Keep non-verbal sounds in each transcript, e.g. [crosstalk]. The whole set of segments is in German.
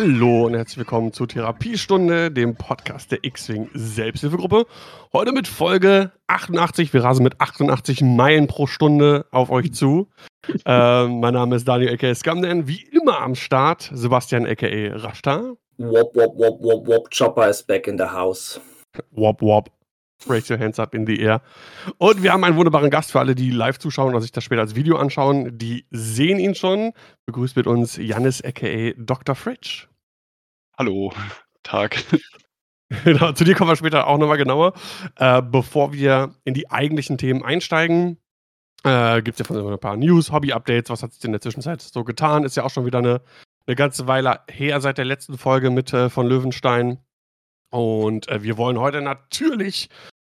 Hallo und herzlich willkommen zur Therapiestunde, dem Podcast der X-Wing Selbsthilfegruppe. Heute mit Folge 88. Wir rasen mit 88 Meilen pro Stunde auf euch zu. ähm, mein Name ist Daniel aka Scamden. Wie immer am Start Sebastian aka Rashta. Wop, wop, wop, wop, wop. Chopper is back in the house. Wop, wop. Raise your hands up in the air. Und wir haben einen wunderbaren Gast für alle, die live zuschauen oder sich das später als Video anschauen. Die sehen ihn schon. Begrüßt mit uns Jannis aka Dr. Fridge. Hallo, [laughs] Tag. [laughs] Genau, zu dir kommen wir später auch nochmal genauer. Äh, bevor wir in die eigentlichen Themen einsteigen, äh, gibt es ja von ein paar News, Hobby-Updates. Was hat sich in der Zwischenzeit so getan? Ist ja auch schon wieder eine, eine ganze Weile her seit der letzten Folge mit äh, von Löwenstein. Und äh, wir wollen heute natürlich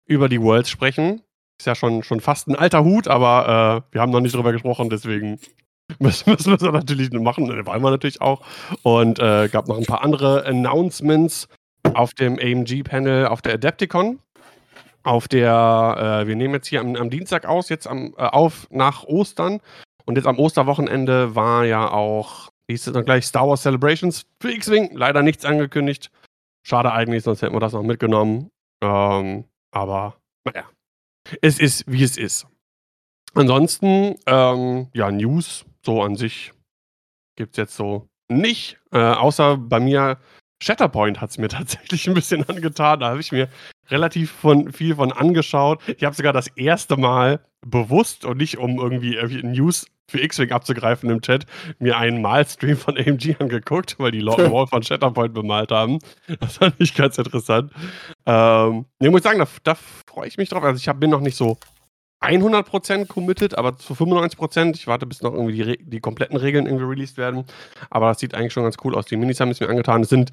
über die Worlds sprechen. Ist ja schon, schon fast ein alter Hut, aber äh, wir haben noch nicht drüber gesprochen, deswegen [laughs] müssen, wir es natürlich machen. Das wollen wir natürlich auch. Und äh, gab noch ein paar andere Announcements auf dem AMG-Panel auf der Adepticon. Auf der, äh, wir nehmen jetzt hier am, am Dienstag aus, jetzt am, äh, auf nach Ostern. Und jetzt am Osterwochenende war ja auch, wie hieß es dann gleich, Star Wars Celebrations für X-Wing. Leider nichts angekündigt. Schade eigentlich, sonst hätten wir das noch mitgenommen. Ähm, aber naja, es ist, wie es ist. Ansonsten, ähm, ja, News so an sich gibt es jetzt so nicht. Äh, außer bei mir, Shatterpoint hat es mir [laughs] tatsächlich ein bisschen angetan. Da habe ich mir relativ von, viel von angeschaut. Ich habe sogar das erste Mal bewusst und nicht um irgendwie, News für X-Wing abzugreifen im Chat, mir einen Malstream von AMG [laughs] angeguckt, weil die Lord Wall von Shatterpoint bemalt haben. [laughs] Das fand ich ganz interessant. Ähm, ich muss sagen, da, da freue ich mich drauf. Also ich hab, bin noch nicht so 100% committed, aber zu 95%. Ich warte, bis noch irgendwie die, die, kompletten Regeln irgendwie released werden. Aber das sieht eigentlich schon ganz cool aus. Die Minis haben es mir angetan. Es sind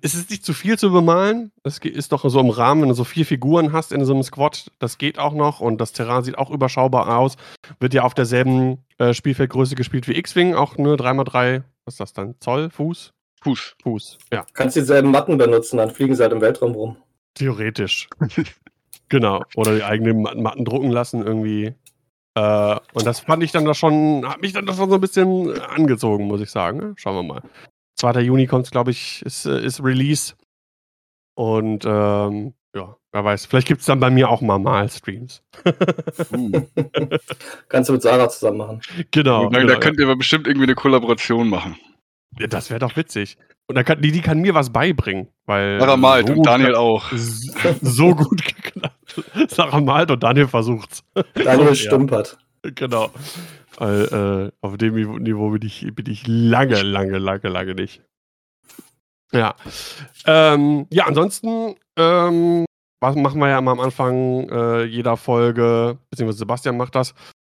ist es nicht zu viel zu bemalen? Es ist doch so im Rahmen, wenn du so vier Figuren hast in so einem Squad, das geht auch noch und das Terrain sieht auch überschaubar aus. Wird ja auf derselben äh, Spielfeldgröße gespielt wie X-Wing, auch nur 3x3, was ist das dann? Zoll? Fuß? Fuß. Fuß, ja. Kannst dieselben Matten benutzen, dann fliegen sie halt im Weltraum rum. Theoretisch. [laughs] genau. Oder die eigenen Matten drucken lassen irgendwie. Äh, und das fand ich dann da schon, hat mich dann da schon so ein bisschen angezogen, muss ich sagen. Schauen wir mal. 2. Juni kommt, glaube ich, ist, äh, ist Release. Und ähm, ja, wer weiß, vielleicht gibt es dann bei mir auch mal Mal-Streams. uh. [laughs] Kannst du mit Sarah zusammen machen. Genau. Nein, genau da könnt ihr bestimmt irgendwie eine Kollaboration machen. Ja, das wäre doch witzig. Und da kann, die, die kann mir was beibringen. Weil Sarah malt so und Daniel auch. So gut geklappt. [laughs] Sarah malt und Daniel versucht's. Daniel [laughs] stumpert. Genau. Weil, äh, auf dem Niveau bin ich, bin ich lange, lange, lange, lange nicht. Ja. Ähm, ja, ansonsten ähm, was machen wir ja immer am Anfang äh, jeder Folge, beziehungsweise Sebastian macht das,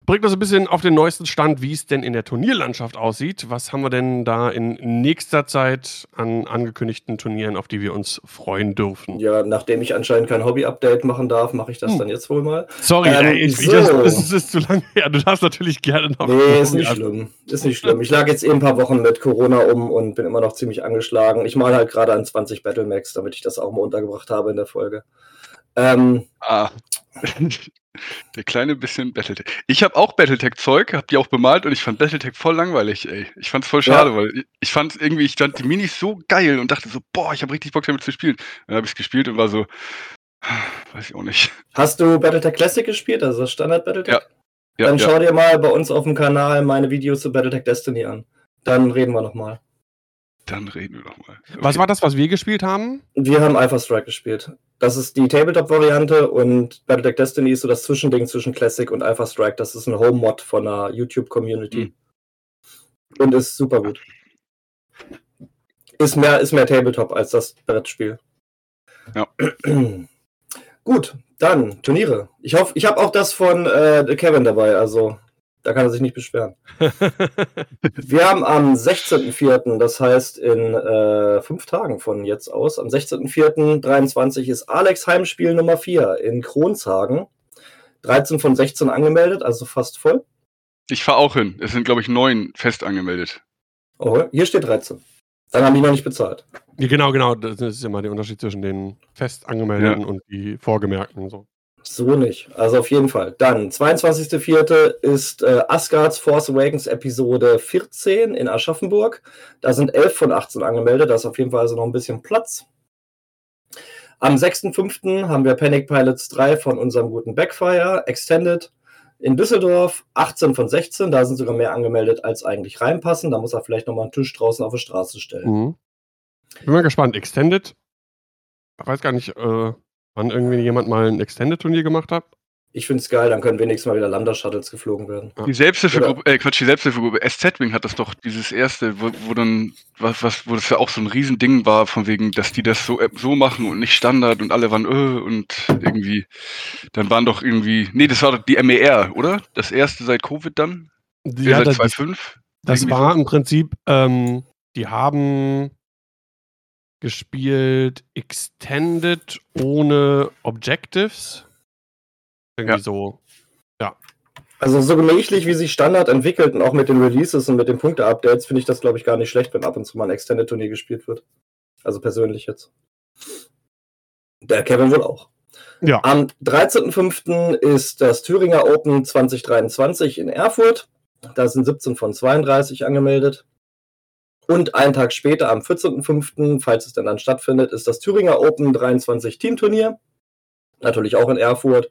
bringt uns ein bisschen auf den neuesten Stand, wie es denn in der Turnierlandschaft aussieht. Was haben wir denn da in nächster Zeit an angekündigten Turnieren, auf die wir uns freuen dürfen? Ja, nachdem ich anscheinend kein Hobby-Update machen darf, mache ich das hm. dann jetzt wohl mal. Sorry, ähm, ey, ich, so. das, das, ist zu lange her. Du darfst natürlich gerne noch. Nee, ist nicht schlimm. Ist nicht schlimm. Ich lag jetzt eben ein paar Wochen mit Corona um und bin immer noch ziemlich angeschlagen. Ich mal halt gerade an 20 Battlemax, damit ich das auch mal untergebracht habe in der Folge. Ähm, ah. [laughs] Der kleine bisschen Battletech. Ich habe auch Battletech-Zeug, habe die auch bemalt und ich fand Battletech voll langweilig, ey. Ich fand's voll schade, ja. weil ich fand irgendwie, ich fand die Minis so geil und dachte so, boah, ich habe richtig Bock damit zu spielen. Dann habe ich gespielt und war so, weiß ich auch nicht. Hast du Battletech Classic gespielt, also das Standard Battletech? Ja. ja Dann ja. schau dir mal bei uns auf dem Kanal meine Videos zu Battletech Destiny an. Dann reden wir nochmal. Dann reden wir nochmal. Okay. Was war das, was wir gespielt haben? Wir haben Alpha Strike gespielt. Das ist die Tabletop-Variante und Battletech Destiny ist so das Zwischending zwischen Classic und Alpha Strike. Das ist ein Home-Mod von einer YouTube-Community. Mhm. Und ist super gut. Ist mehr, ist mehr Tabletop als das Brettspiel. Ja. [clears throat] gut, dann Turniere. Ich hoffe, ich habe auch das von äh, Kevin dabei, also da kann er sich nicht beschweren. [laughs] wir haben am 16.04., das heißt in äh, fünf Tagen von jetzt aus, am 16.04.23 ist Alex Heimspiel Nummer 4 in Kronshagen. 13 von 16 angemeldet, also fast voll. Ich fahre auch hin. Es sind, glaube ich, neun fest angemeldet. Oh, hier steht 13. Dann haben die noch nicht bezahlt. Ja, genau, genau. Das ist immer der Unterschied zwischen den fest angemeldeten ja. und die vorgemerkten. So. So nicht. Also auf jeden Fall. Dann, 22.04. ist äh, Asgards Force Awakens Episode 14 in Aschaffenburg. Da sind 11 von 18 angemeldet. Da ist auf jeden Fall also noch ein bisschen Platz. Am 6.05. haben wir Panic Pilots 3 von unserem guten Backfire Extended in Düsseldorf. 18 von 16. Da sind sogar mehr angemeldet, als eigentlich reinpassen. Da muss er vielleicht nochmal einen Tisch draußen auf die Straße stellen. Mhm. Bin mal gespannt. Extended? Ich weiß gar nicht, äh, wann irgendwie jemand mal ein Extended-Turnier gemacht hat. Ich finde es geil, dann können wenigstens mal wieder Lambda-Shuttles geflogen werden. Die Selbsthilfegruppe, äh, Quatsch, die Selbsthilfegruppe SZ-Wing hat das doch, dieses erste, wo, wo dann, was, was, wo das ja auch so ein Riesending war, von wegen, dass die das so, äh, so machen und nicht Standard und alle waren, äh, und irgendwie, dann waren doch irgendwie, nee, das war doch die MER, oder? Das erste seit Covid dann? Ja, seit das, 2.5? das Irgendwie war im Prinzip, ähm, die haben gespielt Extended ohne Objectives. Irgendwie Ja. so. Also so gemächlich, wie sich Standard entwickelt und auch mit den Releases und mit den Punkte-Updates, finde ich das, glaube ich, gar nicht schlecht, wenn ab und zu mal ein Extended-Turnier gespielt wird. Also persönlich jetzt. Der Kevin wohl auch. Ja. Am 13.05. ist das Thüringer Open 2023 in Erfurt. Da sind 17 von 32 angemeldet. Und einen Tag später, am 14.05., falls es denn dann stattfindet, ist das Thüringer Open 23 Teamturnier. Natürlich auch in Erfurt.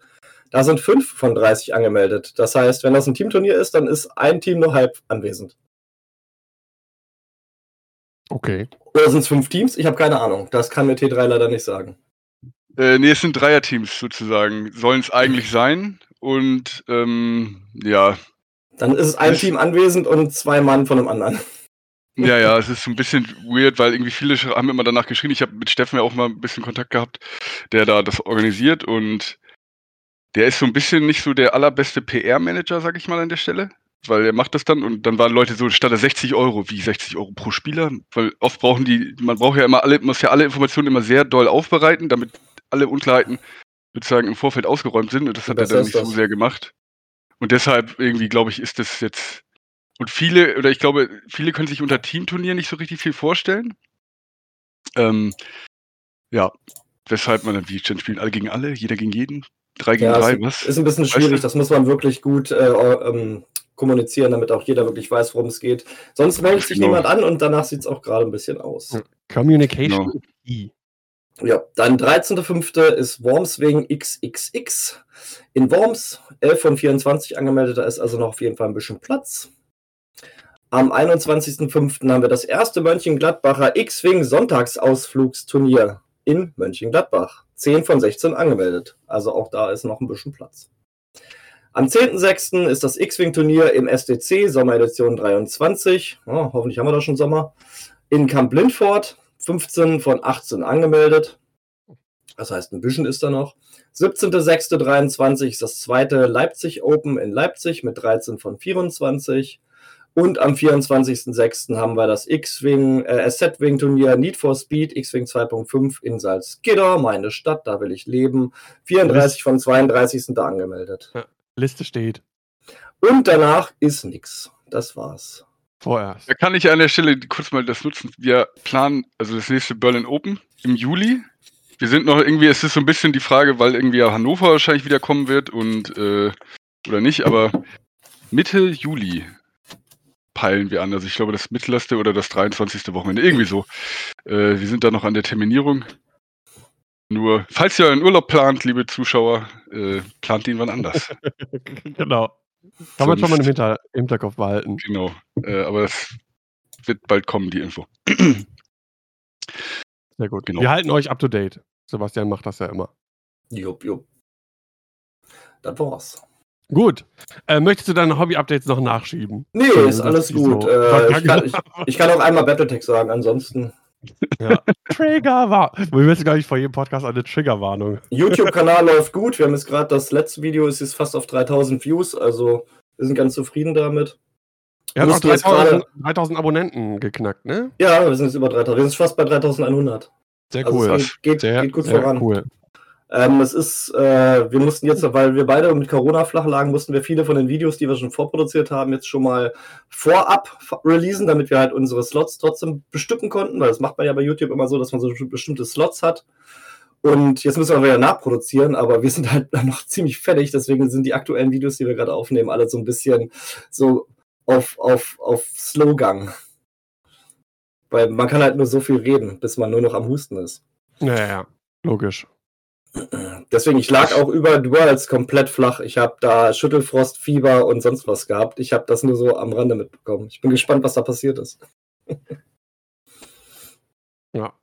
Da sind 5 von 30 angemeldet. Das heißt, wenn das ein Teamturnier ist, dann ist ein Team nur halb anwesend. Okay. Oder sind es fünf Teams? Ich habe keine Ahnung. Das kann mir T3 leider nicht sagen. Äh, nee, es sind Dreierteams sozusagen, sollen es eigentlich sein. Und ähm, ja, Dann ist es ein Team anwesend und zwei Mann von einem anderen. Ja, ja, es ist so ein bisschen weird, weil irgendwie viele haben immer danach geschrien. Ich habe mit Steffen ja auch mal ein bisschen Kontakt gehabt, der da das organisiert und der ist so ein bisschen nicht so der allerbeste PR-Manager, sag ich mal an der Stelle. Weil er macht das dann und dann waren Leute so, statt der 60 Euro, wie 60 Euro pro Spieler, weil oft brauchen die, man braucht ja immer alle, muss ja alle Informationen immer sehr doll aufbereiten, damit alle Unklarheiten sozusagen im Vorfeld ausgeräumt sind und das hat er Besser dann nicht so das. sehr gemacht. Und deshalb irgendwie, glaube ich, ist das jetzt. Und viele, oder ich glaube, viele können sich unter Teamturnier nicht so richtig viel vorstellen. Ähm, ja, weshalb man dann, wie dann spielen alle gegen alle, jeder gegen jeden, drei gegen Ja, drei, ist, was? ist ein bisschen Weißt du? schwierig. Das muss man wirklich gut äh, ähm, kommunizieren, damit auch jeder wirklich weiß, worum es geht. Sonst meldet sich Genau. niemand an und danach sieht es auch gerade ein bisschen aus. Ja. Communication Genau. Ja, dann 13.05. ist Worms wegen XXX in Worms. 11 von 24 angemeldet, da ist also noch auf jeden Fall ein bisschen Platz. Am 21.05. haben wir das erste Mönchengladbacher X-Wing Sonntagsausflugsturnier in Mönchengladbach. 10 von 16 angemeldet, also auch da ist noch ein bisschen Platz. Am 10.06. ist das X-Wing-Turnier im SDC, Sommeredition 23. Oh, hoffentlich haben wir da schon Sommer. In Camp Lindford. 15 von 18 angemeldet. Das heißt, ein bisschen ist da noch. 17.06.23 ist das zweite Leipzig Open in Leipzig mit 13 von 24. Und am 24.06. haben wir das X-Wing, äh, SZ-Wing-Turnier Need for Speed X-Wing 2.5 in Salzgitter, meine Stadt, da will ich leben. 34 von 32 sind da angemeldet. Liste steht. Und danach ist nix. Das war's. Vorerst. Da kann ich an der Stelle kurz mal das nutzen. Wir planen, also das nächste Berlin Open im Juli. Wir sind noch irgendwie, es ist so ein bisschen die Frage, weil irgendwie ja Hannover wahrscheinlich wieder kommen wird und äh, oder nicht, aber Mitte Juli peilen wir an. Also ich glaube das mittlerste oder das 23. Wochenende, irgendwie so. Äh, wir sind da noch an der Terminierung. Nur, falls ihr einen Urlaub plant, liebe Zuschauer, äh, plant ihn wann anders. [laughs] genau. Kann man schon mal im Sonst- Hinter Hinterkopf behalten. genau. Äh, aber es wird bald kommen, die Info. Sehr gut. Genau. Wir halten euch up to date. Sebastian macht das ja immer. Jupp, jupp. Das war's. Gut. Äh, möchtest du deine Hobby-Updates noch nachschieben? Nee, So, ist alles gut. so Äh, ich, kann, ich, ich kann auch einmal Battletech sagen, ansonsten. Ja. Trigger war. Wir müssen gar nicht vor jedem Podcast eine Triggerwarnung. YouTube-Kanal läuft gut. Wir haben jetzt gerade das letzte Video, ist jetzt fast auf 3000 Views, also wir sind ganz zufrieden damit. Er hat auch Musst du jetzt 3000, 3000 Abonnenten geknackt, ne? Ja, wir sind jetzt über 3000. Wir sind fast bei 3100. Sehr Also cool. es geht, sehr, geht gut sehr voran. cool. Ähm, es ist, äh, wir mussten jetzt, weil wir beide mit Corona flach lagen, mussten wir viele von den Videos, die wir schon vorproduziert haben, jetzt schon mal vorab releasen, damit wir halt unsere Slots trotzdem bestücken konnten, weil das macht man ja bei YouTube immer so, dass man so bestimmte Slots hat. Und jetzt müssen wir wieder nachproduzieren, aber wir sind halt noch [laughs] ziemlich fertig, deswegen sind die aktuellen Videos, die wir gerade aufnehmen, alle so ein bisschen so auf, auf, auf Slowgang. Weil man kann halt nur so viel reden, bis man nur noch am Husten ist. Ja, ja, logisch. Deswegen, ich lag auch über Duals komplett flach. Ich habe da Schüttelfrost, Fieber und sonst was gehabt. Ich habe das nur so am Rande mitbekommen. Ich bin gespannt, was da passiert ist. [laughs] ja.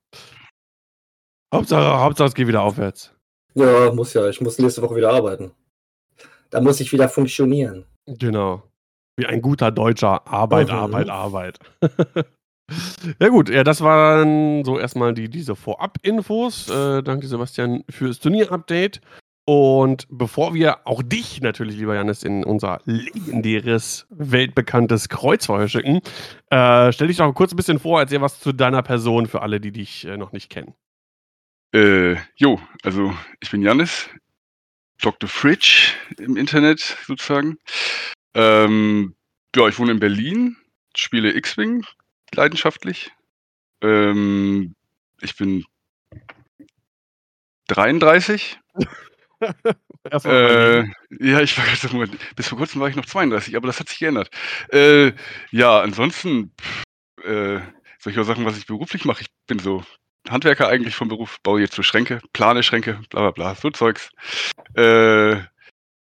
Hauptsache, Hauptsache, es geht wieder aufwärts. Ja, muss ja. Ich muss nächste Woche wieder arbeiten. Da muss ich wieder funktionieren. Genau. Wie ein guter Deutscher. Arbeit, mhm. Arbeit, Arbeit. [laughs] Ja gut, ja, das waren so erstmal die, diese Vorab-Infos. Äh, danke Sebastian fürs Turnier-Update. Und bevor wir auch dich natürlich, lieber Janis, in unser legendäres, weltbekanntes Kreuzfeuer schicken, äh, stell dich doch kurz ein bisschen vor, erzähl was zu deiner Person für alle, die dich äh, noch nicht kennen. Äh, jo, also ich bin Janis, Dr. Fridge im Internet sozusagen. Ähm, ja, ich wohne in Berlin, spiele X-Wing, leidenschaftlich. Ähm, ich bin 33. [laughs] äh, ja, ich war gerade bis vor kurzem war ich noch 32, aber das hat sich geändert. Äh, ja, ansonsten pff, äh, soll ich auch sagen, was ich beruflich mache? Ich bin so Handwerker eigentlich vom Beruf, baue jetzt so Schränke, plane Schränke, bla bla bla, so Zeugs. Äh,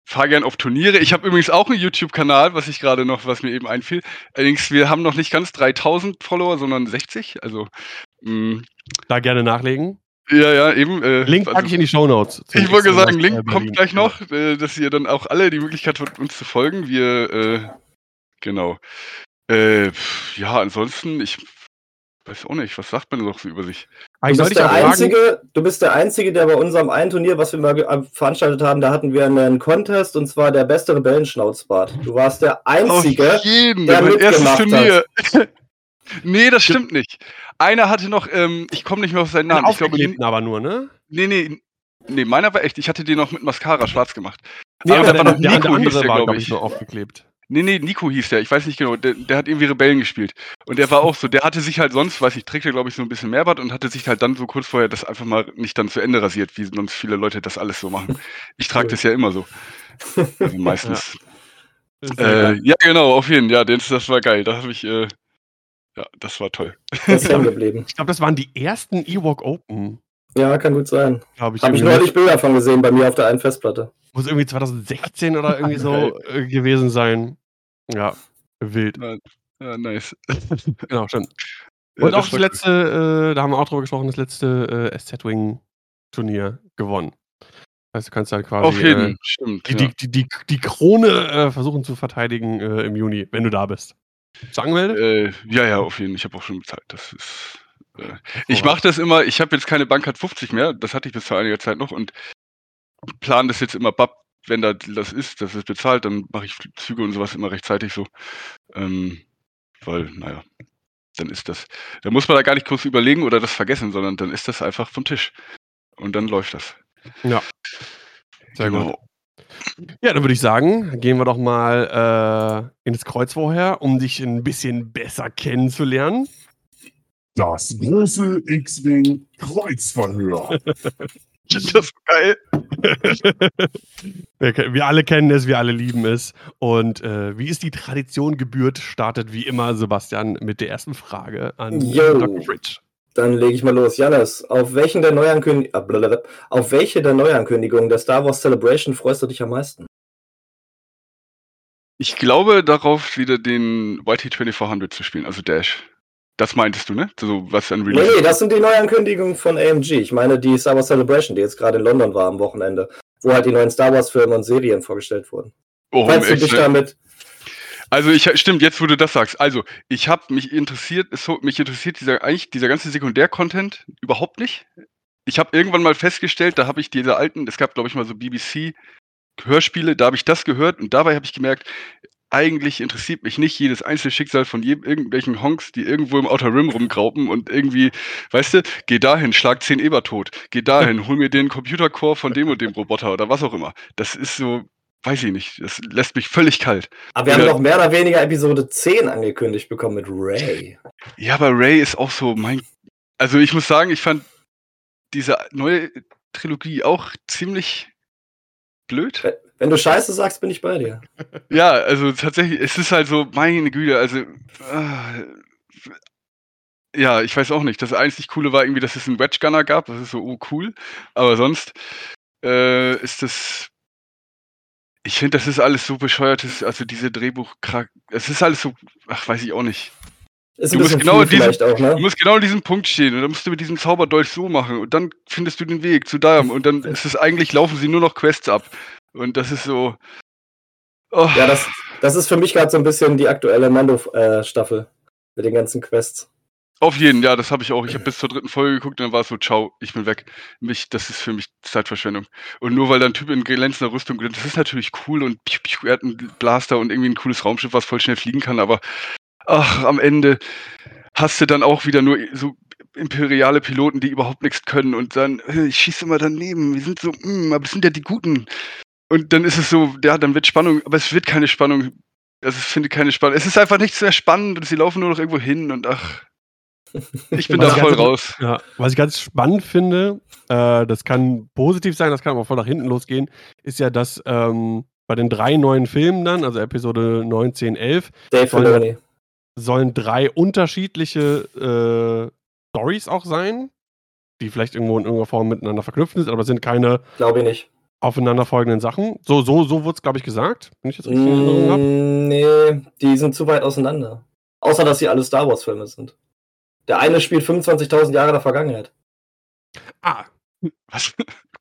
fahre gern auf Turniere. Ich habe übrigens auch einen YouTube-Kanal, was ich gerade noch, was mir eben einfiel. Allerdings, wir haben noch nicht ganz 3000 Follower, sondern 60. Also mh. Mm. da gerne nachlegen. Ja, ja, eben. Äh, Link packe also, ich in die Show Notes. Ich wollte sagen, Link äh, kommt gleich noch, äh, dass ihr dann auch alle die Möglichkeit habt, uns zu folgen. Wir, äh, genau. Äh, ja, ansonsten, ich weiß auch nicht, was sagt man noch so über sich? Ah, du bist, der Einzige, du bist der Einzige, der bei unserem einen Turnier, was wir mal äh, veranstaltet haben, da hatten wir einen Contest und zwar der beste Rebellenschnauzbart. Du warst der Einzige, Auf jeden, der mein erstes Turnier. Hat. [laughs] nee, das stimmt nicht. Einer hatte noch, ähm, ich komme nicht mehr auf seinen Namen. Ich glaube, aber nur, ne? Nee, nee, nee, meiner war echt. Ich hatte den noch mit Mascara schwarz gemacht. Nee, aber, der, war noch der, Nico, der andere der, war, glaube ich, nur aufgeklebt. Nee, nee, Nico hieß der. Ich weiß nicht genau. Der, der, hat irgendwie Rebellen gespielt. Und der war auch so. Der hatte sich halt sonst, weiß ich, trägt er, glaube ich, so ein bisschen mehr Bart und hatte sich halt dann so kurz vorher das einfach mal nicht dann zu Ende rasiert, wie sonst viele Leute das alles so machen. Ich trage [laughs] das ja immer so. Also meistens. [laughs] Ja. Äh, ja, genau, auf jeden Fall. Ja, das, war geil. Da habe ich. Äh, ja, das war toll. Das ist hängen geblieben. Ich glaube, das waren die ersten Ewok Open. Ja, kann gut sein. Habe ich, hab ich neulich Bilder von gesehen bei mir auf der einen Festplatte. Muss irgendwie 2016 oder [laughs] irgendwie so äh, gewesen sein. Ja, wild. Ja, ja nice. [laughs] genau, stimmt. Und ja, auch das letzte, äh, da haben wir auch drüber gesprochen, das letzte äh, SZ-Wing-Turnier gewonnen. Das heißt, du kannst dann quasi Auf jeden, äh, stimmt, die, ja. die, die, die, Krone äh, versuchen zu verteidigen äh, im Juni, wenn du da bist. Bist du angemeldet? Äh, ja, ja, auf jeden Fall. Ich habe auch schon bezahlt. Das ist. Ich mache das immer, ich habe jetzt keine Bankkarte 50 mehr, das hatte ich bis vor einiger Zeit noch und plane das jetzt immer bab, wenn da das ist, das ist bezahlt, dann mache ich Züge und sowas immer rechtzeitig so. Ähm, weil, naja, dann ist das. Da muss man da gar nicht kurz überlegen oder das vergessen, sondern dann ist das einfach vom Tisch. Und dann läuft das. Ja. Sehr genau. gut. Ja, dann würde ich sagen, gehen wir doch mal äh, ins Kreuz vorher, um dich ein bisschen besser kennenzulernen. Das große X-Wing Kreuzverhör. [laughs] Das ist geil. [laughs] wir, alle kennen es, wir alle lieben es. Und äh, wie es die Tradition gebührt, startet wie immer Sebastian mit der ersten Frage an Yo. Dr. Fridge. Dann lege ich mal los. Janis, auf, welchen der Neuankündig äh, auf welche der Neuankündigungen der Star Wars Celebration freust du dich am meisten? Ich glaube darauf, wieder den YT2400 zu spielen, also Dash. Das meintest du, ne? So was an Release. Nee, nee, das sind die Neuankündigungen von AMG. Ich meine die Star Wars Celebration, die jetzt gerade in London war am Wochenende, wo halt die neuen Star Wars Filme und Serien vorgestellt wurden. Oh, Falls du dich ne? damit also ich stimmt, jetzt wo du das sagst. Also, ich habe mich interessiert, so, mich interessiert dieser eigentlich dieser ganze Sekundär-Content überhaupt nicht. Ich habe irgendwann mal festgestellt, da habe ich diese alten, es gab glaube ich mal so BBC Hörspiele, da habe ich das gehört und dabei habe ich gemerkt, eigentlich interessiert mich nicht jedes einzelne Schicksal von jedem, irgendwelchen Honks, die irgendwo im Outer Rim rumgraupen und irgendwie, weißt du, geh dahin, schlag 10 Eber tot, geh dahin, hol mir den Computercore von dem und dem Roboter oder was auch immer. Das ist so, weiß ich nicht, das lässt mich völlig kalt. Aber wir haben doch mehr oder weniger Episode 10 angekündigt bekommen mit Ray. Ja, aber Ray ist auch so mein, also ich muss sagen, ich fand diese neue Trilogie auch ziemlich blöd. Wenn du Scheiße sagst, bin ich bei dir. [laughs] Ja, also tatsächlich, es ist halt so, meine Güte, also äh, ja, ich weiß auch nicht. Das einzig Coole war irgendwie, dass es einen Wedge Gunner gab. Das ist so, oh cool. Aber sonst äh, ist das. Ich finde, das ist alles so bescheuertes, also diese Drehbuch, es ist alles so, ach, weiß ich auch nicht. Ist du, musst genau diesem, auch, ne? du musst genau an diesem Punkt stehen und dann musst du mit diesem Zauberdolch so machen und dann findest du den Weg zu Darm und dann ist es eigentlich, laufen sie nur noch Quests ab. Und das ist so. Oh. Ja, das, das ist für mich gerade so ein bisschen die aktuelle Mando-Staffel mit den ganzen Quests. Auf jeden, ja, das habe ich auch. Ich habe bis zur dritten Folge geguckt und dann war es so, ciao, ich bin weg. Mich, das ist für mich Zeitverschwendung. Und nur weil da ein Typ in glänzender Rüstung, das ist natürlich cool und piu, piu, er hat einen Blaster und irgendwie ein cooles Raumschiff, was voll schnell fliegen kann, aber ach, am Ende hast du dann auch wieder nur so imperiale Piloten, die überhaupt nichts können und dann, äh, ich schieße immer daneben, wir sind so, mm, aber das sind ja die Guten. Und dann ist es so, ja, dann wird Spannung, aber es wird keine Spannung. Also ich finde keine Spannung. Es ist einfach nicht sehr spannend und sie laufen nur noch irgendwo hin und ach, [laughs] ich bin da voll raus. Ja, was ich ganz spannend finde, äh, das kann positiv sein, das kann aber voll nach hinten losgehen, ist ja, dass ähm, bei den drei neuen Filmen dann, also Episode 9, 10, 11, sollen, sollen, drei unterschiedliche äh, Stories auch sein, die vielleicht irgendwo in irgendeiner Form miteinander verknüpft sind, aber sind keine. Glaube ich nicht. Aufeinanderfolgenden Sachen. So, so, so wurde es, glaube ich, gesagt. Wenn ich jetzt richtig in Erinnerung habe. Mm, nee, die sind zu weit auseinander. Außer, dass sie alle Star Wars-Filme sind. Der eine spielt 25.000 Jahre der Vergangenheit. Ah. [laughs] Was?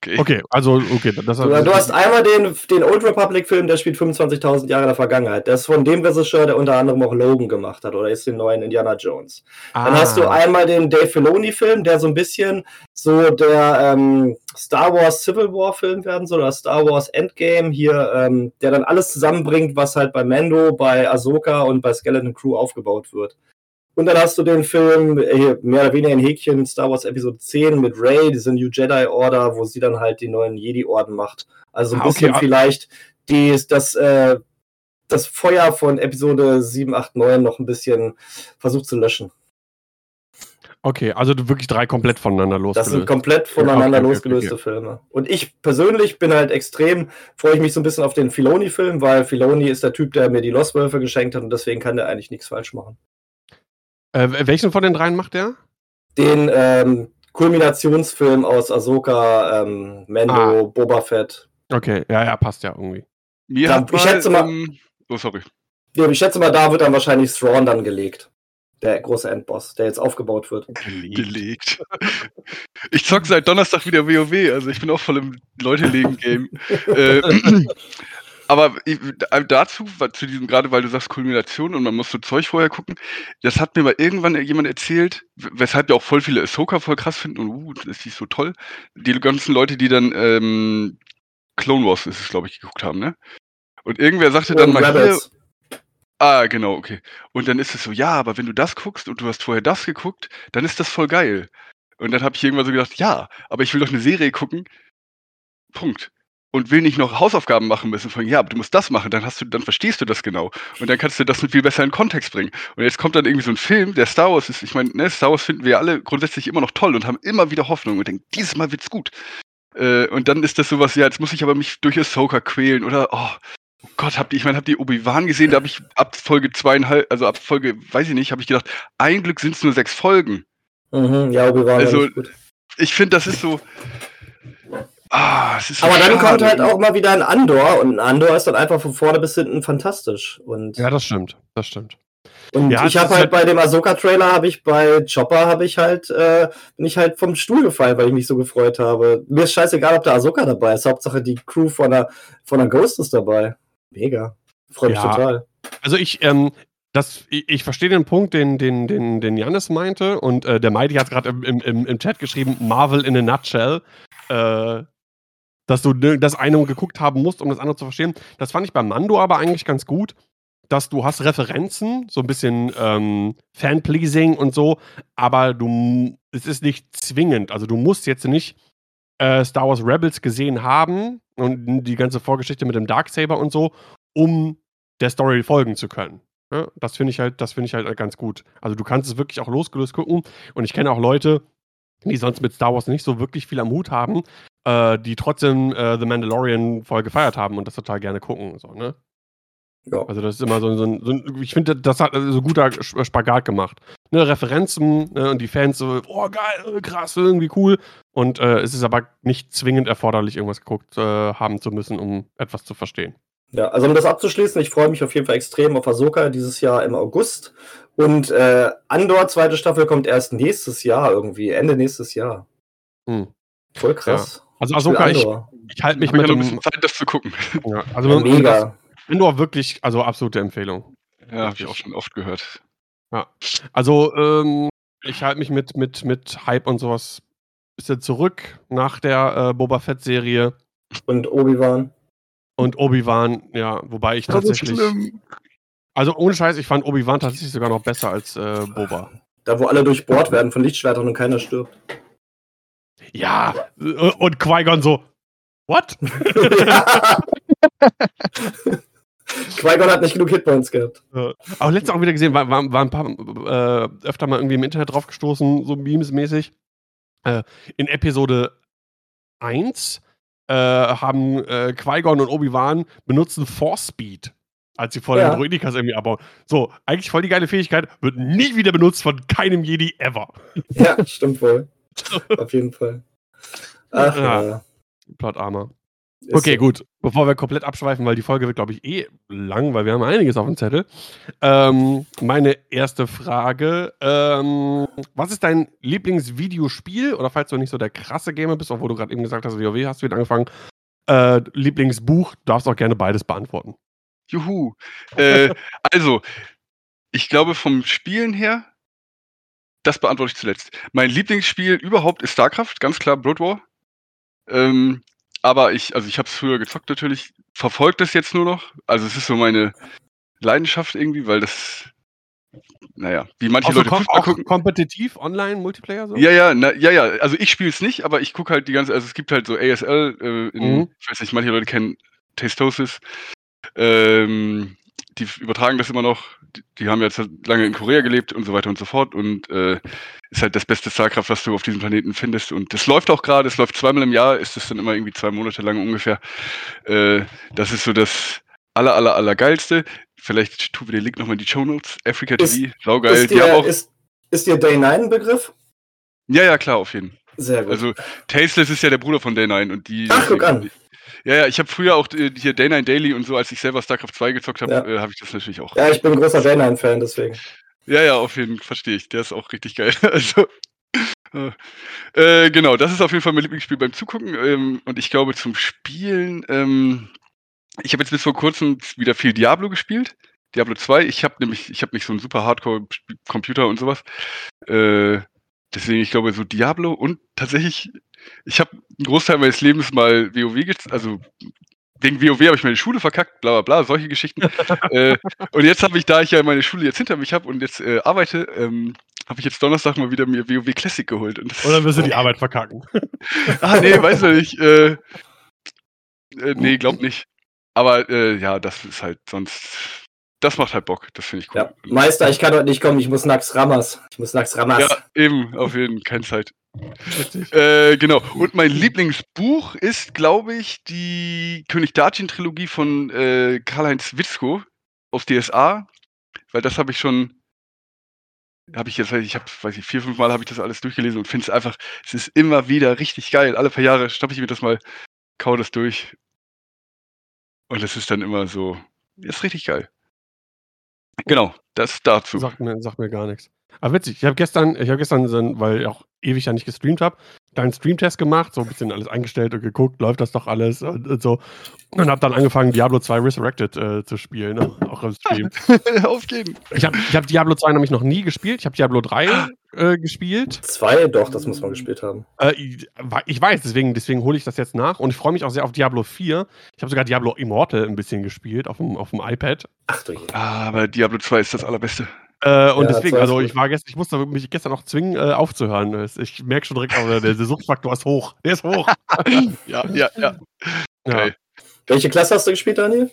Okay. Okay, also, okay. Das, du, du hast einmal den, den Old Republic-Film, der spielt 25.000 Jahre in der Vergangenheit. Der ist von dem Regisseur, der unter anderem auch Logan gemacht hat oder ist den neuen Indiana Jones. Ah. Dann hast du einmal den Dave Filoni-Film, der so ein bisschen so der ähm, Star Wars Civil War-Film werden soll oder Star Wars Endgame hier, ähm, der dann alles zusammenbringt, was halt bei Mando, bei Ahsoka und bei Skeleton Crew aufgebaut wird. Und dann hast du den Film, äh, mehr oder weniger ein Häkchen, Star Wars Episode 10 mit Rey, diese New Jedi Order, wo sie dann halt die neuen Jedi-Orden macht. Also ein ah, bisschen okay. vielleicht die, das, äh, das Feuer von Episode 7, 8, 9 noch ein bisschen versucht zu löschen. Okay, also wirklich drei komplett voneinander losgelöst. Das sind komplett voneinander okay, okay, losgelöste okay, Filme. Und ich persönlich bin halt extrem, freue ich mich so ein bisschen auf den Filoni-Film, weil Filoni ist der Typ, der mir die Lost-Wölfe geschenkt hat und deswegen kann der eigentlich nichts falsch machen. Äh, welchen von den dreien macht der? Den ähm, Kulminationsfilm aus Ahsoka, ähm, Mando, ah. Boba Fett. Okay, ja, ja, passt ja irgendwie. Mir da, ich mal, schätze mal. Ähm, oh, sorry. Ja, ich schätze mal, da wird dann wahrscheinlich Thrawn dann gelegt. Der große Endboss, der jetzt aufgebaut wird. Gelegt. gelegt. [laughs] Ich zock seit Donnerstag wieder WoW, also ich bin auch voll im Leute-Legen-Game. [laughs] äh, [laughs] aber dazu, zu diesem, gerade weil du sagst Kulmination und man muss so Zeug vorher gucken, das hat mir mal irgendwann jemand erzählt, weshalb ja auch voll viele Ahsoka voll krass finden und uh, das ist so toll. Die ganzen Leute, die dann ähm, Clone Wars ist es, glaube ich, geguckt haben, ne? Und irgendwer sagte dann mal hier, Ah, genau, okay. Und dann ist es so, ja, aber wenn du das guckst und du hast vorher das geguckt, dann ist das voll geil. Und dann habe ich irgendwann so gedacht, ja, aber ich will doch eine Serie gucken. Punkt und will nicht noch Hausaufgaben machen müssen von ja, aber du musst das machen, dann hast du, dann verstehst du das genau und dann kannst du das viel besser in Kontext bringen. Und jetzt kommt dann irgendwie so ein Film, der Star Wars ist, ich meine, ne, Star Wars finden wir alle grundsätzlich immer noch toll und haben immer wieder Hoffnung und denken, dieses Mal wird's gut. Äh, und dann ist das sowas, ja, jetzt muss ich aber mich durch Ahsoka quälen oder oh, oh Gott, habt ihr, ich meine, habt ihr Obi-Wan gesehen? Da habe ich ab Folge zweieinhalb, also ab Folge, weiß ich nicht, habe ich gedacht, ein Glück sind es nur sechs Folgen. Mhm, ja, Obi-Wan. Also, ich finde, das ist so, Ah, Aber dann kommt halt auch mal wieder ein Andor und ein Andor ist dann einfach von vorne bis hinten fantastisch. Und ja, das stimmt, das stimmt. Und ja, ich habe halt, halt bei dem Ahsoka-Trailer habe ich bei Chopper habe ich halt äh, bin ich halt vom Stuhl gefallen, weil ich mich so gefreut habe. Mir ist scheißegal, ob der Ahsoka dabei ist. Hauptsache die Crew von der von der Ghost ist dabei. Mega, freue mich ja. total. Also ich ähm, das, ich, ich verstehe den Punkt, den, den, den, den Janis meinte, und äh, der Mighty hat gerade im, im, im Chat geschrieben, Marvel in a nutshell. Äh, dass du das eine geguckt haben musst, um das andere zu verstehen. Das fand ich bei Mando aber eigentlich ganz gut, dass du hast Referenzen, so ein bisschen ähm, Fanpleasing und so, aber du, es ist nicht zwingend. Also du musst jetzt nicht äh, Star Wars Rebels gesehen haben und die ganze Vorgeschichte mit dem Darksaber und so, um der Story folgen zu können. Ja, das finde ich halt, das finde ich halt ganz gut. Also du kannst es wirklich auch losgelöst gucken und ich kenne auch Leute, die sonst mit Star Wars nicht so wirklich viel am Hut haben, äh, die trotzdem äh, The Mandalorian voll gefeiert haben und das total gerne gucken. So, ne? Ja. Also das ist immer so, so, ein, so ein, ich finde, das hat so guter Spagat gemacht. Ne, Referenzen ne, und die Fans so, oh geil, krass, irgendwie cool. Und äh, es ist aber nicht zwingend erforderlich, irgendwas geguckt äh, haben zu müssen, um etwas zu verstehen. Ja, also um das abzuschließen, ich freue mich auf jeden Fall extrem auf Ahsoka dieses Jahr im August. Und äh, Andor, zweite Staffel, kommt erst nächstes Jahr irgendwie, Ende nächstes Jahr. Hm. Voll krass. Ja. Also Ahsoka, ich, ich halte mich mit ich ja noch ein dem, bisschen Zeit, das zu gucken. [laughs] ja, also Ja, mit- das- mega. Andor wirklich, also absolute Empfehlung. Ja, habe ich auch schon oft gehört. Also, ähm, ich halte mich mit, mit, mit Hype und sowas bisschen zurück nach der äh, Boba Fett-Serie Und Obi-Wan. und Obi-Wan, ja, wobei ich tatsächlich. Also ohne Scheiß, ich fand Obi-Wan tatsächlich sogar noch besser als äh, Boba. Da, wo alle durchbohrt werden von Lichtschwertern und keiner stirbt. Ja, äh, und Qui-Gon so, what? [laughs] Qui-Gon hat nicht genug Hitpoints gehabt. Äh, Aber letztens auch wieder gesehen, war, war, war ein paar, äh, öfter mal irgendwie im Internet drauf gestoßen, so Memes-mäßig. Äh, in Episode 1 äh, haben äh, Qui-Gon und Obi-Wan benutzen Force Speed, als sie vor Ja. den Druidikas irgendwie abbauen. So, eigentlich voll die geile Fähigkeit, wird nie wieder benutzt von keinem Jedi ever. Ja, stimmt wohl. [laughs] Auf jeden Fall. Ach, Ja. ja. Plot Armor. Ist Okay, so. gut. Bevor wir komplett abschweifen, weil die Folge wird, glaube ich, eh lang, weil wir haben einiges auf dem Zettel. Ähm, meine erste Frage: ähm, Was ist dein Lieblingsvideospiel? Oder falls du nicht so der krasse Gamer bist, obwohl du gerade eben gesagt hast, WoW hast du wieder angefangen. Äh, Lieblingsbuch, darfst auch gerne beides beantworten. Juhu. Äh, [laughs] also, ich glaube vom Spielen her, das beantworte ich zuletzt. Mein Lieblingsspiel überhaupt ist StarCraft, ganz klar Blood War. Ähm, aber ich, also ich habe es früher gezockt natürlich, verfolgt das jetzt nur noch. Also es ist so meine Leidenschaft irgendwie, weil das, naja, wie manche Auch, so Leute kom Fußball auch gucken. kompetitiv, online, Multiplayer so? Ja, ja, na, ja, ja. Also ich spiele es nicht, aber ich gucke halt die ganze, also es gibt halt so ASL, äh, in, Mhm. ich weiß nicht, manche Leute kennen Tastosis. Ähm, die übertragen das immer noch. Die, die haben jetzt lange in Korea gelebt und so weiter und so fort und äh, ist halt das beste StarCraft, was du auf diesem Planeten findest. Und das läuft auch gerade, es läuft zweimal im Jahr, ist es dann immer irgendwie zwei Monate lang ungefähr. Äh, das ist so das aller, aller, aller geilste. Vielleicht tun wir den Link nochmal in die Show Notes. Africa Ist- TV, saugeil. Ist Die haben dir, auch, ist, ist dir Day 9 ein Begriff? ja, ja, klar, auf jeden Fall. Sehr gut. Also Tasteless ist ja der Bruder von Day 9 und die. Ach, guck an. Ja, ja, ich habe früher auch äh, hier Day 9 Daily und so, als ich selber StarCraft 2 gezockt habe, Ja. äh, habe ich das natürlich auch. ja, ich bin ein großer Day 9-Fan, deswegen. Ja, ja, auf jeden Fall verstehe ich. Der ist auch richtig geil. [laughs] Also, äh, äh, genau, das ist auf jeden Fall mein Lieblingsspiel beim Zugucken. Ähm, und ich glaube, zum Spielen, ähm, ich habe jetzt bis vor kurzem wieder viel Diablo gespielt. Diablo 2. Ich habe nämlich, ich habe nicht so einen super Hardcore-Computer und sowas. Äh, deswegen, ich glaube, so Diablo und tatsächlich, ich habe einen Großteil meines Lebens mal WoW, also wegen WoW habe ich meine Schule verkackt, bla bla bla, solche Geschichten. [laughs] äh, und jetzt habe ich, da ich ja meine Schule jetzt hinter mich habe und jetzt äh, arbeite, ähm, habe ich jetzt Donnerstag mal wieder mir WoW Classic geholt. Und Oder wirst du die [laughs] Arbeit verkacken? ah, nee, weiß ich nicht. Äh, äh, nee, glaub nicht. Aber äh, ja, das ist halt sonst. Das macht halt Bock. Das finde ich cool. Ja. Meister, ich kann heute nicht kommen, ich muss Nax Ramas. Ich muss Nax Ramas. Ja, eben, auf jeden Fall, keine Zeit. Äh, genau. Und mein Lieblingsbuch ist, glaube ich, die König Darcin-Trilogie von äh, Karl-Heinz Witzko aus DSA. Weil das habe ich schon. Habe ich jetzt, ich habe, weiß ich, vier, fünf Mal habe ich das alles durchgelesen und finde es einfach, es ist immer wieder richtig geil. Alle paar Jahre stoppe ich mir das mal, kau das durch. Und es ist dann immer so, ist richtig geil. Genau, das dazu. Sagt mir, sagt mir gar nichts. Aber witzig, ich habe gestern, ich habe gestern, weil ich auch ewig ja nicht gestreamt habe, einen Streamtest gemacht, so ein bisschen alles eingestellt und geguckt, läuft das doch alles und, und so. Und habe dann angefangen, Diablo 2 Resurrected äh, zu spielen, ne? auch im Stream. [laughs] Auf jeden. Ich habe ich hab Diablo 2 nämlich noch nie gespielt, ich habe Diablo 3 äh, gespielt. Zwei, doch, das muss man gespielt haben. Äh, ich, ich weiß, deswegen, deswegen hole ich das jetzt nach und ich freue mich auch sehr auf Diablo 4. Ich habe sogar Diablo Immortal ein bisschen gespielt auf dem, auf dem iPad. Ach du je. Ah, aber Diablo 2 ist das allerbeste. Äh, und Ja, deswegen, also ich war gestern, ich musste mich gestern noch zwingen, äh, aufzuhören. Ich merke schon direkt, aber der, der Suchtfaktor ist hoch. Der ist hoch. [laughs] Ja, ja, ja. ja. Geil. Welche Klasse hast du gespielt, Daniel?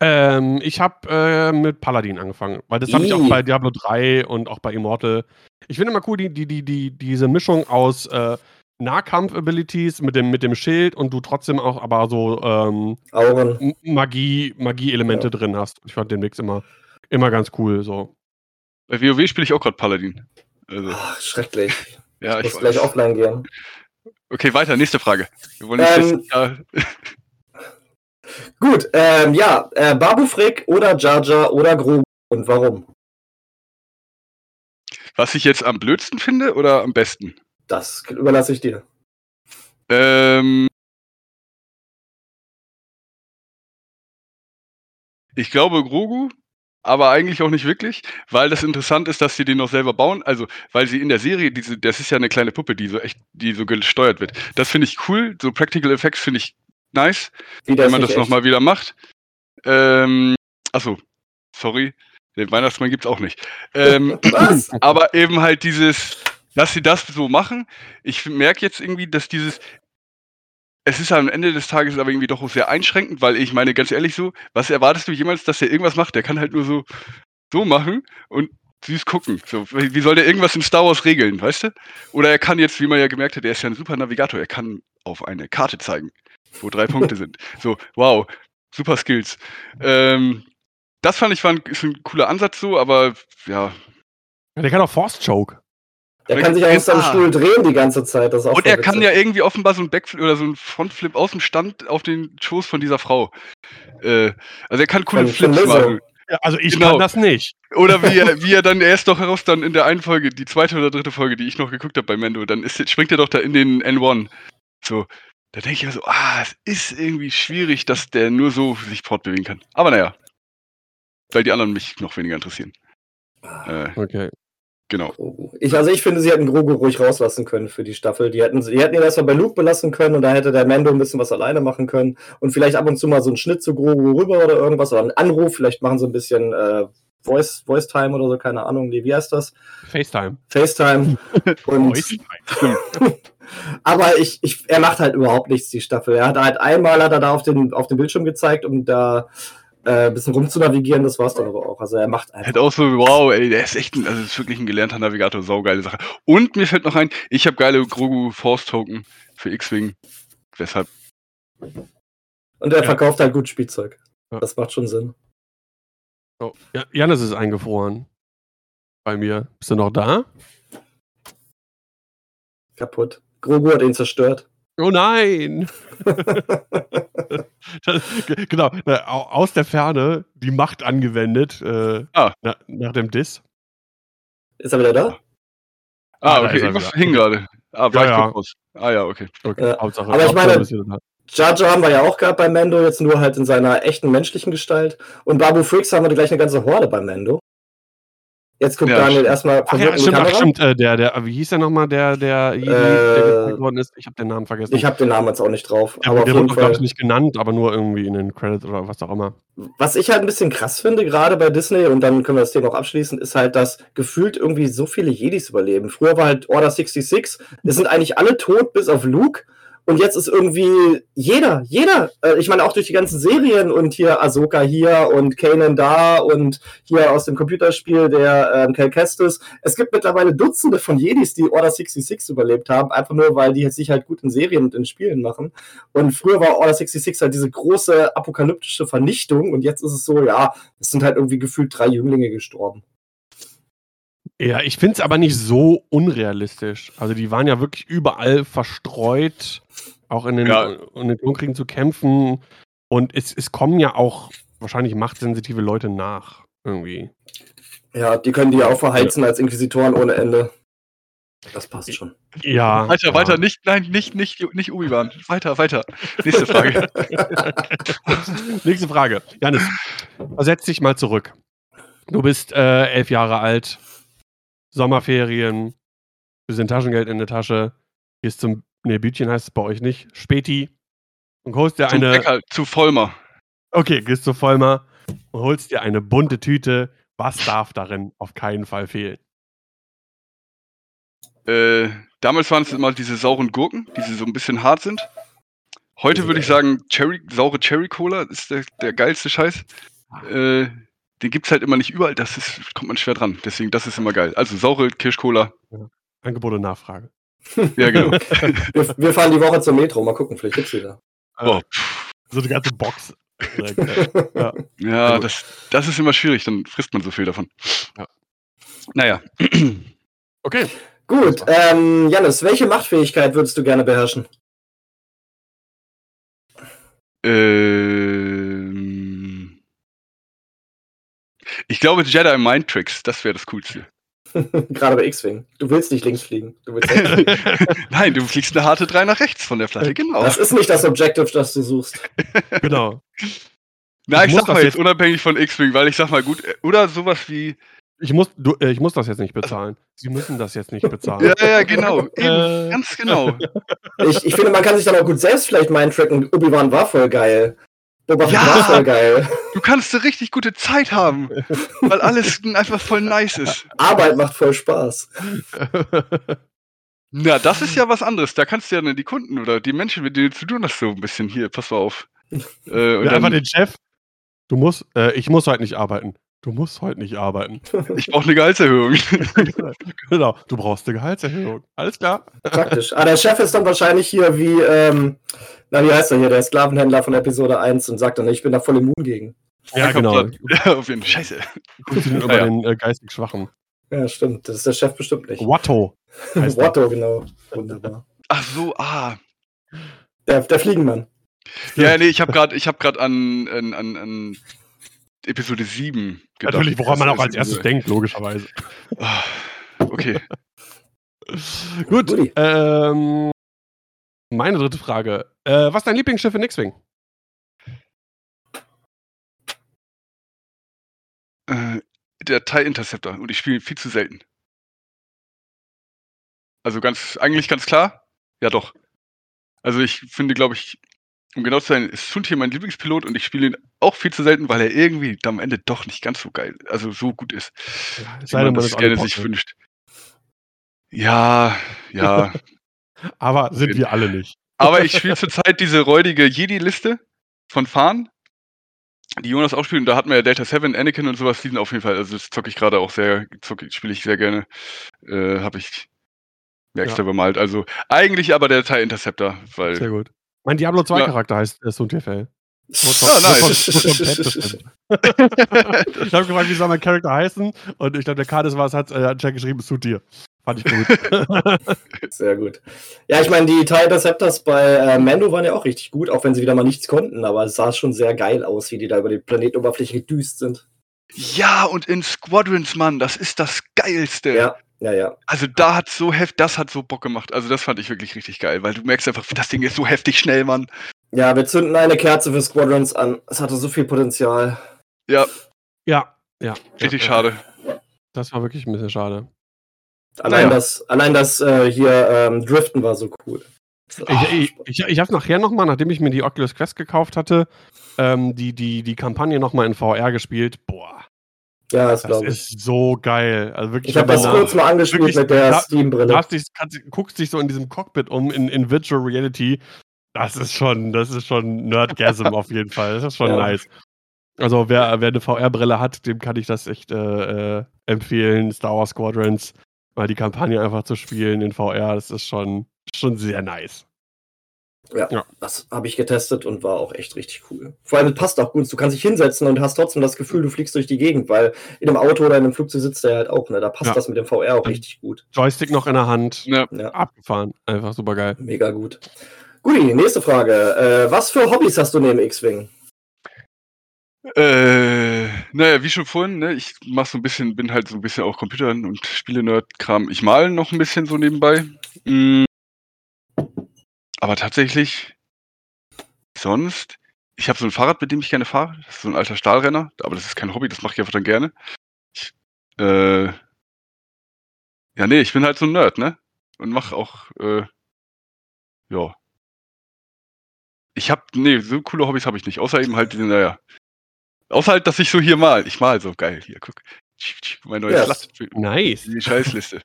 Ähm, ich habe äh, mit Paladin angefangen, weil das habe ich auch bei Diablo 3 und auch bei Immortal. Ich finde immer cool, die, die, die, die, diese Mischung aus äh, Nahkampf-Abilities mit dem, mit dem Schild und du trotzdem auch aber so ähm, Auren. M- Magie, Magie-Elemente Ja. drin hast. Ich fand den Mix immer, immer ganz cool. So. Bei WoW spiele ich auch gerade Paladin. Also, Ach, schrecklich. ja, Ich ich muss gleich offline gehen. Okay, weiter, nächste Frage. Wir wollen nicht Ähm, das, ja, [laughs] Gut, ähm, ja, äh, Babu Frick oder Jar oder Grogu. Und warum? was ich jetzt am blödsten finde oder am besten? Das überlasse ich dir. Ähm, ich glaube Grogu, aber eigentlich auch nicht wirklich, weil das interessant ist, dass sie den noch selber bauen. Also, weil sie in der Serie, diese, das ist ja eine kleine Puppe, die so echt, die so gesteuert wird. Das finde ich cool. So Practical Effects finde ich nice, wenn man das nochmal wieder macht. Ähm, achso, sorry, den Weihnachtsmann gibt's auch nicht. Ähm, [laughs] Was? aber eben halt dieses, dass sie das so machen. Ich merke jetzt irgendwie, dass dieses, es ist am Ende des Tages aber irgendwie doch sehr einschränkend, weil ich meine, ganz ehrlich so, was erwartest du jemals, dass der irgendwas macht? Der kann halt nur so, so machen und süß gucken. So, wie soll der irgendwas in Star Wars regeln, weißt du? Oder er kann jetzt, wie man ja gemerkt hat, der ist ja ein super Navigator, er kann auf eine Karte zeigen, wo drei [laughs] Punkte sind. So, wow, super Skills. Ähm, das fand ich war ein, ist ein cooler Ansatz so, aber ja. Ja, der kann auch Force Choke. Der kann sich auch aus seinem Ah. Stuhl drehen die ganze Zeit. Das ist auch Und er kann witzig. ja irgendwie offenbar so ein Backflip oder so ein Frontflip aus dem Stand auf den Schoß von dieser Frau. Äh, also er kann coole Von- von Flips machen. Ja, also ich Genau. kann das nicht. Oder wie er, [laughs] wie er dann erst doch heraus dann in der einen Folge, die zweite oder dritte Folge, die ich noch geguckt habe bei Mendo, dann ist, springt er doch da in den N1. So, da denke ich mir so, ah, es ist irgendwie schwierig, dass der nur so sich fortbewegen kann. Aber naja, weil die anderen mich noch weniger interessieren. Äh, Okay. Genau. Ich, also ich finde, sie hätten Grogu ruhig rauslassen können für die Staffel. Die hätten, die hätten ihn erstmal bei Luke belassen können und da hätte der Mando ein bisschen was alleine machen können. Und vielleicht ab und zu mal so einen Schnitt zu Grogu rüber oder irgendwas oder einen Anruf. Vielleicht machen sie ein bisschen äh, Voice, Voice Time oder so, keine Ahnung. Wie, wie heißt das? FaceTime. FaceTime. [laughs] Und, [laughs] aber ich, ich, er macht halt überhaupt nichts, die Staffel. Er hat halt einmal hat er da auf den, auf dem Bildschirm gezeigt, um da äh, ein bisschen rumzunavigieren. Das war's dann aber auch. Also er macht einfach. Halt auch so, wow, ey, der ist echt ein, also ist wirklich ein gelernter Navigator, saugeile Sache. Und mir fällt noch ein, ich habe geile Grogu Force Token für X-Wing. Weshalb, Und er Ja. verkauft halt gut Spielzeug. Ja. Das macht schon Sinn. Oh, ja, Janis ist eingefroren. Bei mir. Bist du noch da? Kaputt. Grogu hat ihn zerstört. Oh nein! [laughs] Das- genau, na, au- aus der Ferne die Macht angewendet äh, Ah. na, nach dem Diss. Ist er wieder da? ah, Ah, da okay, irgendwas wieder. hing gerade. Ah, Ja, war ich ja. Ah ja, okay. Okay, Ja. Hauptsache, Aber ich Hauptsache, meine- da. Jar Jar haben wir ja auch gerade bei Mando, jetzt nur halt in seiner echten menschlichen Gestalt. Und Babu Freaks haben wir gleich eine ganze Horde bei Mando. Jetzt guckt Ja, Daniel stimmt. erstmal Ach ja, stimmt, ach, stimmt. Äh, der, der, wie hieß der nochmal, der, der Jedi, Äh, der worden ist? Ich habe den Namen vergessen. Ich habe den Namen jetzt auch nicht drauf. der, aber der wurde, glaube ich, nicht genannt, aber nur irgendwie in den Credits oder was auch immer. Was ich halt ein bisschen krass finde, gerade bei Disney, und dann können wir das Thema auch abschließen, ist halt, dass gefühlt irgendwie so viele Jedis überleben. Früher war halt Order 66, es sind eigentlich alle tot, bis auf Luke. Und jetzt ist irgendwie jeder, jeder, äh, ich meine auch durch die ganzen Serien und hier Ahsoka hier und Kanan da und hier aus dem Computerspiel der ähm, Cal Kestis. Es gibt mittlerweile Dutzende von Jedis, die Order 66 überlebt haben, einfach nur, weil die sich halt gut in Serien und in Spielen machen. Und früher war Order 66 halt diese große apokalyptische Vernichtung und jetzt ist es so, ja, es sind halt irgendwie gefühlt drei Jünglinge gestorben. Ja, ich finde es aber nicht so unrealistisch. Also die waren ja wirklich überall verstreut, auch in den, Ja. in den Klonkriegen zu kämpfen. Und es, es kommen ja auch wahrscheinlich machtsensitive Leute nach. Irgendwie. Ja, die können die ja auch verheizen als Inquisitoren ohne Ende. Das passt schon. Ja. Weiter, ja. weiter, nicht, nein, nicht, nicht, nicht Obi-Wan. Weiter, weiter. Nächste Frage. [laughs] Nächste Frage. Janis, versetz dich mal zurück. Du bist äh, elf Jahre alt, Sommerferien, bisschen Taschengeld in der Tasche, gehst zum, nee, Bütchen heißt es bei euch nicht, Späti und holst dir Zum eine, Bäcker, zu Vollmer. okay, gehst zu Vollmer und holst dir eine bunte Tüte. Was darf darin auf keinen Fall fehlen? Äh, damals waren es immer diese sauren Gurken, die so ein bisschen hart sind. Heute würde ich sagen, Cherry, saure Cherry Cola ist der, der geilste Scheiß. Äh, den gibt es halt immer nicht überall, das ist, kommt man schwer dran. Deswegen, das ist immer geil. Also saure Kirschcola, Angebot und Nachfrage. Ja, genau. [laughs] Wir, wir fahren die Woche zur Metro. Mal gucken, vielleicht gibt's wieder. Oh, So eine ganze Box. [laughs] Äh, ja. ja, das, das ist immer schwierig, dann frisst man so viel davon. Ja. Naja. [clears throat] Okay. Gut, ähm, Janis, welche Machtfähigkeit würdest du gerne beherrschen? Ähm, ich glaube, Jedi Mind Tricks, das wäre das Coolste. [laughs] Gerade bei X-Wing. Du willst nicht links fliegen. Du willst. [laughs] Nein, du fliegst eine harte 3 nach rechts von der Platte, genau. Das ist nicht das Objective, das du suchst. [laughs] Genau. Na, Ich ich sag mal das jetzt unabhängig von X-Wing, weil ich sag mal gut, äh, oder sowas wie. Ich muss, du, äh, ich muss das jetzt nicht bezahlen. Sie müssen das jetzt nicht bezahlen. Ja, ja, genau. Eben, Äh. ganz genau. Ich, ich finde, man kann sich dann auch gut selbst vielleicht mindtracken. Obi-Wan war voll geil. Boba Fett Ja. war voll geil. Du kannst eine richtig gute Zeit haben, weil alles [laughs] einfach voll nice ist. Arbeit macht voll Spaß. [laughs] Na, das ist ja was anderes. Da kannst du ja die Kunden oder die Menschen, mit denen du zu tun hast, so ein bisschen hier, pass mal auf. [laughs] Äh, und Ja, einfach dann, den Chef. Du musst, äh, ich muss heute nicht arbeiten. Du musst heute nicht arbeiten. ich brauche eine Gehaltserhöhung. [laughs] genau, du brauchst eine Gehaltserhöhung. Alles klar. Praktisch. Ah, der Chef ist dann wahrscheinlich hier wie, ähm, na, wie heißt er hier, der Sklavenhändler von Episode 1 und sagt dann, ich bin da voll immun gegen. Ja, kommt genau. dann- Ja, auf jeden Fall. Scheiße. Gut, über Ja, ja. den äh, geistig Schwachen. Ja, stimmt. Das ist der Chef bestimmt nicht. Watto. [laughs] Watto, genau. Wunderbar. Ach so, ah. Der, der Fliegenmann. Ja, nee, ich habe gerade hab grad an, an, an, an Episode 7 gedacht. Natürlich, woran man auch als erstes diese- denkt, logischerweise. Ah, Okay. [laughs] Gut. Ähm, meine dritte Frage. Äh, was ist dein Lieblingsschiff in X-Wing? Äh, der TIE Interceptor und ich spiele viel zu selten. Also ganz, eigentlich ganz klar? Ja, doch. Also ich finde, glaube ich, um genau zu sein, ist Sun hier mein Lieblingspilot und ich spiele ihn auch viel zu selten, weil er irgendwie am Ende doch nicht ganz so geil, also so gut ist, Ja, wie man das gerne sich wünscht. Ja, ja. [laughs] Aber sind wir alle nicht. [laughs] Aber ich spiele zurzeit diese räudige Jedi-Liste von Fahnen, die Jonas auch spielt. Und da hatten wir ja Delta 7, Anakin und sowas. Die sind auf jeden Fall, also das zocke ich gerade auch sehr, zocke, spiele ich sehr gerne. Äh, Habe ich mir extra bemalt. Also eigentlich aber der TIE Interceptor, weil. Sehr gut. Mein Diablo 2 Ja. Charakter heißt äh, Suntifel. Ah, nice. [laughs] ich habe gefragt, wie soll mein Charakter heißen? Und ich glaube, der Kades war es, hat äh, Jack geschrieben, es tut dir. Fand ich gut. [laughs] Sehr gut. Ja, ich meine, die TIE Interceptors bei äh, Mando waren ja auch richtig gut, auch wenn sie wieder mal nichts konnten, aber es sah schon sehr geil aus, wie die da über die Planetenoberfläche gedüst sind. ja, und in Squadrons, Mann, das ist das Geilste. Ja, ja, ja. Also da hat so heft, das hat so Bock gemacht. Also das fand ich wirklich richtig geil, weil du merkst einfach, das Ding ist so heftig schnell, Mann. Ja, wir zünden eine Kerze für Squadrons an. Es hatte so viel Potenzial. Ja, ja, ja. richtig ja, schade. Das war wirklich ein bisschen schade. Allein Naja. das, allein das äh, hier ähm, Driften war so cool. Ich, ich, ich, ich habe nachher nochmal, nachdem ich mir die Oculus Quest gekauft hatte, ähm, die, die, die Kampagne nochmal in VR gespielt. Boah, ja, das das glaube ich. ist so geil. Also wirklich, Ich habe das kurz mal angespielt wirklich- mit der Du Steam-Brille. kannst, guckst dich so in diesem Cockpit um, in, in Virtual Reality. Das ist schon, das ist schon Nerdgasm auf jeden Fall. Das ist schon [laughs] Ja. nice. Also wer, wer eine VR-Brille hat, dem kann ich das echt äh, äh, empfehlen, Star Wars Squadrons, mal die Kampagne einfach zu spielen in VR. Das ist schon, schon sehr nice. Das habe ich getestet und war auch echt richtig cool. Vor allem es passt auch gut. Du kannst dich hinsetzen und hast trotzdem das Gefühl, du fliegst durch die Gegend, weil in einem Auto oder in einem Flugzeug sitzt der halt auch. Ne? Da passt Ja. das mit dem VR auch richtig gut. Joystick noch in der Hand, Ja. Ja, abgefahren. Einfach super geil. mega gut. Guti, nächste Frage. Äh, was für Hobbys hast du neben X-Wing? Äh, naja, wie schon vorhin, ne, ich mach so ein bisschen, bin halt so ein bisschen auch Computer- und Spiele-Nerd-Kram. Ich male noch ein bisschen so nebenbei. Mm. Aber tatsächlich, sonst, ich habe so ein Fahrrad, mit dem ich gerne fahre. Das ist so ein alter Stahlrenner, aber das ist kein Hobby, das mache ich einfach dann gerne. Ich, äh, ja, nee, ich bin halt so ein Nerd, ne? Und mach auch, äh, ja. Ich hab, nee, so coole Hobbys habe ich nicht, außer eben halt naja. Außer halt, dass ich so hier mal. Ich mal so geil. Hier, guck. Mein neues Yes. Blatt. für Nice. Die Scheißliste.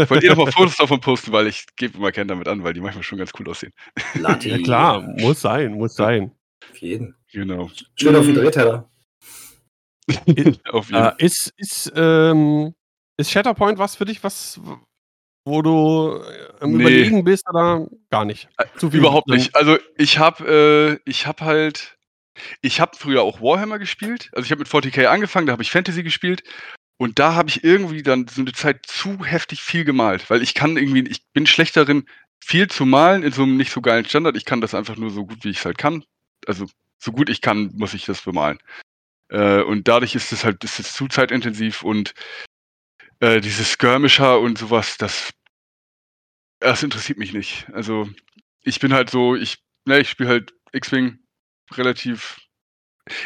Ich wollte eh noch mal Fotos davon posten, weil ich gebe immer keinen damit an, weil die manchmal schon ganz cool aussehen. Lati. Ja klar, muss sein, muss sein. Auf jeden. Genau. Schön auf dem Drehteller. [laughs] Auf jeden Äh, ist, ist, ähm, ist Shatterpoint was für dich, was, wo du äh, am Nee. Überlegen bist oder gar nicht? Zu viel Überhaupt dann- nicht. Also ich habe, äh, ich habe halt, ich habe früher auch Warhammer gespielt. Also ich habe mit 40k angefangen, da habe ich Fantasy gespielt und da habe ich irgendwie dann so eine Zeit zu heftig viel gemalt, weil ich kann irgendwie, ich bin schlecht darin, viel zu malen in so einem nicht so geilen Standard. Ich kann das einfach nur so gut, wie ich es halt kann. Also so gut ich kann, muss ich das bemalen. Äh, und dadurch ist es halt, ist es zu zeitintensiv und äh, dieses Skirmisher und sowas, das, das interessiert mich nicht. Also ich bin halt so, ich, ne, ich spiele halt X-Wing relativ.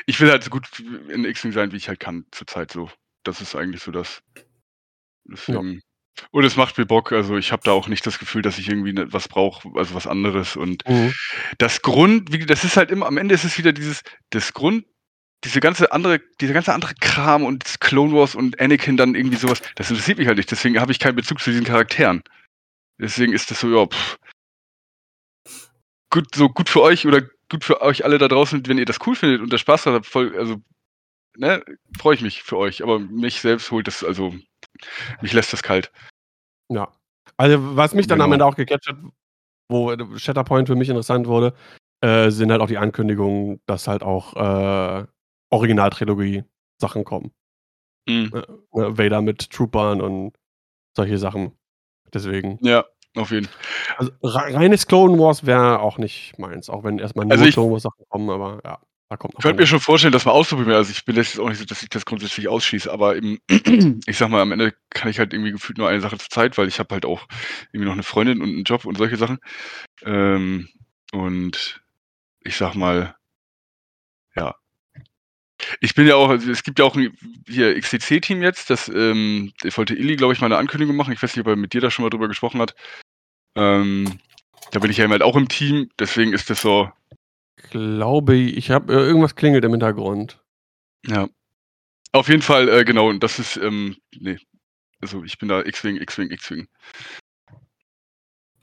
Ich will halt so gut in X-Wing sein, wie ich halt kann, zurzeit so. Das ist eigentlich so das. Deswegen. Und es macht mir Bock, also ich habe da auch nicht das Gefühl, dass ich irgendwie ne- was brauche, also was anderes. Und Mhm. das Grund, wie, das ist halt immer, am Ende ist es wieder dieses, das Grund, diese ganze andere, dieser ganze andere Kram und das Clone Wars und Anakin dann irgendwie sowas, das interessiert mich halt nicht. Deswegen habe ich keinen Bezug zu diesen Charakteren. Deswegen ist das so, ja, pff. Gut, so gut für euch oder gut für euch alle da draußen, wenn ihr das cool findet und da Spaß habt, voll, also, ne, freue ich mich für euch. Aber mich selbst holt das, also, mich lässt das kalt. Ja. Also, was mich dann am Genau. Ende auch gecatcht hat, wo äh, Shatterpoint für mich interessant wurde, äh, sind halt auch die Ankündigungen, dass halt auch äh, Originaltrilogie-Sachen kommen. Mhm. Ne, Vader mit Troopern und solche Sachen. Deswegen. Ja, auf jeden Also re- reines Clone Wars wäre auch nicht meins, auch wenn erstmal nur Also Clone Wars Sachen kommen, aber ja, da kommt Ich könnte mir schon vorstellen, das mal auszuprobieren. Also ich bin jetzt auch nicht so, dass ich das grundsätzlich ausschließe, aber im, [clears throat] ich sag mal, am Ende kann ich halt irgendwie gefühlt nur eine Sache zur Zeit, weil ich habe halt auch irgendwie noch eine Freundin und einen Job und solche Sachen. Ähm, und ich sag mal, ja. Ich bin ja auch, also es gibt ja auch ein hier XTC-Team jetzt, das ähm, ich wollte Illy, glaube ich, mal eine Ankündigung machen. Ich weiß nicht, ob er mit dir da schon mal drüber gesprochen hat. Ähm, da bin ich ja halt auch im Team, deswegen ist das so, Glaube ich, ich habe äh, irgendwas klingelt im Hintergrund. Ja. Auf jeden Fall, äh, genau, und das ist, ähm, nee. Also ich bin da X-Wing, X-Wing, X-Wing.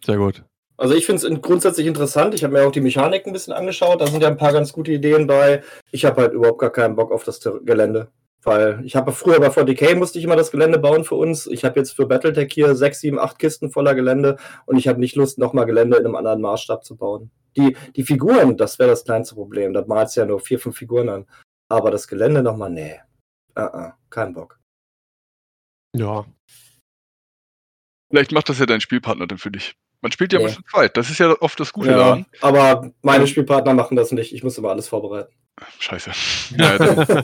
Sehr gut. Also ich finde es grundsätzlich interessant. Ich habe mir auch die Mechanik ein bisschen angeschaut. Da sind ja ein paar ganz gute Ideen bei. Ich habe halt überhaupt gar keinen Bock auf das Ter- Gelände. Weil ich habe früher bei 40k musste ich immer das Gelände bauen für uns. Ich habe jetzt für Battletech hier sechs, sieben, acht Kisten voller Gelände und ich habe nicht Lust, nochmal Gelände in einem anderen Maßstab zu bauen. Die, die Figuren, das wäre das kleinste Problem. Da malst du ja nur vier, fünf Figuren an. Aber das Gelände nochmal, nee. Uh -uh, kein Bock. Ja. Vielleicht macht das ja dein Spielpartner dann für dich. Man spielt ja Nee. immer zu zweit. Das ist ja oft das Gute Ja, daran. aber meine Spielpartner machen das nicht. Ich muss immer alles vorbereiten. Scheiße. [laughs] Ja, [laughs]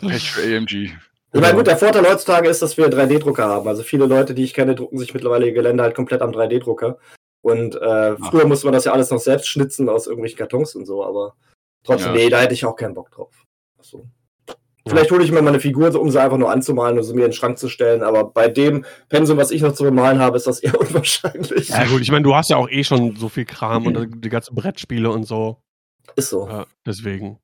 Pech für AMG. Ich meine, gut, der Vorteil heutzutage ist, dass wir 3D-Drucker haben. Also viele Leute, die ich kenne, drucken sich mittlerweile ihr Gelände halt komplett am 3D-Drucker. Und äh, früher musste man das ja alles noch selbst schnitzen aus irgendwelchen Kartons und so, aber trotzdem, Ja. nee, da hätte ich auch keinen Bock drauf. So. Vielleicht hole ich mir mal eine Figur, so, um sie einfach nur anzumalen und sie mir in den Schrank zu stellen, aber bei dem Pensum, was ich noch zu bemalen habe, ist das eher [laughs] unwahrscheinlich. Ja gut, ich meine, du hast ja auch eh schon so viel Kram und [clears throat] die ganzen Brettspiele und so. Ist so. Ja, deswegen.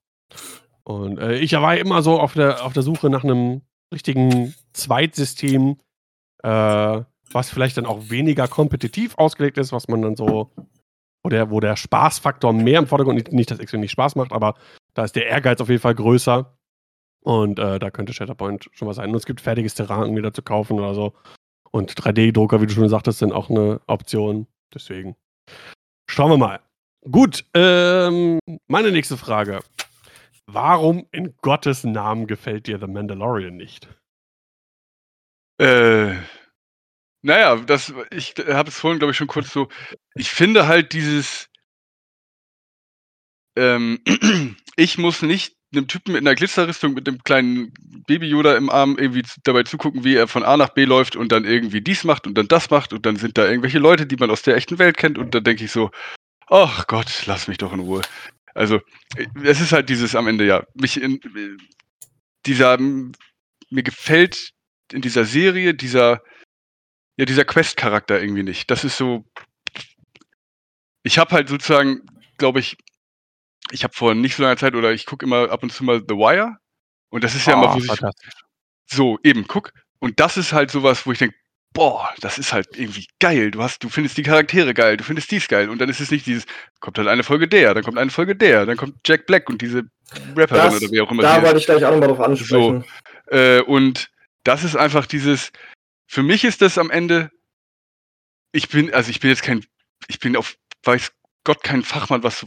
Und äh, ich war immer so auf der, auf der Suche nach einem richtigen Zweitsystem, äh, was vielleicht dann auch weniger kompetitiv ausgelegt ist, was man dann so, wo der, wo der Spaßfaktor mehr im Vordergrund, nicht, nicht dass X nicht Spaß macht, aber da ist der Ehrgeiz auf jeden Fall größer. Und äh, da könnte Shatterpoint schon was sein. Und es gibt fertiges Terrain wieder zu kaufen oder so. Und 3D-Drucker, wie du schon sagtest, sind auch eine Option. Deswegen. Schauen wir mal. Gut, ähm, meine nächste Frage. Warum in Gottes Namen gefällt dir The Mandalorian nicht? Äh, naja, das, ich habe es vorhin, glaube ich, schon kurz so. Ich finde halt dieses. Ähm, [clears throat] ich muss nicht einem Typen in der Glitzerrüstung mit dem kleinen Baby Yoda im Arm irgendwie dabei zugucken, wie er von A nach B läuft und dann irgendwie dies macht und dann das macht und dann sind da irgendwelche Leute, die man aus der echten Welt kennt und dann denke ich so, ach Gott, lass mich doch in Ruhe. Also, äh, es ist halt dieses am Ende, ja, mich in dieser, mir gefällt in dieser Serie dieser, ja, dieser Quest-Charakter irgendwie nicht. Das ist so, ich habe halt sozusagen, glaube ich, ich habe vor nicht so langer Zeit oder ich gucke immer ab und zu mal The Wire und das ist ja immer, Ah, wo sich so, eben, guck. Und das ist halt sowas, wo ich denke, boah, das ist halt irgendwie geil. Du hast, du findest die Charaktere geil, du findest dies geil. Und dann ist es nicht dieses, kommt halt eine Folge der, dann kommt eine Folge der, dann kommt Jack Black und diese Rapperin Das, oder wie auch immer da wollte ich gleich auch nochmal drauf ansprechen. äh, und das ist einfach dieses, für mich ist das am Ende ich bin, also ich bin jetzt kein, ich bin auf, weiß Gott, kein Fachmann, was so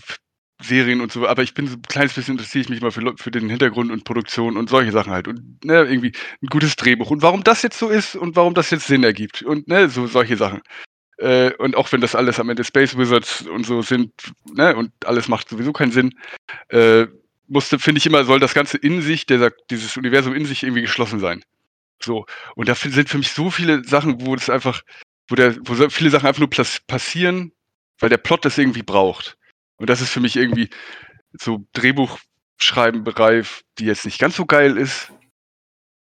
Serien und so, aber ich bin so ein kleines bisschen interessiere ich mich mal für, für den Hintergrund und Produktion und solche Sachen halt. Und ne, irgendwie ein gutes Drehbuch. Und warum das jetzt so ist und warum das jetzt Sinn ergibt. Und ne, so solche Sachen. Äh, und auch wenn das alles am Ende Space Wizards und so sind, ne, und alles macht sowieso keinen Sinn, äh, musste, finde ich immer, soll das Ganze in sich, der, dieses Universum in sich irgendwie geschlossen sein. So. Und da sind für mich so viele Sachen, wo das einfach, wo der, wo viele Sachen einfach nur passieren, weil der Plot das irgendwie braucht. Und das ist für mich irgendwie so Drehbuchschreiben-Bereich, die jetzt nicht ganz so geil ist.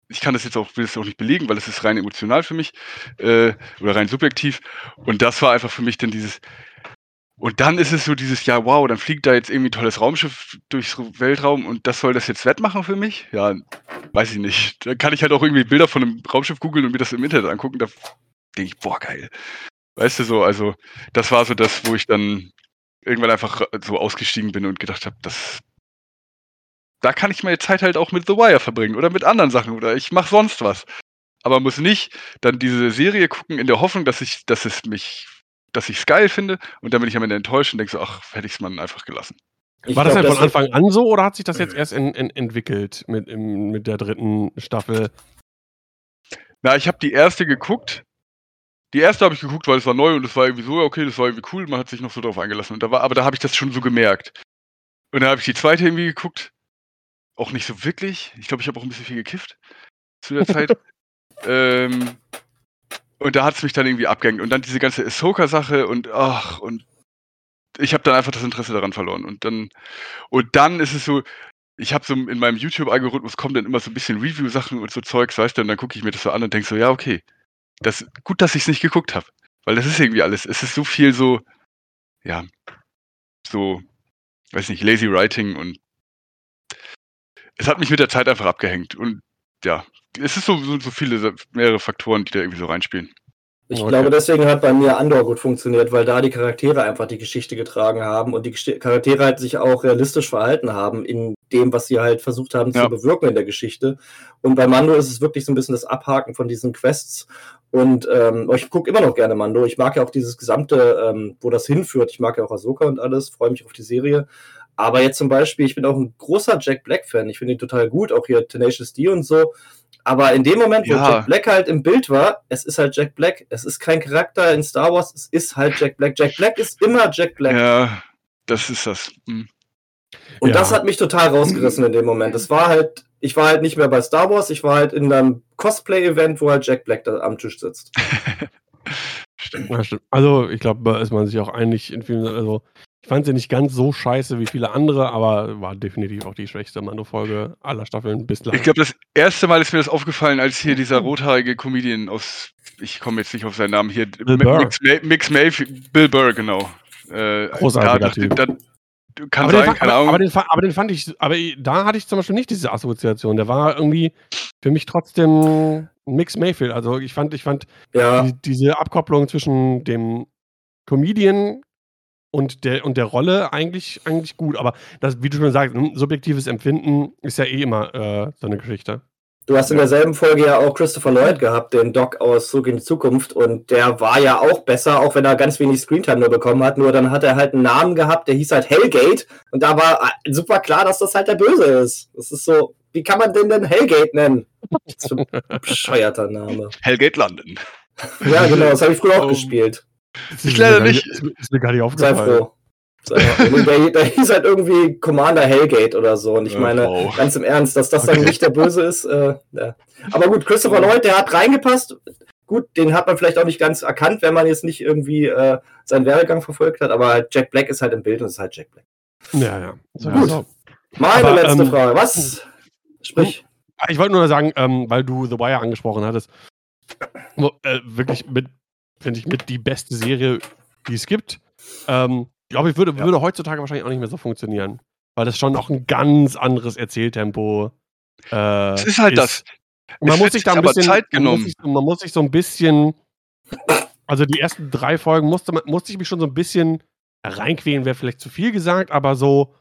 Ich kann das jetzt auch, will es auch nicht belegen, weil es ist rein emotional für mich äh, oder rein subjektiv. Und das war einfach für mich dann dieses. Und dann ist es so dieses, ja, wow, dann fliegt da jetzt irgendwie ein tolles Raumschiff durchs Weltraum und das soll das jetzt wettmachen für mich? Ja, weiß ich nicht. Da kann ich halt auch irgendwie Bilder von einem Raumschiff googeln und mir das im Internet angucken. Da denke ich, boah, geil. Weißt du so, also das war so das, wo ich dann irgendwann einfach so ausgestiegen bin und gedacht habe, das da kann ich meine Zeit halt auch mit The Wire verbringen oder mit anderen Sachen oder ich mache sonst was. Aber muss nicht dann diese Serie gucken in der Hoffnung, dass ich, dass es mich, dass ich es geil finde und dann bin ich am Ende enttäuscht und denke so, ach, hätte ich es mal einfach gelassen. Ich War das glaub, denn von Anfang an so oder hat sich das jetzt erst in, in, entwickelt mit, im, mit der dritten Staffel? Na, ich habe die erste geguckt die erste habe ich geguckt, weil es war neu und es war irgendwie so, okay, das war irgendwie cool, man hat sich noch so drauf eingelassen. Und da war, aber da habe ich das schon so gemerkt. Und dann habe ich die zweite irgendwie geguckt. Auch nicht so wirklich. Ich glaube, ich habe auch ein bisschen viel gekifft zu der Zeit. [laughs] ähm, und da hat es mich dann irgendwie abgehängt. Und dann diese ganze Ahsoka-Sache und ach, und ich habe dann einfach das Interesse daran verloren. Und dann, und dann ist es so, ich habe so in meinem YouTube-Algorithmus kommen dann immer so ein bisschen Review-Sachen und so Zeugs, weißt du, und dann gucke ich mir das so an und denke so, ja, okay, das, gut, dass ich es nicht geguckt habe. Weil das ist irgendwie alles. Es ist so viel so, ja, so, weiß nicht, lazy writing und es hat mich mit der Zeit einfach abgehängt. Und ja, es ist so, so, so viele, mehrere Faktoren, die da irgendwie so reinspielen. Ich okay. glaube, deswegen hat bei mir Andor gut funktioniert, weil da die Charaktere einfach die Geschichte getragen haben und die Charaktere halt sich auch realistisch verhalten haben in dem, was sie halt versucht haben ja. zu bewirken in der Geschichte. Und bei Mando ist es wirklich so ein bisschen das Abhaken von diesen Quests. Und ähm, ich gucke immer noch gerne Mando. Ich mag ja auch dieses gesamte, ähm, wo das hinführt. Ich mag ja auch Ahsoka und alles, freue mich auf die Serie. Aber jetzt zum Beispiel, ich bin auch ein großer Jack Black-Fan. Ich finde ihn total gut, auch hier Tenacious D und so. Aber in dem Moment, wo ja. Jack Black halt im Bild war, es ist halt Jack Black. Es ist kein Charakter in Star Wars, es ist halt Jack Black. Jack Black ist immer Jack Black. Ja, das ist das. Hm. Und ja. das hat mich total rausgerissen in dem Moment. Es war halt, ich war halt nicht mehr bei Star Wars, ich war halt in einem Cosplay-Event, wo halt Jack Black da am Tisch sitzt. [laughs] stimmt. Ja, stimmt. Also, ich glaube, da ist man sich auch einig in vielen, also ich fand sie nicht ganz so scheiße wie viele andere, aber war definitiv auch die schwächste Mando-Folge aller Staffeln bislang. Ich glaube, das erste Mal ist mir das aufgefallen, als hier dieser rothaarige Comedian aus, ich komme jetzt nicht auf seinen Namen hier, Bill Mix, Mix Mayfield, Bill Burr, genau. Äh, Großartiger da, da, kann aber sein, den, keine Ahnung. Aber den, aber den, fand ich, aber da hatte ich zum Beispiel nicht diese Assoziation. Der war irgendwie für mich trotzdem Mix Mayfield. Also ich fand, ich fand ja. die, diese Abkopplung zwischen dem Comedian und der, und der Rolle eigentlich, eigentlich gut. Aber das, wie du schon sagst, subjektives Empfinden ist ja eh immer äh, so eine Geschichte. Du hast in derselben Folge ja auch Christopher Lloyd gehabt, den Doc aus Zurück in die Zukunft. Und der war ja auch besser, auch wenn er ganz wenig Screentime nur bekommen hat. Nur dann hat er halt einen Namen gehabt, der hieß halt Hellgate. Und da war super klar, dass das halt der Böse ist. Das ist so, wie kann man den denn Hellgate nennen? Das ist ein [laughs] bescheuerter Name. Hellgate London. Ja, genau, das habe ich früher auch oh. gespielt. Ich leider nicht. Ist mir gar nicht aufgefallen. Sei froh. [laughs] der hieß halt irgendwie Commander Hellgate oder so. Und ich meine, oh. ganz im Ernst, dass das okay. dann nicht der Böse ist. Äh, ja. Aber gut, Christopher Lloyd, der hat reingepasst. Gut, den hat man vielleicht auch nicht ganz erkannt, wenn man jetzt nicht irgendwie äh, seinen Werdegang verfolgt hat. Aber Jack Black ist halt im Bild und ist halt Jack Black. Ja, ja. So, gut. Also. Meine aber, letzte ähm, Frage. Was? Sprich. Ich wollte nur sagen, ähm, weil du The Wire angesprochen hattest, wo, äh, wirklich mit finde ich, mit die beste Serie, die es gibt. Ähm, glaube ich, würde, ja. würde heutzutage wahrscheinlich auch nicht mehr so funktionieren. Weil das schon auch ein ganz anderes Erzähltempo äh, Es ist halt ist. das. man muss sich da ein bisschen. Zeit genommen. Man muss, sich, man muss sich so ein bisschen. Also die ersten drei Folgen musste, musste ich mich schon so ein bisschen reinquälen, wäre vielleicht zu viel gesagt, aber so.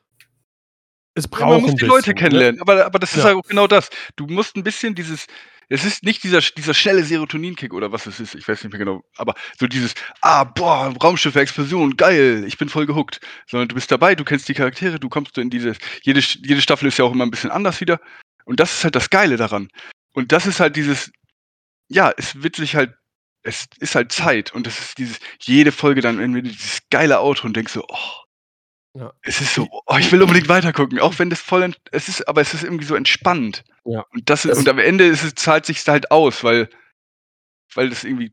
Es braucht ja, man muss die Leute ne? kennenlernen, aber, aber das ist ja. halt auch genau das. Du musst ein bisschen dieses, es ist nicht dieser, dieser schnelle Serotoninkick oder was es ist, ich weiß nicht mehr genau, aber so dieses, ah, boah, Raumschiffe, Explosion, geil, ich bin voll gehuckt. Sondern du bist dabei, du kennst die Charaktere, du kommst in diese, jede, jede Staffel ist ja auch immer ein bisschen anders wieder. Und das ist halt das Geile daran. Und das ist halt dieses, ja, es wird sich halt, es ist halt Zeit und es ist dieses, jede Folge dann irgendwie dieses geile Auto und denkst so, oh, Ja. es ist so, oh, ich will unbedingt weitergucken, auch wenn das voll, es ist, aber es ist irgendwie so entspannt. Ja. Und das, Das- und am Ende ist es, zahlt sich halt aus, weil, weil das irgendwie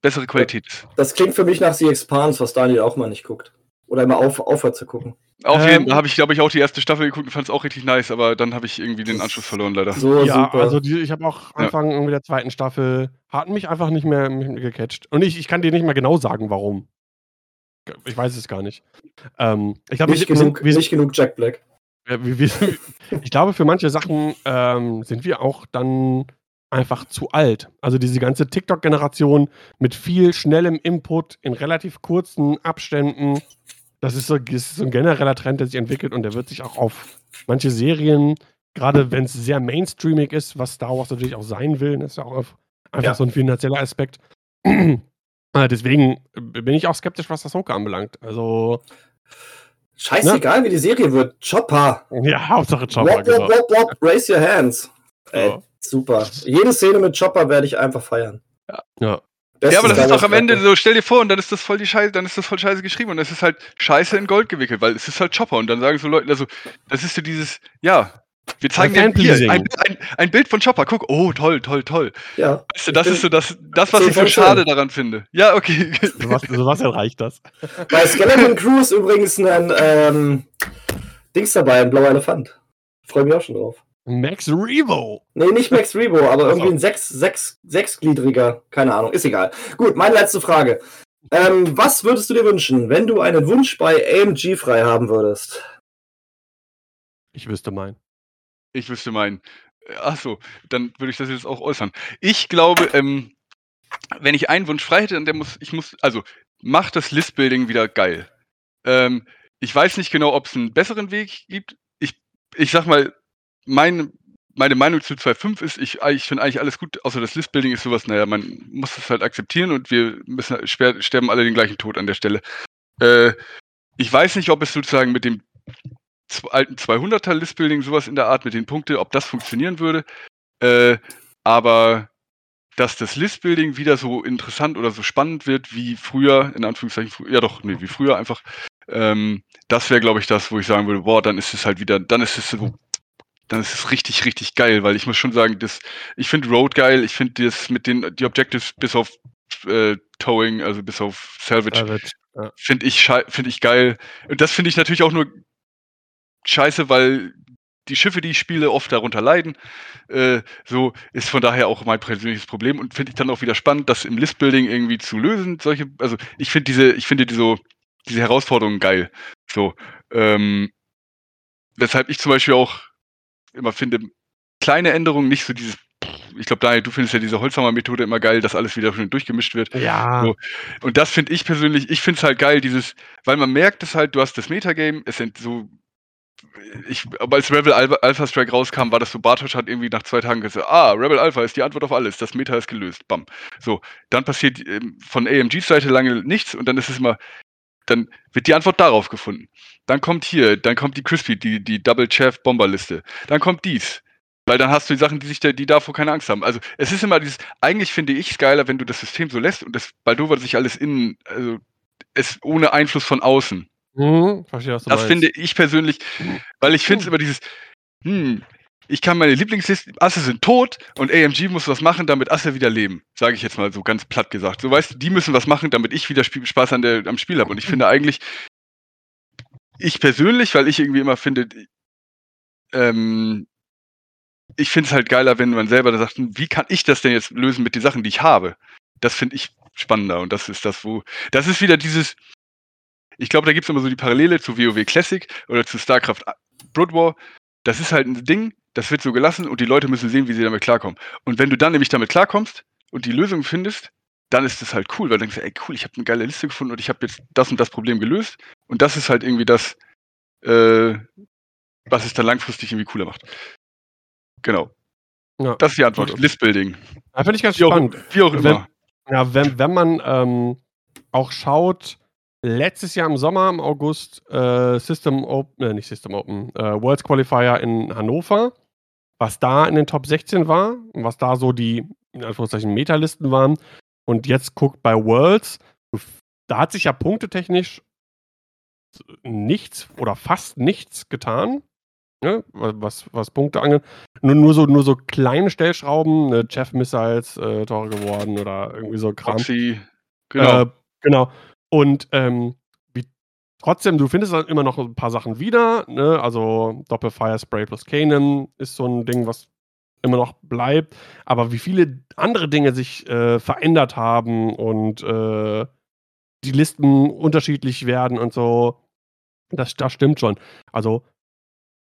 bessere Qualität ist. Das klingt für mich nach The Expanse, was Daniel auch mal nicht guckt. Oder immer auf, aufhört zu gucken. Auf Ähm, jeden Fall habe ich, glaube ich, auch die erste Staffel geguckt und fand es auch richtig nice, aber dann habe ich irgendwie den Anschluss verloren, leider. So ja, super. also die, ich habe auch Ja. Anfang irgendwie der zweiten Staffel, hat mich einfach nicht mehr, mehr gecatcht. Und ich, ich kann dir nicht mal genau sagen, warum. Ich weiß es gar nicht. Ähm, ich glaube, nicht, wir, sind- genug, sind- nicht genug Jack Black. wir, wir, [laughs] ich glaube, für manche Sachen ähm, sind wir auch dann einfach zu alt. Also diese ganze TikTok-Generation mit viel schnellem Input in relativ kurzen Abständen. Das ist so, das ist so ein genereller Trend, der sich entwickelt und der wird sich auch auf manche Serien, gerade wenn es sehr mainstreamig ist, was Star Wars natürlich auch sein will, das ist ja auch einfach Ja. so ein finanzieller Aspekt. Äh, Deswegen bin ich auch skeptisch, was das Hoka anbelangt. Also, Scheißegal, wie die Serie wird. Chopper. ja, Hauptsache Chopper, Wop, genau. wop, wop, wop. Raise your hands. Ey, Ja. super. Jede Szene mit Chopper werde ich einfach feiern. Ja. Bestes Ja, aber das ist doch am Ende so, stell dir vor, und dann ist das voll die Scheiße, dann ist das voll scheiße geschrieben und es ist halt scheiße in Gold gewickelt, weil es ist halt Chopper und dann sagen so Leute, also, das ist so dieses, ja, wir zeigen dir hier ein, ein, ein Bild von Chopper, guck, oh, toll, toll, toll. Ja, Weißt du, das ist so das, das was ich so schade zehn. daran finde. Ja, okay. [laughs] Sowas, sowas erreicht das. [laughs] bei Skeleton Crew ist übrigens ein ähm, Dings dabei, ein blauer Elefant. Freue mich auch schon drauf. Max Revo. Nee, nicht Max Rebo, aber so. irgendwie ein sechs, sechs, sechsgliedriger. Keine Ahnung, ist egal. Gut, meine letzte Frage. Ähm, was würdest du dir wünschen, wenn du einen Wunsch bei AMG frei haben würdest? Ich wüsste meinen. Ich wüsste meinen. Ach so, dann würde ich das jetzt auch äußern. Ich glaube, ähm, wenn ich einen Wunsch frei hätte, dann der muss, ich muss, also mach das Listbuilding wieder geil. Ähm, ich weiß nicht genau, ob es einen besseren Weg gibt. Ich, ich sag mal, mein, meine Meinung zu 2.5 ist, ich, ich finde eigentlich alles gut, außer das Listbuilding ist sowas, naja, man muss es halt akzeptieren und wir müssen sterben alle den gleichen Tod an der Stelle. Äh, ich weiß nicht, ob es sozusagen mit dem alten 200er Listbuilding, sowas in der Art mit den Punkten, ob das funktionieren würde. Äh, aber dass das Listbuilding wieder so interessant oder so spannend wird wie früher, in Anführungszeichen, ja doch, nee, wie früher einfach, ähm, das wäre, glaube ich, das, wo ich sagen würde, boah, dann ist es halt wieder, dann ist es so, dann ist es richtig, richtig geil, weil ich muss schon sagen, das, ich finde Road geil, ich finde das mit den, die Objectives bis auf äh, Towing, also bis auf Salvage, Savage. Ja. finde ich, find ich geil. Und das finde ich natürlich auch nur scheiße, weil die Schiffe, die ich spiele, oft darunter leiden. Äh, so ist von daher auch mein persönliches Problem und finde ich dann auch wieder spannend, das im Listbuilding irgendwie zu lösen. Solche, also ich finde diese, ich finde die so, diese Herausforderungen geil. So, ähm, weshalb ich zum Beispiel auch immer finde, kleine Änderungen, nicht so dieses, ich glaube, Daniel, du findest ja diese Holzhammer-Methode immer geil, dass alles wieder schön durchgemischt wird. Ja. So. Und das finde ich persönlich, ich finde es halt geil, dieses, weil man merkt es halt, du hast das Metagame, es sind so, ich, aber als Rebel Alpha, Strike rauskam, war das so, Bartosch hat irgendwie nach zwei Tagen gesagt, ah, Rebel Alpha ist die Antwort auf alles, das Meta ist gelöst, bam. So, dann passiert ähm, von AMGs Seite lange nichts und dann ist es immer, dann wird die Antwort darauf gefunden. Dann kommt hier, dann kommt die Crispy, die, die Double Chaff Bomberliste. Dann kommt dies. Weil dann hast du die Sachen, die sich da, die davor keine Angst haben. Also es ist immer dieses, eigentlich finde ich es geiler, wenn du das System so lässt und das Baldover sich alles innen, also es ohne Einfluss von außen. Mhm, verstehe, was du Das meinst. finde ich persönlich, weil ich finde es immer dieses, hm, ich kann meine Lieblingsliste, Asse sind tot und AMG muss was machen, damit Asse wieder leben. Sage ich jetzt mal so ganz platt gesagt. So weißt du, die müssen was machen, damit ich wieder Spiel, Spaß an der, am Spiel habe. Und ich finde eigentlich, ich persönlich, weil ich irgendwie immer finde, ähm, ich finde es halt geiler, wenn man selber da sagt, hm, wie kann ich das denn jetzt lösen mit den Sachen, die ich habe? Das finde ich spannender und das ist das, wo, das ist wieder dieses, ich glaube, da gibt es immer so die Parallele zu WoW Classic oder zu StarCraft Brood War. Das ist halt ein Ding, das wird so gelassen und die Leute müssen sehen, wie sie damit klarkommen. Und wenn du dann nämlich damit klarkommst und die Lösung findest, dann ist das halt cool, weil dann denkst du, ey cool, ich habe eine geile Liste gefunden und ich habe jetzt das und das Problem gelöst. Und das ist halt irgendwie das, äh, was es dann langfristig irgendwie cooler macht. Genau. Ja. Das ist die Antwort. Listbuilding. Da finde ich ganz wie spannend. Auch, wie auch immer. Wenn, ja, wenn, wenn man ähm, auch schaut, letztes Jahr im Sommer, im August, äh, System Open, äh, nicht System Open, äh, Worlds Qualifier in Hannover, was da in den Top 16 war und was da so die, in Anführungszeichen, Metalisten waren. Und jetzt guckt bei Worlds, da hat sich ja punktetechnisch nichts oder fast nichts getan. Ne? Was, was Punkte angeht. Nur, nur, so, nur so kleine Stellschrauben, ne? Jeff Missiles äh, Tore geworden oder irgendwie so Kram. Foxy, genau. Äh, genau. Und ähm, wie, trotzdem, du findest dann immer noch ein paar Sachen wieder. Ne? Also Doppelfire Spray plus Kanan ist so ein Ding, was immer noch bleibt. Aber wie viele andere Dinge sich äh, verändert haben und äh, die Listen unterschiedlich werden und so, das, das stimmt schon. Also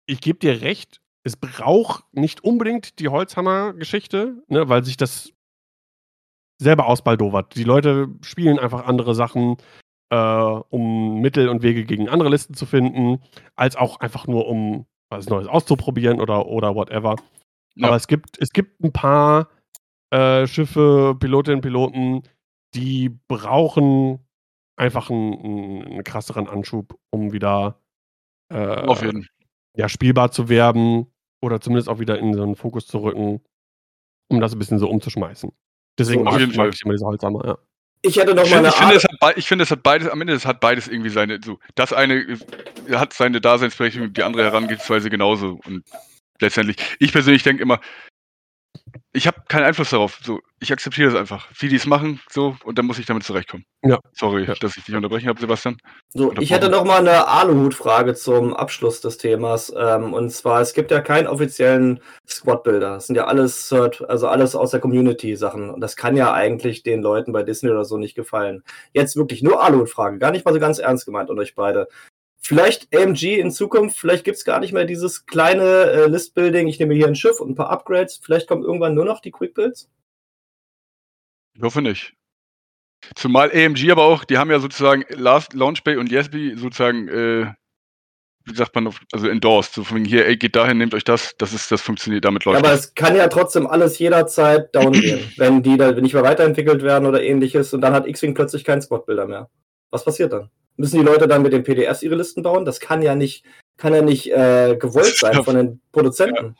ich gebe dir recht, es braucht nicht unbedingt die Holzhammer-Geschichte, ne, weil sich das selber ausbaldowert. Die Leute spielen einfach andere Sachen, äh, um Mittel und Wege gegen andere Listen zu finden, als auch einfach nur um was Neues auszuprobieren oder, oder whatever. Ja. Aber es gibt, es gibt ein paar äh, Schiffe, Pilotinnen und Piloten, die brauchen einfach einen, einen krasseren Anschub, um wieder äh, Auf jeden ja, spielbar zu werden oder zumindest auch wieder in so einen Fokus zu rücken, um das ein bisschen so umzuschmeißen. Deswegen so, auf jeden Fall. ich immer diese Holzhammer, ja. Ich hätte noch ich mal finde, ich, finde, es hat, ich finde, es hat beides, am Ende es hat beides irgendwie seine, so, das eine hat seine Daseinsberechtigung, die andere Herangehensweise genauso. Und letztendlich, ich persönlich denke immer, ich habe keinen Einfluss darauf. So, ich akzeptiere das einfach. Wie die es machen, so, und dann muss ich damit zurechtkommen. Ja. Sorry, ja. dass ich dich unterbrechen habe, Sebastian. So, ich hätte noch mal eine Aluhut-Frage zum Abschluss des Themas. Ähm, und zwar, es gibt ja keinen offiziellen Squad-Builder. Das sind ja alles also alles aus der Community-Sachen. Und das kann ja eigentlich den Leuten bei Disney oder so nicht gefallen. Jetzt wirklich nur Aluhut-Frage, gar nicht mal so ganz ernst gemeint und euch beide. Vielleicht AMG in Zukunft, vielleicht gibt es gar nicht mehr dieses kleine äh, List-Building. Ich nehme hier ein Schiff und ein paar Upgrades. Vielleicht kommen irgendwann nur noch die Quick-Builds? Ich hoffe nicht. Zumal AMG aber auch, die haben ja sozusagen Last Launch Bay und Yesby sozusagen, äh, wie sagt man, also endorsed. So von hier, ey, geht dahin, nehmt euch das, das ist, das funktioniert, damit läuft ja, Aber es kann ja trotzdem alles jederzeit down gehen, [clears throat] wenn die da nicht mehr weiterentwickelt werden oder ähnliches und dann hat X-Wing plötzlich keinen Spot-Builder mehr. Was passiert dann? Müssen die Leute dann mit den PDFs ihre Listen bauen? Das kann ja nicht, kann ja nicht äh, gewollt sein von den Produzenten.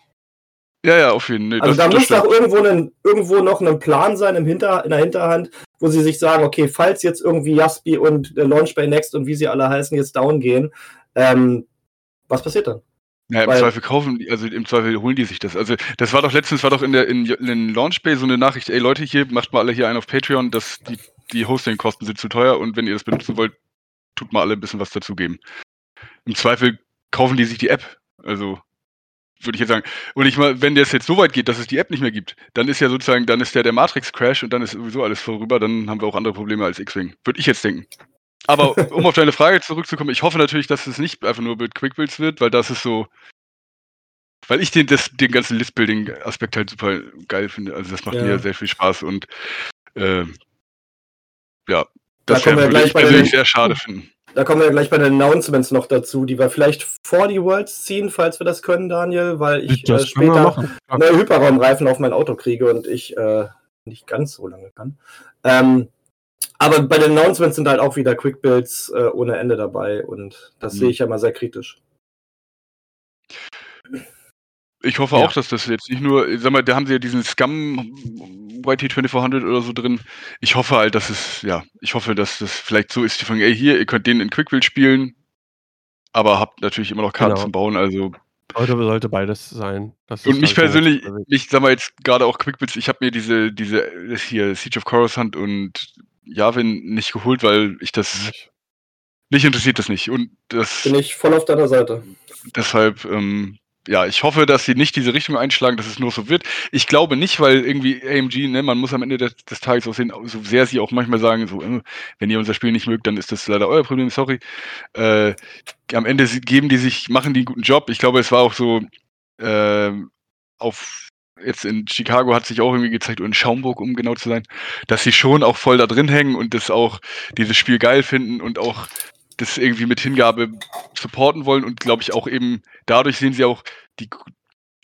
Ja, ja, auf jeden Fall. Also da muss doch irgendwo, einen, irgendwo noch ein Plan sein im Hinter, in der Hinterhand, wo sie sich sagen, okay, falls jetzt irgendwie Jaspi und äh, Launchbay Next und wie sie alle heißen, jetzt down gehen, ähm, was passiert dann? Ja, im Weil, Zweifel kaufen, also im Zweifel holen die sich das. Also das war doch letztens, war doch in der in, in Launchbay so eine Nachricht, ey Leute hier, macht mal alle hier einen auf Patreon, dass die, die Hosting-Kosten sind zu teuer und wenn ihr das benutzen wollt, tut mal alle ein bisschen was dazugeben. Im Zweifel kaufen die sich die App. Also würde ich jetzt sagen. Und ich mal, wenn das jetzt so weit geht, dass es die App nicht mehr gibt, dann ist ja sozusagen, dann ist der der Matrix-Crash und dann ist sowieso alles vorüber, dann haben wir auch andere Probleme als X-Wing. Würde ich jetzt denken. Aber [laughs] um auf deine Frage zurückzukommen, ich hoffe natürlich, dass es nicht einfach nur mit Quick-Builds wird, weil das ist so, weil ich den, das, den ganzen List-Building-Aspekt halt super geil finde. Also das macht ja. mir sehr viel Spaß und äh, ja, das da würde ich persönlich sehr schade finden. Da kommen wir gleich bei den Announcements noch dazu, die wir vielleicht vor die Worlds ziehen, falls wir das können, Daniel, weil ich äh, später neue Hyperraumreifen auf mein Auto kriege und ich äh, nicht ganz so lange kann. Ähm, aber bei den Announcements sind halt auch wieder Quick-Builds äh, ohne Ende dabei und das mhm. sehe ich ja mal sehr kritisch. Ich hoffe ja. auch, dass das jetzt nicht nur, sag mal, da haben sie ja diesen Scum YT 2400 oder so drin. Ich hoffe halt, dass es, ja, ich hoffe, dass das vielleicht so ist, die von, ey, hier, ihr könnt den in Quickbuild spielen, aber habt natürlich immer noch Karten genau. zum Bauen, also. Heute sollte beides sein. und mich halt persönlich, ich sag mal jetzt gerade auch Quickbuilds, ich habe mir diese, diese, das hier, Siege of Coruscant und Yavin nicht geholt, weil ich das, nicht. mich interessiert das nicht und das. Bin ich voll auf deiner Seite. Deshalb, ähm, ja, ich hoffe, dass sie nicht diese Richtung einschlagen, dass es nur so wird. Ich glaube nicht, weil irgendwie AMG, ne, man muss am Ende des, des Tages auch sehen, so sehr sie auch manchmal sagen, so, äh, wenn ihr unser Spiel nicht mögt, dann ist das leider euer Problem, sorry. Äh, am Ende geben die sich, machen die einen guten Job. Ich glaube, es war auch so, äh, auf jetzt in Chicago hat sich auch irgendwie gezeigt, und in Schaumburg, um genau zu sein, dass sie schon auch voll da drin hängen und das auch dieses Spiel geil finden und auch das irgendwie mit Hingabe supporten wollen und glaube ich auch eben dadurch sehen sie auch die,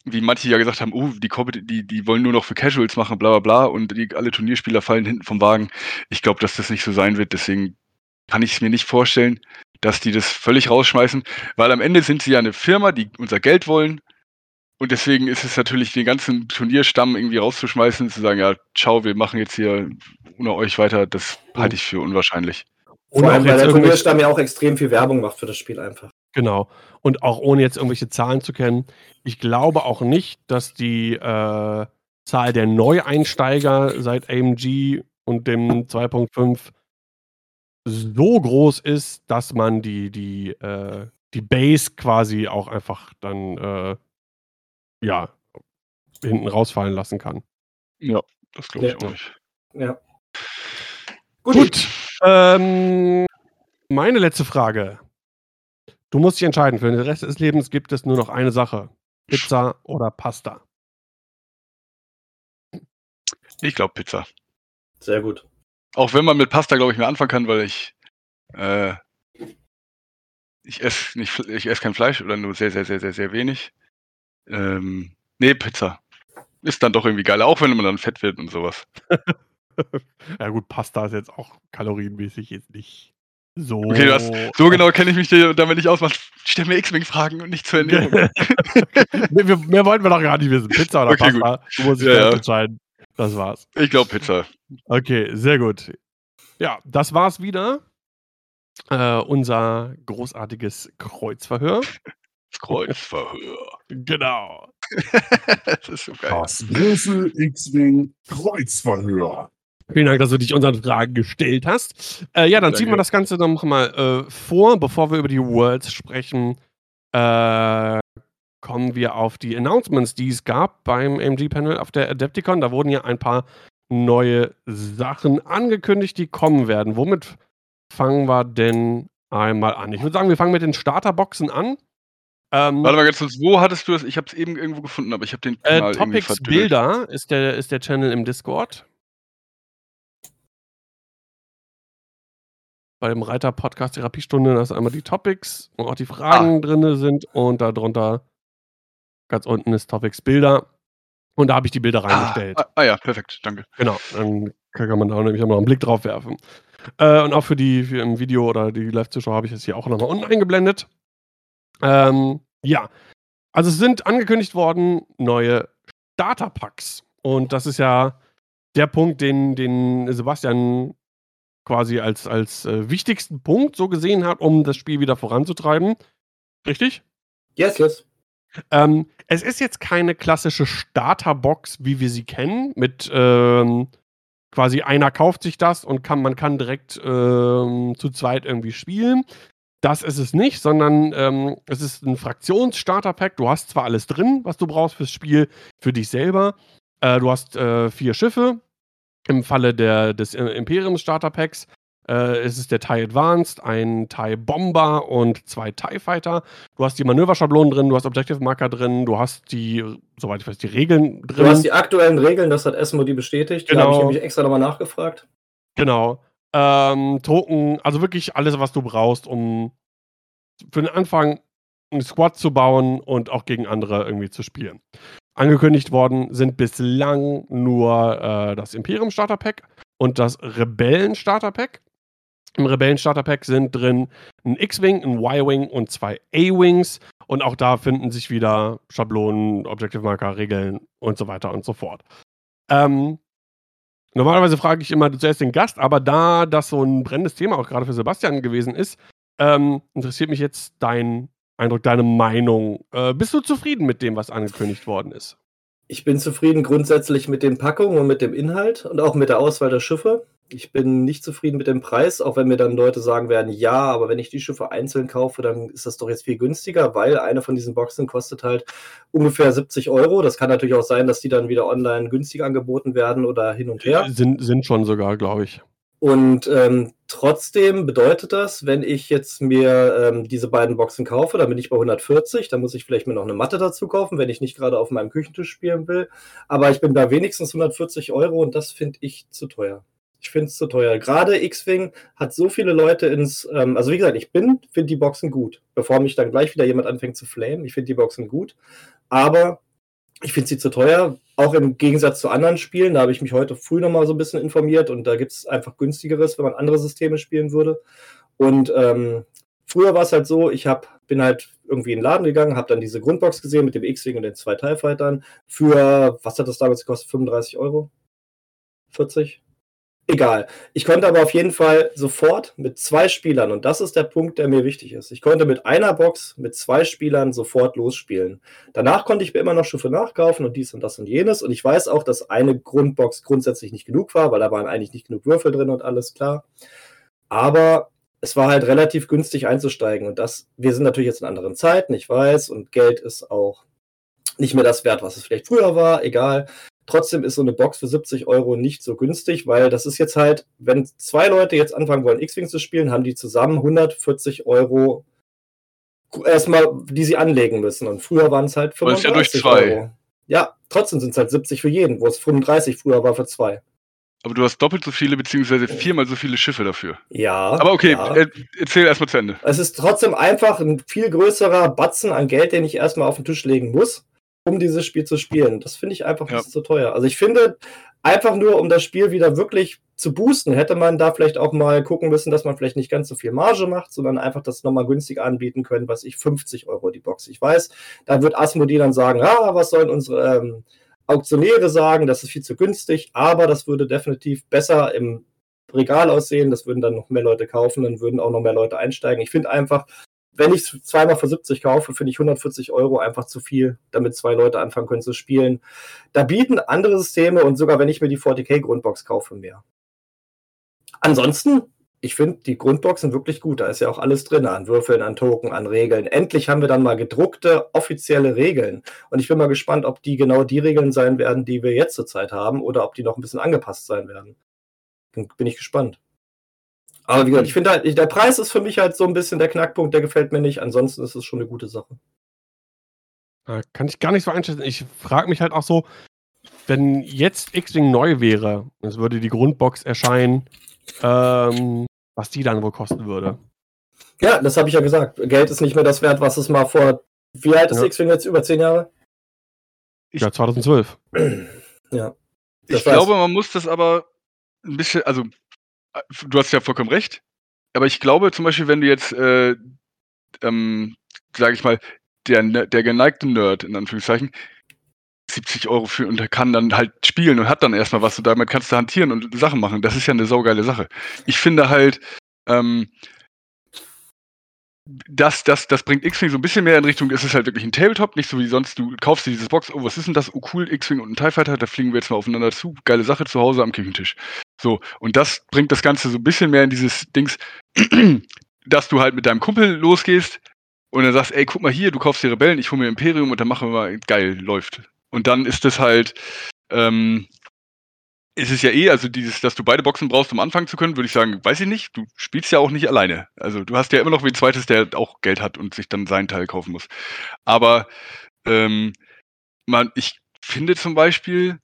wie manche ja gesagt haben, oh, die, die, die wollen nur noch für Casuals machen, bla bla bla, und die, alle Turnierspieler fallen hinten vom Wagen. Ich glaube, dass das nicht so sein wird, deswegen kann ich es mir nicht vorstellen, dass die das völlig rausschmeißen, weil am Ende sind sie ja eine Firma, die unser Geld wollen. Und deswegen ist es natürlich, den ganzen Turnierstamm irgendwie rauszuschmeißen, zu sagen, ja, ciao, wir machen jetzt hier ohne euch weiter, das halte ich für unwahrscheinlich. Vor allem, weil der Turnierstamm ja auch extrem viel Werbung macht für das Spiel einfach. Genau. Und auch ohne jetzt irgendwelche Zahlen zu kennen, ich glaube auch nicht, dass die äh, Zahl der Neueinsteiger seit AMG und dem 2.5 so groß ist, dass man die, die, äh, die Base quasi auch einfach dann äh, ja hinten rausfallen lassen kann. Ja, das glaube ich ja. auch nicht. Ja. Gut. Gut. Ähm, meine letzte Frage. Du musst dich entscheiden. Für den Rest des Lebens gibt es nur noch eine Sache: Pizza oder Pasta. Ich glaube Pizza. Sehr gut. Auch wenn man mit Pasta, glaube ich, mehr anfangen kann, weil ich äh, ich esse nicht, ich esse kein Fleisch oder nur sehr, sehr, sehr, sehr, sehr wenig. Ähm, nee, Pizza. Ist dann doch irgendwie geiler, auch wenn man dann fett wird und sowas. [laughs] [laughs] ja gut, Pasta ist jetzt auch kalorienmäßig jetzt nicht so. Okay, hast, so genau kenne ich mich damit nicht aus. Stell mir X-Wing-Fragen und nicht zur [laughs] Ernährung. mehr, mehr, wollten wir doch gar nicht wissen. Pizza oder [laughs] okay, Pasta? Gut. Du musst dich ja, ja. entscheiden. Das war's. Ich glaube Pizza. Okay, sehr gut. Ja, das war's wieder. Äh, unser großartiges Kreuzverhör. Kreuzverhör. Genau. das ist so geil. Das Würfel X-Wing Kreuzverhör. Vielen Dank, dass du dich unseren Fragen gestellt hast. Äh, ja, dann Danke. ziehen wir das Ganze noch mal äh, vor, bevor wir über die Worlds sprechen. Äh, kommen wir auf die Announcements, die es gab beim MG-Panel auf der Adepticon. Da wurden ja ein paar neue Sachen angekündigt, die kommen werden. Womit fangen wir denn einmal an? Ich würde sagen, wir fangen mit den Starterboxen an. Ähm, Warte mal ganz kurz, wo hattest du das? Ich habe es eben irgendwo gefunden, aber ich habe den äh, Topics Bilder ist der, ist der Channel im Discord. Bei dem Reiter Podcast Therapiestunde, da ist einmal die Topics, wo auch die Fragen ah. drin sind und darunter Ganz unten ist Topics Bilder. Und da habe ich die Bilder ah, reingestellt. Ah, ah, ja, perfekt, danke. Genau, dann kann man da nämlich auch noch einen Blick drauf werfen. Äh, und auch für die für im Video oder die Live-Zuschauer habe ich es hier auch nochmal unten eingeblendet. Ähm, ja, also es sind angekündigt worden neue Starter-Packs. Und das ist ja der Punkt, den, den Sebastian quasi als, als äh, wichtigsten Punkt so gesehen hat, um das Spiel wieder voranzutreiben. Richtig? Yes, yes. Ähm, es ist jetzt keine klassische Starterbox, wie wir sie kennen, mit ähm, quasi einer kauft sich das und kann, man kann direkt ähm, zu zweit irgendwie spielen. Das ist es nicht, sondern ähm, es ist ein Fraktions-Starter-Pack. Du hast zwar alles drin, was du brauchst fürs Spiel, für dich selber. Äh, du hast äh, vier Schiffe. Im Falle der, des äh, es ist der TIE Advanced, ein TIE Bomber und zwei TIE Fighter. Du hast die Manöverschablonen drin, du hast Objective Marker drin, du hast die, soweit ich weiß, die Regeln drin. Du hast die aktuellen Regeln, das hat Esmo die bestätigt. Genau. Da habe ich nämlich extra nochmal nachgefragt. Genau. Ähm, Token, also wirklich alles, was du brauchst, um für den Anfang einen Squad zu bauen und auch gegen andere irgendwie zu spielen. Angekündigt worden sind bislang nur äh, das Imperium Starter Pack und das Rebellen Starter Pack. Im Rebellen-Starter-Pack sind drin ein X-Wing, ein Y-Wing und zwei A-Wings. Und auch da finden sich wieder Schablonen, Objective-Marker, Regeln und so weiter und so fort. Ähm, normalerweise frage ich immer zuerst den Gast, aber da das so ein brennendes Thema auch gerade für Sebastian gewesen ist, ähm, interessiert mich jetzt dein Eindruck, deine Meinung. Äh, bist du zufrieden mit dem, was angekündigt worden ist? Ich bin zufrieden grundsätzlich mit den Packungen und mit dem Inhalt und auch mit der Auswahl der Schiffe. Ich bin nicht zufrieden mit dem Preis, auch wenn mir dann Leute sagen werden, ja, aber wenn ich die Schiffe einzeln kaufe, dann ist das doch jetzt viel günstiger, weil eine von diesen Boxen kostet halt ungefähr 70 Euro. Das kann natürlich auch sein, dass die dann wieder online günstiger angeboten werden oder hin und her. Sind, sind schon sogar, glaube ich. Und ähm, trotzdem bedeutet das, wenn ich jetzt mir ähm, diese beiden Boxen kaufe, dann bin ich bei 140, dann muss ich vielleicht mir noch eine Matte dazu kaufen, wenn ich nicht gerade auf meinem Küchentisch spielen will. Aber ich bin bei wenigstens 140 Euro und das finde ich zu teuer. Ich finde es zu teuer. Gerade X-Wing hat so viele Leute ins. Ähm, also, wie gesagt, ich bin, finde die Boxen gut. Bevor mich dann gleich wieder jemand anfängt zu flamen, ich finde die Boxen gut. Aber Ich finde sie zu teuer, auch im Gegensatz zu anderen Spielen. Da habe ich mich heute früh nochmal so ein bisschen informiert und da gibt es einfach günstigeres, wenn man andere Systeme spielen würde. Und ähm, früher war es halt so, ich hab, bin halt irgendwie in den Laden gegangen, habe dann diese Grundbox gesehen mit dem X-Wing und den zwei TIE Fightern für, was hat das damals gekostet, 35 Euro? 40? Egal. Ich konnte aber auf jeden Fall sofort mit zwei Spielern, und das ist der Punkt, der mir wichtig ist. Ich konnte mit einer Box mit zwei Spielern sofort losspielen. Danach konnte ich mir immer noch Schiffe nachkaufen und dies und das und jenes. Und ich weiß auch, dass eine Grundbox grundsätzlich nicht genug war, weil da waren eigentlich nicht genug Würfel drin und alles klar. Aber es war halt relativ günstig einzusteigen. Und das, wir sind natürlich jetzt in anderen Zeiten, ich weiß, und Geld ist auch nicht mehr das wert, was es vielleicht früher war, egal. Trotzdem ist so eine Box für 70 Euro nicht so günstig, weil das ist jetzt halt, wenn zwei Leute jetzt anfangen wollen, X-Wing zu spielen, haben die zusammen 140 Euro erstmal, die sie anlegen müssen. Und früher waren es halt 35 ja durch zwei. Euro. Ja, trotzdem sind es halt 70 für jeden, wo es 35 früher war für zwei. Aber du hast doppelt so viele, beziehungsweise viermal so viele Schiffe dafür. Ja. Aber okay, ja. erzähl erstmal zu Ende. Es ist trotzdem einfach ein viel größerer Batzen an Geld, den ich erstmal auf den Tisch legen muss um dieses Spiel zu spielen. Das finde ich einfach ja. zu teuer. Also ich finde, einfach nur, um das Spiel wieder wirklich zu boosten, hätte man da vielleicht auch mal gucken müssen, dass man vielleicht nicht ganz so viel Marge macht, sondern einfach das nochmal günstig anbieten können, was ich 50 Euro die Box. Ich weiß, da wird Asmodee dann sagen, ah, was sollen unsere ähm, Auktionäre sagen, das ist viel zu günstig, aber das würde definitiv besser im Regal aussehen, das würden dann noch mehr Leute kaufen, dann würden auch noch mehr Leute einsteigen. Ich finde einfach, wenn ich es zweimal für 70 kaufe, finde ich 140 Euro einfach zu viel, damit zwei Leute anfangen können zu spielen. Da bieten andere Systeme und sogar wenn ich mir die 40k Grundbox kaufe, mehr. Ansonsten, ich finde, die Grundboxen wirklich gut. Da ist ja auch alles drin, an Würfeln, an Token, an Regeln. Endlich haben wir dann mal gedruckte, offizielle Regeln. Und ich bin mal gespannt, ob die genau die Regeln sein werden, die wir jetzt zurzeit haben, oder ob die noch ein bisschen angepasst sein werden. Bin ich gespannt. Aber wie gesagt, ich finde halt, der Preis ist für mich halt so ein bisschen der Knackpunkt, der gefällt mir nicht. Ansonsten ist es schon eine gute Sache. Kann ich gar nicht so einschätzen. Ich frage mich halt auch so, wenn jetzt X-Wing neu wäre, es würde die Grundbox erscheinen, ähm, was die dann wohl kosten würde. Ja, das habe ich ja gesagt. Geld ist nicht mehr das wert, was es mal vor. Wie alt ist ja. X-Wing jetzt? Über zehn Jahre? ja, 2012. ja. Ich glaube, man muss das aber ein bisschen, also du hast ja vollkommen recht. Aber ich glaube zum Beispiel, wenn du jetzt, äh, ähm, sage ich mal, der, ne, der geneigte Nerd, in Anführungszeichen, 70 Euro für und kann dann halt spielen und hat dann erstmal was und damit kannst du hantieren und Sachen machen. Das ist ja eine saugeile Sache. Ich finde halt, ähm, das, das, das bringt X-Wing so ein bisschen mehr in Richtung, es ist halt wirklich ein Tabletop, nicht so wie sonst, du kaufst dir dieses Box, oh, was ist denn das? Oh, cool, X-Wing und ein TIE Fighter, da fliegen wir jetzt mal aufeinander zu. Geile Sache zu Hause am Küchentisch. So, und das bringt das Ganze so ein bisschen mehr in dieses Dings, [clears throat] dass du halt mit deinem Kumpel losgehst und dann sagst, ey, guck mal hier, du kaufst die Rebellen, ich hole mir Imperium und dann machen wir mal, geil, läuft. Und dann ist das halt, ähm, ist es ja eh, also dieses, dass du beide Boxen brauchst, um anfangen zu können, würde ich sagen, weiß ich nicht. Du spielst ja auch nicht alleine. Also du hast ja immer noch wie ein zweites, der auch Geld hat und sich dann seinen Teil kaufen muss. Aber ähm, man, ich finde zum Beispiel,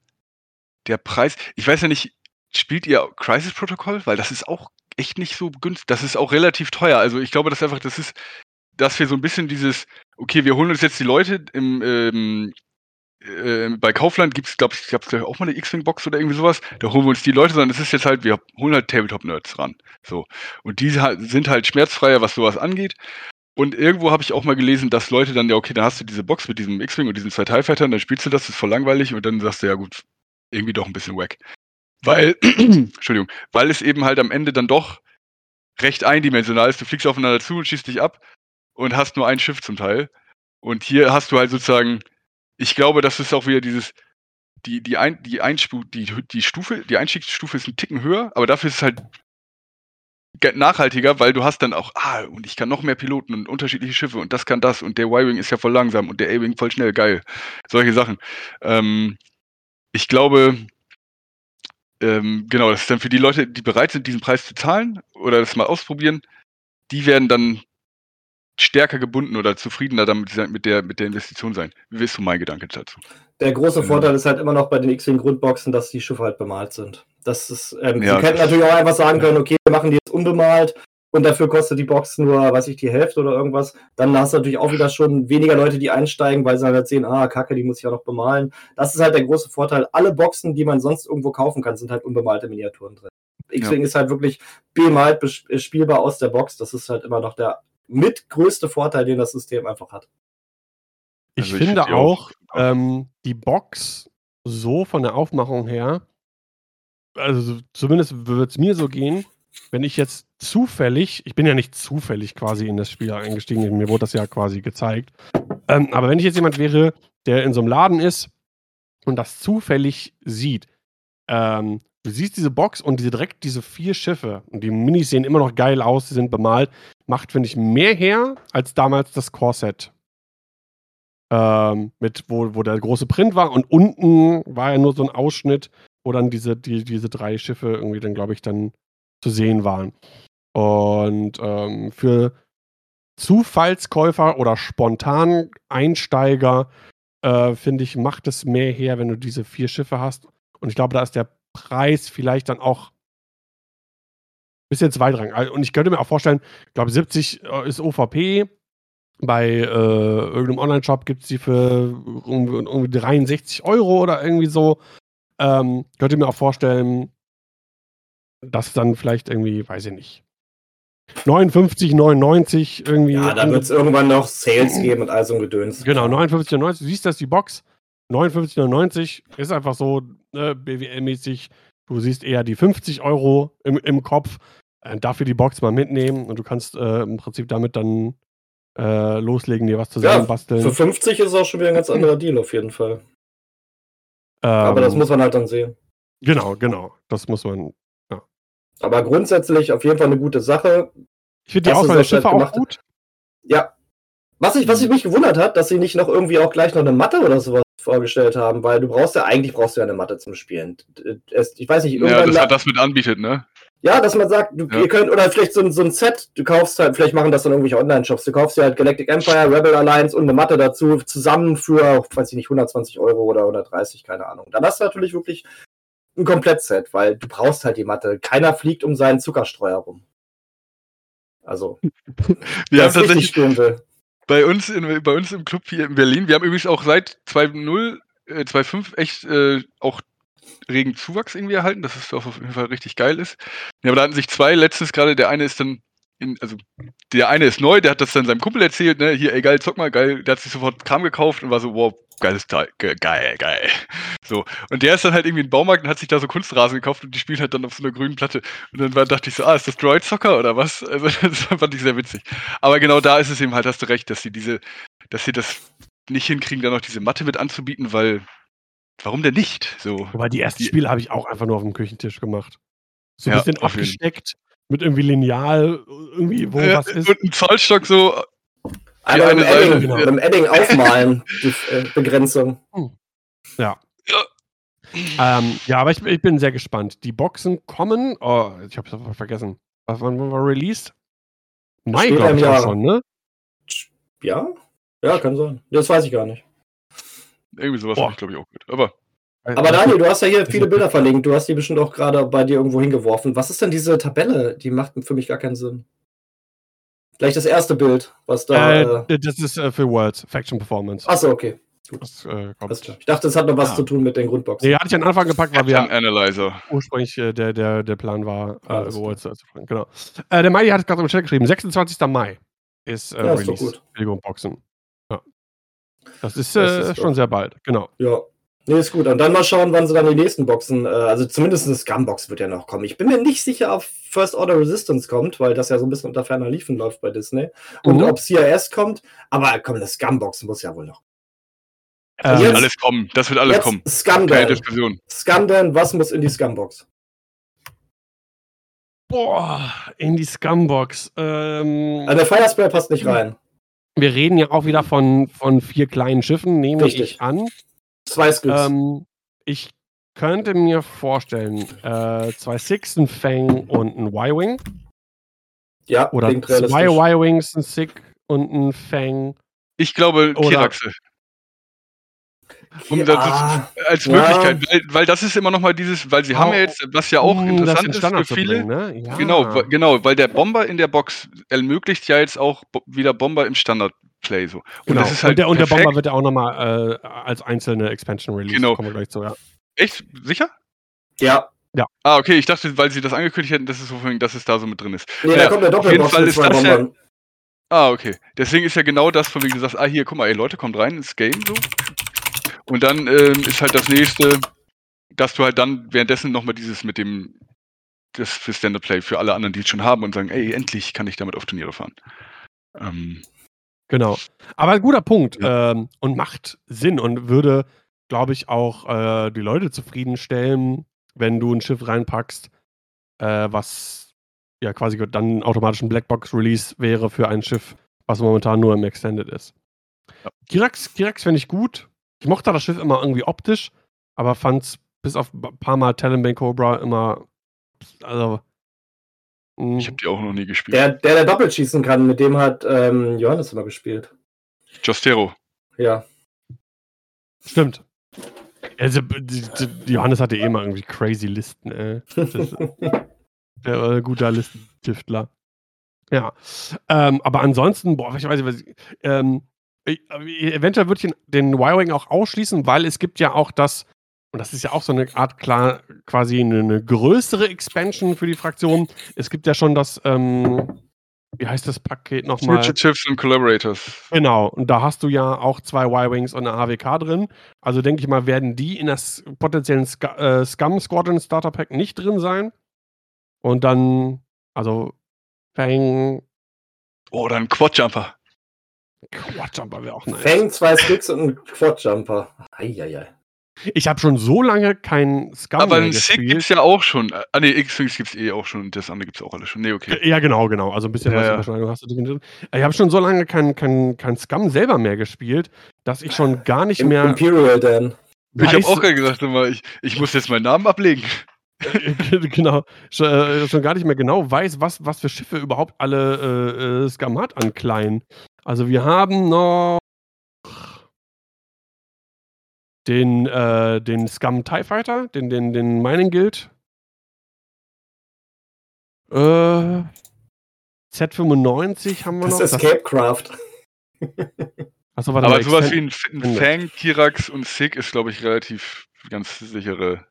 der Preis, ich weiß ja nicht, spielt ihr Crisis Protocol? Weil das ist auch echt nicht so günstig. Das ist auch relativ teuer. Also ich glaube, dass einfach, das ist, dass wir so ein bisschen dieses, okay, wir holen uns jetzt die Leute im, ähm, äh, bei Kaufland gibt es, glaube ich, gab es auch mal eine X-Wing-Box oder irgendwie sowas. Da holen wir uns die Leute, sondern es ist jetzt halt, wir holen halt Tabletop-Nerds ran. So. Und die sind halt schmerzfreier, was sowas angeht. Und irgendwo habe ich auch mal gelesen, dass Leute dann, ja, okay, dann hast du diese Box mit diesem X-Wing und diesen zwei TIE dann spielst du das, das ist voll langweilig und dann sagst du, ja gut, irgendwie doch ein bisschen wack. Weil, [clears throat] Entschuldigung, weil es eben halt am Ende dann doch recht eindimensional ist. Du fliegst aufeinander zu und schießt dich ab und hast nur ein Schiff zum Teil. Und hier hast du halt sozusagen ich glaube, das ist auch wieder dieses, die, die, ein, die, Einspu die, die Stufe, die Einstiegsstufe ist ein Ticken höher, aber dafür ist es halt nachhaltiger, weil du hast dann auch, ah, und ich kann noch mehr Piloten und unterschiedliche Schiffe und das kann das und der Y-Wing ist ja voll langsam und der A-Wing voll schnell, geil. Solche Sachen. Ähm, ich glaube, ähm, genau, das ist dann für die Leute, die bereit sind, diesen Preis zu zahlen oder das mal ausprobieren, die werden dann stärker gebunden oder zufriedener damit mit der, mit der Investition sein. Wie ist so mein Gedanke dazu? Der große Vorteil ist halt immer noch bei den X-Wing-Grundboxen, dass die Schiffe halt bemalt sind. Das ist, ähm, ja, Sie könnten natürlich auch einfach sagen können, okay, wir machen die jetzt unbemalt, und dafür kostet die Box nur, weiß ich, die Hälfte oder irgendwas, dann hast du natürlich auch wieder schon weniger Leute, die einsteigen, weil sie halt sehen, ah, Kacke, die muss ich ja noch bemalen. Das ist halt der große Vorteil. Alle Boxen, die man sonst irgendwo kaufen kann, sind halt unbemalte Miniaturen drin. X-Wing ja. ist halt wirklich bemalt spielbar aus der Box. Das ist halt immer noch der mitgrößte Vorteil, den das System einfach hat. Ich, also ich finde find auch, ähm, die Box so von der Aufmachung her, also zumindest wird es mir so gehen, wenn ich jetzt zufällig, ich bin ja nicht zufällig quasi in das Spiel eingestiegen, mir wurde das ja quasi gezeigt, ähm, aber wenn ich jetzt jemand wäre, der in so einem Laden ist und das zufällig sieht, ähm, du siehst diese Box und diese, direkt diese vier Schiffe und die Minis sehen immer noch geil aus, sie sind bemalt, macht, finde ich, mehr her als damals das Core-Set. Ähm, mit, wo, wo der große Print war und unten war ja nur so ein Ausschnitt, wo dann diese, die, diese drei Schiffe irgendwie dann, glaube ich, dann zu sehen waren. Und ähm, für Zufallskäufer oder spontan Einsteiger, äh, finde ich, macht es mehr her, wenn du diese vier Schiffe hast. Und ich glaube, da ist der Preis vielleicht dann auch bisschen zweitrangig. Und ich könnte mir auch vorstellen, ich glaube, 70 äh, ist OVP. Bei äh, irgendeinem Online-Shop gibt es die für irgendwie 63 Euro oder irgendwie so. Ähm, könnte mir auch vorstellen, dass dann vielleicht irgendwie, weiß ich nicht, 59, 99 irgendwie. Ja, da wird es irgendwann noch Sales geben und all so ein Gedöns. Genau, 59, 99. Du siehst das, die Box. 59, 99 ist einfach so ne, BWL-mäßig. Du siehst eher die 50 Euro im, im Kopf. Äh, dafür die Box mal mitnehmen und du kannst äh, im Prinzip damit dann äh, loslegen, dir was zusammenbasteln. Ja, für 50 ist es auch schon wieder ein ganz anderer Deal auf jeden Fall. Ähm, Aber das muss man halt dann sehen. Genau, genau. Das muss man aber grundsätzlich auf jeden Fall eine gute Sache. Ich finde die Auswahl der Schiffe auch gut. Ja. Was ich, was ich mich gewundert hat, dass sie nicht noch irgendwie auch gleich noch eine Matte oder sowas vorgestellt haben, weil du brauchst ja eigentlich brauchst du ja eine Matte zum Spielen. Ich weiß nicht, irgendwann. Ja, das hat das mit anbietet, ne? Ja, dass man sagt, du, ja. ihr könnt, oder vielleicht so ein, so ein Set, du kaufst halt, vielleicht machen das dann irgendwelche Online-Shops, du kaufst dir halt Galactic Empire, Rebel Alliance und eine Matte dazu, zusammen für, weiß ich nicht, 120 Euro oder 130, keine Ahnung. Dann hast du natürlich wirklich ein Komplettset, weil du brauchst halt die Matte. Keiner fliegt um seinen Zuckerstreuer rum. Also, [laughs] wir haben tatsächlich bei uns, in, bei uns im Club hier in Berlin, wir haben übrigens auch seit 2.0, äh, 2.5 echt äh, auch regen Zuwachs irgendwie erhalten, dass es auf jeden Fall richtig geil ist. Ja, aber da hatten sich zwei letztens gerade, der eine ist dann in, also der eine ist neu, der hat das dann seinem Kumpel erzählt, ne, hier, ey geil, zock mal, geil, der hat sich sofort Kram gekauft und war so, wow, geiles Teil, geil, geil. So. Und der ist dann halt irgendwie in den Baumarkt und hat sich da so Kunstrasen gekauft und die spielen halt dann auf so einer grünen Platte. Und dann war, dachte ich so, ah, ist das Droid Soccer oder was? Also [laughs] das fand ich sehr witzig. Aber genau da ist es eben halt, hast du recht, dass sie diese, dass sie das nicht hinkriegen, da noch diese Matte mit anzubieten, weil warum denn nicht? So. Wobei die ersten die, Spiele habe ich auch einfach nur auf dem Küchentisch gemacht. So ein ja, bisschen abgesteckt mit irgendwie Lineal, irgendwie, wo ja, was ist. Und ein Zollstock so also eine Edding, genau. Beim Edding aufmalen, [laughs] die äh, Begrenzung. Hm. Ja. Ja. Ähm, ja, aber ich, ich, bin sehr gespannt. Die Boxen kommen. Oh, ich habe es vergessen. Was wann war released? Mai, glaube ich, auch schon, ne? Ja? Ja, kann sein. Das weiß ich gar nicht. Irgendwie sowas habe ich, glaube ich, auch gehört. Aber. Aber Daniel, du hast ja hier viele Bilder verlinkt. Du hast die bestimmt auch gerade bei dir irgendwo hingeworfen. Was ist denn diese Tabelle? Die macht für mich gar keinen Sinn. Gleich das erste Bild, was da. Äh, äh, das ist äh, für Worlds, Faction Performance. Achso, okay. Das, äh, ich dachte, es hat noch was ja. zu tun mit den Grundboxen. Nee, hatte ich an Anfang gepackt, weil wir Analyzer. ursprünglich äh, der, der, der Plan war, äh, über Worlds zu fragen. Genau. Äh, der Mai hat es gerade im Chat geschrieben. 26. Mai ist, äh, ja, ist Release. Gut. Boxen. Das ist, das ist schon sehr bald, genau. Ja, Nee, ist gut. Und dann mal schauen, wann sie dann die nächsten Boxen, äh, also zumindest eine Scumbox wird ja noch kommen. Ich bin mir nicht sicher, ob First Order Resistance kommt, weil das ja so ein bisschen unter ferner Liefen läuft bei Disney. Und mhm. ob CIS kommt, aber komm, eine Scumbox muss ja wohl noch. Das wird alles kommen. Das wird alles kommen. Scumdan. Diskussion. Scumdan, was muss in die Scumbox? Boah, in die Scumbox. Ähm, also der Firespray passt nicht rein. Wir reden ja auch wieder von, von vier kleinen Schiffen, nehme Richtig. ich an. Zwei Scripts. Ähm, ich könnte mir vorstellen, äh, zwei Six, ein Fang und ein Y-Wing. Ja, oder zwei Y-Wings, ein Sick und ein Fang. Ich glaube, Kiraxe. Um Ja, das als ja. Möglichkeit, weil, weil das ist immer noch mal dieses, weil sie haben ja jetzt, was ja auch das interessant in ist Standard für viele, bringen, ne? Ja. Genau, genau, weil der Bomber in der Box ermöglicht ja jetzt auch wieder Bomber im Standard-Play so. Und Genau. das ist halt und, der, und der. Bomber wird ja auch nochmal äh, als einzelne Expansion released. Genau. Kommen wir gleich zu, ja. Echt? Sicher? Ja. Ah, okay, ich dachte, weil sie das angekündigt hätten, dass es, so, dass es da so mit drin ist. Nee, Ja, da kommt der auf jeden Doppelbox Fall mit ist zwei das ja- Bombern. Ah, okay. Deswegen ist ja genau das, von wegen du sagst, ah, hier, guck mal, ey, Leute, kommt rein ins Game so. Und dann ähm, ist halt das nächste, dass du halt dann währenddessen nochmal dieses mit dem, das für Standard Play für alle anderen, die es schon haben und sagen, ey, endlich kann ich damit auf Turniere fahren. Ähm, Genau. Aber ein guter Punkt ähm, und macht Sinn und würde, glaube ich, auch äh, die Leute zufriedenstellen, wenn du ein Schiff reinpackst, äh, was ja quasi dann automatisch ein Blackbox-Release wäre für ein Schiff, was momentan nur im Extended ist. Ja. Kirax, Kirax finde ich gut. Ich mochte das Schiff immer irgendwie optisch, aber fand es bis auf ein paar Mal Talonbane Cobra immer, also mh, ich habe die auch noch nie gespielt. Der, der, der doppelt schießen kann, mit dem hat ähm, Johannes immer gespielt. Jostero. Ja. Stimmt. Also, die, die, Johannes hatte eh immer irgendwie crazy Listen, ey. Ist, [laughs] der war ein guter Listentiftler. Ja. Ähm, aber ansonsten, boah, ich weiß nicht, was ich, ähm, eventuell würde ich den Y-Wing auch ausschließen, weil es gibt ja auch das, und das ist ja auch so eine Art klar, quasi eine, eine größere Expansion für die Fraktion. Es gibt ja schon das, ähm, wie heißt das Paket nochmal? Future Chips und Collaborators. Genau, und da hast du ja auch zwei Y-Wings und eine AWK drin. Also denke ich mal, werden die in das potenziellen Sc äh, Scum Squadron Starter Pack nicht drin sein. Und dann, also Fang, Oh, dann Quadjumper. Quadjumper wäre auch nice. Fang, zwei Sticks und ein Quadjumper. Eieiei. Ich habe schon so lange kein Scum Aber mehr ein Sick gespielt. gibt's ja auch schon. Ah, nee, X-Wings gibt's eh auch schon. Das andere gibt's auch alles schon. Nee, okay. Ja, genau, genau. Also ein bisschen Ja, was ja. Hast du drin. Ich habe schon so lange kein, kein, kein Scum selber mehr gespielt, dass ich schon gar nicht Im mehr. Imperial Dan. Ich habe auch gerade gesagt, ich, ich muss jetzt meinen Namen ablegen. [laughs] genau, schon, äh, schon gar nicht mehr genau weiß, was, was für Schiffe überhaupt alle äh, äh, Scum hat an kleinen. Also wir haben noch den, äh, den Scum TIE Fighter, den, den, den Mining Guild. Äh, Z95 haben wir Das noch. ist Escape Craft. achso, [laughs] warte Aber mal, sowas wie ein, ein. Fang, Kirax und Sick ist, glaube ich, relativ ganz sichere,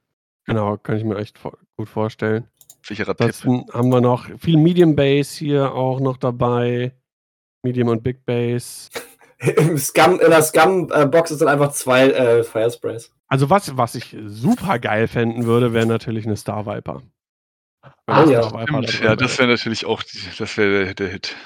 Genau, kann ich mir echt gut vorstellen. sicherer Tipp. Ansonsten haben wir noch viel Medium Base hier auch noch dabei. Medium und Big Base. Im [laughs] Scum, in der Scum-Box sind einfach zwei äh, Firesprays. Also was, was ich super geil fänden würde, wäre natürlich eine Star Viper. Ah, ja. Star Viper da Stimmt, ja, das wäre. natürlich auch, die- das wäre der, der Hit.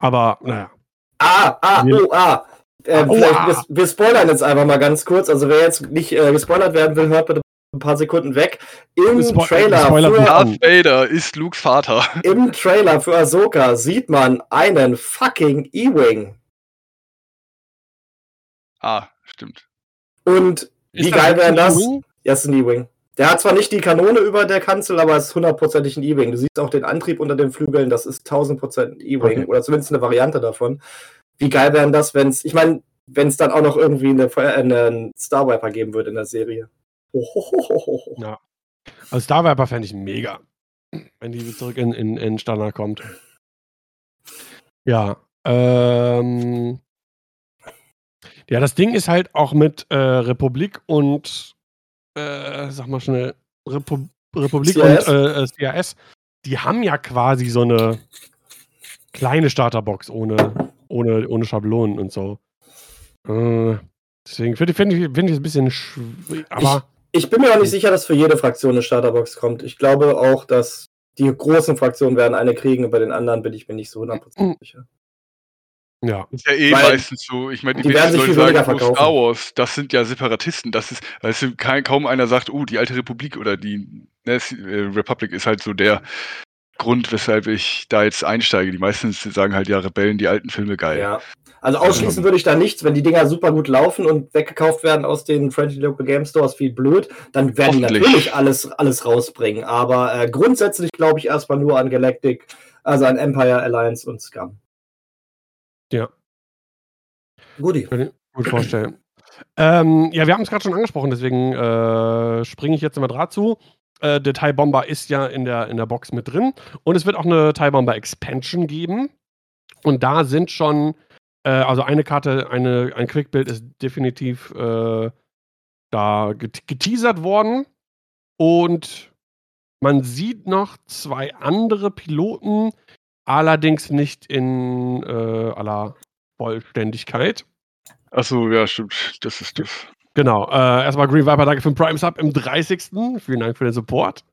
Aber naja. Ah, ah, oh, ah. Äh. Wir, wir spoilern jetzt einfach mal ganz kurz. Also wer jetzt nicht äh, gespoilert werden will, hört bitte ein paar Sekunden weg. Im Spo- Trailer, Spoiler- für. Darth Vader ist Lukes Vater. [laughs] Im Trailer für Ahsoka sieht man einen fucking E-Wing. Ah, stimmt. Und Ist wie geil wäre das? Ja, ist ein E-Wing. Der hat zwar nicht die Kanone über der Kanzel, aber es ist hundertprozentig ein E-Wing. Du siehst auch den Antrieb unter den Flügeln, das ist 1000% ein E-Wing Okay. oder zumindest eine Variante davon. Wie geil wäre das, wenn es, ich meine, wenn es dann auch noch irgendwie eine, äh, einen Star Viper geben würde in der Serie. Hohohohoho. Ja. Also Star Viper fände ich mega. Wenn die zurück in, in, in Standard kommt. Ja. Ähm, ja, das Ding ist halt auch mit äh, Republik und äh, sag mal schnell, Repu Republik CIS? und äh, äh, CAS, die haben ja quasi so eine kleine Starterbox ohne, ohne, ohne Schablonen und so. Äh, deswegen finde find ich, find ich es ein bisschen schwierig. Aber Ich bin mir auch nicht sicher, dass für jede Fraktion eine Starterbox kommt. Ich glaube auch, dass die großen Fraktionen werden eine kriegen und bei den anderen bin ich mir nicht so 100% sicher. ja. Ist ja eh Weil meistens so. Ich meine, die die, werden sich viel weniger sagen, oh, verkaufen. Star Wars, das sind ja Separatisten. Das ist, weißt du, kein, kaum einer sagt, oh, die alte Republik oder die ne, es- äh, Republic ist halt so der Grund, weshalb ich da jetzt einsteige. Die meisten sagen halt, ja, Rebellen, die alten Filme geil. Ja. Also ausschließen würde ich da nichts, wenn die Dinger super gut laufen und weggekauft werden aus den Friendly Local Game Stores wie blöd, dann werden die natürlich alles, alles rausbringen. Aber äh, grundsätzlich glaube ich erstmal nur an Galactic, also an Empire, Alliance und Scum. Ja. Guti. Kann ich mir gut vorstellen. Ähm, ja, wir haben es gerade schon angesprochen, deswegen äh, springe ich jetzt immer dazu. Äh, der TIE Bomber ist ja in der, in der Box mit drin. Und es wird auch eine TIE Bomber Expansion geben. Und da sind schon, äh, also eine Karte, eine, ein Quickbuild ist definitiv äh, da geteasert worden. Und man sieht noch zwei andere Piloten, allerdings nicht in äh, aller Vollständigkeit. Achso, ja, stimmt. Das ist das. Genau. Äh, erstmal Green Viper, danke für den Prime Sub im 30. Vielen Dank für den Support.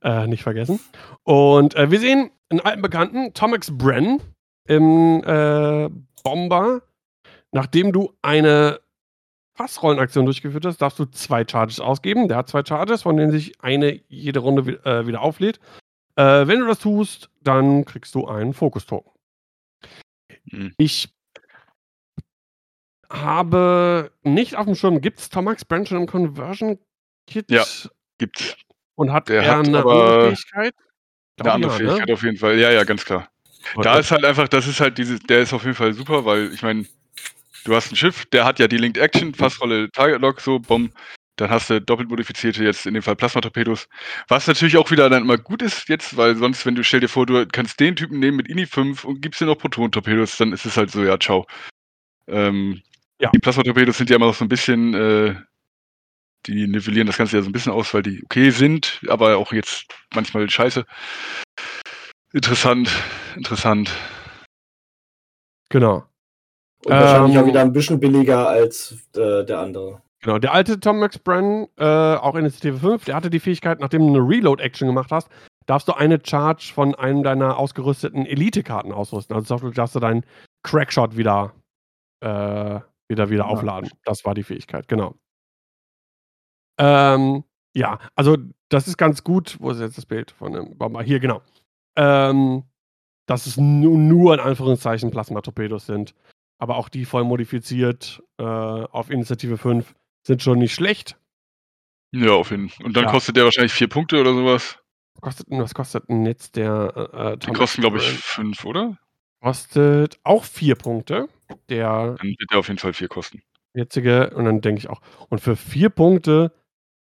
Äh, nicht vergessen. Und äh, wir sehen einen alten Bekannten, Tomex Bren, im äh, Bomber. Nachdem du eine Fassrollenaktion durchgeführt hast, darfst du zwei Charges ausgeben. Der hat zwei Charges, von denen sich eine jede Runde äh, wieder auflädt. Äh, wenn du das tust, dann kriegst du einen Fokus-Token. Hm. Ich habe nicht auf dem Schirm, gibt es Tomax Branch im Conversion Kit? Ja, gibt's. Und hat Der er hat eine andere Fähigkeit? Eine andere ja, ne? Fähigkeit auf jeden Fall. Ja, ja, ganz klar. Da ist halt einfach, das ist halt diese, der ist auf jeden Fall super, weil ich meine, du hast ein Schiff, der hat ja die Linked Action, Fassrolle, Target Lock, so, bumm. Dann hast du doppelt modifizierte, jetzt in dem Fall Plasma-Torpedos. Was natürlich auch wieder dann immer gut ist jetzt, weil sonst, wenn du, stell dir vor, du kannst den Typen nehmen mit INI 5 und gibst dir noch Proton-Torpedos, dann ist es halt so, ja, ciao. Ähm, Ja. Die Plasma-Torpedos sind ja immer noch so ein bisschen, äh, die nivellieren das Ganze ja so ein bisschen aus, weil die okay sind, aber auch jetzt manchmal scheiße. Interessant, interessant. Genau. Und wahrscheinlich Ähm, auch wieder ein bisschen billiger als äh, der andere. Genau, der alte Tom Max Brennan, äh, auch Initiative 5, der hatte die Fähigkeit, nachdem du eine Reload-Action gemacht hast, darfst du eine Charge von einem deiner ausgerüsteten Elite-Karten ausrüsten. Also zum Beispiel darfst du deinen Crackshot wieder, äh, wieder, wieder Ja. aufladen. Das war die Fähigkeit, genau. Ähm, ja, also das ist ganz gut. Wo ist jetzt das Bild von dem Bomber? Hier, genau. Ähm, dass es nu nur in Anführungszeichen Plasma-Torpedos sind. Aber auch die voll modifiziert äh, auf Initiative 5 sind schon nicht schlecht. Ja, auf jeden Fall. Und dann Ja. kostet der wahrscheinlich vier Punkte oder sowas. Kostet, was kostet denn jetzt der äh, äh, Die kosten, glaube ich, fünf, oder? Kostet auch vier Punkte. Der Dann wird der auf jeden Fall vier kosten. jetzige, und dann denke ich auch. Und für vier Punkte,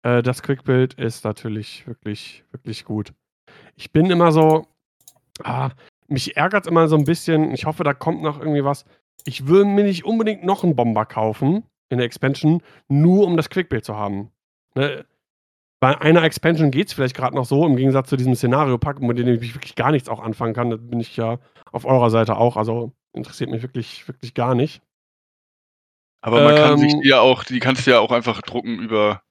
äh, das Quickbuild ist natürlich wirklich, wirklich gut. Ich bin immer so, ah, mich ärgert es immer so ein bisschen. Ich hoffe, da kommt noch irgendwie was. Ich will mir nicht unbedingt noch einen Bomber kaufen in der Expansion, nur um das Quickbuild zu haben. Ne? Bei einer Expansion geht es vielleicht gerade noch so, im Gegensatz zu diesem Szenario-Pack, mit dem ich wirklich gar nichts auch anfangen kann. Da bin ich ja auf eurer Seite auch. Also interessiert mich wirklich, wirklich gar nicht. Aber man kann sich Ähm, die ja auch, die kannst du ja auch einfach drucken über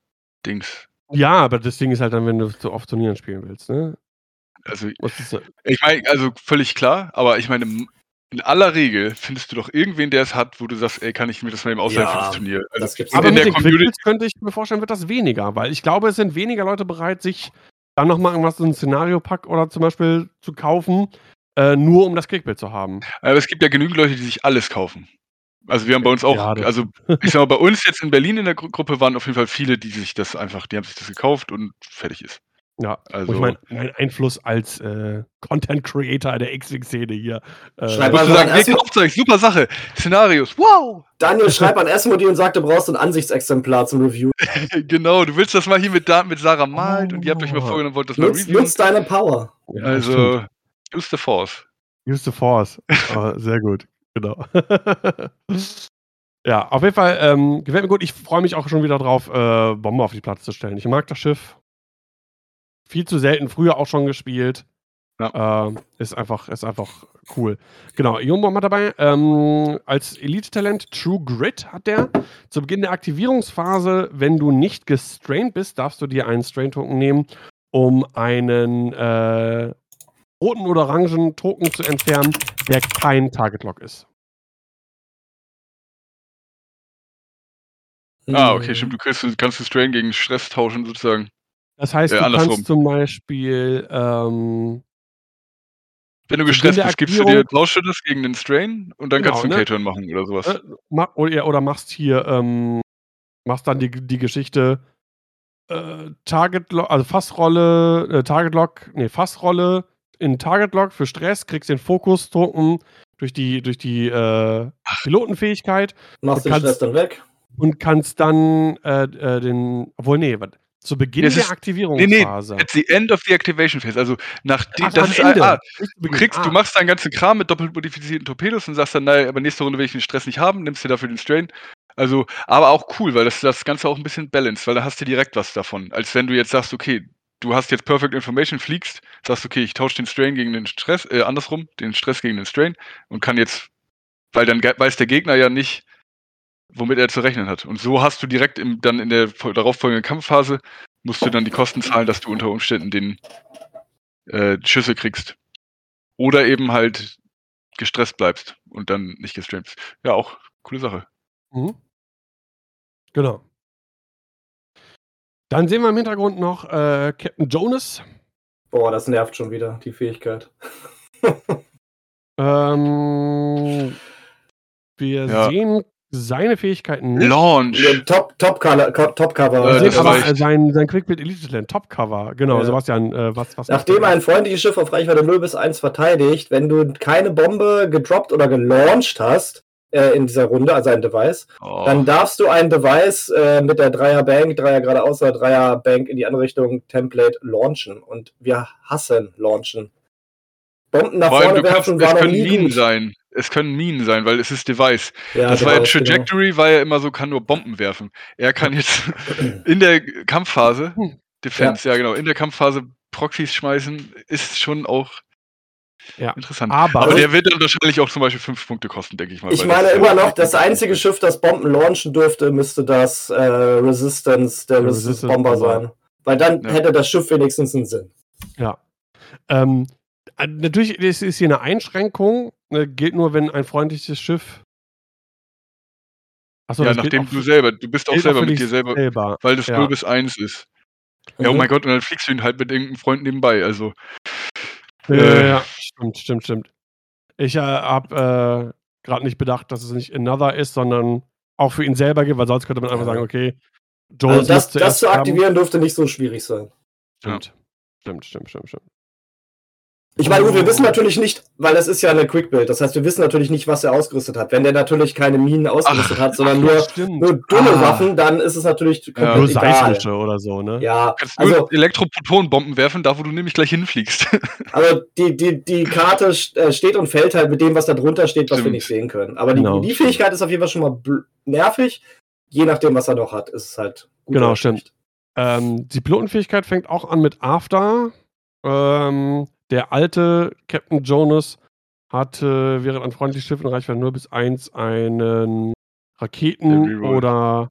Dings. Ja, aber das Ding ist halt dann, wenn du so auf Turnieren spielen willst, ne? Also, ich meine, also völlig klar, aber ich meine, in aller Regel findest du doch irgendwen, der es hat, wo du sagst, ey, kann ich mir das mal eben ausleihen Ja, für das Turnier. Also, das gibt's in aber in mit der den Community, könnte ich mir vorstellen, wird das weniger, weil ich glaube, es sind weniger Leute bereit, sich dann nochmal irgendwas, so ein Szenario-Pack oder zum Beispiel zu kaufen, äh, nur um das Quickbuild zu haben. aber es gibt ja genügend Leute, die sich alles kaufen. Also wir haben bei uns auch, Ja, also [laughs] ich sag mal, bei uns jetzt in Berlin in der Gru Gruppe waren auf jeden Fall viele, die sich das einfach, die haben sich das gekauft und fertig ist. Ja, Also, und ich meine, mein Einfluss als äh, Content Creator der X-Wing-Szene hier. Äh, Schreib Also sagen, mal- kauft euch, super Sache, Szenarios, wow! Daniel, schreib [laughs] an Esmodi und sag, du brauchst ein Ansichtsexemplar zum Review. [laughs] genau, du willst das mal hier mit, mit Sarah malt und ihr habt euch mal Oh. vorgenommen, wollt das mal Nutz, reviewen. nutz deine Power. ja, stimmt. Use the force. Use the Force. [laughs] oh, sehr gut, genau. [laughs] ja, auf jeden Fall ähm, gefällt mir gut. Ich freue mich auch schon wieder drauf, äh, Bombe auf die Platte zu stellen. Ich mag das Schiff. Viel zu selten, früher auch schon gespielt. Ähm, ist, einfach, ist einfach cool. Genau, Jungbomb hat dabei ähm, als Elite-Talent True Grit hat der. Zu Beginn der Aktivierungsphase, wenn du nicht gestrained bist, darfst du dir einen Strain-Token nehmen, um einen äh, roten oder orangen Token zu entfernen, der kein Target-Lock ist. Ah, Hm. okay, stimmt, du kriegst, kannst du Strain gegen Stress tauschen sozusagen. Das heißt, Äh, du andersrum. kannst zum Beispiel ähm, Wenn du gestresst bist, gibst du dir, Aktivierung- tauschst du das gegen den Strain und dann Genau, kannst du einen ne? K-Turn machen oder sowas. äh, ma oder, oder machst hier, ähm, machst dann die, die Geschichte äh, Target Lock, also Fassrolle, äh, Target Lock, nee, Fassrolle in Target Lock für Stress, kriegst den Fokus-Token durch die, durch die äh, Pilotenfähigkeit Machst du den kannst- Stress dann weg. und kannst dann äh, äh, den. Obwohl, nee, warte. Zu Beginn Das der ist- Nee, Aktivierungsphase. nee, at the end of the activation phase. Also nach die, Ach, das ist Ende. ah, du kriegst, du Ah. machst deinen ganzen Kram mit doppelt modifizierten Torpedos und sagst dann, naja, aber nächste Runde will ich den Stress nicht haben, nimmst dir dafür den Strain. Also, aber auch cool, weil das das Ganze auch ein bisschen balanced, weil da hast du direkt was davon. Als wenn du jetzt sagst, okay, du hast jetzt Perfect Information, fliegst, sagst, okay, ich tausche den Strain gegen den Stress, äh, andersrum, den Stress gegen den Strain und kann jetzt, weil dann weiß der Gegner ja nicht, womit er zu rechnen hat. Und so hast du direkt im, dann in der fol- darauffolgenden Kampfphase, musst du dann die Kosten zahlen, dass du unter Umständen den äh, Schüsse kriegst. Oder eben halt gestresst bleibst und dann nicht gestreamt. Ja, auch coole Sache. Mhm. Genau. Dann sehen wir im Hintergrund noch äh, Captain Jonas. Boah, das nervt schon wieder, die Fähigkeit. [laughs] Ähm, wir Ja. sehen seine Fähigkeiten nicht. Launch! Ja, Top, Top, Color, Co- Top Cover. Äh, aber sein, sein Quickbit Elite Talent, Topcover. Genau, Ja. Sebastian, äh, was, was Nachdem ein freundliches Schiff auf Reichweite 0 bis 1 verteidigt, wenn du keine Bombe gedroppt oder gelauncht hast äh, in dieser Runde, also ein Device, Oh, dann darfst du ein Device äh, mit der Dreier Bank, Dreier geradeaus oder Dreier Bank in die andere Richtung Template launchen. Und wir hassen launchen. Bomben nach vor vorne kannst, werfen es war noch können Minen gut. sein. Es können Minen sein, weil es ist Device. Ja, das war ja genau. Trajectory, war ja immer so, kann nur Bomben werfen. Er kann jetzt [clears throat] in der Kampfphase. Defense, ja. genau, in der Kampfphase Proxys schmeißen, ist schon auch Ja. interessant. Aber, Aber Also- der wird dann wahrscheinlich auch zum Beispiel fünf Punkte kosten, denke ich mal. Ich meine immer noch, das einzige Schiff, das Bomben launchen dürfte, müsste das äh, Resistance, der Der Resistance Bomber sein. Weil dann Ja. hätte das Schiff wenigstens einen Sinn. ja. Ähm, äh, natürlich ist, ist hier eine Einschränkung. Ne, gilt nur, wenn ein freundliches Schiff. Achso, ja, nachdem du selber, du bist auch selber mit dir selber, selber. weil das Ja. 0 bis 1 ist. Ja, oh Mhm. mein Gott, und dann fliegst du ihn halt mit irgendeinem Freund nebenbei. Also, Ja, Äh. ja, stimmt, stimmt, stimmt. Ich äh, habe äh, gerade nicht bedacht, dass es nicht Another ist, sondern auch für ihn selber gilt, weil sonst könnte man einfach Ja. sagen, okay, Jones Also das, das zu aktivieren dürfte nicht so schwierig sein. Stimmt. Stimmt, stimmt, stimmt, stimmt. Ich meine, gut, wir wissen natürlich nicht, weil es ist ja eine Quick-Build, das heißt, wir wissen natürlich nicht, was er ausgerüstet hat. Wenn der natürlich keine Minen ausgerüstet hat, sondern nur, stimmt. nur dumme Ah. Waffen, dann ist es natürlich komplett Nur egal. seismische oder so, ne? Ja, du kannst nur also, Elektroprotonenbomben werfen, da wo du nämlich gleich hinfliegst. [laughs] also die, die, die Karte äh, steht und fällt halt mit dem, was da drunter steht, was wir Stimmt. nicht sehen können. Aber die, Genau, die stimmt. Fähigkeit ist auf jeden Fall schon mal nervig. Je nachdem, was er noch hat, ist es halt gut. Genau, stimmt. Ähm, die Pilotenfähigkeit fängt auch an mit After. Ähm, der alte Captain Jonas hatte während ein freundliches Schiff in Reichweite 0 bis 1 einen Raketen- oder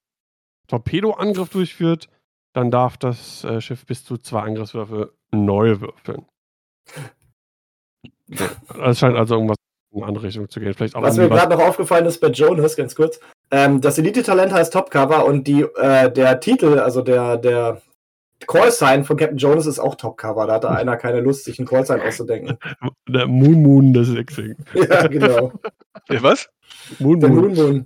Torpedoangriff durchführt. Dann darf das äh, Schiff bis zu zwei Angriffswürfe neu würfeln. Es scheint also irgendwas in eine andere Richtung zu gehen. Vielleicht auch Was mir gerade noch aufgefallen ist bei Jonas, ganz kurz, ähm, das Elite-Talent heißt Topcover und die, äh, der Titel, also der, der Callsign von Captain Jonas ist auch Topcover. Da hatte einer keine Lust, sich einen Callsign auszudenken. [laughs] der Moon Moon des X-Wing. [laughs] ja, genau. Ja, was? Moon Der Moon. Moon Moon.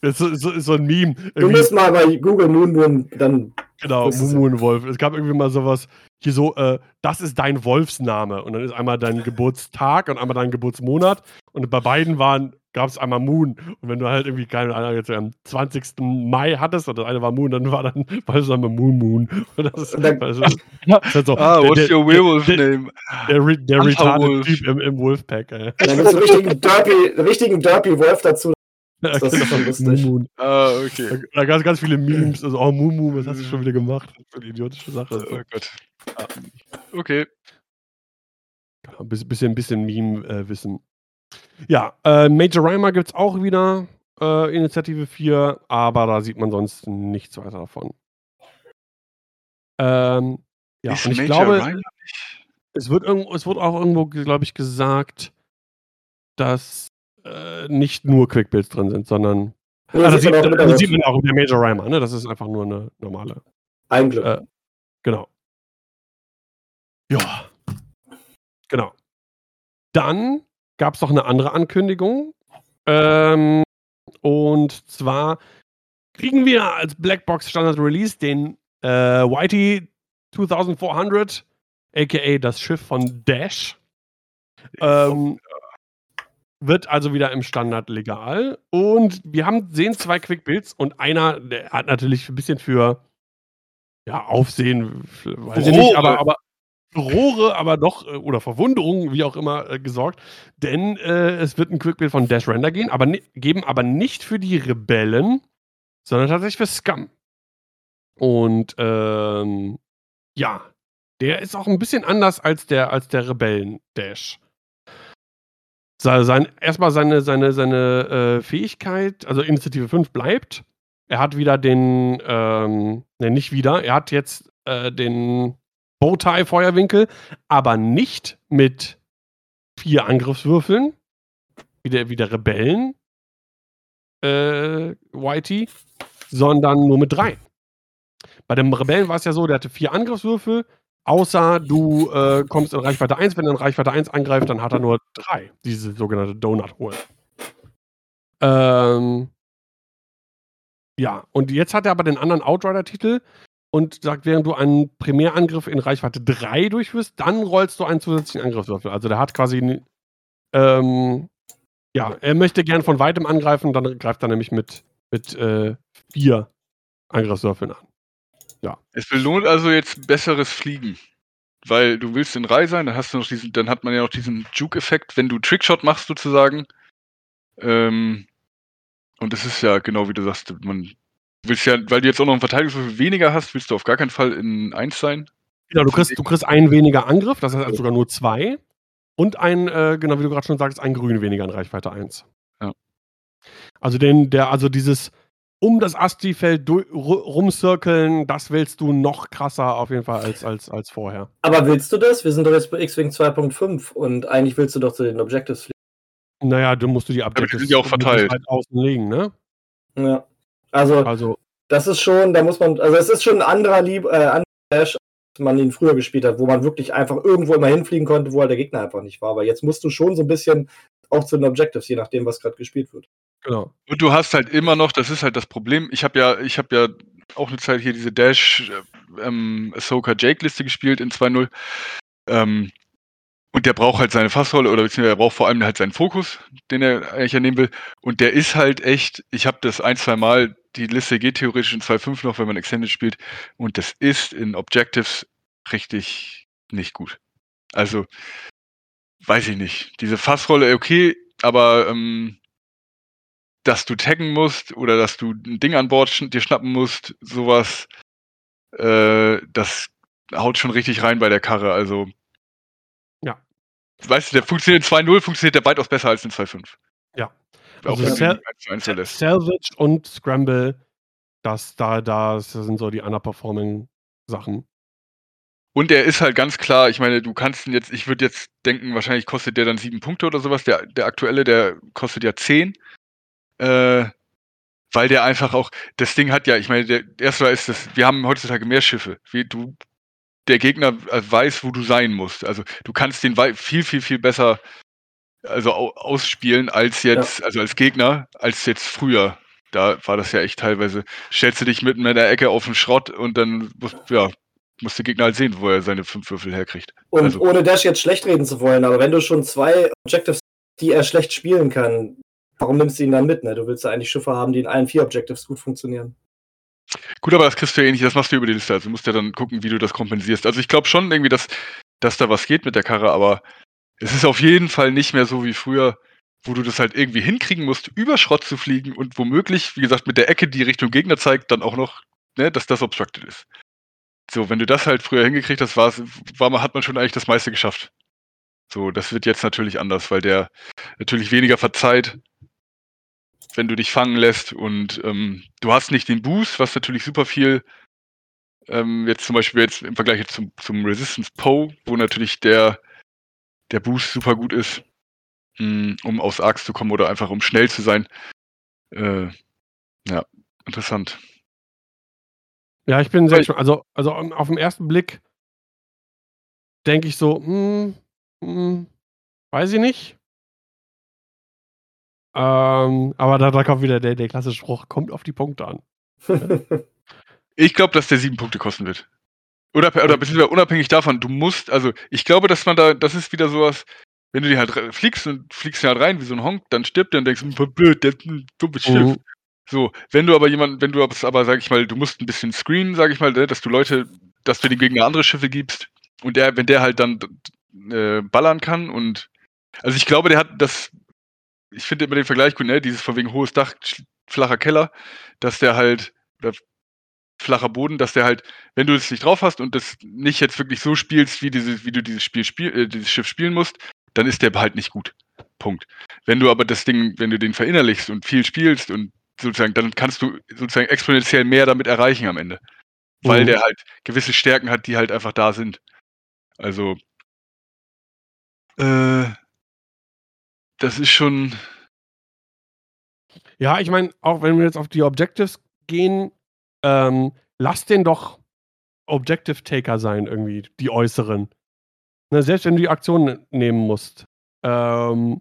Das ist so, so, ein Meme. Du Irgendwie- musst mal bei Google Moon Moon dann. Genau, Mumu und Wolf. Es gab irgendwie mal sowas, hier so, äh, das ist dein Wolfsname. Und dann ist einmal dein [laughs] Geburtstag und einmal dein Geburtsmonat. Und bei beiden waren, gab es einmal Moon. Und wenn du halt irgendwie, keine Ahnung, jetzt am 20. Mai hattest und das eine war Moon, dann war dann, dann Moon Moon. [laughs] Und das ist, also, das [laughs] ist halt so, Ah, der, what's der, your werewolf der, name? der, der Hunter retarded Wolf. Typ im, im Wolfpack, ey. Dann gibt es einen richtigen Derpy, richtigen Derpy Wolf dazu. [laughs] Das ist schon lustig. Moon. Ah, okay. Da gab es ganz viele Memes. Also, oh, Mumu, was hast du schon wieder gemacht? Das ist eine idiotische Sache. Oh Gott. Okay. Genau, Ein bisschen, bisschen, bisschen Meme-Wissen. ja, äh, Major Rhymer gibt es auch wieder, äh, Initiative 4, aber da sieht man sonst nichts weiter davon. Ähm, ja, ist und ich Major glaube, es wird, irgendwo, es wird auch irgendwo, glaube ich, gesagt, dass äh, nicht nur Quickbuilds drin sind, sondern. Das, sieht sieht, man auch im das sieht man auch in der Major Rhymer, ne? Das ist einfach nur eine normale. Ein Glück. Äh, Genau. Ja. Genau. Dann gab es noch eine andere Ankündigung. Ähm, und zwar kriegen wir als Blackbox Standard Release den äh, Whitey 2400, aka das Schiff von Dash. Ähm, wird also wieder im Standard legal. Und wir haben, sehen zwei Quickbuilds und einer, der hat natürlich ein bisschen für ja, Aufsehen, weiß ich nicht, aber, aber Rohre, aber doch, äh, oder Verwunderung, wie auch immer, äh, gesorgt. Denn äh, es wird ein Quickbuild von Dash Render gehen, aber geben, aber nicht für die Rebellen, sondern tatsächlich für Scum. Und ähm, ja, der ist auch ein bisschen anders als der, als der Rebellen-Dash. Sein, erstmal seine, seine, seine äh, Fähigkeit, also Initiative 5 bleibt. Er hat wieder den, ähm, ne, nicht wieder, er hat jetzt äh, den Bowtie-Feuerwinkel, aber nicht mit vier Angriffswürfeln, wie der, wie der Rebellen, äh, YT, sondern nur mit drei. Bei dem Rebellen war es ja so, der hatte vier Angriffswürfel, außer du äh, kommst in Reichweite 1. Wenn er in Reichweite 1 angreift, dann hat er nur drei, diese sogenannte Donut-Hole. Ähm, ja, und jetzt hat er aber den anderen Outrider-Titel und sagt, während du einen Primärangriff in Reichweite 3 durchführst, dann rollst du einen zusätzlichen Angriffswürfel. Also der hat quasi, ähm, ja, er möchte gern von weitem angreifen, dann greift er nämlich mit, mit äh, vier Angriffswürfeln an. Ja. Es belohnt also jetzt besseres Fliegen. Weil du willst in Reihe sein, dann hast du noch diesen, dann hat man ja noch diesen Juke-Effekt, wenn du Trickshot machst sozusagen. Ähm, und das ist ja genau wie du sagst, man willst ja, weil du jetzt auch noch einen Verteidigungswürfel weniger hast, willst du auf gar keinen Fall in 1 sein. Genau, du kriegst, du kriegst einen weniger Angriff, das heißt also sogar nur zwei. Und ein, äh, genau wie du gerade schon sagst, ein Grün weniger in Reichweite 1. Ja. Also den, der, also dieses um das Asti-Feld rumcirkeln, das willst du noch krasser auf jeden Fall als, als, als vorher. Aber willst du das? Wir sind doch jetzt bei X-Wing 2.5 und eigentlich willst du doch zu den Objectives fliegen. Naja, dann musst du die Objectives die auch verteilt. Halt außen legen, ne? Ja. Also, also, das ist schon, da muss man, also es ist schon ein anderer Lieb, äh, anderer Dash, als man ihn früher gespielt hat, wo man wirklich einfach irgendwo immer hinfliegen konnte, wo halt der Gegner einfach nicht war. Aber jetzt musst du schon so ein bisschen auch zu den Objectives, je nachdem, was gerade gespielt wird. Genau. Und du hast halt immer noch, das ist halt das Problem. Ich habe ja, ich habe ja auch eine Zeit hier diese Dash äh, ähm, Ahsoka Jake Liste gespielt in 2.0. Ähm, und der braucht halt seine Fassrolle oder beziehungsweise er braucht vor allem halt seinen Fokus, den er eigentlich nehmen will. Und der ist halt echt, ich habe das ein, zwei Mal, die Liste geht theoretisch in 2.5 noch, wenn man Extended spielt. Und das ist in Objectives richtig nicht gut. Also, weiß ich nicht. Diese Fassrolle, okay, aber ähm, dass du taggen musst oder dass du ein Ding an Bord sch dir schnappen musst, sowas, äh, das haut schon richtig rein bei der Karre. Also. Ja. Weißt du, der funktioniert in 2.0, funktioniert der weitaus besser als in 2.5. Ja. Auch also Sal Salvage und Scramble, das, da, das sind so die underperforming Sachen. Und er ist halt ganz klar, ich meine, du kannst ihn jetzt, ich würde jetzt denken, wahrscheinlich kostet der dann sieben Punkte oder sowas. Der, der aktuelle, der kostet ja zehn. Äh, weil der einfach auch, das Ding hat ja, ich meine, der erste ist das, wir haben heutzutage mehr Schiffe. Wie du, der Gegner äh, weiß, wo du sein musst. Also du kannst den viel, viel, viel besser also ausspielen als jetzt, ja. also als Gegner, als jetzt früher. Da war das ja echt teilweise, stellst du dich mitten in der Ecke auf den Schrott und dann ja, muss der Gegner halt sehen, wo er seine fünf Würfel herkriegt. Und also. ohne Dash jetzt schlecht reden zu wollen, aber wenn du schon zwei Objectives, die er schlecht spielen kann, warum nimmst du ihn dann mit? Ne? Du willst ja eigentlich Schiffe haben, die in allen vier Objectives gut funktionieren. Gut, aber das kriegst du ja eh nicht, das machst du über die Liste. Also du musst ja dann gucken, wie du das kompensierst. Also ich glaube schon irgendwie, dass, dass da was geht mit der Karre, aber es ist auf jeden Fall nicht mehr so wie früher, wo du das halt irgendwie hinkriegen musst, über Schrott zu fliegen und womöglich, wie gesagt, mit der Ecke, die Richtung Gegner zeigt, dann auch noch, ne, dass das obstructed ist. So, wenn du das halt früher hingekriegt hast, war, war, hat man schon eigentlich das meiste geschafft. So, das wird jetzt natürlich anders, weil der natürlich weniger verzeiht, wenn du dich fangen lässt und ähm, du hast nicht den Boost, was natürlich super viel ähm, jetzt zum Beispiel jetzt im Vergleich jetzt zum, zum Resistance Poe, wo natürlich der, der Boost super gut ist, mh, hm, um aus Arcs zu kommen oder einfach um schnell zu sein. Äh, ja, interessant. Ja, ich bin sehr. Also, also auf den ersten Blick denke ich so, hm, hm, weiß ich nicht. Ähm, aber da, da kommt wieder der, der klassische Spruch, kommt auf die Punkte an. [laughs] ich glaube, dass der sieben Punkte kosten wird. Oder, oder beziehungsweise unabhängig davon, du musst, also ich glaube, dass man da, das ist wieder sowas, wenn du die halt fliegst und fliegst halt rein wie so ein Honk, dann stirbt der und denkst, voll blöd, der ist ein dummes Schiff. Mhm. So, wenn du aber jemanden, wenn du aber, sag ich mal, du musst ein bisschen screenen, sag ich mal, ne, dass du Leute, dass du dem Gegner andere Schiffe gibst und der, wenn der halt dann äh, ballern kann und also ich glaube, der hat das, ich finde immer den Vergleich gut, ne, dieses von wegen hohes Dach, flacher Keller, dass der halt, oder flacher Boden, dass der halt, wenn du es nicht drauf hast und das nicht jetzt wirklich so spielst, wie, diese, wie du dieses Spiel spiel, äh, dieses Schiff spielen musst, dann ist der halt nicht gut. Punkt. Wenn du aber das Ding, wenn du den verinnerlichst und viel spielst und sozusagen, dann kannst du sozusagen exponentiell mehr damit erreichen am Ende. Weil mhm. der halt gewisse Stärken hat, die halt einfach da sind. Also, äh, das ist schon. Ja, ich meine, auch wenn wir jetzt auf die Objectives gehen, ähm, lass den doch Objective Taker sein, irgendwie, die äußeren. Ne, selbst wenn du die Aktion nehmen musst. Ähm,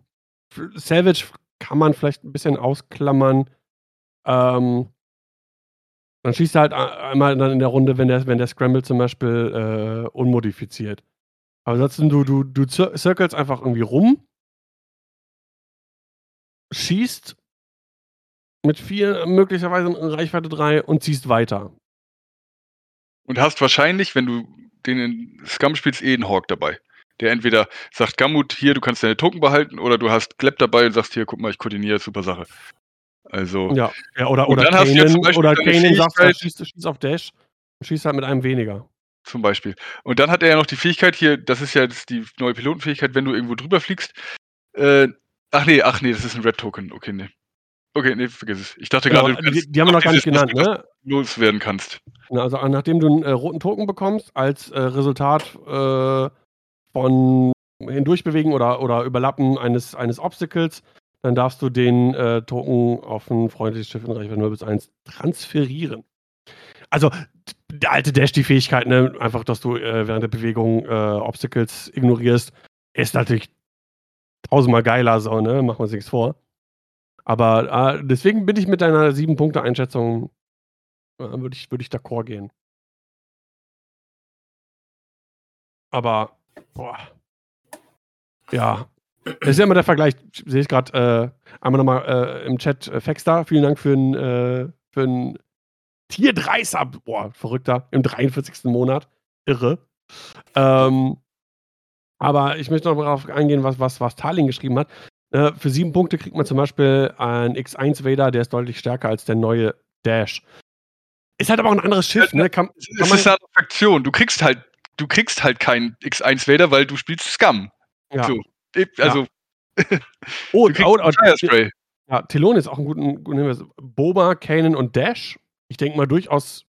Savage kann man vielleicht ein bisschen ausklammern. Ähm, dann schießt er halt einmal dann in der Runde, wenn der, wenn der Scramble zum Beispiel äh, unmodifiziert. Aber ansonsten, du, du, du circles einfach irgendwie rum, schießt mit vier, möglicherweise in Reichweite 3 und ziehst weiter. Und hast wahrscheinlich, wenn du den in Scum spielst, eh einen Hawk dabei. Der entweder sagt, Gamut, hier, du kannst deine Token behalten, oder du hast Klepp dabei und sagst, hier, guck mal, ich koordiniere, super Sache. Also. Ja, ja oder, oder Kanan, oder Kanan sagt, ja, schießt, schießt auf Dash und schießt halt mit einem weniger. Zum Beispiel. Und dann hat er ja noch die Fähigkeit hier, das ist ja jetzt die neue Pilotenfähigkeit, wenn du irgendwo drüber fliegst. Äh, ach nee, ach nee, das ist ein Red Token. Okay, nee. Okay, nee, vergiss es. Ich dachte genau, gerade, die, die haben wir noch gar nicht genannt, ne? Loswerden kannst. Also nachdem du einen äh, roten Token bekommst, als äh, Resultat äh, von Hindurchbewegen oder, oder Überlappen eines, eines Obstacles, dann darfst du den äh, Token auf ein freundliches Schiff in Reichweite 0 bis 1 transferieren. Also, der alte Dash, die Fähigkeit, ne, einfach, dass du äh, während der Bewegung äh, Obstacles ignorierst, ist natürlich tausendmal geiler, so, ne? Machen wir uns nichts vor. Aber äh, deswegen bin ich mit deiner 7-Punkte-Einschätzung, äh, würde ich, würd ich d'accord gehen. Aber, boah. Ja. Das ist ja immer der Vergleich, sehe ich gerade, äh, einmal nochmal äh, im Chat, äh, Fexter, vielen Dank für ein, äh, für Tier 3 Sub. Boah, verrückter, im 43. Monat. Irre. Ähm, aber ich möchte noch darauf eingehen, was, was, was Talin geschrieben hat. Äh, für sieben Punkte kriegt man zum Beispiel einen X1 Vader, der ist deutlich stärker als der neue Dash. Ist halt aber auch ein anderes Schiff, ne? Kann, kann es ist eine Fraktion. Du kriegst halt, du kriegst halt keinen X1 Vader, weil du spielst Scum. Ja. So. Also. [laughs] Ja. oh, oh, oh Firespray. Ja, Telon ist auch ein guter guter Boba, Kanan und Dash. Ich denke mal durchaus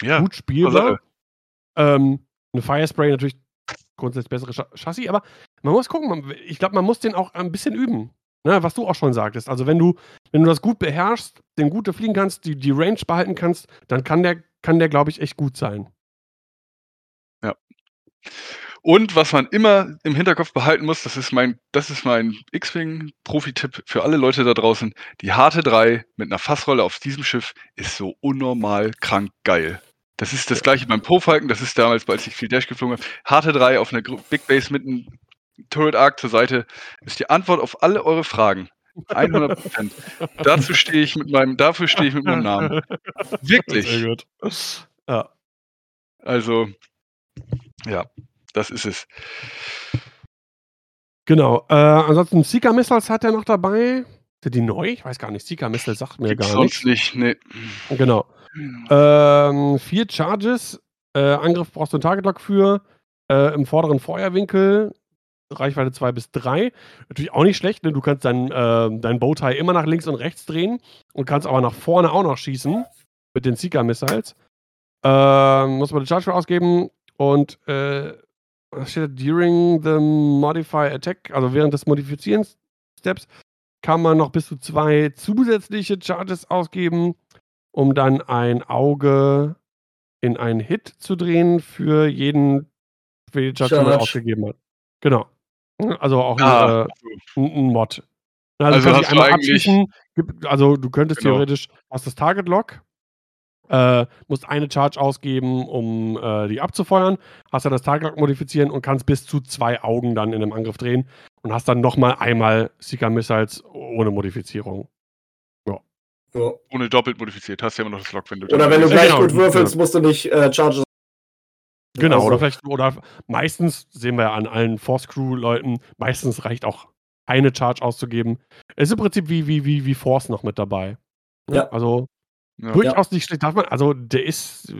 ja, gut spielbar. Ähm, eine Firespray natürlich grundsätzlich bessere Chassis, aber man muss gucken, ich glaube, man muss den auch ein bisschen üben. Ne, was du auch schon sagtest. Also wenn du, wenn du das gut beherrschst, den gut fliegen kannst, die, die Range behalten kannst, dann kann der, kann der, glaube ich, echt gut sein. Ja. Und was man immer im Hinterkopf behalten muss, das ist mein, das ist mein X-Wing-Profi-Tipp für alle Leute da draußen. Die harte 3 mit einer Fassrolle auf diesem Schiff ist so unnormal krank geil. Das ist das gleiche beim Po-Falken, das ist damals, als ich viel Dash geflogen habe. Harte 3 auf einer Big Base mit einem Turret Arc zur Seite ist die Antwort auf alle eure Fragen. 100 Prozent. [laughs] Dazu stehe ich mit meinem, dafür stehe ich mit meinem Namen. Wirklich. Sehr gut. Ja. Also, ja, das ist es. Genau. Äh, ansonsten Seeker Missiles hat er noch dabei. Sind die neu? Ich weiß gar nicht. Seeker Missiles sagt mir Gibt's gar nicht. nicht, nee. Genau. Ähm, vier Charges. Äh, Angriff brauchst du einen Target Lock für. Äh, Im vorderen Feuerwinkel. Reichweite 2 bis 3. Natürlich auch nicht schlecht, denn du kannst deinen äh, dein Bowtie immer nach links und rechts drehen und kannst aber nach vorne auch noch schießen mit den Seeker Missiles. Ähm, muss man den Charge für ausgeben und äh, was steht during the modify attack, also während des Modifizierens-Steps, kann man noch bis zu zwei zusätzliche Charges ausgeben um dann ein Auge in einen Hit zu drehen für jeden, Charge, den man ausgegeben hat. Genau. Also auch ah. ein, äh, ein, Mod. Also, also du kannst einmal abschießen. Also du könntest genau. theoretisch, hast das Target Lock äh, musst eine Charge ausgeben, um äh, die abzufeuern, hast dann das Target modifizieren und kannst bis zu zwei Augen dann in einem Angriff drehen und hast dann nochmal einmal Seeker Missiles ohne Modifizierung. Ja. ja. Ohne doppelt modifiziert, hast du ja immer noch das Lock, wenn du. Oder wenn du gleich genau, gut würfelst, musst du nicht äh, Charges. Genau, also. oder vielleicht, oder meistens sehen wir ja an allen Force Crew-Leuten, meistens reicht auch eine Charge auszugeben. Es ist im Prinzip wie, wie, wie, wie Force noch mit dabei. Ja. Also ja. Durchaus nicht schlecht. Darf man, also der ist.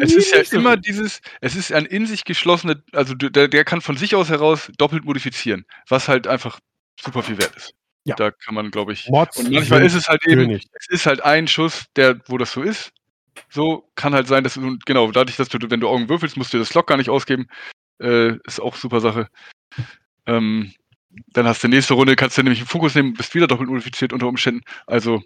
Es ist ja so immer dieses, es ist ein in sich geschlossener, also der, der kann von sich aus heraus doppelt modifizieren, was halt einfach super viel wert ist. Ja. Da kann man, glaube ich. Mods und manchmal ist es halt eben, König. es ist halt ein Schuss, der, wo das so ist. So kann halt sein, dass du, genau, dadurch, dass du, wenn du Augen würfelst, musst du das Lock gar nicht ausgeben. Äh, ist auch super Sache. Ähm, dann hast du nächste Runde, kannst du nämlich einen Fokus nehmen, bist wieder doppelt modifiziert unter Umständen. Also,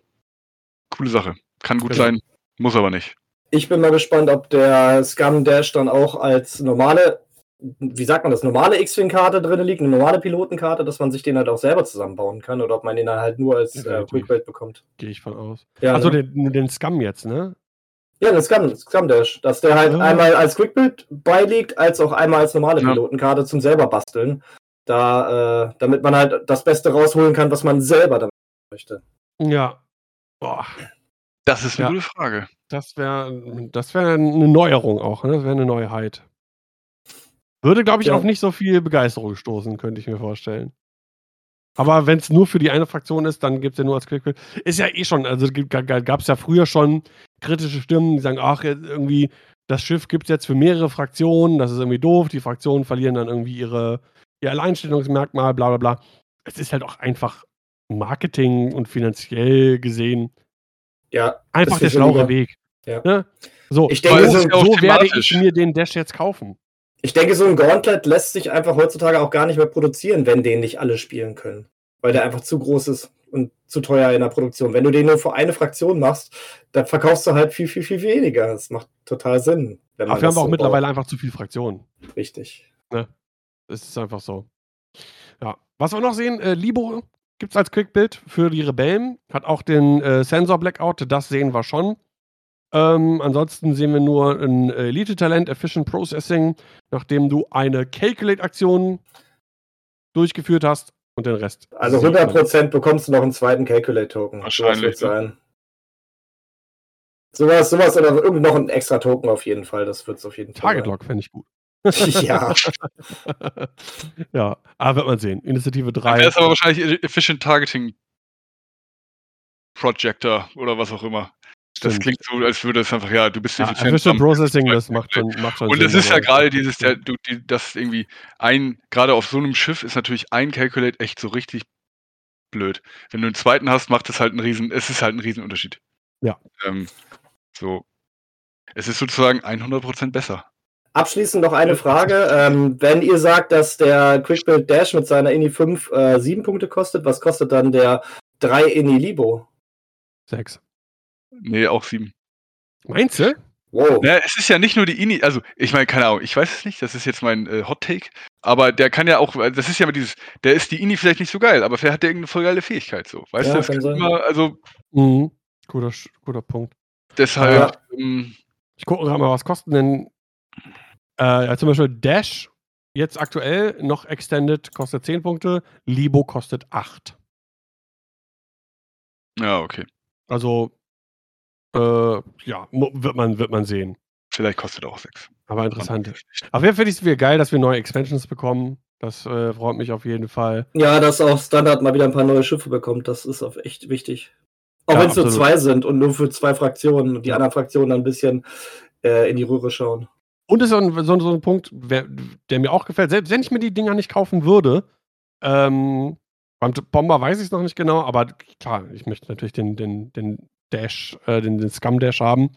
coole Sache. Kann gut genau. sein, muss aber nicht. Ich bin mal gespannt, ob der Scum Dash dann auch als normale, wie sagt man das, normale X-Wing-Karte drin liegt, eine normale Pilotenkarte, dass man sich den halt auch selber zusammenbauen kann oder ob man den dann halt nur als äh, Quick bekommt. Gehe ich von aus. Ja, Achso, ne? den, den Scum jetzt, ne? Ja, den Scum, Scum Dash, dass der halt ja. einmal als Quickbuild beiliegt, als auch einmal als normale ja. Pilotenkarte zum selber basteln. Da, äh, damit man halt das Beste rausholen kann, was man selber damit möchte. Ja. Boah. Das ist eine ja. gute Frage. Das wäre das wär eine Neuerung auch, ne? Das wäre eine Neuheit. Würde, glaube ich, ja. auf nicht so viel Begeisterung stoßen, könnte ich mir vorstellen. Aber wenn es nur für die eine Fraktion ist, dann gibt es ja nur als Quickbill. Ist ja eh schon, also gab es ja früher schon kritische Stimmen, die sagen, ach, irgendwie, das Schiff gibt es jetzt für mehrere Fraktionen, das ist irgendwie doof, die Fraktionen verlieren dann irgendwie ihre, ihr Alleinstellungsmerkmal, bla bla bla. Es ist halt auch einfach Marketing und finanziell gesehen ja. Einfach der schlauere Weg. Ja. Ne? So, ich denke, so, so werde ich mir den Dash jetzt kaufen. Ich denke, so ein Gauntlet lässt sich einfach heutzutage auch gar nicht mehr produzieren, wenn den nicht alle spielen können. Weil der einfach zu groß ist und zu teuer in der Produktion. Wenn du den nur für eine Fraktion machst, dann verkaufst du halt viel, viel, viel weniger. Das macht total Sinn. Wenn Aber wir haben auch so mittlerweile einfach zu viele Fraktionen. Richtig. Ne? Es ist einfach so. Ja. Was wir noch sehen, äh, Libo gibt es als Quickbild für die Rebellen. Hat auch den äh, Sensor Blackout, das sehen wir schon. Ähm, ansonsten sehen wir nur ein Elite-Talent, Efficient Processing, nachdem du eine Calculate-Aktion durchgeführt hast und den Rest. Also 100% bekommst du noch einen zweiten Calculate-Token. Wahrscheinlich. So sein. Sowas, sowas oder irgendwie noch ein extra Token auf jeden Fall. Das wird es auf jeden Fall. Target Lock fände ich gut. [laughs] [laughs] ja. ja, aber wird man sehen. Initiative 3. Das ist aber wahrscheinlich Efficient Targeting Projector oder was auch immer. Das klingt so, als würde es einfach, ja, du bist ja, effizient. Efficient Processing, das macht schon, macht schon Und es ist ja gerade dieses, der, du, die, das irgendwie ein, gerade auf so einem Schiff ist natürlich ein Calculate echt so richtig blöd. Wenn du einen zweiten hast, macht es halt einen riesen, es ist halt ein Riesenunterschied. Ja. Ähm, so. Es ist sozusagen 100% besser. Abschließend noch eine Frage. Ähm, wenn ihr sagt, dass der Quickbuild Dash mit seiner INI 5 äh, 7 Punkte kostet, was kostet dann der 3 INI Libo? 6. Nee, auch 7. Meinst du? Wow. Ja, es ist ja nicht nur die INI, also ich meine, keine Ahnung, ich weiß es nicht, das ist jetzt mein äh, Hot Take, aber der kann ja auch, das ist ja immer dieses, der ist die INI vielleicht nicht so geil, aber vielleicht hat der irgendeine voll geile Fähigkeit so. Weißt ja, du, das immer, also. Mhm. Guter, guter Punkt. Deshalb. Ja. Ähm, ich gucke mal, was kosten denn äh, ja, zum Beispiel Dash jetzt aktuell noch Extended kostet 10 Punkte, Libo kostet 8. Ja, okay. Also, äh, ja, wird man, wird man sehen. Vielleicht kostet auch 6. Aber interessant. Auf jeden Fall finde ich es wieder geil, dass wir neue Expansions bekommen. Das äh, freut mich auf jeden Fall. Ja, dass auch Standard mal wieder ein paar neue Schiffe bekommt, das ist auch echt wichtig. Auch ja, wenn es nur zwei sind und nur für zwei Fraktionen und die anderen Fraktionen dann ein bisschen äh, in die Röhre schauen. Und das ist so ein, so, so ein Punkt, wer, der mir auch gefällt. Selbst wenn ich mir die Dinger nicht kaufen würde, ähm, beim Bomber weiß ich es noch nicht genau, aber klar, ich möchte natürlich den, den, den Dash, äh, den, den Scum Dash haben.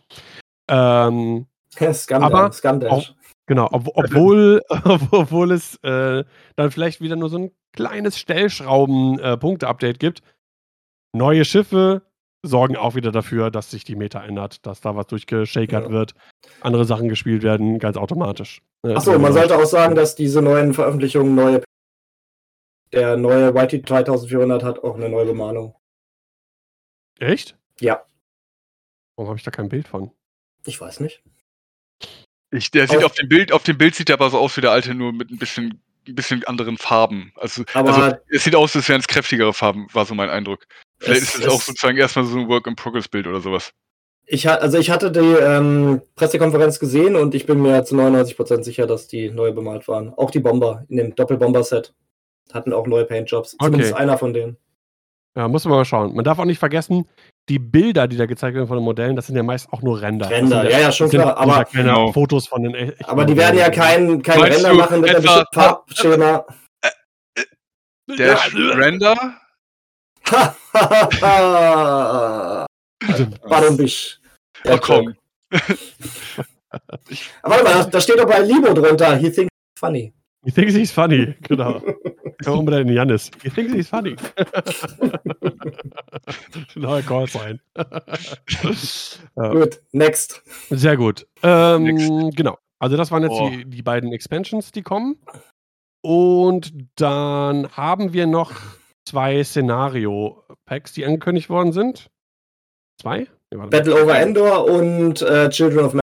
Ähm, Scum, aber Scum Dash. Auch, genau, ob, obwohl, [laughs] obwohl es äh, dann vielleicht wieder nur so ein kleines Stellschrauben-Punkte-Update gibt. Neue Schiffe, sorgen auch wieder dafür, dass sich die Meta ändert, dass da was durchgeschakert ja. wird, andere Sachen gespielt werden, ganz automatisch. Äh, Achso, man sollte auch sagen, dass diese neuen Veröffentlichungen neue. Der neue YT 3400 hat auch eine neue Bemalung. Echt? Ja. Warum habe ich da kein Bild von? Ich weiß nicht. Ich, der sieht auf dem Bild, auf dem Bild sieht er aber so aus wie der alte, nur mit ein bisschen, ein bisschen anderen Farben. Also, Aber- also es sieht aus, als wären es kräftigere Farben, war so mein Eindruck. Vielleicht Es- ist es auch sozusagen erstmal so ein Work-in-Progress-Bild oder sowas. Ich, ha- also ich hatte die ähm, Pressekonferenz gesehen und ich bin mir zu 99% sicher, dass die neu bemalt waren. Auch die Bomber in dem Doppelbomber-Set hatten auch neue Paintjobs. Okay. Zumindest einer von denen. Ja, muss man mal schauen. Man darf auch nicht vergessen, die Bilder, die da gezeigt werden von den Modellen, das sind ja meist auch nur Render. Render, sind ja, ja, schon klar, sind aber- ja keine Genau. Fotos von den echten Aber die werden ja kein, kein Meinst Render du machen mit einem bestimmten Farbschema. Der Render, [laughs] Warum bist ach komm, Aber warte mal, da- da steht doch bei Limo drunter. He thinks it's funny. He thinks he's funny, genau. [laughs] Man unbedingt in Janis. He thinks he's funny. [laughs] Neuer Call sein. [laughs] Gut, next. sehr gut. Ähm, Next. genau. Also das waren jetzt Oh. die, die beiden Expansions, die kommen. Und dann haben wir noch zwei Szenario-Packs, die angekündigt worden sind. Zwei? Nee. Battle over Endor und äh, Children of Man.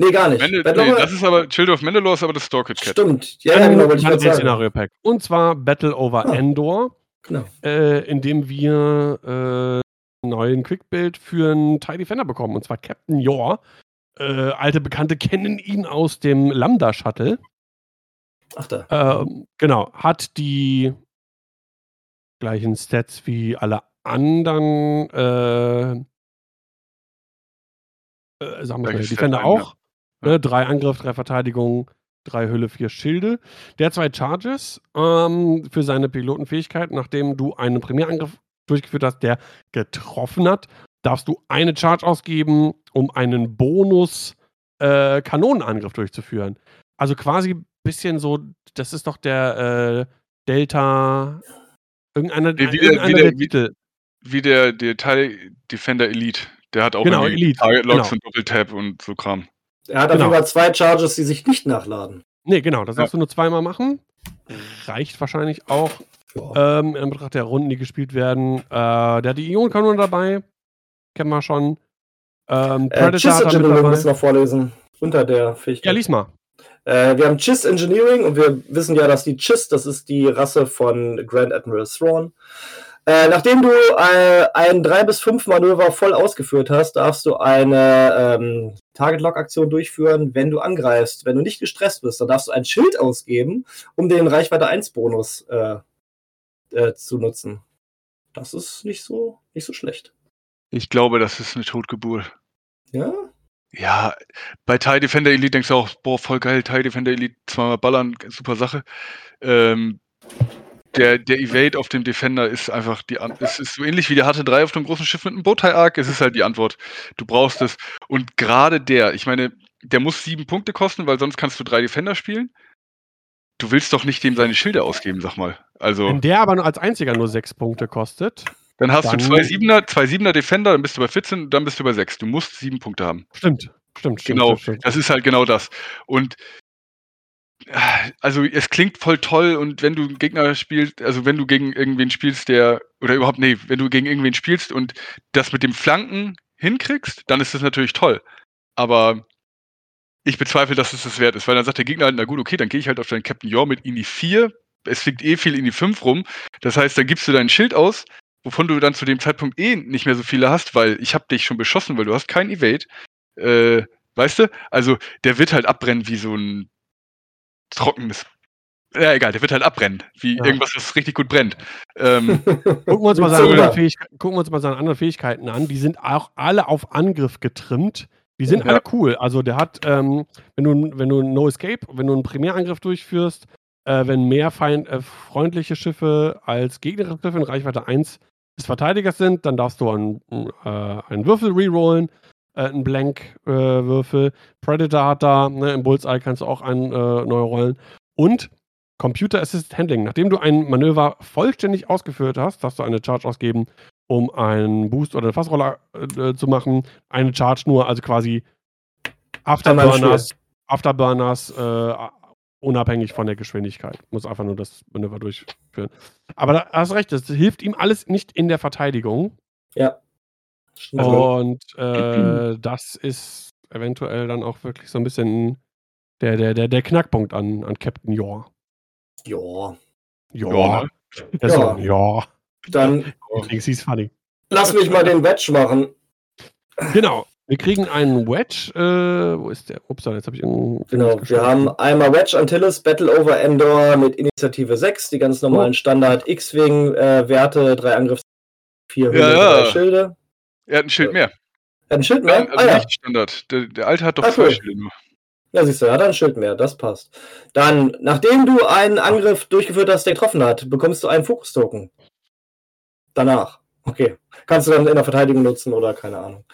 Nee, gar nicht. Mende, Battle nee, over das ist aber Children of Mandalore ist aber das Storkit Cat. Stimmt. Ja, ja, genau, wollte ich sagen. Szenario-Pack. Und zwar Battle over Ah. Endor. Genau. äh, in dem wir äh, einen neuen Quickbuild für einen TIE Defender bekommen. Und zwar Captain Yor. Äh, alte Bekannte kennen ihn aus dem Lambda-Shuttle. Ach da. Ähm, genau, hat die gleichen Stats wie alle anderen äh, äh, sagen wir mal, Defender auch. Ne, drei Angriff, drei Verteidigung, drei Hülle, vier Schilde. Der hat zwei Charges ähm, für seine Pilotenfähigkeit. Nachdem du einen Primärangriff durchgeführt hast, der getroffen hat, darfst du eine Charge ausgeben, um einen Bonus äh, Kanonenangriff durchzuführen. Also quasi ein bisschen so, das ist doch der äh, Delta. Irgendeiner, Wie- wie der- irgendeiner wie der- der wie- Titel. Wie der, der TIE Defender Elite. Der hat auch Genau, Elite, Target Locks genau. und Doppeltap und so Kram. Er hat auf Genau. jeden Fall zwei Charges, die sich nicht nachladen. Nee, genau, das Ja. darfst du nur zweimal machen. Reicht wahrscheinlich auch Ja. ähm, in Betracht der Runden, die gespielt werden. Äh, der hat die Ionenkanone dabei. Kennen wir schon. Ähm, Äh, Predator Chiss er mit Engineering müssen wir vorlesen. Unter der Fähigkeit. Ja, lies mal. Äh, wir haben Chiss Engineering und wir wissen ja, dass die Chiss, das ist die Rasse von Grand Admiral Thrawn. Äh, nachdem du äh, ein 3 bis 5 Manöver voll ausgeführt hast, darfst du eine ähm, Target-Lock-Aktion durchführen, wenn du angreifst. Wenn du nicht gestresst bist, dann darfst du ein Schild ausgeben, um den Reichweite 1-Bonus äh, äh, zu nutzen. Das ist nicht so, nicht so schlecht. Ich glaube, das ist eine Totgeburt. Ja? Ja, bei TIE Defender Elite denkst du auch, boah, voll geil, TIE Defender Elite, zweimal ballern, super Sache. Ähm, der, der Evade auf dem Defender ist einfach die An es ist so ähnlich wie der HT3 auf dem großen Schiff mit einem Bowtie-Arc, es ist halt die Antwort. Du brauchst es. Und gerade der, ich meine, der muss sieben Punkte kosten, weil sonst kannst du drei Defender spielen. Du willst doch nicht dem seine Schilder ausgeben, sag mal. Also, Wenn der aber nur als einziger nur sechs Punkte kostet, dann hast dann- du zwei Siebener, zwei Siebener Defender, dann bist du bei 14, dann bist du bei 6. Du musst sieben Punkte haben. stimmt. Stimmt, stimmt. Genau, stimmt, stimmt. das ist halt genau das. Und also es klingt voll toll und wenn du einen Gegner spielst, also wenn du gegen irgendwen spielst, der, oder überhaupt, nee, wenn du gegen irgendwen spielst und das mit dem Flanken hinkriegst, dann ist das natürlich toll. Aber ich bezweifle, dass es das wert ist, weil dann sagt der Gegner halt, na gut, okay, dann gehe ich halt auf deinen Captain Yor mit Ini 4, es fliegt eh viel Ini 5 rum, das heißt, dann gibst du dein Schild aus, wovon du dann zu dem Zeitpunkt eh nicht mehr so viele hast, weil ich habe dich schon beschossen, weil du hast kein Evade. Äh, weißt du? Also der wird halt abbrennen wie so ein trockenes. Ja, egal, der wird halt abbrennen, wie Ja. irgendwas, was richtig gut brennt. Ähm, [laughs] Gucken wir uns mal seine Zucker. anderen Fähigkeiten, gucken wir uns mal seine anderen Fähigkeiten an. Die sind auch alle auf Angriff getrimmt. Die sind Ja. alle cool. Also der hat, ähm, wenn du, wenn du No Escape, wenn du einen Primärangriff durchführst, äh, wenn mehr Feind, äh, freundliche Schiffe als gegnerische Schiffe in Reichweite 1 des Verteidigers sind, dann darfst du einen, äh, einen Würfel rerollen, äh, einen Blank-Würfel. Predator hat da, ne, im Bullseye kannst du auch einen äh, neu rollen. Und Computer Assisted Handling. Nachdem du ein Manöver vollständig ausgeführt hast, darfst du eine Charge ausgeben, um einen Boost oder eine Fassroller äh, zu machen. Eine Charge nur, also quasi Afterburners, Afterburners äh, unabhängig von der Geschwindigkeit. Muss einfach nur das Manöver durchführen. Aber da hast recht, das hilft ihm alles nicht in der Verteidigung. Ja. Stimmt. Und äh, [clears throat] das ist eventuell dann auch wirklich so ein bisschen der, der, der, der Knackpunkt an, an Captain Yor. Ja. Ja. ne? Ja. So, ja. Dann [laughs] he's funny. lass mich mal den Wedge machen. [laughs] Genau. Wir kriegen einen Wedge. Äh, wo ist der? Ups, jetzt habe ich irgendwo. Genau, wir haben einmal Wedge Antilles, Battle over Endor mit Initiative 6, die ganz normalen Standard X-Wing-Werte, drei Angriffs, vier Ja, ja. Schilde. Er hat ein Schild mehr. Er hat ein Schild mehr? Also ah ja, nicht Standard. Der, der alte hat doch Ach zwei so. Schilde nur. ja, siehst du, er hat ein Schild mehr, das passt. Dann, nachdem du einen Angriff durchgeführt hast, der getroffen hat, bekommst du einen Fokus-Token. Danach. Okay. Kannst du dann in der Verteidigung nutzen oder keine Ahnung.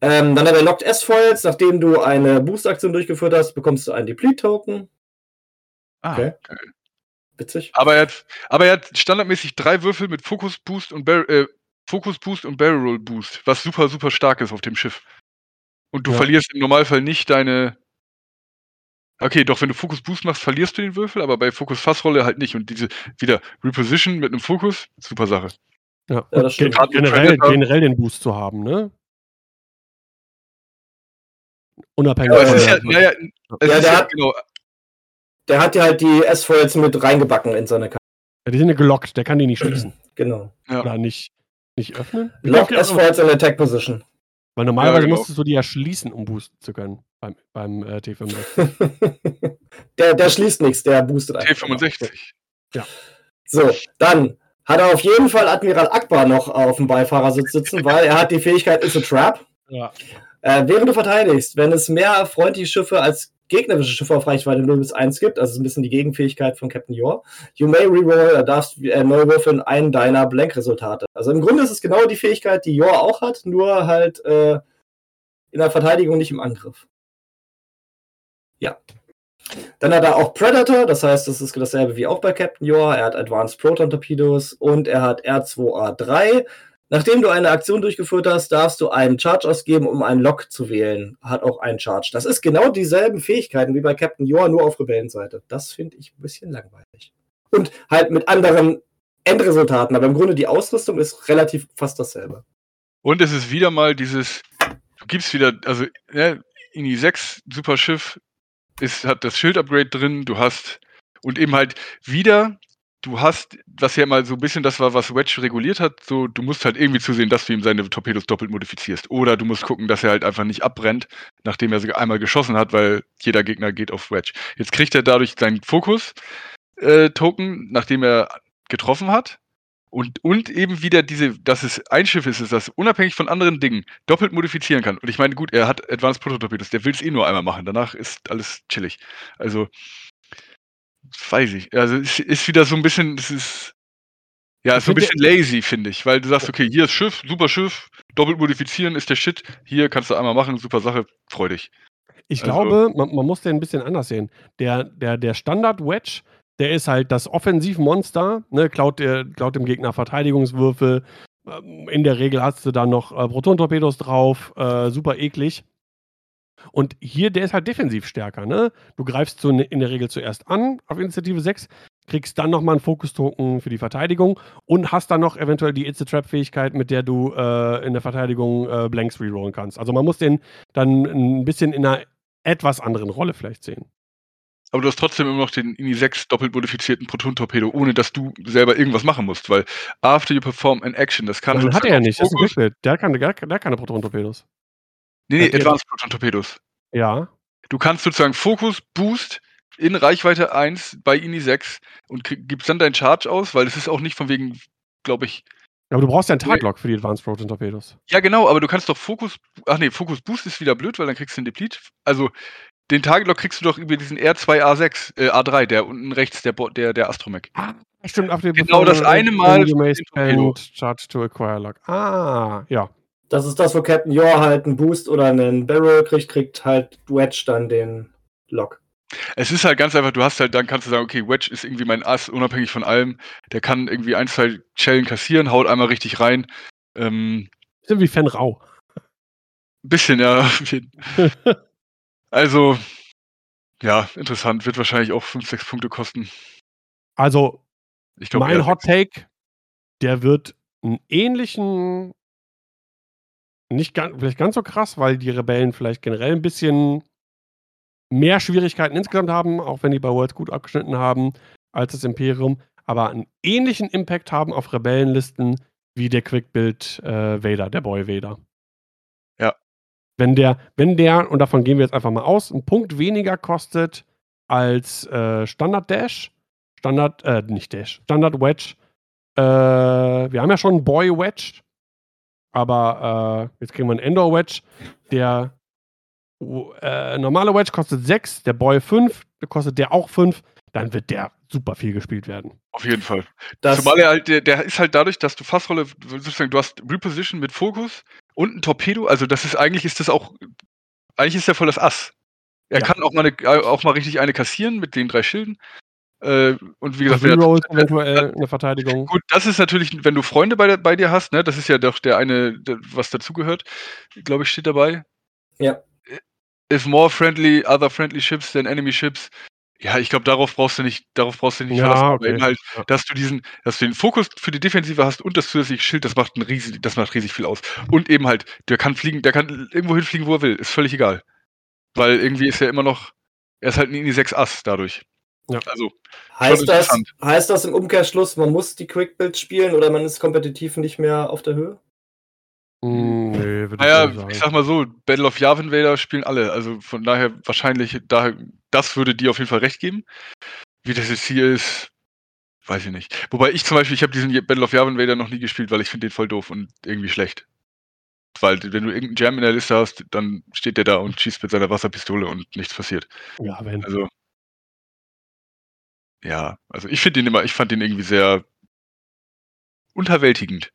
Ähm, dann hat er Locked S-Foils. Nachdem du eine Boost-Aktion durchgeführt hast, bekommst du einen Deplete-Token. Ah, Okay. geil. Witzig. Aber er hat, aber er hat standardmäßig drei Würfel mit Focus Boost und Bar äh, Focus Boost und Barrel Roll Boost, was super, super stark ist auf dem Schiff. Und du Ja. verlierst im Normalfall nicht deine. Okay, doch, wenn du Focus Boost machst, verlierst du den Würfel, aber bei Focus Fassrolle halt nicht. Und diese wieder Reposition mit einem Fokus, super Sache. Ja, Ja, das stimmt. ge- generell, generell den Boost zu haben, ne? Unabhängig es von ist ja, der- naja, es Ja, ist der ja, hat- genau, Der hat ja halt die S-Foils mit reingebacken in seine Karte. Ja, die sind ja gelockt, der kann die nicht schließen. Genau. ja. Oder nicht, nicht öffnen. Ja, aber- S-Foils in Attack Position. Weil normalerweise Ja, genau. musstest du die ja schließen, um boosten zu können beim, beim äh, T5. [laughs] der, der schließt nichts, der boostet einfach. T65. So, dann hat er auf jeden Fall Admiral Akbar noch auf dem Beifahrersitz sitzen, [laughs] weil er hat die Fähigkeit Is a Trap. Ja. Äh, während du verteidigst, wenn es mehr freundliche Schiffe als gegnerische Schiffe auf Reichweite 0 bis 1 gibt, also ein bisschen die Gegenfähigkeit von Captain Yor, you may reroll, da darfst äh, neu würfeln einen deiner Blank-Resultate. Also im Grunde ist es genau die Fähigkeit, die Yor auch hat, nur halt äh, in der Verteidigung, nicht im Angriff. Ja. Dann hat er auch Predator, das heißt, das ist dasselbe wie auch bei Captain Yor. Er hat Advanced Proton Torpedos und er hat R2A3. Nachdem du eine Aktion durchgeführt hast, darfst du einen Charge ausgeben, um einen Lock zu wählen. Hat auch einen Charge. Das ist genau dieselben Fähigkeiten wie bei Captain Yor, nur auf Rebellenseite. Das finde ich ein bisschen langweilig. Und halt mit anderen Endresultaten, aber im Grunde die Ausrüstung ist relativ fast dasselbe. Und es ist wieder mal dieses, du gibst wieder, also ne, INI 6, super Schiff, ist, hat das Schild-Upgrade drin, du hast, und eben halt wieder, du hast, was ja mal so ein bisschen das war, was Wedge reguliert hat, so, du musst halt irgendwie zusehen, dass du ihm seine Torpedos doppelt modifizierst. Oder du musst gucken, dass er halt einfach nicht abbrennt, nachdem er sie einmal geschossen hat, weil jeder Gegner geht auf Wedge. Jetzt kriegt er dadurch seinen Fokus-Token, nachdem er getroffen hat. Und, und eben wieder diese, dass es ein Schiff ist, ist das unabhängig von anderen Dingen doppelt modifizieren kann. Und ich meine, gut, er hat Advanced Prototorpedos, der will es eh nur einmal machen. Danach ist alles chillig. Also, weiß ich. Also, es ist wieder so ein bisschen, es ist, ja, so ein bisschen lazy, finde ich. Weil du sagst, okay, hier ist Schiff, super Schiff, doppelt modifizieren ist der Shit. Hier kannst du einmal machen, super Sache, freu dich. Ich Also- glaube, man, man muss den ein bisschen anders sehen. Der, der, der Standard-Wedge, der ist halt das Offensivmonster, ne, klaut, klaut dem Gegner Verteidigungswürfel. Ähm, In der Regel hast du da noch äh, Proton-Torpedos drauf, äh, super eklig. Und hier, der ist halt defensiv stärker, ne? Du greifst so in der Regel zuerst an auf Initiative 6, kriegst dann nochmal einen Fokus-Token für die Verteidigung und hast dann noch eventuell die It's-a-Trap-Fähigkeit, mit der du äh, in der Verteidigung äh, Blanks rerollen kannst. Also man muss den dann ein bisschen in einer etwas anderen Rolle vielleicht sehen. Aber du hast trotzdem immer noch den INI 6 doppelt modifizierten Proton-Torpedo, ohne dass du selber irgendwas machen musst, weil after you perform an action, das kann. Den hat sozusagen er ja nicht, das ist ein Quickbild. Der hat keine, der hat keine Proton-Torpedos. Nee, nee, Hat der- Advanced Proton-Torpedos. Ja. Du kannst sozusagen Fokus Boost in Reichweite 1 bei INI 6 und gibst dann deinen Charge aus, weil es ist auch nicht von wegen, glaube ich. Aber du brauchst ja einen Taglock für die Advanced Proton-Torpedos. Ja, genau, aber du kannst doch Fokus. Ach nee, Fokus Boost ist wieder blöd, weil dann kriegst du den Deplete. Also den Targetlock kriegst du doch über diesen R2A6, äh, A3, der unten rechts, der, Bo- der, der Astromech. Ah, stimmt. Auf Genau das eine Mal charge to acquire lock. Ah, ja. Das ist das, wo Captain Yor halt einen Boost oder einen Barrel kriegt, kriegt halt Wedge dann den Lock. Es ist halt ganz einfach, du hast halt, dann kannst du sagen, okay, Wedge ist irgendwie mein Ass, unabhängig von allem. Der kann irgendwie ein, zwei Schellen kassieren, haut einmal richtig rein. Ähm, Sind wie Fan Rau. bisschen, ja. [laughs] also, ja, interessant. Wird wahrscheinlich auch 5, 6 Punkte kosten. Also, Ich glaube, mein Hot. Take, der wird einen ähnlichen nicht ganz, vielleicht ganz so krass, weil die Rebellen vielleicht generell ein bisschen mehr Schwierigkeiten insgesamt haben, auch wenn die bei Worlds gut abgeschnitten haben als das Imperium, aber einen ähnlichen Impact haben auf Rebellenlisten wie der Quick-Build äh, Vader, der Boy Vader. Ja. Wenn der, wenn der, und davon gehen wir jetzt einfach mal aus, einen Punkt weniger kostet als äh, Standard Dash, Standard, äh, nicht Dash, Standard Wedge, äh, wir haben ja schon Boy Wedge, aber äh, jetzt kriegen wir einen Endor Wedge, der äh, normale Wedge kostet 6, der Boy 5, kostet der auch 5, dann wird der super viel gespielt werden. Auf jeden Fall. Das Zumal er halt, der, der, ist halt dadurch, dass du Fassrolle, sozusagen, du hast Reposition mit Fokus und ein Torpedo, also das ist eigentlich, ist das auch, eigentlich ist der voll das Ass. Er ja. kann auch mal, eine, auch mal richtig eine kassieren mit den drei Schilden. Äh, und wie gesagt, Rerolls eventuell eine Verteidigung. Gut, das ist natürlich, wenn du Freunde bei, bei dir hast, ne, das ist ja doch der eine, der, was dazugehört, glaube ich, steht dabei. Ja. If more friendly, other friendly ships than enemy ships. Ja, ich glaube, darauf brauchst du nicht, darauf brauchst du nicht ja, verlassen. Okay. Halt, dass du diesen, dass du den Fokus für die Defensive hast und das zusätzliche Schild, das macht ein riesig, das macht riesig viel aus. Und eben halt, der kann fliegen, der kann irgendwo hinfliegen, wo er will, ist völlig egal. Weil irgendwie ist er immer noch, er ist halt ein Indie 6 Ass dadurch. Ja. Also, heißt das, heißt das im Umkehrschluss, man muss die Quick Builds spielen oder man ist kompetitiv nicht mehr auf der Höhe? Mm, nee, naja, ich, ich sag mal so, Battle of Yavin Vader spielen alle. Also von daher wahrscheinlich, daher, das würde dir auf jeden Fall recht geben. Wie das jetzt hier ist, weiß ich nicht. Wobei ich zum Beispiel, ich habe diesen Battle of Yavin Vader noch nie gespielt, weil ich finde den voll doof und irgendwie schlecht. Weil wenn du irgendeinen Jam in der Liste hast, dann steht der da und schießt mit seiner Wasserpistole und nichts passiert. Ja, wenn. Also, ja, also ich finde den immer, ich fand den irgendwie sehr unterwältigend.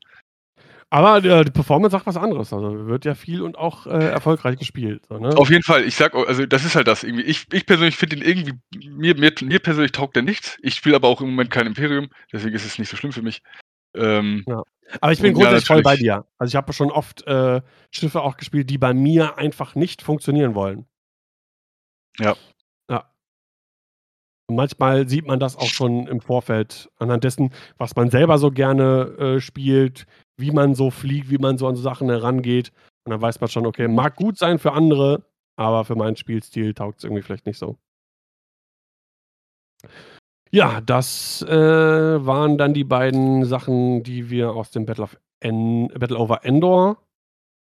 Aber äh, die Performance sagt was anderes. Also wird ja viel und auch äh, erfolgreich gespielt. So, ne? Auf jeden Fall. Ich sag, also das ist halt das irgendwie. Ich, ich persönlich finde den irgendwie, mir, mir, mir persönlich taugt der nichts. Ich spiele aber auch im Moment kein Imperium, deswegen ist es nicht so schlimm für mich. Ähm, ja. Aber ich bin grundsätzlich ja, voll bei dir. Also ich habe schon oft äh, Schiffe auch gespielt, die bei mir einfach nicht funktionieren wollen. Ja. Manchmal sieht man das auch schon im Vorfeld anhand dessen, was man selber so gerne äh, spielt, wie man so fliegt, wie man so an so Sachen herangeht. Und dann weiß man schon, okay, mag gut sein für andere, aber für meinen Spielstil taugt es irgendwie vielleicht nicht so. Ja, das äh, waren dann die beiden Sachen, die wir aus dem Battle, of en Battle over Endor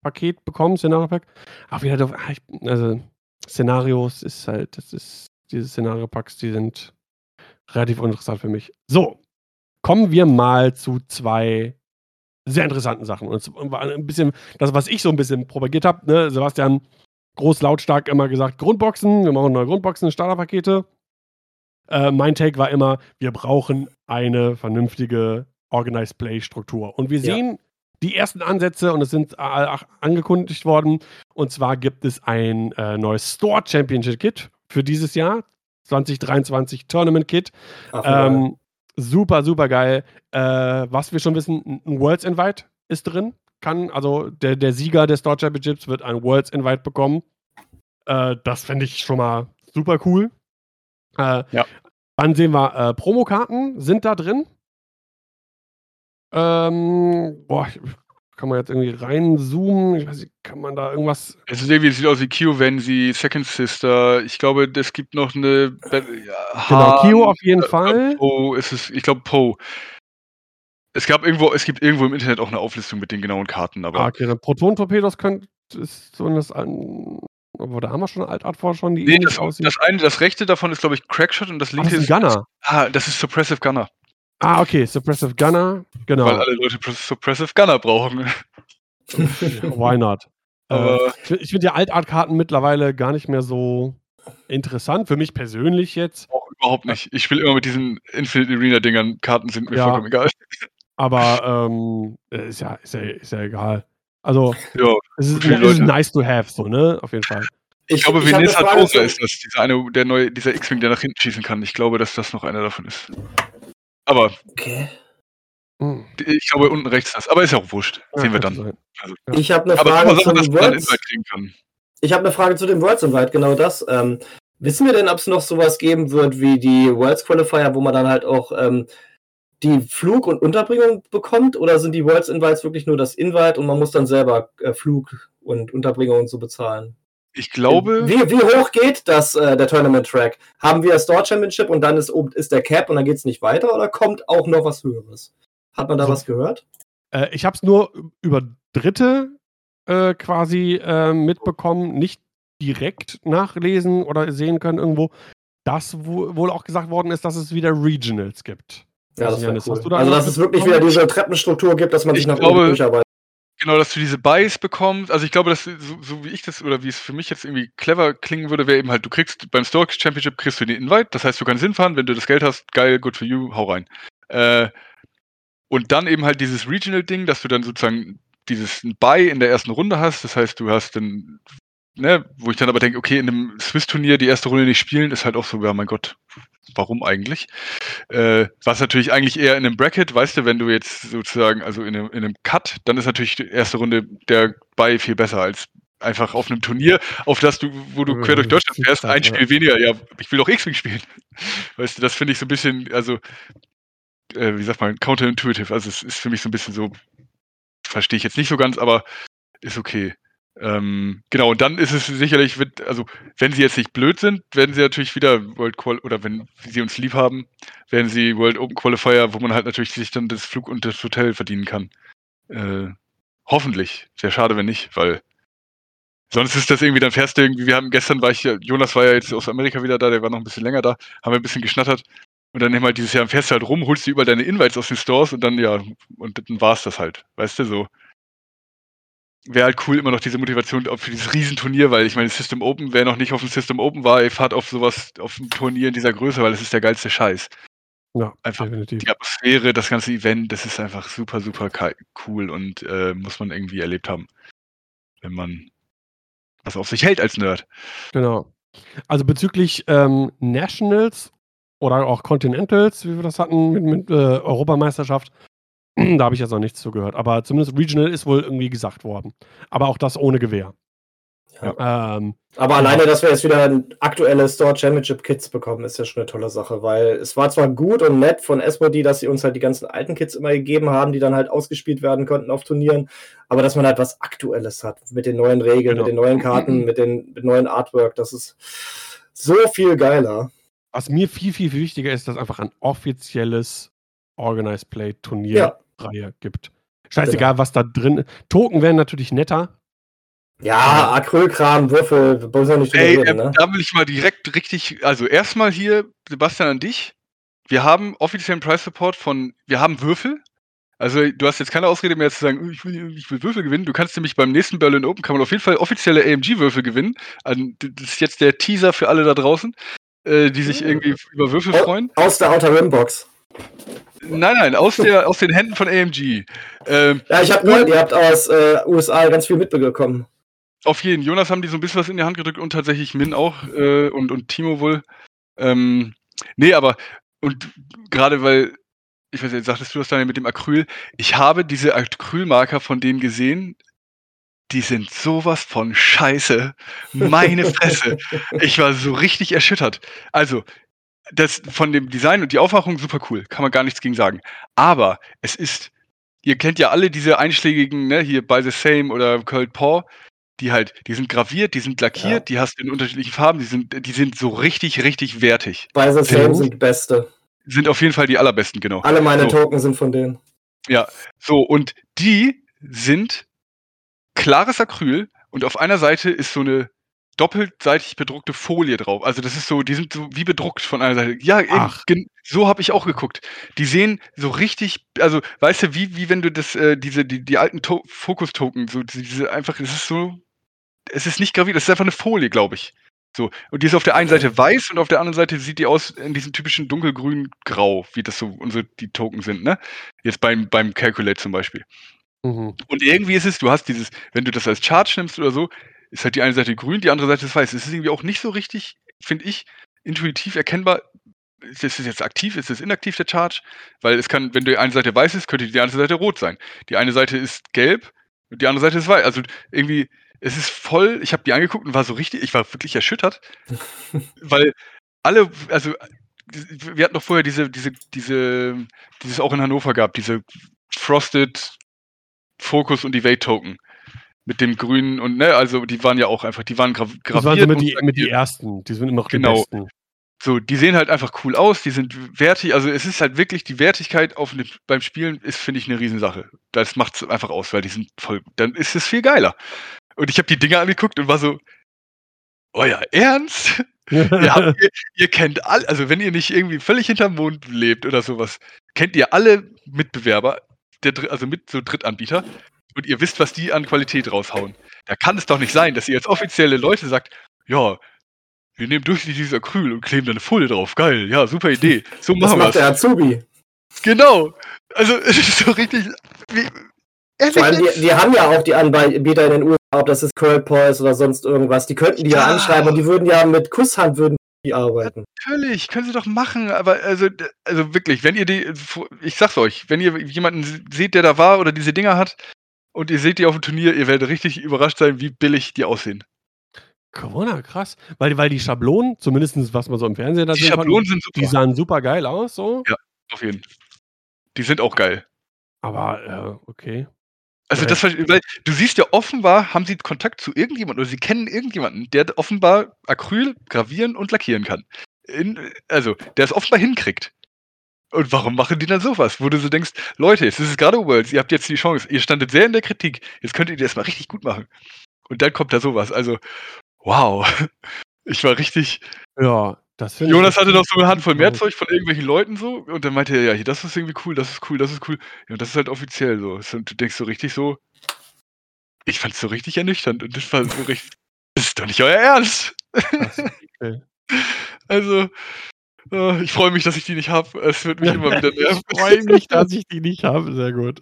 Paket bekommen, Szenario-Pack. Ach, wieder, ah, also Szenarios ist halt, das ist, diese Szenario-Packs, die sind relativ uninteressant für mich. So, kommen wir mal zu zwei sehr interessanten Sachen. Und ein bisschen das, was ich so ein bisschen propagiert habe. Ne? Sebastian groß lautstark immer gesagt, Grundboxen, wir machen neue Grundboxen, Starterpakete. Äh, mein Take war immer, wir brauchen eine vernünftige Organized Play Struktur. Und wir sehen ja. die ersten Ansätze und es sind angekündigt worden. Und zwar gibt es ein äh, neues Store Championship Kit für dieses Jahr. 2023 Tournament Kit. Ach, ähm, Super, super geil. Äh, was wir schon wissen, ein Worlds Invite ist drin. Kann, also der, der Sieger des Store Championships wird ein Worlds Invite bekommen. Äh, das fände ich schon mal super cool. Äh, ja. Dann sehen wir, äh, Promokarten sind da drin. Ähm, boah, ich kann man jetzt irgendwie reinzoomen? Ich weiß nicht, kann man da irgendwas. Es ist irgendwie, sieht aus wie Kyo, wenn sie Second Sister. Ich glaube, es gibt noch eine. Ja, genau, Kyo auf jeden äh, Fall. Poe ist es, ich glaube, Poe. Es gab irgendwo, es gibt irgendwo im Internet auch eine Auflistung mit den genauen Karten, aber. Ah, okay, Proton-Torpedos könnte ist so das an. Aber da haben wir schon eine Altart vor schon, die nee, das, das, eine, das rechte davon ist, glaube ich, Crackshot und das linke ah, das ist. Gunner. Ah, das ist Suppressive Gunner. Ah, okay, Suppressive Gunner, genau. Weil alle Leute Suppressive Gunner brauchen. [laughs] Why not? äh, ich finde ja Altart-Karten mittlerweile gar nicht mehr so interessant, für mich persönlich jetzt. Auch überhaupt nicht. Ich spiele immer mit diesen Infinite Arena-Dingern, Karten sind mir ja, vollkommen egal. Aber ähm, ist, ja, ist, ja, ist ja egal. Also, [laughs] ja, es ist, ist nice to have, so, ne? Auf jeden Fall. Ich, ich glaube, Venesa Tosa ist das, dieser, eine, der neue, dieser X-Wing, der nach hinten schießen kann. Ich glaube, dass das noch einer davon ist. Aber. Okay. Hm. Ich glaube, unten rechts das. Aber ist ja auch wurscht. Sehen wir dann. Also, ja. Ich habe eine Frage zu dem Worlds. Ich habe eine Frage zu dem Worlds Invite, genau das. Ähm, wissen wir denn, ob es noch sowas geben wird wie die Worlds Qualifier, wo man dann halt auch ähm, die Flug und Unterbringung bekommt oder sind die Worlds Invites wirklich nur das Invite und man muss dann selber äh, Flug und Unterbringung und so bezahlen? Ich glaube. Wie, wie hoch geht das, äh, der Tournament-Track? Haben wir Store Championship und dann ist, ist der Cap und dann geht es nicht weiter oder kommt auch noch was Höheres? Hat man da so, was gehört? Äh, ich habe es nur über Dritte äh, quasi äh, mitbekommen, nicht direkt nachlesen oder sehen können irgendwo, dass wohl auch gesagt worden ist, dass es wieder Regionals gibt. Ja, das Janis, cool. da Also, dass es wirklich wieder diese Treppenstruktur gibt, dass man sich nach glaube, oben durcharbeitet. Genau, dass du diese Buys bekommst. Also ich glaube, dass so, so, wie ich das oder wie es für mich jetzt irgendwie clever klingen würde, wäre eben halt, du kriegst beim Stock Championship kriegst du den Invite, das heißt, du kannst hinfahren, wenn du das Geld hast, geil, good for you, hau rein. Äh, und dann eben halt dieses Regional-Ding, dass du dann sozusagen dieses Buy in der ersten Runde hast. Das heißt, du hast dann, ne, wo ich dann aber denke, okay, in einem Swiss-Turnier die erste Runde nicht spielen, ist halt auch so, ja, mein Gott, warum eigentlich? Äh, was natürlich eigentlich eher in einem Bracket, weißt du, wenn du jetzt sozusagen, also in einem, in einem Cut, dann ist natürlich die erste Runde der Buy viel besser als einfach auf einem Turnier, auf das du, wo du quer durch Deutschland fährst, ein Spiel weniger. Ja, ich will doch X-Wing spielen. Weißt du, das finde ich so ein bisschen, also, äh, wie sagt man, counterintuitive. Also, es ist für mich so ein bisschen so, verstehe ich jetzt nicht so ganz, aber ist okay. Ähm, genau, und dann ist es sicherlich, also wenn sie jetzt nicht blöd sind, werden sie natürlich wieder World Qual oder wenn sie uns lieb haben, werden sie World Open Qualifier, wo man halt natürlich sich dann das Flug und das Hotel verdienen kann. Äh, hoffentlich. Sehr schade, wenn nicht, weil sonst ist das irgendwie, dann fährst du irgendwie, wir haben gestern war ich Jonas war ja jetzt aus Amerika wieder da, der war noch ein bisschen länger da, haben wir ein bisschen geschnattert und dann nehmen halt dieses Jahr fährst du halt rum, holst du überall deine Invites aus den Stores und dann, ja, und dann war es das halt. Weißt du, so. Wäre halt cool, immer noch diese Motivation für dieses Riesenturnier, weil ich meine, System Open, wer noch nicht auf dem System Open war, ihr fahrt auf sowas, auf ein Turnier in dieser Größe, weil es ist der geilste Scheiß. Ja, einfach definitiv. die Atmosphäre, das ganze Event, das ist einfach super, super cool und äh, muss man irgendwie erlebt haben, wenn man was auf sich hält als Nerd. Genau. Also bezüglich ähm, Nationals oder auch Continentals, wie wir das hatten mit, mit äh, Europameisterschaft. Da habe ich jetzt noch nichts zugehört. Aber zumindest Regional ist wohl irgendwie gesagt worden. Aber auch das ohne Gewehr. Ja. Ähm, aber alleine, dass wir jetzt wieder ein aktuelles Store Championship Kits bekommen, ist ja schon eine tolle Sache, weil es war zwar gut und nett von Esmodi, dass sie uns halt die ganzen alten Kits immer gegeben haben, die dann halt ausgespielt werden konnten auf Turnieren, aber dass man halt was Aktuelles hat mit den neuen Regeln, genau. mit den neuen Karten, [clears throat] mit den mit neuen Artwork, das ist so viel geiler. Was mir viel, viel, viel wichtiger ist, dass einfach ein offizielles Organized Play Turnierreihe ja. Gibt. Scheißegal, genau. was da drin ist. Token wären natürlich netter. Ja, Acrylkram, Würfel, wollen wir nicht Ey, reden, ne? Da will ich mal direkt richtig, also erstmal hier, Sebastian, an dich. Wir haben offiziellen Price Support von, wir haben Würfel. Also du hast jetzt keine Ausrede mehr zu sagen, ich will, ich will Würfel gewinnen. Du kannst nämlich beim nächsten Berlin Open kann man auf jeden Fall offizielle AMG-Würfel gewinnen. Also, das ist jetzt der Teaser für alle da draußen äh, die sich irgendwie über Würfel freuen. Aus der Outer Rim Box. Nein, nein, aus, der, aus den Händen von AMG. Ähm, ja, ich habe gehört, ihr habt aus äh, USA ganz viel mitbekommen. Auf jeden. Jonas haben die so ein bisschen was in die Hand gedrückt und tatsächlich Min auch äh, und, und Timo wohl. Ähm, nee, aber und gerade weil, ich weiß nicht, sagtest du das dann mit dem Acryl? Ich habe diese Acrylmarker von denen gesehen, die sind sowas von scheiße. Meine Fresse. [laughs] ich war so richtig erschüttert. Also, das von dem Design und die Aufmachung super cool, kann man gar nichts gegen sagen. Aber es ist, ihr kennt ja alle diese einschlägigen, ne, hier By the Same oder Cold Paw, die halt, die sind graviert, die sind lackiert, ja. die hast du in unterschiedlichen Farben, die sind, die sind so richtig, richtig wertig. By the Same sind die beste. Sind auf jeden Fall die allerbesten, genau. Alle meine so. Token sind von denen. Ja, so, und die sind klares Acryl und auf einer Seite ist so eine doppelseitig bedruckte Folie drauf. Also das ist so, die sind so wie bedruckt von einer Seite. Ja, eben, so habe ich auch geguckt. Die sehen so richtig, also weißt du, wie, wie wenn du das, äh, diese, die, die alten Fokus-Token, so diese einfach, es ist so, es ist nicht graviert, es ist einfach eine Folie, glaube ich. So, und die ist auf der einen Seite weiß und auf der anderen Seite sieht die aus in diesem typischen dunkelgrün-grau, wie das so unsere die Token sind, ne? Jetzt beim, beim Calculate zum Beispiel. Mhm. Und irgendwie ist es, du hast dieses, wenn du das als Charge nimmst oder so, ist halt die eine Seite grün, die andere Seite ist weiß. Es ist irgendwie auch nicht so richtig, finde ich, intuitiv erkennbar. Ist es jetzt aktiv, ist es inaktiv, der Charge? Weil es kann, wenn die eine Seite weiß ist, könnte die andere Seite rot sein. Die eine Seite ist gelb und die andere Seite ist weiß. Also irgendwie, es ist voll, ich habe die angeguckt und war so richtig, ich war wirklich erschüttert, [laughs] weil alle, also wir hatten doch vorher diese, diese, diese, dieses auch in Hannover gab, diese Frosted Focus und die Wait Token mit dem grünen und ne, also die waren ja auch einfach, die waren gra graviert. Das waren so mit, die, mit die ersten, die sind immer noch genau. die besten. So, die sehen halt einfach cool aus, die sind wertig, also es ist halt wirklich, die Wertigkeit auf ne, beim Spielen ist, finde ich, eine Riesensache. Das macht es einfach aus, weil die sind voll, dann ist es viel geiler. Und ich habe die Dinger angeguckt und war so, euer Ernst? [laughs] ihr, habt, ihr, ihr, kennt alle, also wenn ihr nicht irgendwie völlig hinterm Mond lebt oder sowas, kennt ihr alle Mitbewerber, der, also mit so Drittanbieter, und ihr wisst, was die an Qualität raushauen. Da kann es doch nicht sein, dass ihr als offizielle Leute sagt, ja, wir nehmen durchschnittlich dieses Acryl und kleben da eine Folie drauf. Geil, ja, super Idee. So machen wir Das macht der Azubi. Genau. Also [laughs] es ist so richtig. Wie, Vor allem, die, die, haben ja auch die Anbieter in den USA, ob das ist Curl Poise oder sonst irgendwas. Die könnten die ja, ja anschreiben und die würden ja mit Kusshand würden die arbeiten. Natürlich, können sie doch machen, aber also, also wirklich, wenn ihr die, ich sag's euch, wenn ihr jemanden seht, der da war oder diese Dinger hat und ihr seht die auf dem Turnier, ihr werdet richtig überrascht sein, wie billig die aussehen. Corona, krass. Weil, weil die Schablonen, zumindest was man so im Fernsehen da Die Schablonen sind super. die sahen super geil aus, so. Ja, auf jeden Fall. Die sind auch geil. Aber, äh, okay. Also das, weil du siehst ja offenbar, haben sie Kontakt zu irgendjemandem oder sie kennen irgendjemanden, der offenbar Acryl gravieren und lackieren kann. In, also, der es offenbar hinkriegt. Und warum machen die dann sowas? Wo du so denkst, Leute, es ist gerade Worlds, ihr habt jetzt die Chance, ihr standet sehr in der Kritik, jetzt könnt ihr das mal richtig gut machen. Und dann kommt da sowas. Also, wow. [laughs] Ich war richtig. Ja, das finde Jonas ich. hatte noch so eine Handvoll mehr. Zeug von irgendwelchen Leuten so und dann meinte er, ja, hier, das ist irgendwie cool, das ist cool, das ist cool. Ja, und das ist halt offiziell so. Und du denkst so richtig so, ich fand's so richtig ernüchternd und das war so richtig, das ist doch nicht euer Ernst. Krass. [laughs] Okay. Also, ich freue mich, dass ich die nicht habe. Es wird mich immer wieder nerven. ich [laughs] freue mich, dass ich die nicht habe. Sehr gut.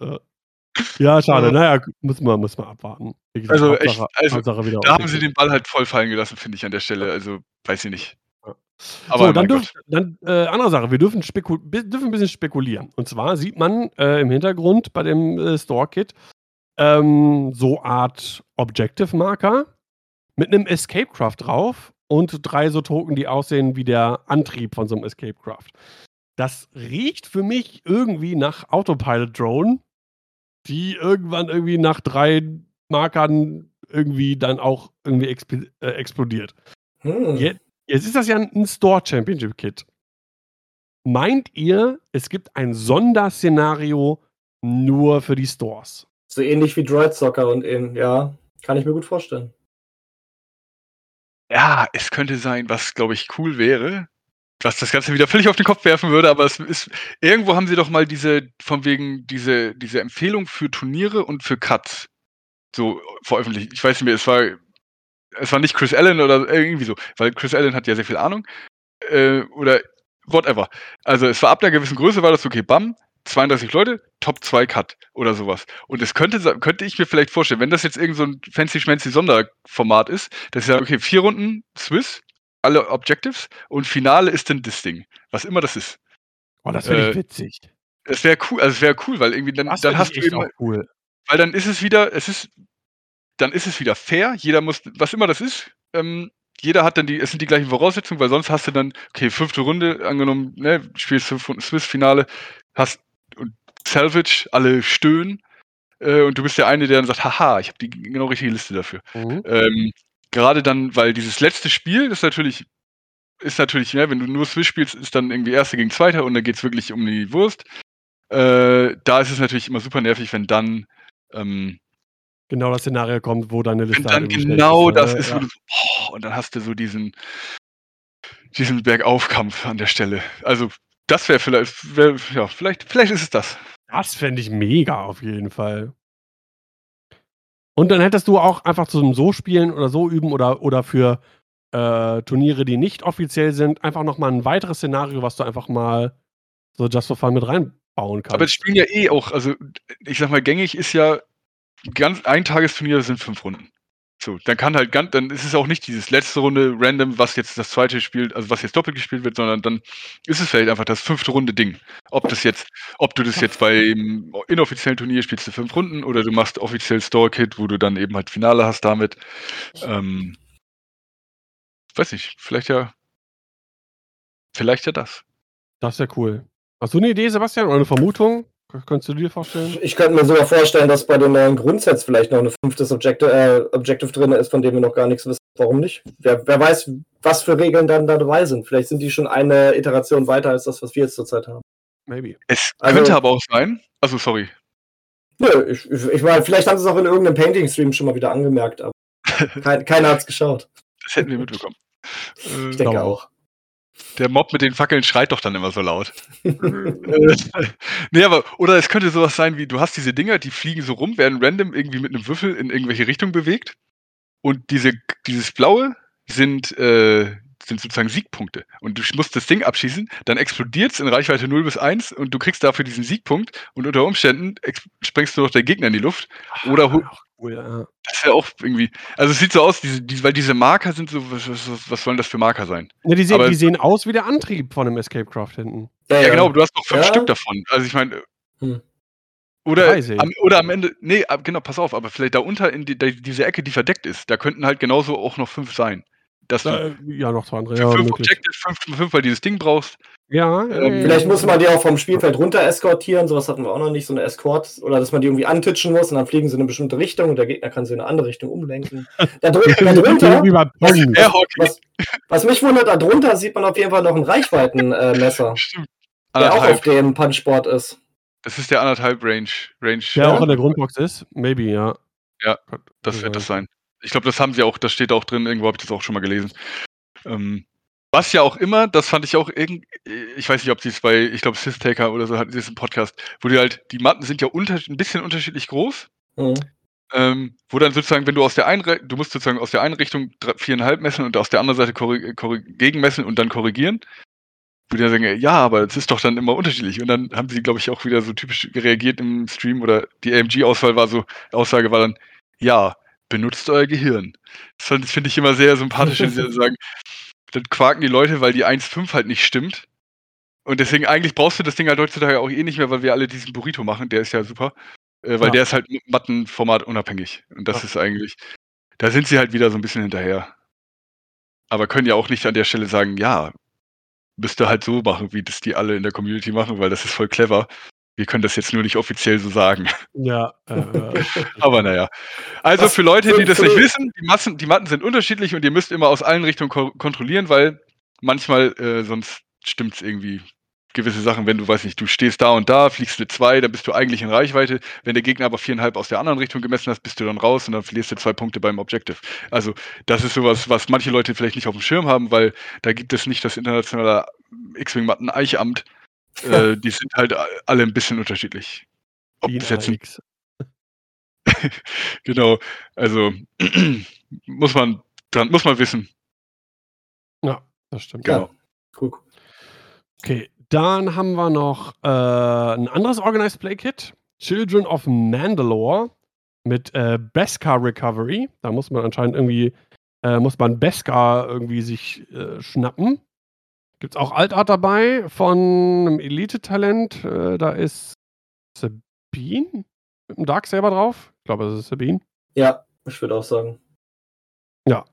ja. Schade. Ja. Naja, muss man, muss man abwarten. Gesagt, Also Hauptsache, echt, also Hauptsache wieder Da haben sie den Ball halt voll fallen gelassen, finde ich an der Stelle. Also, weiß ich nicht. Aber so, dann dürfen, dann äh, andere Sache, wir dürfen, dürfen ein bisschen spekulieren. Und zwar sieht man äh, im Hintergrund bei dem äh, Store-Kit ähm, so Art Objective-Marker mit einem Escape Craft drauf und drei so Token, die aussehen wie der Antrieb von so einem Escape Craft. Das riecht für mich irgendwie nach Autopilot-Drone, die irgendwann irgendwie nach drei Markern irgendwie dann auch irgendwie exp äh, explodiert. Hm. Je- Jetzt ist das ja ein Store Championship Kit. Meint ihr, es gibt ein Sonderszenario nur für die Stores? So ähnlich wie Droid Soccer und eben, ja, kann ich mir gut vorstellen. Ja, es könnte sein, was, glaube ich, cool wäre, was das Ganze wieder völlig auf den Kopf werfen würde, aber es ist, irgendwo haben sie doch mal diese, von wegen, diese, diese Empfehlung für Turniere und für Cuts so veröffentlicht. Ich weiß nicht mehr, es war, es war nicht Chris Allen oder irgendwie so, weil Chris Allen hat ja sehr viel Ahnung, äh, oder whatever. Also es war ab einer gewissen Größe, war das okay, bam, 32 Leute, Top 2 Cut oder sowas. Und es könnte, könnte ich mir vielleicht vorstellen, wenn das jetzt irgend so ein fancy schmancy Sonderformat ist, dass ich sage, okay, vier Runden Swiss, alle Objectives und Finale ist dann das Ding. Was immer das ist. Oh, das ich Äh, witzig. Es wäre cool, also es wäre cool, weil irgendwie dann, Das dann hast du eben, auch cool. weil dann ist es wieder, es ist, dann ist es wieder fair. Jeder muss, was immer das ist, ähm, jeder hat dann die, es sind die gleichen Voraussetzungen, weil sonst hast du dann, okay, fünfte Runde, angenommen, ne, spielst fünf Runden Swiss-Finale, hast Salvage, alle stöhnen, äh, und du bist der eine, der dann sagt, haha, ich habe die genau richtige Liste dafür. Mhm. Ähm, Gerade dann, weil dieses letzte Spiel ist natürlich, ist natürlich, ne, wenn du nur Swiss spielst, ist dann irgendwie Erster gegen Zweiter und da geht es wirklich um die Wurst. Äh, da ist es natürlich immer super nervig, wenn dann, ähm, Genau das Szenario kommt, wo deine Liste wenn dann halt genau ne? das ist, Ja. wo du so, oh, und dann hast du so diesen, diesen Bergaufkampf an der Stelle. Also, das wäre vielleicht, wär, ja, vielleicht, vielleicht ist es das. Das fände ich mega auf jeden Fall. Und dann hättest du auch einfach zum so spielen oder so üben oder, oder für äh, Turniere, die nicht offiziell sind, einfach nochmal ein weiteres Szenario, was du einfach mal so just for fun mit reinbauen kannst. Aber es spielen ja eh auch, also ich sag mal, gängig ist ja ganz ein Tagesturnier sind fünf Runden. So, dann kann halt ganz, dann ist es auch nicht dieses letzte Runde random, was jetzt das zweite spielt, also was jetzt doppelt gespielt wird, sondern dann ist es vielleicht einfach das fünfte Runde Ding. Ob das jetzt, ob du das jetzt beim inoffiziellen Turnier spielst du fünf Runden oder du machst offiziell Store Kit, wo du dann eben halt Finale hast damit. Ähm, weiß nicht, vielleicht ja, vielleicht ja das. Das ist ja cool. Hast du eine Idee, Sebastian, oder eine Vermutung? Könntest du dir vorstellen? Ich könnte mir sogar vorstellen, dass bei den neuen Grundsets vielleicht noch ein fünftes Objective, äh, Objective drin ist, von dem wir noch gar nichts wissen. Warum nicht? Wer, wer weiß, was für Regeln dann da dabei sind. Vielleicht sind die schon eine Iteration weiter als das, was wir jetzt zurzeit haben. Maybe. Es also, könnte aber auch sein. Also, sorry. Nö, ich, ich, ich meine, vielleicht haben sie es auch in irgendeinem Painting-Stream schon mal wieder angemerkt, aber [laughs] kein, keiner hat es geschaut. Das hätten wir mitbekommen. Ich denke auch. Der Mob mit den Fackeln schreit doch dann immer so laut. [laughs] nee, aber, oder es könnte sowas sein wie, du hast diese Dinger, die fliegen so rum, werden random irgendwie mit einem Würfel in irgendwelche Richtungen bewegt. Und diese, dieses Blaue sind, äh, sind sozusagen Siegpunkte. Und du musst das Ding abschießen, dann explodiert es in Reichweite 0 bis 1 und du kriegst dafür diesen Siegpunkt und unter Umständen sprengst du noch der Gegner in die Luft. Oder Ach, cool, ja. Das ist ja auch irgendwie. Also es sieht so aus, diese, die, weil diese Marker sind so. Was, was, was sollen das für Marker sein? Ja, die, sehen, die sehen aus wie der Antrieb von einem Escape Craft hinten. Ja, ja genau, du hast noch fünf Stück davon. Also ich meine. Hm. Oder, am, oder am Ende, nee, genau, pass auf, aber vielleicht da unter in die, die, diese Ecke, die verdeckt ist, da könnten halt genauso auch noch fünf sein. Dass da, du ja, noch zwei andere. Für ja, fünf Objectives, fünf, fünf, weil dieses Ding brauchst. Ja, ähm, Vielleicht muss man die auch vom Spielfeld runter eskortieren, sowas hatten wir auch noch nicht, so eine Escort, oder dass man die irgendwie antitschen muss und dann fliegen sie in eine bestimmte Richtung und der Gegner kann sie in eine andere Richtung umlenken. [laughs] Da drunter, was, was, was, mich wundert, da drunter sieht man auf jeden Fall noch ein Reichweitenmesser, äh, [laughs] Stimmt. der auch auf dem Punchboard ist. Das ist der anderthalb Range. Range der ja. auch in der Grundbox ist? Maybe, ja. Ja, das wird das sein. Ich glaube, das haben sie auch, das steht auch drin, irgendwo habe ich das auch schon mal gelesen. Ähm, was ja auch immer, das fand ich auch irgendwie, ich weiß nicht, ob sie es bei, ich glaube, Systaker oder so hatten sie es im Podcast, wo die halt, die Matten sind ja unter, ein bisschen unterschiedlich groß. Mhm. Ähm, wo dann sozusagen, wenn du aus der einen, du musst sozusagen aus der einen Richtung viereinhalb messen und aus der anderen Seite gegenmessen und dann korrigieren. Wo die dann sagen, ja, aber es ist doch dann immer unterschiedlich. Und dann haben sie, glaube ich, auch wieder so typisch reagiert im Stream oder die AMG-Auswahl war so, Aussage war dann, ja, benutzt euer Gehirn. Das finde ich immer sehr sympathisch, wenn sie [laughs] sagen, dann quaken die Leute, weil die 1.5 halt nicht stimmt. Und deswegen eigentlich brauchst du das Ding halt heutzutage auch eh nicht mehr, weil wir alle diesen Burrito machen, der ist ja super. Äh, weil ja. der ist halt Mattenformat unabhängig. Und das ja. ist eigentlich, da sind sie halt wieder so ein bisschen hinterher. Aber können ja auch nicht an der Stelle sagen, ja, müsste halt so machen, wie das die alle in der Community machen, weil das ist voll clever. Wir können das jetzt nur nicht offiziell so sagen. Ja. Äh, [laughs] Aber naja. Also für Leute, die das nicht wissen, die, Massen, die Matten sind unterschiedlich und ihr müsst immer aus allen Richtungen ko kontrollieren, weil manchmal äh, sonst stimmt es irgendwie gewisse Sachen, wenn du, weiß nicht, du stehst da und da, fliegst du zwei, dann bist du eigentlich in Reichweite. Wenn der Gegner aber viereinhalb aus der anderen Richtung gemessen hast, bist du dann raus und dann verlierst du zwei Punkte beim Objective. Also das ist sowas, was manche Leute vielleicht nicht auf dem Schirm haben, weil da gibt es nicht das internationale X-Wing-Matten-Eichamt, äh, die sind halt alle ein bisschen unterschiedlich. Ob das jetzt ein, [laughs] genau, also [clears throat] muss man dran, muss man wissen. Ja, das stimmt. Genau. Cool. Okay, dann haben wir noch äh, ein anderes Organized Play Kit, Children of Mandalore mit äh, Beskar Recovery. Da muss man anscheinend irgendwie, äh, muss man Beskar irgendwie sich äh, schnappen. Gibt es auch Altart dabei von einem Elite-Talent. Äh, da ist Sabine mit dem Dark Saber drauf. Ich glaube, das ist Sabine. Ja, ich würde auch sagen. Ja.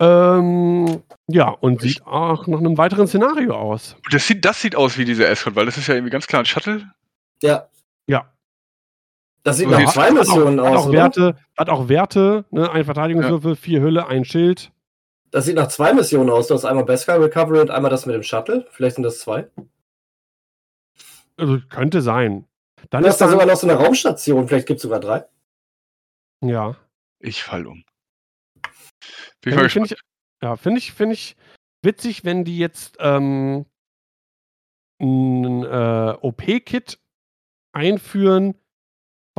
Ähm, ja, und ich sieht auch nach einem weiteren Szenario aus. Das sieht, das sieht aus wie diese Escort, weil das ist ja irgendwie ganz klar ein Shuttle. Ja. Ja. Das sieht nach zwei Missionen aus. Hat auch Werte, hat auch Werte, ne? ein Verteidigungswürfel, ja. vier Hülle, ein Schild. Das sieht nach zwei Missionen aus. Du hast einmal Beskar Recovery und einmal das mit dem Shuttle. Vielleicht sind das zwei. Also könnte sein. Dann du ist da sogar noch so eine Raumstation. Vielleicht gibt es sogar drei. Ja. Ich fall um. Bin ich find ich, ja, finde ich, find ich witzig, wenn die jetzt ähm, ein äh, OP-Kit einführen,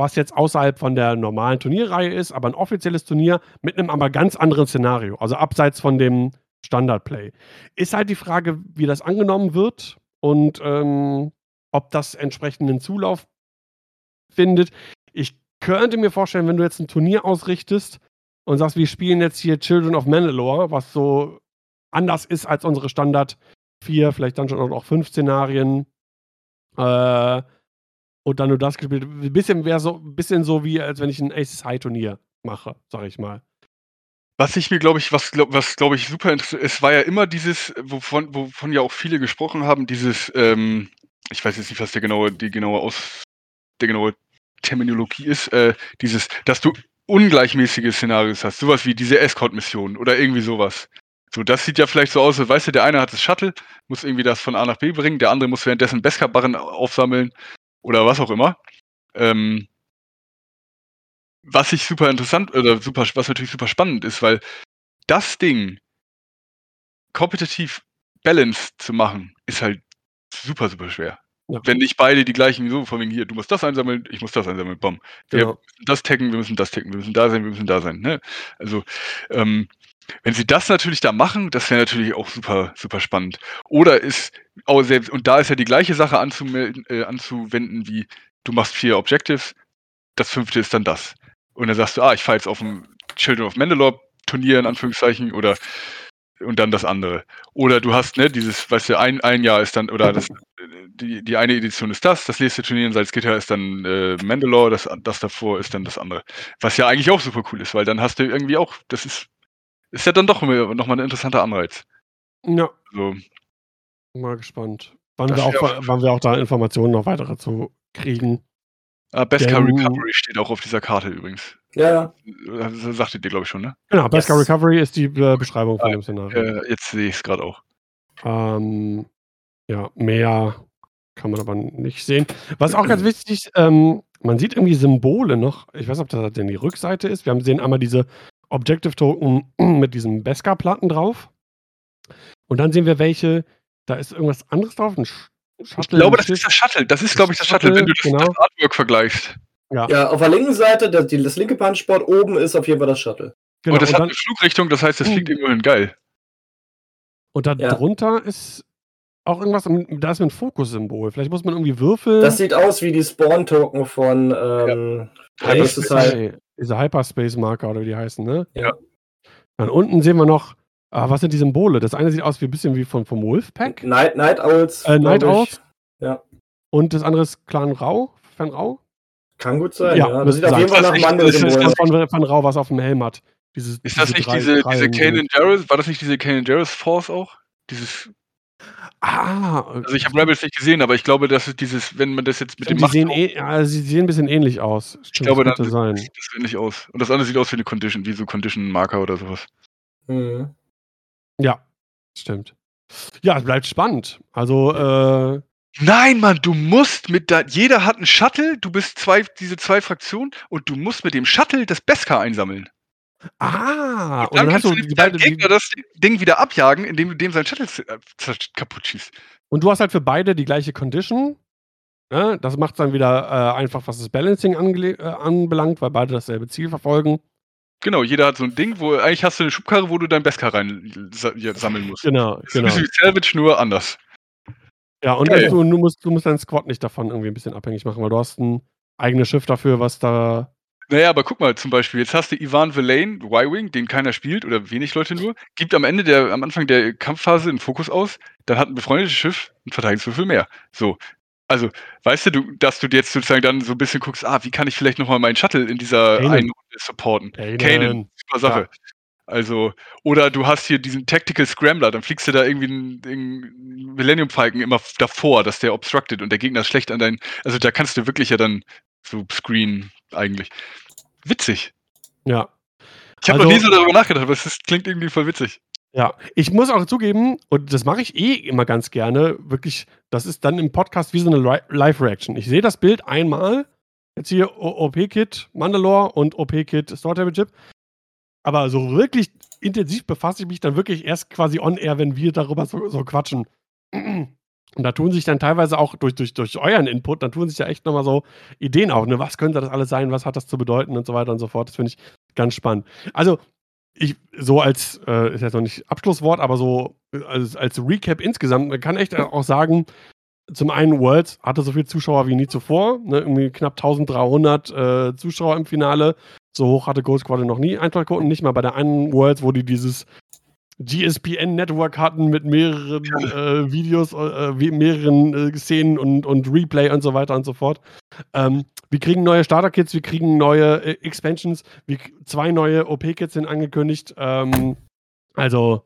was jetzt außerhalb von der normalen Turnierreihe ist, aber ein offizielles Turnier mit einem aber ganz anderen Szenario, also abseits von dem Standardplay. Ist halt die Frage, wie das angenommen wird und ähm, ob das entsprechenden Zulauf findet. Ich könnte mir vorstellen, wenn du jetzt ein Turnier ausrichtest und sagst, wir spielen jetzt hier Children of Mandalore, was so anders ist als unsere Standard vier, vielleicht dann schon auch fünf Szenarien, äh, und dann nur das gespielt. Ein bisschen wäre so, ein bisschen so wie, als wenn ich ein Aces High Turnier mache, sag ich mal. Was ich mir, glaube ich, was, glaub, was glaube ich super interessant es war ja immer dieses, wovon, wovon ja auch viele gesprochen haben, dieses, ähm, ich weiß jetzt nicht, was der genaue, die genaue Aus, der genaue Terminologie ist, äh, dieses, dass du ungleichmäßige Szenarios hast, sowas wie diese Escort-Mission oder irgendwie sowas. So, das sieht ja vielleicht so aus, weißt du, der eine hat das Shuttle, muss irgendwie das von A nach B bringen, der andere muss währenddessen Beskar-Barren aufsammeln oder was auch immer. Ähm, was ich super interessant oder super, was natürlich super spannend ist, weil das Ding kompetitiv balanced zu machen, ist halt super, super schwer. Ja. Wenn nicht beide die gleichen, so von wegen hier, du musst das einsammeln, ich muss das einsammeln, bom. Wir genau. müssen das taggen, wir müssen das taggen, wir müssen da sein, wir müssen da sein. Ne? Also, ähm, wenn sie das natürlich da machen, das wäre natürlich auch super, super spannend. Oder ist, auch selbst, und da ist ja die gleiche Sache anzumelden, äh, anzuwenden wie, du machst vier Objectives, das fünfte ist dann das. Und dann sagst du, ah, ich fahre jetzt auf dem Children of Mandalore Turnier in Anführungszeichen oder und dann das andere. Oder du hast, ne, dieses, weißt du, ein, ein Jahr ist dann, oder das, die, die eine Edition ist das, das nächste Turnier in Salzgitter ist dann äh, Mandalore, das, das davor ist dann das andere. Was ja eigentlich auch super cool ist, weil dann hast du irgendwie auch, das ist, ist ja dann doch nochmal ein interessanter Anreiz. Ja. So. Mal gespannt. Wann wir, auch, auch, wann wir auch da Informationen noch weitere zu kriegen. Ah, Beskar Recovery steht auch auf dieser Karte übrigens. Ja, ja. Das sagtet ihr, glaube ich, schon, ne? Genau, Beskar yes. Recovery ist die äh, Beschreibung von ah, dem Szenario. Äh, jetzt sehe ich es gerade auch. Ähm, ja, mehr kann man aber nicht sehen. Was auch ganz wichtig ist, ähm, man sieht irgendwie Symbole noch. Ich weiß nicht, ob das denn die Rückseite ist. Wir haben sehen einmal diese Objective Token [clears throat] mit diesen Beskar-Platten drauf. Und dann sehen wir welche, da ist irgendwas anderes drauf, ein Shuttle. Ich glaube, das ist das Shuttle. Das ist, glaube ich, das Shuttle, wenn du das, genau. das Artwork vergleichst. Ja. ja, auf der linken Seite, das, das linke Punchboard, oben ist auf jeden Fall das Shuttle. Genau, und das und hat dann, eine Flugrichtung, das heißt, das fliegt hm. irgendwo hin. Geil. Und da ja. drunter ist auch irgendwas, da ist ein Fokussymbol. Vielleicht muss man irgendwie würfeln. Das sieht aus wie die Spawn-Token von ähm, ja. Hyperspace, diese Hyperspace-Marker oder wie die heißen, ne? Ja. Dann unten sehen wir noch, ah, was sind die Symbole? Das eine sieht aus wie ein bisschen wie von, vom Wolfpack. Night, Night Owls. Äh, Night Owls. Ja. Und das andere ist Clan Rau, Fan Rau. Kann gut sein, ja. ja. Das sieht auf jeden Fall nach einem anderen Symbol Das ist von, von Rau, was auf dem Helm hat. Dieses, ist das nicht drei, diese, diese Kanan Jarrus? War das nicht diese Kanan Jarrus Force auch? Dieses Ah, okay. Also ich habe Rebels nicht gesehen, aber ich glaube, dass es dieses, wenn man das jetzt mit Stimmt, dem Macht. Sehen eh, ja, sie sehen ein bisschen ähnlich aus. Stimmt, ich glaube, das, das sein. sieht das ähnlich aus. Und das andere sieht aus wie eine Condition, wie so Condition-Marker oder sowas. Mhm. Ja, stimmt. Ja, es bleibt spannend. Also, äh. Nein, Mann, du musst mit da. Jeder hat einen Shuttle, du bist zwei, diese zwei Fraktionen und du musst mit dem Shuttle das Beskar einsammeln. Ah, und dann, und dann hast du beiden Gegner das Ding wieder abjagen, indem du dem sein Shuttle äh, kaputt schießt. Und du hast halt für beide die gleiche Condition. Ne? Das macht dann wieder äh, einfach, was das Balancing äh, anbelangt, weil beide dasselbe Ziel verfolgen. Genau, jeder hat so ein Ding, wo eigentlich hast du eine Schubkarre, wo du dein Beskar rein sammeln musst. Genau, genau. Das ist wie Salvage, nur anders. Ja, und okay. du, du, musst, du musst deinen Squad nicht davon irgendwie ein bisschen abhängig machen, weil du hast ein eigenes Schiff dafür, was da naja, aber guck mal, zum Beispiel, jetzt hast du Ivan Villain, Y-Wing, den keiner spielt oder wenig Leute nur, gibt am Ende der, am Anfang der Kampfphase einen Fokus aus, dann hat ein befreundetes Schiff einen Verteidigungswürfel mehr. So. Also, weißt du, du, dass du jetzt sozusagen dann so ein bisschen guckst, ah, wie kann ich vielleicht nochmal meinen Shuttle in dieser Kanan. einen Runde supporten? Kanan, Kanan super Sache. Ja. Also, oder du hast hier diesen Tactical Scrambler, dann fliegst du da irgendwie einen, einen Millennium Falcon immer davor, dass der obstructed und der Gegner ist schlecht an deinen. Also da kannst du wirklich ja dann so Screen eigentlich. Witzig. Ja. Ich habe also, noch nie so darüber nachgedacht, aber es klingt irgendwie voll witzig. Ja, ich muss auch zugeben, und das mache ich eh immer ganz gerne, wirklich, das ist dann im Podcast wie so eine Live-Reaction. Ich sehe das Bild einmal, jetzt hier OP-Kit Mandalore und OP-Kit Star Championship, aber so wirklich intensiv befasse ich mich dann wirklich erst quasi on-air, wenn wir darüber so, so quatschen. Und da tun sich dann teilweise auch durch, durch, durch euren Input, dann tun sich ja echt nochmal so Ideen auf. Ne? Was könnte das alles sein? Was hat das zu bedeuten? Und so weiter und so fort. Das finde ich ganz spannend. Also, ich, so als, äh, ist jetzt noch nicht Abschlusswort, aber so als, als Recap insgesamt, man kann echt auch sagen, zum einen, Worlds hatte so viele Zuschauer wie nie zuvor. Ne? Irgendwie knapp 1300 äh, Zuschauer im Finale. So hoch hatte Ghost Squad noch nie Eintrachtquoten. Nicht mal bei der einen Worlds, wo die dieses GSPN-Network hatten mit mehreren äh, Videos, äh, mehreren äh, Szenen und, und Replay und so weiter und so fort. Ähm, wir kriegen neue Starter-Kits, wir kriegen neue äh, Expansions, wir, zwei neue OP-Kits sind angekündigt. Ähm, also,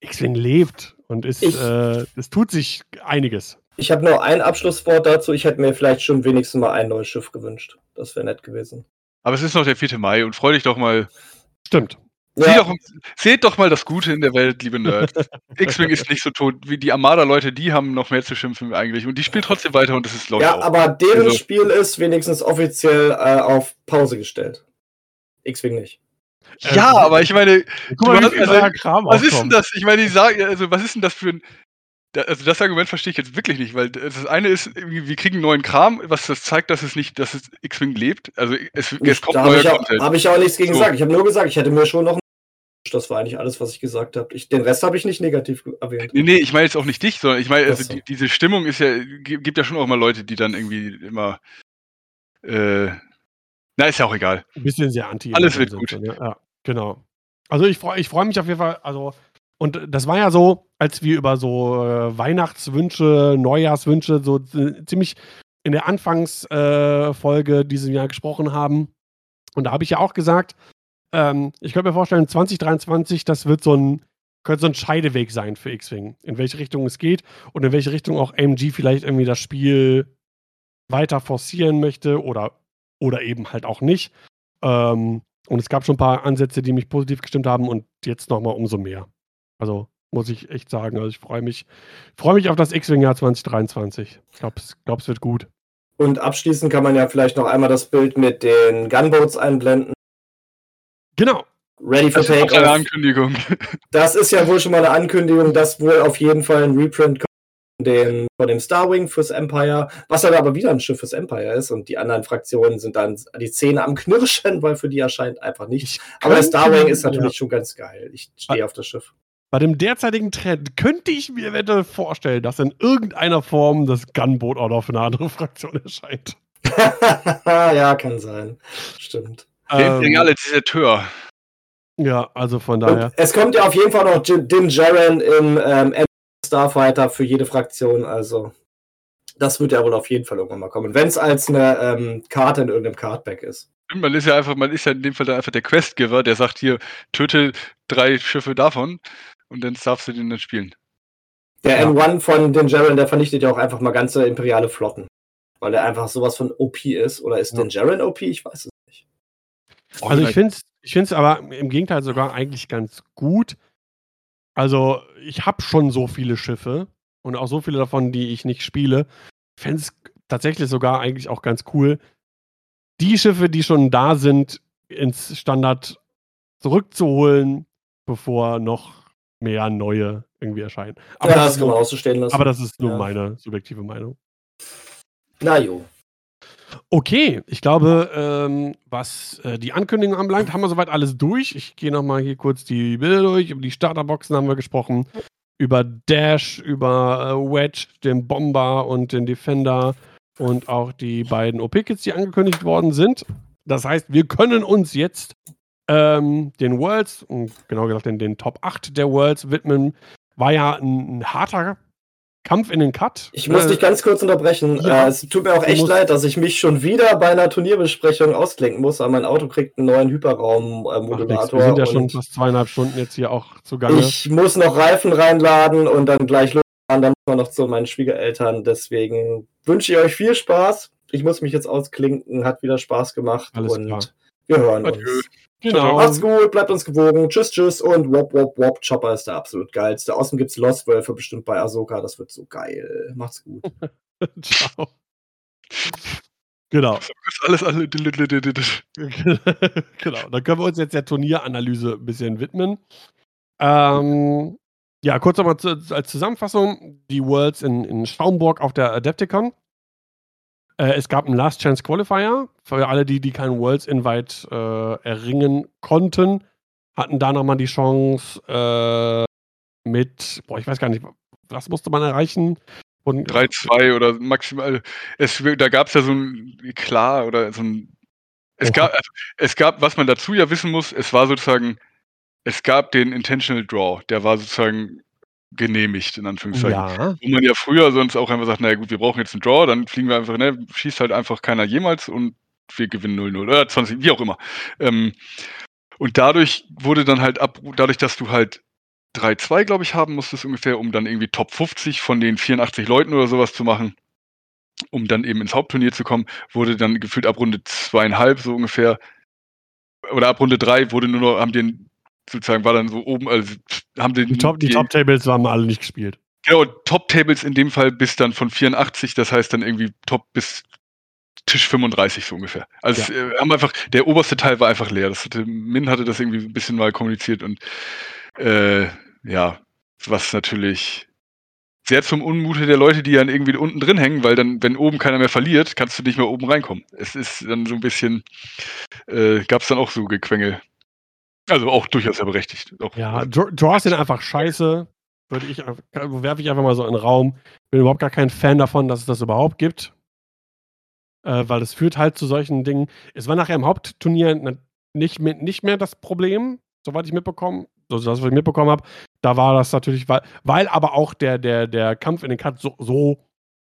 X-Wing lebt und ist, ich, äh, es tut sich einiges. Ich habe nur ein Abschlusswort dazu. Ich hätte mir vielleicht schon wenigstens mal ein neues Schiff gewünscht. Das wäre nett gewesen. Aber es ist noch der 4. Mai und freu dich doch mal. Stimmt. Ja. Doch, seht doch mal das Gute in der Welt, liebe Nerds. [laughs] X-Wing ist nicht so tot wie die Armada-Leute, die haben noch mehr zu schimpfen eigentlich. Und die spielt trotzdem weiter und das ist Leute. Ja, auch. aber deren also. Spiel ist wenigstens offiziell äh, auf Pause gestellt. X-Wing nicht. Ja, ähm, aber ich meine, mal, hast, also, was ist denn das? Ich meine, die sagen, also was ist denn das für ein also das Argument verstehe ich jetzt wirklich nicht, weil das eine ist, wir kriegen neuen Kram, was das zeigt, dass es nicht, dass es X-Wing lebt. Also es, es kommt neuer Content. Habe ich auch nichts gegen so. gesagt. Ich habe nur gesagt, ich hätte mir schon noch das war eigentlich alles, was ich gesagt habe. den Rest habe ich nicht negativ erwähnt. Nee, nee, ich meine jetzt auch nicht dich, sondern ich meine, also die, diese Stimmung ist ja, gibt ja schon auch mal Leute, die dann irgendwie immer äh, na, ist ja auch egal. Ein bisschen sehr anti. Alles wird gut. ja. ja, genau. Also ich freue ich freu mich auf jeden Fall, also und das war ja so, als wir über so äh, Weihnachtswünsche, Neujahrswünsche so äh, ziemlich in der Anfangsfolge äh, diesem Jahr gesprochen haben. Und da habe ich ja auch gesagt, ähm, ich könnte mir vorstellen, 2023, das wird so ein, könnte so ein Scheideweg sein für X-Wing, in welche Richtung es geht und in welche Richtung auch AMG vielleicht irgendwie das Spiel weiter forcieren möchte oder, oder eben halt auch nicht. Ähm, und es gab schon ein paar Ansätze, die mich positiv gestimmt haben und jetzt nochmal umso mehr. Also muss ich echt sagen. Also ich freue mich, freue mich auf das X-Wing-Jahr 2023. Ich glaube, glaub, es wird gut. Und abschließend kann man ja vielleicht noch einmal das Bild mit den Gunboats einblenden. Genau. Ready for Takeoff. Das ist eine Ankündigung. [laughs] Das ist ja wohl schon mal eine Ankündigung, dass wohl auf jeden Fall ein Reprint kommt den, von dem Starwing fürs Empire, was dann aber wieder ein Schiff fürs Empire ist und die anderen Fraktionen sind dann die Zähne am Knirschen, weil für die erscheint einfach nichts. Aber der Starwing ist natürlich ja. schon ganz geil. Ich stehe auf das Schiff. Bei dem derzeitigen Trend könnte ich mir eventuell vorstellen, dass in irgendeiner Form das Gunboat auch noch für eine andere Fraktion [laughs] erscheint. [laughs] ja, kann sein. Stimmt. Ähm, alle diese Tür. Ja, also von daher. Und es kommt ja auf jeden Fall noch Din Jaren im ähm, Starfighter für jede Fraktion, also das wird ja wohl auf jeden Fall irgendwann mal kommen. Wenn es als eine ähm, Karte in irgendeinem Cardback ist. Man ist ja einfach, man ist ja in dem Fall einfach der Questgiver, der sagt hier, töte drei Schiffe davon und dann darfst du den dann spielen. Der ja. N1 von den Jaren, der vernichtet ja auch einfach mal ganze imperiale Flotten. Weil er einfach sowas von OP ist. Oder ist ja. den Jaren OP? Ich weiß es nicht. Also ich finde es ich find's aber im Gegenteil sogar eigentlich ganz gut. Also ich habe schon so viele Schiffe und auch so viele davon, die ich nicht spiele. Ich fände es tatsächlich sogar eigentlich auch ganz cool, die Schiffe, die schon da sind, ins Standard zurückzuholen, bevor noch mehr neue irgendwie erscheinen. Aber ja, das, das kann man auch so stehen lassen. Aber das ist nur ja. meine subjektive Meinung. Na jo. Okay, ich glaube, ähm, was äh, die Ankündigung anbelangt, haben wir soweit alles durch. Ich gehe nochmal hier kurz die Bilder durch. Über die Starterboxen haben wir gesprochen. Über Dash, über äh, Wedge, den Bomber und den Defender und auch die beiden OP-Kits, die angekündigt worden sind. Das heißt, wir können uns jetzt ähm, den Worlds, genau gesagt den, den Top 8 der Worlds widmen. War ja ein, ein harter Kampf in den Cut. Ich muss äh, dich ganz kurz unterbrechen. Ja, äh, es tut mir auch echt leid, dass ich mich schon wieder bei einer Turnierbesprechung ausklinken muss, aber mein Auto kriegt einen neuen Hyperraum-Modulator. wir sind ja schon fast zweieinhalb Stunden jetzt hier auch zugange. Ich muss noch Reifen reinladen und dann gleich losfahren. Dann muss man noch zu meinen Schwiegereltern. Deswegen wünsche ich euch viel Spaß. Ich muss mich jetzt ausklinken. Hat wieder Spaß gemacht. Alles und klar. wir hören Adieu. uns. Genau. Macht's gut, bleibt uns gewogen. Tschüss, tschüss und wop, wop, wop. Chopper ist der absolut geilste. Außerdem gibt's Lost Wölfe bestimmt bei Ahsoka. Das wird so geil. Macht's gut. [laughs] Ciao. Genau. Das ist alles, alle. [laughs] genau. Dann können wir uns jetzt der Turnieranalyse ein bisschen widmen. Ähm, ja, kurz nochmal zu, als Zusammenfassung: Die Worlds in, in Schaumburg auf der Adepticon. Äh, es gab einen Last Chance Qualifier. Für alle, die, die keinen Worlds Invite äh, erringen konnten, hatten da nochmal die Chance äh, mit, boah, ich weiß gar nicht, was musste man erreichen? 3-2 oder maximal. Es, da gab es ja so ein, klar, oder so ein. Es gab, also, es gab, was man dazu ja wissen muss, es war sozusagen es gab den Intentional Draw, der war sozusagen genehmigt, in Anführungszeichen. Ja. Wo man ja früher sonst auch einfach sagt, naja gut, wir brauchen jetzt einen Draw, dann fliegen wir einfach, ne, schießt halt einfach keiner jemals und wir gewinnen 0-0 oder 20, wie auch immer. Ähm, und dadurch wurde dann halt ab, dadurch, dass du halt 3-2, glaube ich, haben musstest ungefähr, um dann irgendwie Top 50 von den 84 Leuten oder sowas zu machen, um dann eben ins Hauptturnier zu kommen, wurde dann gefühlt ab Runde zweieinhalb so ungefähr, oder ab Runde drei wurde nur noch, haben den sozusagen war dann so oben, also haben den. Die Top, die, die Top Tables haben alle nicht gespielt. Genau, Top Tables in dem Fall bis dann von 84, das heißt dann irgendwie Top bis Tisch 35 so ungefähr. Also ja. äh, haben einfach, der oberste Teil war einfach leer. Das hatte, Min hatte das irgendwie ein bisschen mal kommuniziert und äh, ja, was natürlich sehr zum Unmute der Leute, die dann irgendwie unten drin hängen, weil dann, wenn oben keiner mehr verliert, kannst du nicht mehr oben reinkommen. Es ist dann so ein bisschen, äh, gab es dann auch so Gequengel. Also auch durchaus ja berechtigt. Auch, ja, Draws sind einfach scheiße. Würde ich, werfe ich einfach mal so in den Raum. Bin überhaupt gar kein Fan davon, dass es das überhaupt gibt. Äh, weil es führt halt zu solchen Dingen. Es war nachher im Hauptturnier nicht, mehr, nicht mehr das Problem, soweit ich mitbekommen, also das, was ich mitbekommen habe. Da war das natürlich, weil, weil aber auch der, der, der Kampf in den Cut so, so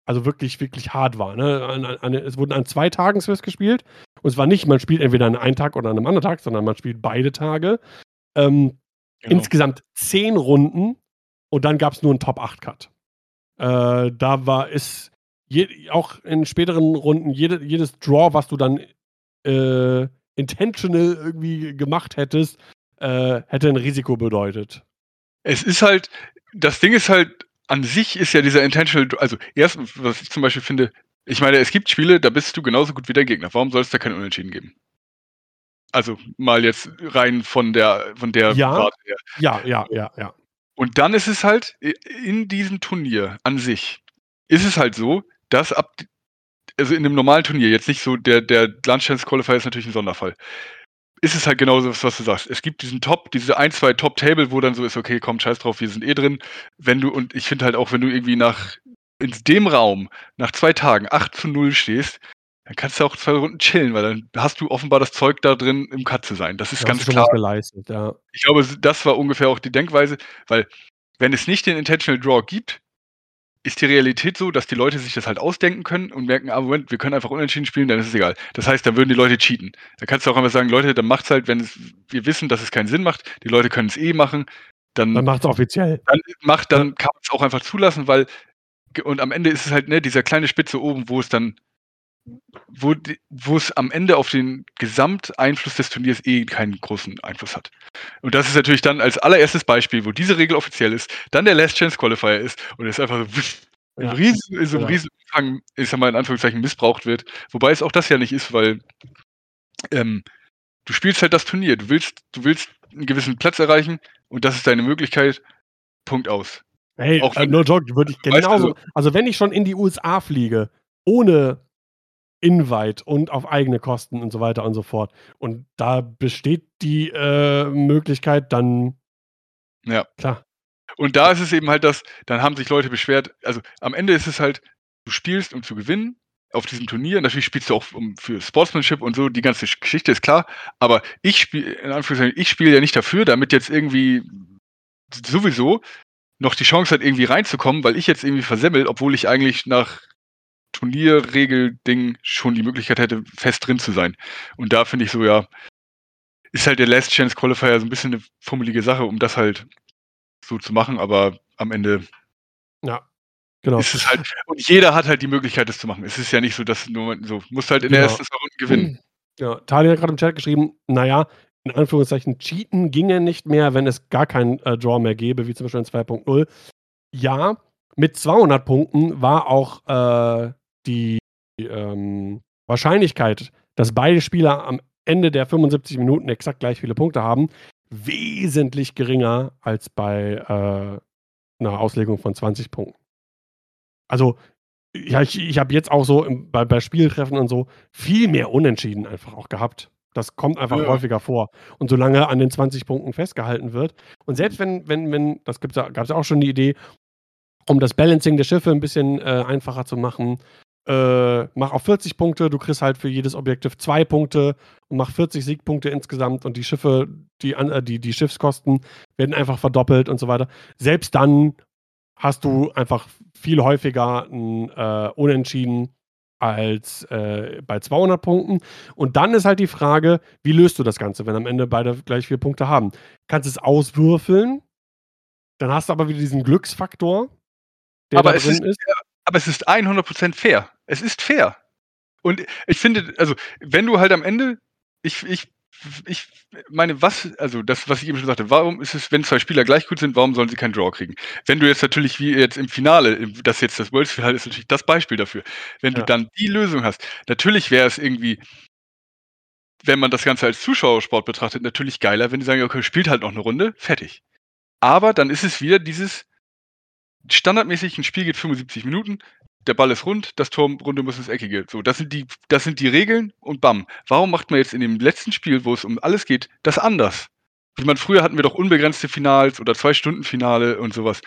also wirklich, wirklich hart war. Ne? An, an, es wurden an zwei Tagen Swiss gespielt. Und es war nicht, man spielt entweder an einem Tag oder an einem anderen Tag, sondern man spielt beide Tage. Ähm, genau. Insgesamt zehn Runden und dann gab es nur einen Top-8-Cut. Äh, da war es auch in späteren Runden jede, jedes Draw, was du dann äh, intentional irgendwie gemacht hättest, äh, hätte ein Risiko bedeutet. Es ist halt, das Ding ist halt, an sich ist ja dieser Intentional, also erstens, was ich zum Beispiel finde, ich meine, es gibt Spiele, da bist du genauso gut wie der Gegner. Warum soll es da kein Unentschieden geben? Also mal jetzt rein von der von der ja, Warte her. Ja, ja, ja, ja. Und dann ist es halt in diesem Turnier an sich ist es halt so, dass ab also in einem normalen Turnier jetzt nicht so der der Lunch Qualifier ist natürlich ein Sonderfall ist es halt genauso, was du sagst. Es gibt diesen Top, diese ein, zwei Top-Table, wo dann so ist, okay, komm, scheiß drauf, wir sind eh drin. Wenn du, und ich finde halt auch, wenn du irgendwie nach, in dem Raum, nach zwei Tagen 8 zu 0 stehst, dann kannst du auch zwei Runden chillen, weil dann hast du offenbar das Zeug da drin, im Cut zu sein. Das ist ganz klar. Geleistet, ja. Ich glaube, das war ungefähr auch die Denkweise, weil wenn es nicht den Intentional Draw gibt, ist die Realität so, dass die Leute sich das halt ausdenken können und merken, ah, Moment, wir können einfach unentschieden spielen, dann ist es egal. Das heißt, dann würden die Leute cheaten. Da kannst du auch einfach sagen, Leute, dann macht's halt, wenn es, wir wissen, dass es keinen Sinn macht, die Leute können es eh machen, dann. Dann macht's offiziell. Dann macht, dann kann man es auch einfach zulassen, weil, und am Ende ist es halt, ne, dieser kleine Spitze oben, wo es dann wo, wo es am Ende auf den Gesamteinfluss des Turniers eh keinen großen Einfluss hat. Und das ist natürlich dann als allererstes Beispiel, wo diese Regel offiziell ist, dann der Last Chance Qualifier ist und es einfach [laughs] so ja. riesen, in so einem ja. Riesenumfang, ich sag mal in Anführungszeichen, missbraucht wird. Wobei es auch das ja nicht ist, weil ähm, du spielst halt das Turnier, du willst, du willst einen gewissen Platz erreichen und das ist deine Möglichkeit. Punkt aus. Hey, auch äh, no joke, würde ich genauso. Also, wenn ich schon in die USA fliege, ohne Invite und auf eigene Kosten und so weiter und so fort. Und da besteht die äh, Möglichkeit, dann ja. klar. Und da ist es eben halt das, dann haben sich Leute beschwert, also am Ende ist es halt, du spielst, um zu gewinnen auf diesem Turnier. Natürlich spielst du auch um, für Sportsmanship und so, die ganze Geschichte ist klar. Aber ich spiele, in Anführungszeichen, ich spiele ja nicht dafür, damit jetzt irgendwie sowieso noch die Chance hat, irgendwie reinzukommen, weil ich jetzt irgendwie versemmelt, obwohl ich eigentlich nach Turnierregel-Ding schon die Möglichkeit hätte, fest drin zu sein. Und da finde ich so, ja, ist halt der Last Chance Qualifier so ein bisschen eine fummelige Sache, um das halt so zu machen, aber am Ende ja, genau. ist es halt, und jeder hat halt die Möglichkeit, das zu machen. Es ist ja nicht so, dass nur so, musst halt in der genau. ersten Runde gewinnen. Ja, Talia hat gerade im Chat geschrieben, naja, in Anführungszeichen, cheaten ginge nicht mehr, wenn es gar keinen äh, Draw mehr gäbe, wie zum Beispiel in 2.0. Ja, mit 200 Punkten war auch äh, die ähm, Wahrscheinlichkeit, dass beide Spieler am Ende der 75 Minuten exakt gleich viele Punkte haben, wesentlich geringer als bei äh, einer Auslegung von 20 Punkten. Also, ja, ich, ich habe jetzt auch so im, bei, bei Spieltreffen und so viel mehr Unentschieden einfach auch gehabt. Das kommt einfach ja. häufiger vor. Und solange an den 20 Punkten festgehalten wird, und selbst wenn, wenn, wenn, das gab es ja auch schon die Idee, um das Balancing der Schiffe ein bisschen äh, einfacher zu machen, äh, mach auf 40 Punkte, du kriegst halt für jedes Objektiv zwei Punkte und mach 40 Siegpunkte insgesamt und die Schiffe, die, äh, die, die Schiffskosten werden einfach verdoppelt und so weiter. Selbst dann hast du einfach viel häufiger ein äh, Unentschieden als äh, bei 200 Punkten. Und dann ist halt die Frage, wie löst du das Ganze, wenn am Ende beide gleich vier Punkte haben? Kannst du es auswürfeln, dann hast du aber wieder diesen Glücksfaktor, der aber da drin ist, ist. Aber es ist 100% fair. Es ist fair. Und ich finde, also, wenn du halt am Ende, ich, ich, ich meine, was, also das, was ich eben schon sagte, warum ist es, wenn zwei Spieler gleich gut sind, warum sollen sie keinen Draw kriegen? Wenn du jetzt natürlich, wie jetzt im Finale, das jetzt das Worlds Finale ist natürlich das Beispiel dafür, wenn ja. du dann die Lösung hast, natürlich wäre es irgendwie, wenn man das Ganze als Zuschauersport betrachtet, natürlich geiler, wenn die sagen, okay, spielt halt noch eine Runde, fertig. Aber dann ist es wieder dieses, standardmäßig, ein Spiel geht 75 Minuten, der Ball ist rund, das Tor runde muss ins Eckige. So, das sind die, das sind die Regeln und bam. Warum macht man jetzt in dem letzten Spiel, wo es um alles geht, das anders? Wie man früher hatten wir doch unbegrenzte Finals oder zwei Stunden Finale und sowas,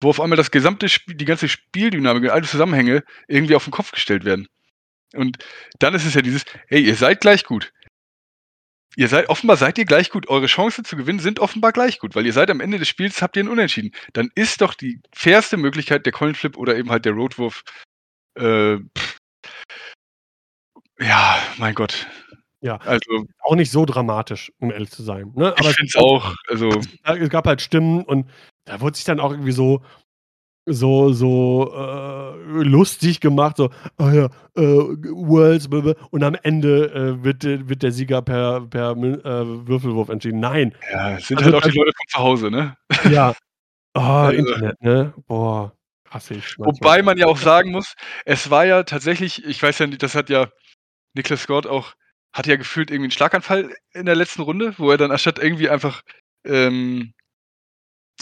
wo auf einmal das gesamte Spiel, die ganze Spieldynamik und alle Zusammenhänge irgendwie auf den Kopf gestellt werden. Und dann ist es ja dieses, hey, ihr seid gleich gut ihr seid offenbar seid ihr gleich gut. Eure Chancen zu gewinnen sind offenbar gleich gut, weil ihr seid am Ende des Spiels habt ihr einen Unentschieden. Dann ist doch die fairste Möglichkeit der Coinflip oder eben halt der Roadwurf. Äh, ja, mein Gott. Ja, also auch nicht so dramatisch, um ehrlich zu sein. Ne? Aber ich finde es auch. Also es gab halt Stimmen und da wurde sich dann auch irgendwie so so, so äh, lustig gemacht, so, oh ja, äh, Worlds, und am Ende äh, wird, wird der Sieger per, per äh, Würfelwurf entschieden. Nein. Ja, es sind also, halt auch die Leute von zu Hause, ne? [laughs] Ja. Oh, [laughs] also, Internet, ne? Boah, hasse ich. Wobei man ja auch sagen muss, es war ja tatsächlich, ich weiß ja nicht, das hat ja Niklas Scott auch, hat ja gefühlt irgendwie einen Schlaganfall in der letzten Runde, wo er dann anstatt irgendwie einfach ähm,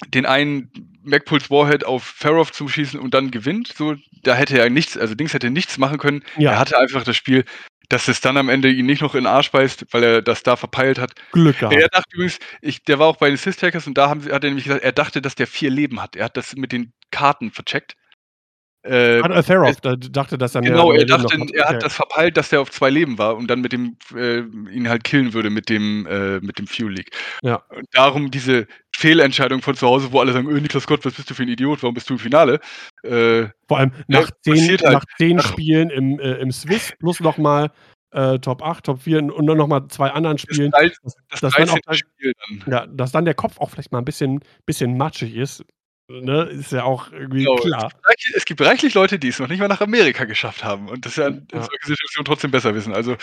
den einen MacPulse Warhead auf Farov zu schießen und dann gewinnt. So, da hätte er nichts, also Dings hätte nichts machen können. Ja. Er hatte einfach das Spiel, dass es dann am Ende ihn nicht noch in den Arsch beißt, weil er das da verpeilt hat. Glück gehabt. Er dachte übrigens, ich, der war auch bei den Assist Hackers und da haben sie, hat er nämlich gesagt, er dachte, dass der vier Leben hat. Er hat das mit den Karten vercheckt. Äh, Atherov, da dachte, dass er Genau, er dachte, hat. er hat das verpeilt, dass er auf zwei Leben war und dann mit dem äh, ihn halt killen würde mit dem äh, mit dem Fuel League. Ja. Und darum diese Fehlentscheidung von zu Hause, wo alle sagen, öh, Niklas Gott, was bist du für ein Idiot, warum bist du im Finale? Äh, Vor allem nach zehn, halt. nach zehn Spielen im, äh, im Swiss plus nochmal äh, Top 8, Top 4 und dann nochmal zwei anderen Spielen. Das, 13, das, das dann auch, Spiel dann. Ja, dass dann der Kopf auch vielleicht mal ein bisschen, bisschen matschig ist, Ne, ist ja auch irgendwie genau. klar. Es gibt reichlich Leute, die es noch nicht mal nach Amerika geschafft haben und das ja in ja. solchen Situationen trotzdem besser wissen. Also,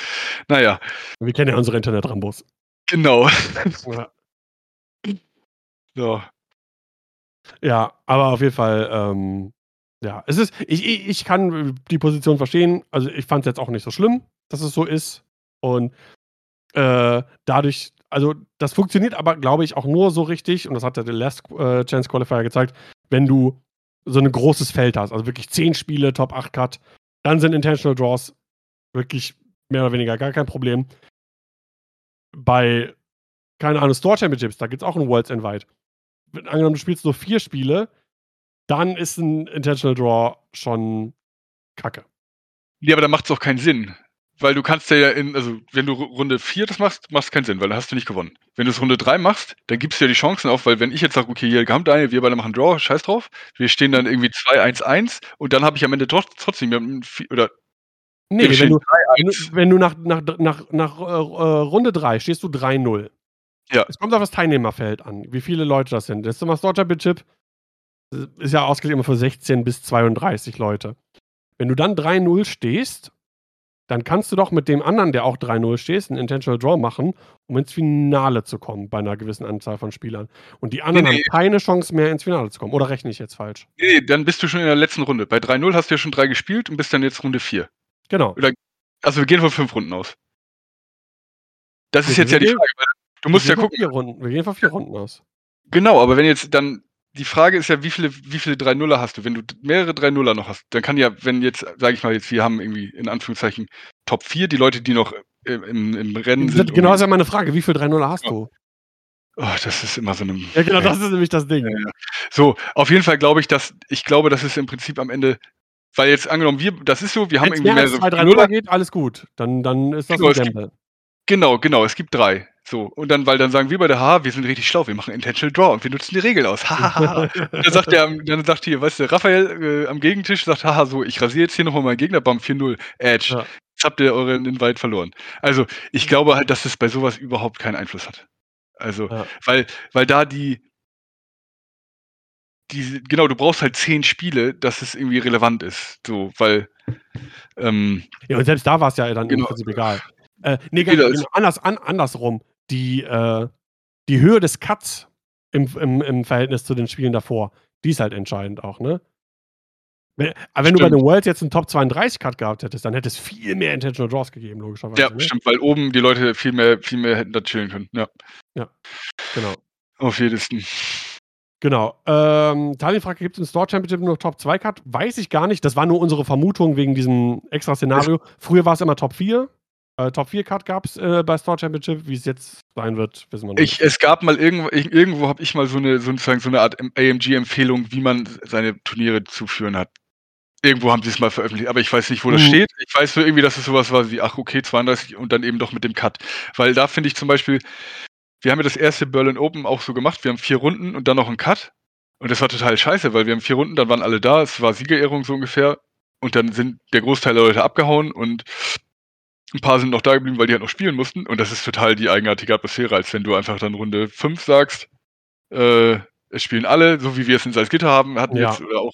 naja. Wir kennen ja unsere Internet-Rambos. Genau. [laughs] Ja. [laughs] so. Ja, aber auf jeden Fall, ähm, ja, es ist, ich, ich kann die Position verstehen. Also, ich fand es jetzt auch nicht so schlimm, dass es so ist. Und äh, dadurch also das funktioniert aber, glaube ich, auch nur so richtig, und das hat der Last äh, Chance Qualifier gezeigt, wenn du so ein großes Feld hast. Also wirklich 10 Spiele, Top 8 Cut, dann sind Intentional Draws wirklich mehr oder weniger gar kein Problem. Bei, keine Ahnung, Store Championships, da gibt es auch ein Worlds Invite. Angenommen, du spielst nur vier Spiele, dann ist ein Intentional Draw schon kacke. Ja, aber da macht es auch keinen Sinn. Weil du kannst ja in, also wenn du Runde 4 das machst, macht es keinen Sinn, weil dann hast du nicht gewonnen. Wenn du es Runde 3 machst, dann gibst du ja die Chancen auf, weil wenn ich jetzt sage, okay, hier kommt eine, wir beide machen Draw, scheiß drauf, wir stehen dann irgendwie 2-1-1 und dann habe ich am Ende trotzdem, oder Nee, wenn du, wenn du, nach, nach, nach, nach äh, äh Runde 3 stehst du 3-0. Ja. Es kommt auf das Teilnehmerfeld an, wie viele Leute das sind. Das Summer Championship ist ja ausgelegt immer für 16 bis 32 Leute. Wenn du dann 3-0 stehst dann kannst du doch mit dem anderen, der auch 3-0 steht, einen Intentional Draw machen, um ins Finale zu kommen bei einer gewissen Anzahl von Spielern. Und die anderen nee, nee. haben keine Chance mehr ins Finale zu kommen. Oder rechne ich jetzt falsch? Nee, dann bist du schon in der letzten Runde. Bei 3-0 hast du ja schon drei gespielt und bist dann jetzt Runde 4. Genau. Oder, also wir gehen von fünf Runden aus. Das wir ist jetzt ja die Frage. Du musst ja gucken. Runden. Wir gehen von vier Runden aus. Genau, aber wenn jetzt dann die Frage ist ja, wie viele, wie viele 3-0er hast du? Wenn du mehrere 3-0er noch hast, dann kann ja, wenn jetzt, sage ich mal, jetzt, wir haben irgendwie in Anführungszeichen Top 4, die Leute, die noch im, im Rennen sind. Genau, das ist ja meine Frage. Wie viele 3-0er hast ja. du? Oh, das ist immer so eine. Ja, genau, das ist nämlich das Ding. Ja, So, auf jeden Fall glaube ich, dass ich glaube, dass es im Prinzip am Ende Weil jetzt angenommen, wir, das ist so, wir haben Wenn's irgendwie mehr als mehrere zwei, drei Nuller- Nuller geht, alles gut. Dann, dann ist das Genau, ein Gamble. Genau, genau, es gibt drei. So. Und dann, weil dann sagen wir bei der H, wir sind richtig schlau, wir machen Intentional Draw und wir nutzen die Regel aus. [laughs] Hahaha. Und dann sagt der, dann sagt hier, weißt du, Raphael äh, am Gegentisch sagt, haha, so, ich rasiere jetzt hier nochmal meinen Gegner, bam, 4-0, Edge. Ja. Jetzt habt ihr euren Invite verloren. Also, ich glaube halt, dass es bei sowas überhaupt keinen Einfluss hat. Also, Ja. weil, weil da die, diese, genau, du brauchst halt zehn Spiele, dass es irgendwie relevant ist. So, weil, ähm, Ja, und selbst da war es ja dann Genau. im Prinzip egal. Äh, nee, ganz, ist- genau, anders, an, andersrum. Die, äh, die Höhe des Cuts im, im, im Verhältnis zu den Spielen davor, die ist halt entscheidend auch, ne? Wenn, aber wenn du bei Stimmt. den Worlds jetzt einen Top 32 Cut gehabt hättest, dann hätte es viel mehr Intentional Draws gegeben, logischerweise. ja, ne? stimmt, weil oben die Leute viel mehr, viel mehr hätten da chillen können. Ja, Genau. auf jeden Fall. Genau. Ähm, Tallinn fragt, gibt es im Store Championship nur Top 2 Cut? Weiß ich gar nicht. Das war nur unsere Vermutung wegen diesem extra Szenario. Früher war es immer Top 4. Äh, Top 4 Cut gab es äh, bei Store Championship. Wie es jetzt sein wird, wissen wir noch Ich, es gab mal irgendwo, ich- irgendwo habe ich mal so eine, sozusagen so eine Art AMG-Empfehlung, wie man seine Turniere zu führen hat. Irgendwo haben sie es mal veröffentlicht, aber ich weiß nicht, wo das Mhm. steht. Ich weiß nur irgendwie, dass es sowas war wie, ach okay, 32 und dann eben doch mit dem Cut. Weil da finde ich zum Beispiel, wir haben ja das erste Berlin Open auch so gemacht, wir haben vier Runden und dann noch einen Cut. Und das war total scheiße, weil wir haben vier Runden, dann waren alle da, es war Siegerehrung so ungefähr. Und dann sind der Großteil der Leute abgehauen und ein paar sind noch da geblieben, weil die halt noch spielen mussten. Und das ist total die eigenartige Atmosphäre, als wenn du einfach dann Runde 5 sagst, äh, es spielen alle, so wie wir es in Salzgitter haben, hatten Ja. jetzt oder auch.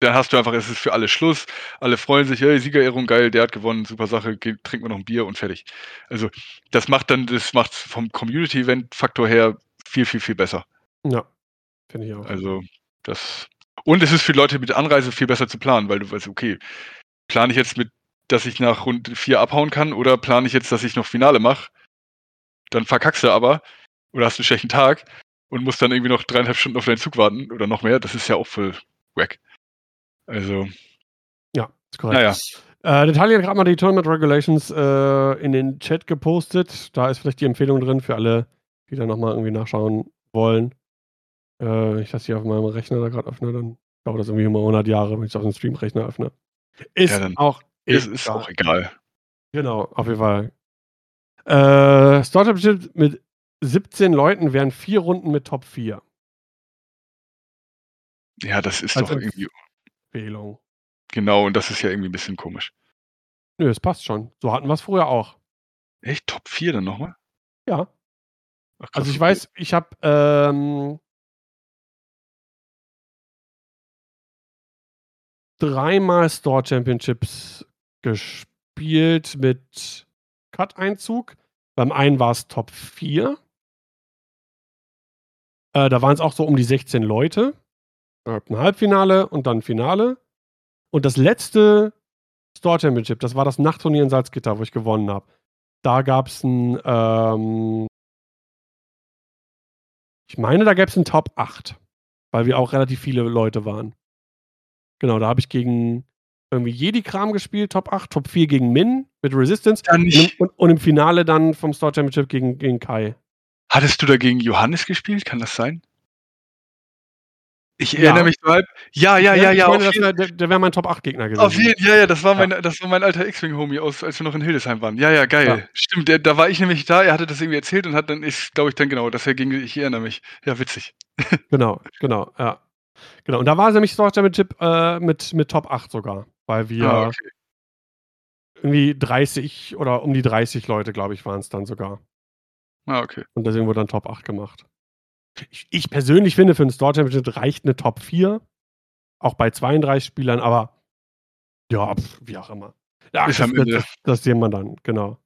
Dann hast du einfach, es ist für alle Schluss, alle freuen sich, hey, Siegerehrung, geil, der hat gewonnen, super Sache, geh, trinken wir noch ein Bier und fertig. Also, das macht dann, das macht vom Community-Event-Faktor her viel, viel, viel besser. Ja, finde ich auch. Also, das. Und es ist für Leute mit Anreise viel besser zu planen, weil du weißt, okay, plane ich jetzt mit, dass ich nach Runde 4 abhauen kann oder plane ich jetzt, dass ich noch Finale mache? Dann verkackst du aber oder hast einen schlechten Tag und musst dann irgendwie noch dreieinhalb Stunden auf deinen Zug warten oder noch mehr. Das ist ja auch voll wack. Also, Ja, ist korrekt. naja. Äh, Tali hat gerade mal die Tournament Regulations äh, in den Chat gepostet. Da ist vielleicht die Empfehlung drin für alle, die da nochmal irgendwie nachschauen wollen. Äh, ich das hier auf meinem Rechner da gerade öffne, dann dauert das irgendwie immer 100 Jahre, wenn ich es auf dem Stream-Rechner öffne. Ist Ja, auch Es ist egal. auch egal. Genau, auf jeden Fall. Äh, Star Championship mit 17 Leuten wären vier Runden mit Top 4. Ja, das ist Als doch irgendwie. Empfehlung. Genau, und das ist ja irgendwie ein bisschen komisch. Nö, es passt schon. So hatten wir es früher auch. Echt? Top 4 dann nochmal? Ja. Ach, Also ich weiß, ich habe ähm, dreimal Store Championships gespielt mit Cut-Einzug. Beim einen war es Top 4. Äh, da waren es auch so um die 16 Leute. Äh, Ein Halbfinale und dann ein Finale. Und das letzte Store Championship, das war das Nachtturnier in Salzgitter, wo ich gewonnen habe. Da gab es ein, ähm, ich meine, da gäbe es einen Top 8, weil wir auch relativ viele Leute waren. Genau, da habe ich gegen irgendwie Jedi-Kram gespielt, Top 8, Top 4 gegen Min mit Resistance und, und, und im Finale dann vom Store Championship gegen, gegen Kai. Hattest du da gegen Johannes gespielt? Kann das sein? Ich Ja. erinnere mich so halb. Ja, ja, ja, ja. meine, jeden, der, der wäre mein Top 8 Gegner gewesen. auf jeden, ja, ja, das war Ja. mein, das war mein alter X-Wing-Homie aus, als wir noch in Hildesheim waren. Ja, ja, geil. Ja. Stimmt, der, da war ich nämlich da. Er hatte das irgendwie erzählt und hat dann, ich glaube ich dann genau, dass er gegen, ich erinnere mich. Ja, witzig. Genau, genau, ja. Genau, und da war es nämlich Store Championship äh, mit, mit Top 8 sogar, weil wir Ah, okay. irgendwie 30 oder um die 30 Leute, glaube ich, waren es dann sogar. Ah, okay. Und deswegen wurde dann Top 8 gemacht. Ich, ich persönlich finde, für ein Store Championship reicht eine Top 4. Auch bei 32 Spielern, aber ja, pf, wie auch immer. Ja, Ist das, das, das, sehen wir dann, genau.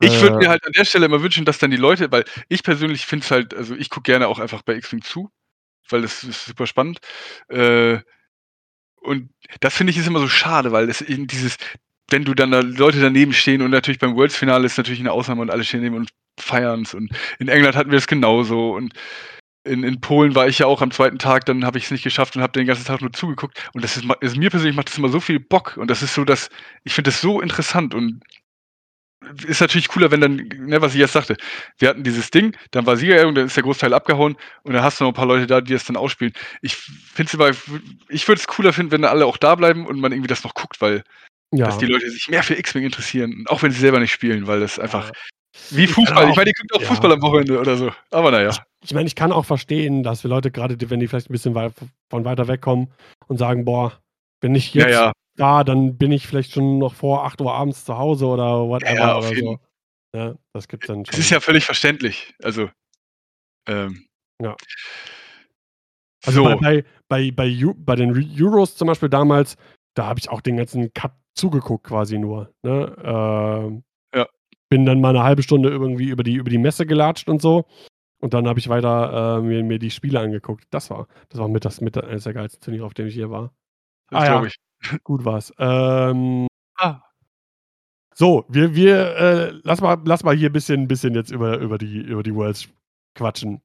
Ich würde Äh, mir halt an der Stelle immer wünschen, dass dann die Leute, weil ich persönlich finde es halt, also ich gucke gerne auch einfach bei X-Wing zu, weil das ist super spannend. Äh, und das finde ich ist immer so schade, weil das eben dieses, wenn du dann da Leute daneben stehen und natürlich beim Worlds-Finale ist natürlich eine Ausnahme und alle stehen neben und feiern es. Und in England hatten wir es genauso und in, in Polen war ich ja auch am zweiten Tag, dann habe ich es nicht geschafft und habe den ganzen Tag nur zugeguckt. Und das ist, also mir persönlich macht das immer so viel Bock und das ist so, dass ich finde das so interessant und ist natürlich cooler, wenn dann, ne, was ich jetzt sagte, wir hatten dieses Ding, dann war Siegerehrung, dann ist der Großteil abgehauen und dann hast du noch ein paar Leute da, die das dann ausspielen. Ich finde es aber, ich würde es cooler finden, wenn alle auch da bleiben und man irgendwie das noch guckt, weil Ja. dass die Leute sich mehr für X-Wing interessieren, auch wenn sie selber nicht spielen, weil das einfach Ja. wie Ich Fußball. Ich auch- meine, die guckt auch ja. Fußball am Wochenende oder so. Aber naja. Ich meine, ich kann auch verstehen, dass wir Leute gerade, wenn die vielleicht ein bisschen wei von weiter weg kommen und sagen, boah, wenn ich Ja, jetzt ja. Da, dann bin ich vielleicht schon noch vor 8 Uhr abends zu Hause oder whatever Ja, auf oder jeden. so. Ja, das gibt's dann schon. Es ist ja völlig verständlich. Also, ähm, Ja. Also so. bei, bei, bei, bei, den Euros zum Beispiel damals, da habe ich auch den ganzen Cut zugeguckt quasi nur. Ne? Ähm, Ja. Bin dann mal eine halbe Stunde irgendwie über die, über die Messe gelatscht und so. Und dann habe ich weiter äh, mir, mir die Spiele angeguckt. Das war, das war mit das mit der- eines der geilsten Turniere, auf dem ich hier war. Das Ah, ja. glaube ich. Gut war's. Ähm, Ah. so, wir, wir, äh, lass mal, lass mal hier ein bisschen, bisschen jetzt über, über die, über die Worlds quatschen.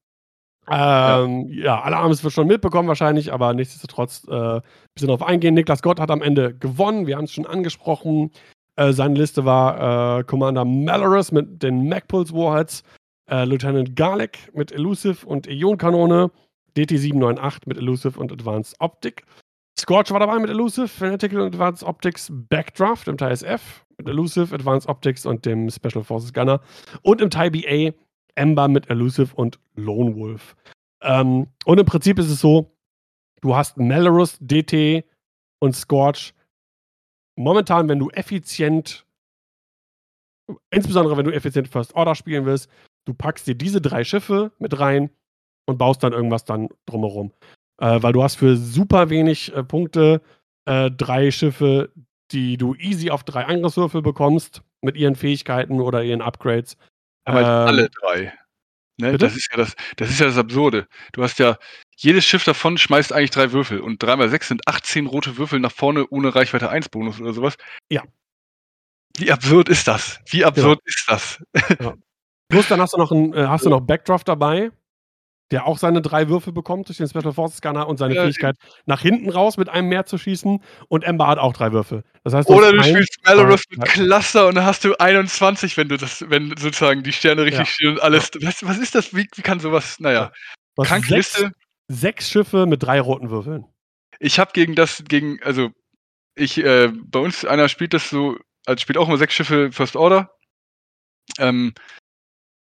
Ähm, ja. alle haben es schon mitbekommen wahrscheinlich, aber nichtsdestotrotz äh, ein bisschen darauf eingehen. Niklas Gott hat am Ende gewonnen. Wir haben es schon angesprochen. Äh, seine Liste war äh, Commander Malorus mit den Magpulse Warheads, äh, Lieutenant Garlic mit Elusive und Ionkanone, DT798 mit Elusive und Advanced Optic. Scorch war dabei mit Elusive, Fanatical und Advanced Optics, Backdraft im Teil SF mit Elusive, Advanced Optics und dem Special Forces Gunner. Und im Teil BA Ember mit Elusive und Lone Wolf. Ähm, und im Prinzip ist es so, du hast Malorus, DT und Scorch. Momentan, wenn du effizient, insbesondere wenn du effizient First Order spielen willst, du packst dir diese drei Schiffe mit rein und baust dann irgendwas dann drumherum. Äh, weil du hast für super wenig äh, Punkte äh, drei Schiffe, die du easy auf drei Angriffswürfel bekommst mit ihren Fähigkeiten oder ihren Upgrades. Aber Ähm, alle drei. Ne? Das, ist ja das, das ist ja das Absurde. Du hast ja, jedes Schiff davon schmeißt eigentlich drei Würfel und 3 mal 6 sind 18 rote Würfel nach vorne ohne Reichweite 1 Bonus oder sowas. Ja. Wie absurd ist das? Wie absurd ist das? Plus dann hast du noch einen, äh, hast du noch Backdraft dabei, der auch seine drei Würfel bekommt durch den Special Forces Gunner und seine Ja, Fähigkeit, nach hinten raus mit einem mehr zu schießen. Und Ember hat auch drei Würfel. Das heißt, du Oder du spielst zwei, mit. Cluster und dann hast du 21, wenn du das, wenn sozusagen die Sterne richtig Ja. stehen und alles. Was, was ist das? Wie, wie kann sowas? Naja, du hast kranke sechs, Liste. sechs Schiffe mit drei roten Würfeln. Ich habe gegen das, gegen, also ich, äh, bei uns einer spielt das so, also spielt auch immer sechs Schiffe First Order. Ähm,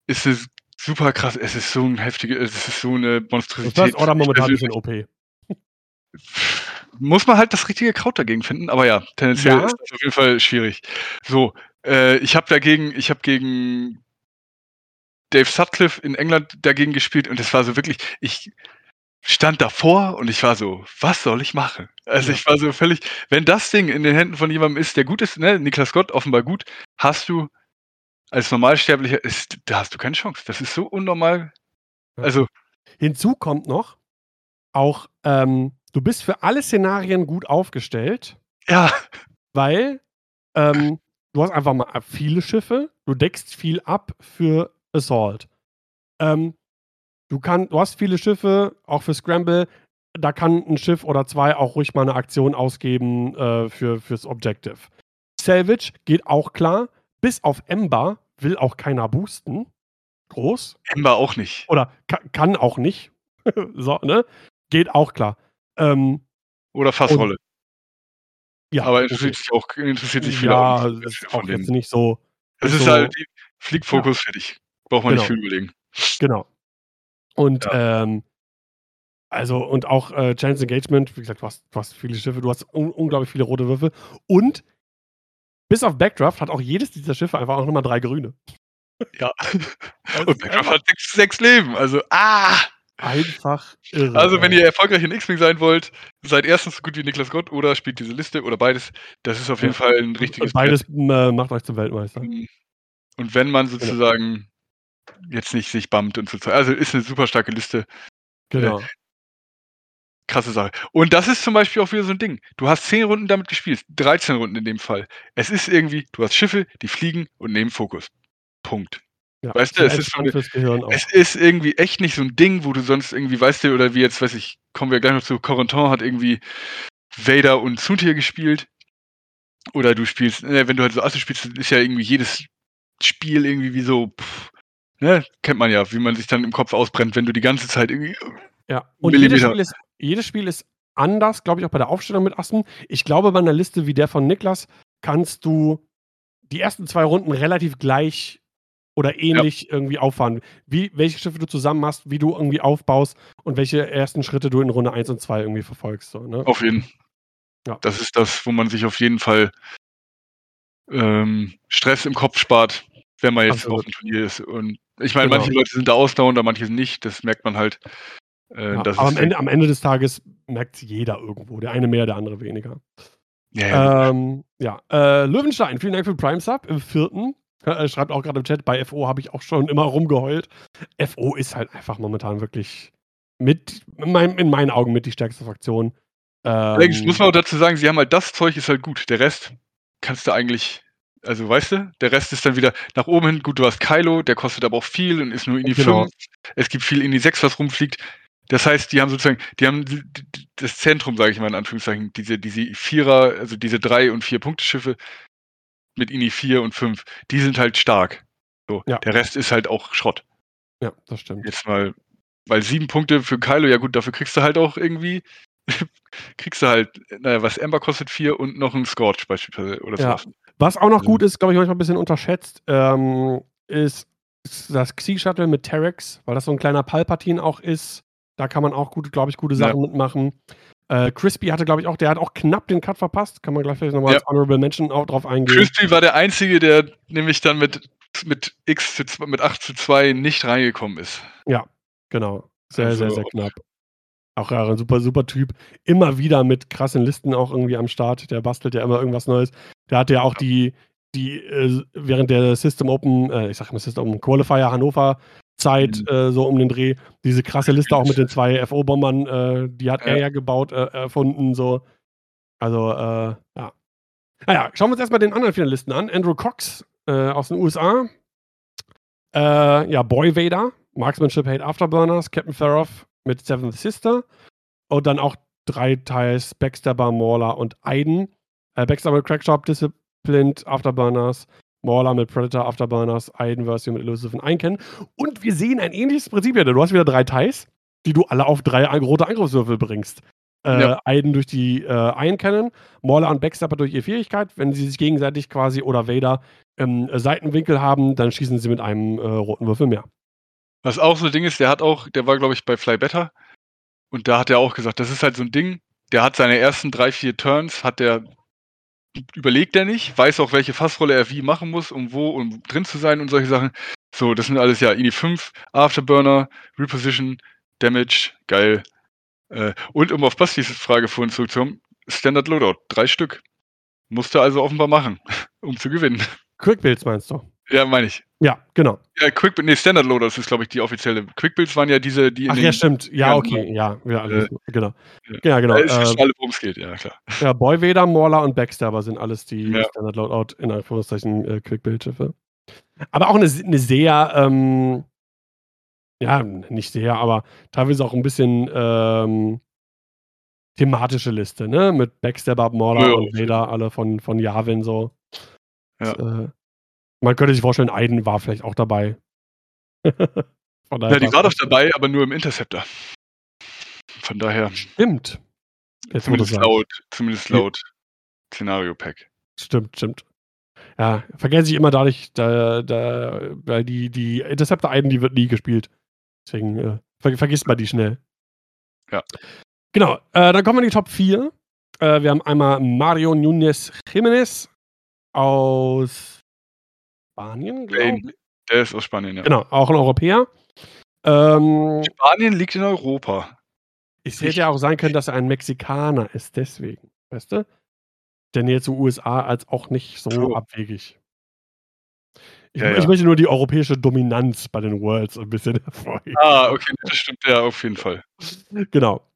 ist es super krass. Es ist so ein heftige, es ist so eine Das Monstrosität. First Order momentan ein bisschen OP. [laughs] Muss man halt das richtige Kraut dagegen finden, aber ja, tendenziell Ja. ist das auf jeden Fall schwierig. So, äh, ich habe dagegen, ich habe gegen Dave Sutcliffe in England dagegen gespielt und es war so wirklich, ich stand davor und ich war so, was soll ich machen? Also Ja. ich war so völlig, wenn das Ding in den Händen von jemandem ist, der gut ist, ne, Niklas Gott offenbar gut, hast du als Normalsterblicher, ist, da hast du keine Chance. Das ist so unnormal. Also, Hinzu kommt noch, auch ähm, du bist für alle Szenarien gut aufgestellt, ja, weil ähm, du hast einfach mal viele Schiffe, du deckst viel ab für Assault. Ähm, du, kann, du hast viele Schiffe, auch für Scramble, da kann ein Schiff oder zwei auch ruhig mal eine Aktion ausgeben äh, für, fürs Objective. Salvage geht auch klar, bis auf Ember will auch keiner boosten. Groß. Ember auch nicht. Oder ka kann auch nicht. [laughs] so, ne? Geht auch klar. Ähm, Oder Fassrolle. ja, aber okay. interessiert sich auch, interessiert sich viele ja, auch nicht ist auch jetzt nicht so. Es nicht ist so- halt die Fliegfokus fertig. Braucht man nicht Genau. viel überlegen. Genau. Und ähm, also und auch äh, Chance Engagement, wie gesagt, du hast, du hast viele Schiffe, du hast un unglaublich viele rote Würfel und bis auf Backdraft hat auch jedes dieser Schiffe einfach auch nochmal drei grüne. Ja. [laughs] Das Und Backdraft hat sechs, sechs Leben. Also, ah! einfach irre. Also, wenn ihr erfolgreich in X-Wing sein wollt, seid erstens so gut wie Niklas Gott oder spielt diese Liste oder beides. Das ist auf jeden. Fall ein richtiges Und beides äh, macht euch zum Weltmeister. Brett. Und wenn man sozusagen jetzt nicht sich bammt und so. Also, ist eine super starke Liste. Genau. Krasse Sache. Und das ist zum Beispiel auch wieder so ein Ding. Du hast 10 Runden damit gespielt, 13 Runden in dem Fall. Es ist irgendwie, du hast Schiffe, die fliegen und nehmen Fokus. Punkt. Ja. Weißt du, es ist eine-. Es ist irgendwie echt nicht so ein Ding, wo du sonst irgendwie, weißt du, oder wie jetzt, weiß ich, kommen wir gleich noch zu, Corentin hat irgendwie Vader und Suntir gespielt. Oder du spielst, äh, wenn du halt so Asse spielst, ist ja irgendwie jedes Spiel irgendwie wie so, pff, ne, kennt man ja, wie man sich dann im Kopf ausbrennt, wenn du die ganze Zeit irgendwie. Ja, und jedes Spiel, ist, jedes Spiel ist anders, glaube ich, auch bei der Aufstellung mit Assen. Ich glaube, bei einer Liste wie der von Niklas kannst du die ersten zwei Runden relativ gleich oder ähnlich ja. irgendwie auffahren. Wie, welche Schiffe du zusammen machst, wie du irgendwie aufbaust und welche ersten Schritte du in Runde 1 und 2 irgendwie verfolgst. So, ne? Auf jeden Fall. Ja. Das ist das, wo man sich auf jeden Fall ähm, Stress im Kopf spart, wenn man jetzt Absolut. auf dem Turnier ist. Und ich meine, genau. manche Leute sind da ausdauernd, manche nicht. Das merkt man halt. Äh, ja, aber am Ende, am Ende, des Tages merkt es jeder irgendwo. Der eine mehr, der andere weniger. Ja. Ähm, ja. Äh, Löwenstein, vielen Dank für Prime Sub im vierten. Er schreibt auch gerade im Chat, bei FO habe ich auch schon immer rumgeheult. FO ist halt einfach momentan wirklich mit, in, mein, in meinen Augen mit die stärkste Fraktion. Ähm, Allerdings muss man auch dazu sagen, sie haben halt das Zeug ist halt gut. Der Rest kannst du eigentlich, also weißt du, der Rest ist dann wieder nach oben hin. Gut, du hast Kylo, der kostet aber auch viel und ist nur in die genau. 5. Es gibt viel in die 6, was rumfliegt. Das heißt, die haben sozusagen, die haben das Zentrum, sage ich mal in Anführungszeichen, diese, diese Vierer, also diese drei und vier Punkteschiffe mit INI 4 und 5, die sind halt stark. So, ja. Der Rest ist halt auch Schrott. Ja, das stimmt. Jetzt mal, weil sieben Punkte für Kylo, ja gut, dafür kriegst du halt auch irgendwie, [laughs] kriegst du halt, naja, was Ember kostet vier und noch ein Scorch beispielsweise oder ja. Was auch noch gut ist, glaube ich, manchmal ein bisschen unterschätzt, ähm, ist das Xi-Shuttle mit Terex, weil das so ein kleiner Palpatine auch ist. Da kann man auch gut, glaube ich, gute Sachen ja. mitmachen. Äh, Crispy hatte, glaube ich, auch, der hat auch knapp den Cut verpasst. Kann man gleich vielleicht nochmal ja. als Honorable Mention auch drauf eingehen. Crispy war der Einzige, der nämlich dann mit, mit X zu 2, mit 8 zu 2 nicht reingekommen ist. Ja, genau. Sehr, also, sehr, sehr knapp. Auch ja, ein super, super Typ. Immer wieder mit krassen Listen auch irgendwie am Start. Der bastelt ja immer irgendwas Neues. Der hatte ja auch die, die äh, während der System Open, äh, ich sag mal System Open Qualifier Hannover Zeit, mhm. äh, so um den Dreh. Diese krasse Liste auch mit den zwei FO-Bombern, äh, die hat ja. er ja gebaut, äh, erfunden, so. Also, äh, ja. Naja, schauen wir uns erstmal den anderen Finalisten an. Andrew Cox äh, aus den USA. Äh, ja, Boy Vader, Marksmanship Hate Afterburners, Captain Feroff mit Seventh Sister. Und dann auch drei Teils Backstabber, Mauler und Aiden. Äh, Backstabber, Crackshop, Disciplined, Afterburners, Mauler mit Predator, Afterburners, Aiden-Version mit Elusive und Einkennen. Und wir sehen ein ähnliches Prinzip hier. Du hast wieder drei Ties, die du alle auf drei rote Angriffswürfel bringst. Äh, ja. Aiden durch die äh, Einkennen, Mauler und Backstabber durch ihre Fähigkeit. Wenn sie sich gegenseitig quasi oder Vader im äh, Seitenwinkel haben, dann schießen sie mit einem äh, roten Würfel mehr. Was auch so ein Ding ist, der hat auch, der war, glaube ich, bei Fly Better. Und da hat er auch gesagt, das ist halt so ein Ding, der hat seine ersten drei, vier Turns, hat der überlegt er nicht, weiß auch, welche Fassrolle er wie machen muss, um wo und drin zu sein und solche Sachen. So, das sind alles ja INI 5, Afterburner, Reposition, Damage, geil. Äh, und um auf Bastis Frage vorhin zurückzukommen, Standard Loadout, drei Stück. Musste also offenbar machen, [laughs] um zu gewinnen. Quick Builds meinst du? Ja, meine ich. Ja, genau. Ja, Quick, nee, Standard Loader, das ist, glaube ich, die offizielle. Quick Builds waren ja diese, die. Ach ja, stimmt. Ja, okay. Ja, ja, äh, genau. Ja, ja genau. ist äh, alle, worum es geht, ja, klar. Ja, Boyvader, Mauler und Backstabber sind alles die ja. Standard Loadout, in Anführungszeichen, äh, Quick Build-Schiffe. Aber auch eine, eine sehr, ähm, ja, nicht sehr, aber teilweise auch ein bisschen ähm, thematische Liste, ne? Mit Backstabber, Mauler ja, und Vader, alle von, von Yavin so. Ja. Das, äh, man könnte sich vorstellen, Aiden war vielleicht auch dabei. [laughs] ja, die war doch dabei, aber nur im Interceptor. Von daher. Stimmt. Jetzt zumindest laut, zumindest laut Szenario-Pack. Stimmt, stimmt. Ja, vergesse ich immer dadurch, da, da, weil die, die Interceptor Aiden, die wird nie gespielt. Deswegen äh, ver vergisst man die schnell. Ja. Genau, äh, dann kommen wir in die Top 4. Äh, wir haben einmal Mario Nunes Jiménez aus Spanien, glaube ich. Der ist aus Spanien, ja. Genau, auch ein Europäer. Ähm, Spanien liegt in Europa. Es hätte ja auch sein können, dass er ein Mexikaner ist, deswegen. Weißt du? Der Nähe zu USA als auch nicht so, so. abwegig. Ich, ja, ich möchte nur die europäische Dominanz bei den Worlds ein bisschen [laughs] hervorheben. Ah, okay, das stimmt ja auf jeden Fall. Genau.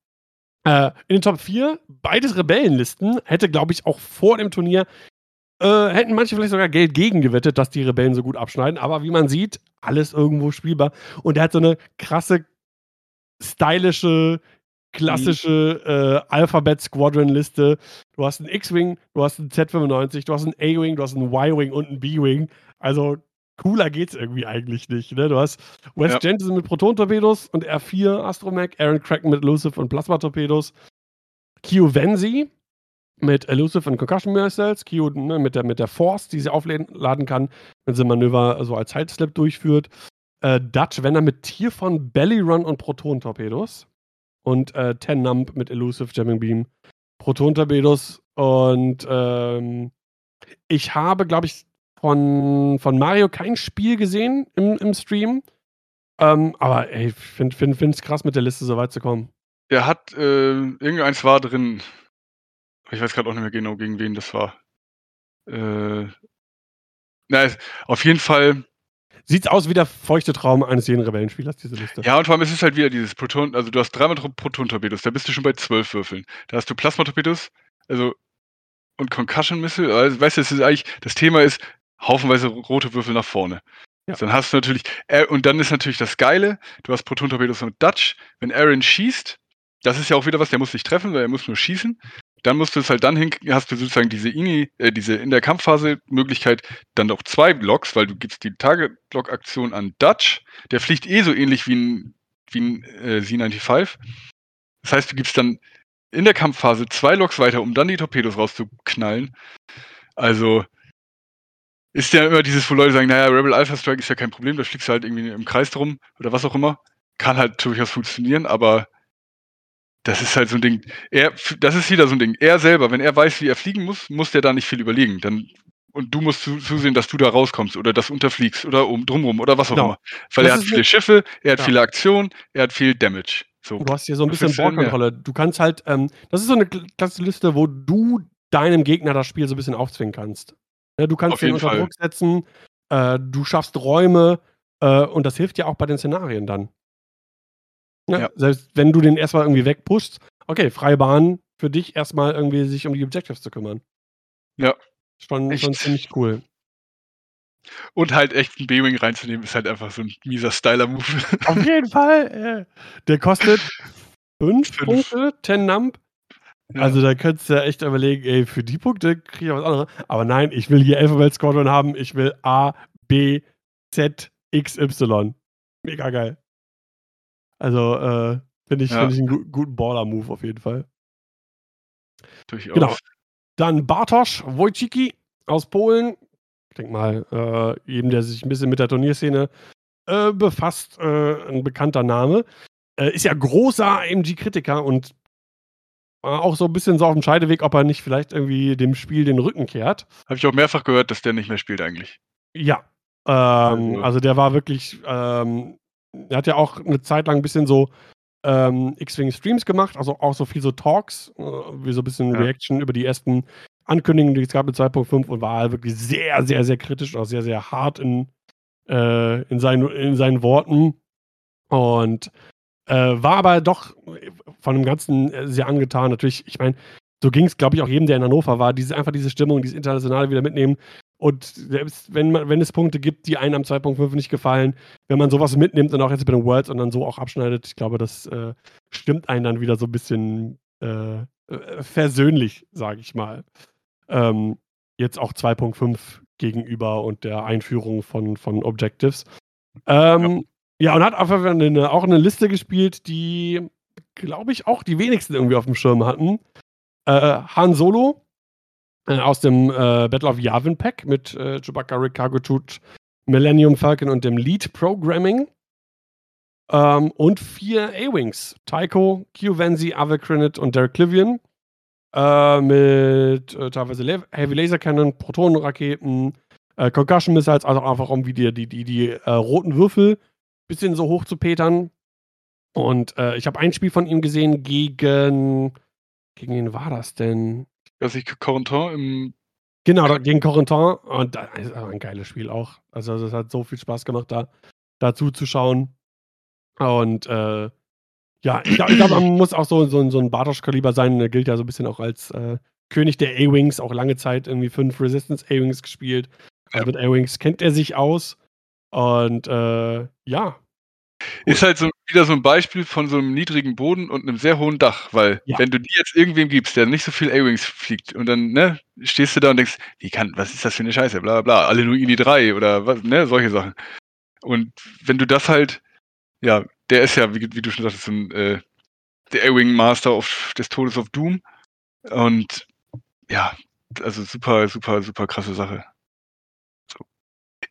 Äh, in den Top 4, beides Rebellenlisten, hätte, glaube ich, auch vor dem Turnier äh, hätten manche vielleicht sogar Geld gegen gewettet, dass die Rebellen so gut abschneiden. Aber wie man sieht, alles irgendwo spielbar. Und er hat so eine krasse, stylische, klassische äh, Alphabet-Squadron-Liste. Du hast einen X-Wing, du hast einen Z95, du hast einen A-Wing, du hast einen Y-Wing und einen B-Wing. Also cooler geht's irgendwie eigentlich nicht. Ne? Du hast Wes ja. Jensen mit Proton-Torpedos und R4 Astromech, Aaron Cracken mit Elusive und Plasma-Torpedos, Kyo Venzi mit Elusive und Concussion Missiles, Kyo ne, mit, der, mit der Force, die sie aufladen kann, wenn sie Manöver so als Sideslip durchführt. Äh, Dutch, wenn er mit Tier von Belly Run und Proton-Torpedos und äh, Ten Nump mit Elusive Jamming Beam, Proton-Torpedos und ähm, ich habe, glaube ich, von, von Mario kein Spiel gesehen im, im Stream. Ähm, aber ich finde es krass, mit der Liste so weit zu kommen. Er hat, äh, irgendeins war drin. Ich weiß gerade auch nicht mehr genau, gegen wen das war. Äh, na, auf jeden Fall. Sieht's aus wie der feuchte Traum eines jeden Rebellenspielers, diese Liste. Ja, und vor allem ist es halt wieder dieses Proton, also du hast dreimal Proton-Torpedos, da bist du schon bei zwölf Würfeln. Da hast du Plasma-Torpedos, also und Concussion Missile, also, weißt du, es ist eigentlich, das Thema ist, haufenweise rote Würfel nach vorne. Ja. Dann hast du natürlich, äh, und dann ist natürlich das Geile, du hast Proton-Torpedos und Dutch. Wenn Aaron schießt, das ist ja auch wieder was, der muss nicht treffen, weil er muss nur schießen. Dann musst du es halt dann hin, hast du sozusagen diese INI, äh, diese in der Kampfphase Möglichkeit, dann noch zwei Blocks, weil du gibst die Target-Block-Aktion an Dutch. Der fliegt eh so ähnlich wie ein, wie ein äh, Z95. Das heißt, du gibst dann in der Kampfphase zwei Loks weiter, um dann die Torpedos rauszuknallen. Also, ist ja immer dieses, wo Leute sagen, naja, Rebel Alpha Strike ist ja kein Problem, da fliegst du halt irgendwie im Kreis drum oder was auch immer. Kann halt durchaus funktionieren, aber das ist halt so ein Ding. Er, das ist wieder so ein Ding. Er selber, wenn er weiß, wie er fliegen muss, muss der da nicht viel überlegen. Dann, und du musst zusehen, dass du da rauskommst oder das unterfliegst oder um drumrum oder was auch genau. immer. Weil das er hat viele Schiffe, er hat ja. viele Aktionen, er hat viel Damage. So. Du hast hier so ein bisschen Bordkontrolle. Du kannst halt, ähm, das ist so eine klassische Liste, wo du deinem Gegner das Spiel so ein bisschen aufzwingen kannst. Ja, du kannst den unter. Druck setzen, äh, du schaffst Räume äh, und das hilft ja auch bei den Szenarien dann. Ja, ja. Selbst wenn du den erstmal irgendwie wegpushst, okay, freie Bahn für dich erstmal irgendwie sich um die Objectives zu kümmern. Ja. Schon, schon ziemlich cool. Und halt echt einen B-Wing reinzunehmen, ist halt einfach so ein mieser Styler-Move. Auf jeden [laughs] Fall. Der kostet 5 Punkte, 10 Nump. Also da könntest du ja echt überlegen, ey, für die Punkte kriege ich was anderes. Aber nein, ich will hier Alphabet Squadron haben. Ich will A, B, Z, X, Y. Mega geil. Also äh, finde ich, ja. find ich einen gu guten Baller-Move auf jeden Fall. Durchaus. Genau. Dann Bartosz Wojcicki aus Polen. Ich denke mal, äh, jedem, der sich ein bisschen mit der Turnierszene äh, befasst, äh, ein bekannter Name. Äh, ist ja großer AMG-Kritiker und auch so ein bisschen so auf dem Scheideweg, ob er nicht vielleicht irgendwie dem Spiel den Rücken kehrt. Habe ich auch mehrfach gehört, dass der nicht mehr spielt eigentlich. Ja. Ähm, also. also. der war wirklich, ähm, er hat ja auch eine Zeit lang ein bisschen so ähm, X-Wing Streams gemacht, also auch so viel so Talks, äh, wie so ein bisschen ja. Reaction über die ersten Ankündigungen, die es gab mit 2.5 und war halt wirklich sehr, sehr, sehr kritisch, auch sehr, sehr hart in, äh, in, seinen, in seinen Worten. Und äh, war aber doch von dem Ganzen äh, sehr angetan. Natürlich, ich meine, so ging es, glaube ich, auch jedem, der in Hannover war, diese, einfach diese Stimmung, dieses Internationale wieder mitnehmen. Und selbst wenn, man, wenn es Punkte gibt, die einem am 2.5 nicht gefallen, wenn man sowas mitnimmt und auch jetzt bei den Worlds und dann so auch abschneidet, ich glaube, das äh, stimmt einen dann wieder so ein bisschen äh, äh versöhnlich, sage ich mal. Ähm, jetzt auch 2.5 gegenüber und der Einführung von, von Objectives. Ähm, ja, und hat einfach eine, auch eine Liste gespielt, die, glaube ich, auch die wenigsten irgendwie auf dem Schirm hatten. Äh, Han Solo aus dem äh, Battle of Yavin Pack mit äh, Chewbacca, Rick Cargo Toot, Millennium Falcon und dem Lead Programming. Ähm, und vier A-Wings. Tycho, Q Venzi, Avacrinit und Derek Clivian. Äh, mit äh, teilweise Le Heavy Laser Cannon, Protonenraketen, äh, Concussion Missiles, also einfach um wie die, die, die, die äh, roten Würfel bisschen so hoch zu petern. Und äh, ich habe ein Spiel von ihm gesehen gegen. Gegen wen war das denn? Ja, sich Corentin im. Genau, gegen Corentin. Und das ist ein geiles Spiel auch. Also, es hat so viel Spaß gemacht, da dazu zu schauen. Und äh, ja, ich glaube, glaub, man muss auch so, so, so ein Bartosch-Kaliber sein. Der gilt ja so ein bisschen auch als äh, König der A-Wings, auch lange Zeit irgendwie fünf Resistance A-Wings gespielt. Also mit A-Wings kennt er sich aus. Und äh, ja, Ist halt so wieder so ein Beispiel von so einem niedrigen Boden und einem sehr hohen Dach, weil Ja. wenn du die jetzt irgendwem gibst, der nicht so viel A-Wings fliegt und dann, ne, stehst du da und denkst: „Wie kann was ist das für eine Scheiße, bla bla, alle nur INI 3“ oder was, ne, solche Sachen. Und wenn du das halt ja, der ist ja, wie wie du schon sagtest, so 'n, äh, der A-Wing Master of des Todes of Doom und ja, also super, super, super krasse Sache.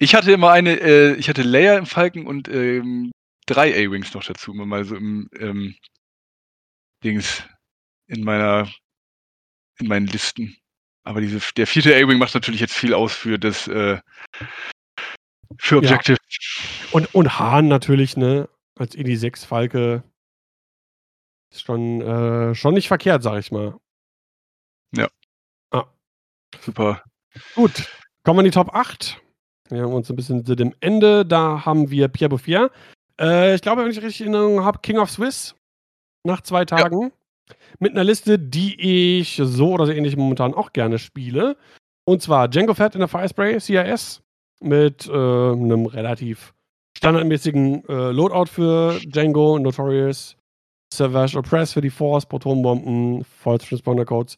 Ich hatte immer eine äh, ich hatte Leia im Falken und, ähm, 3 A-Wings noch dazu, immer mal so im, ähm Dings in meiner in meinen Listen. Aber diese der 4. A-Wing macht natürlich jetzt viel aus für das, äh für Ja. Objective. Und und Hahn natürlich, ne, als Indy 6 Falke ist schon, äh, schon nicht verkehrt, sage ich mal. Ja. Ah. Super. Gut, kommen wir in die Top 8. Wir haben uns ein bisschen zu dem Ende. Da haben wir Pierre Bouffier. Äh, ich glaube, wenn ich richtig in Erinnerung habe, King of Swiss nach 2 Tagen. Mit einer Liste, die ich so oder so ähnlich momentan auch gerne spiele. Und zwar Django Fett in der Firespray CIS mit äh, einem relativ standardmäßigen äh, Loadout für Django, Notorious, Savage Oppress für die Force, Protonbomben, False Transponder Codes,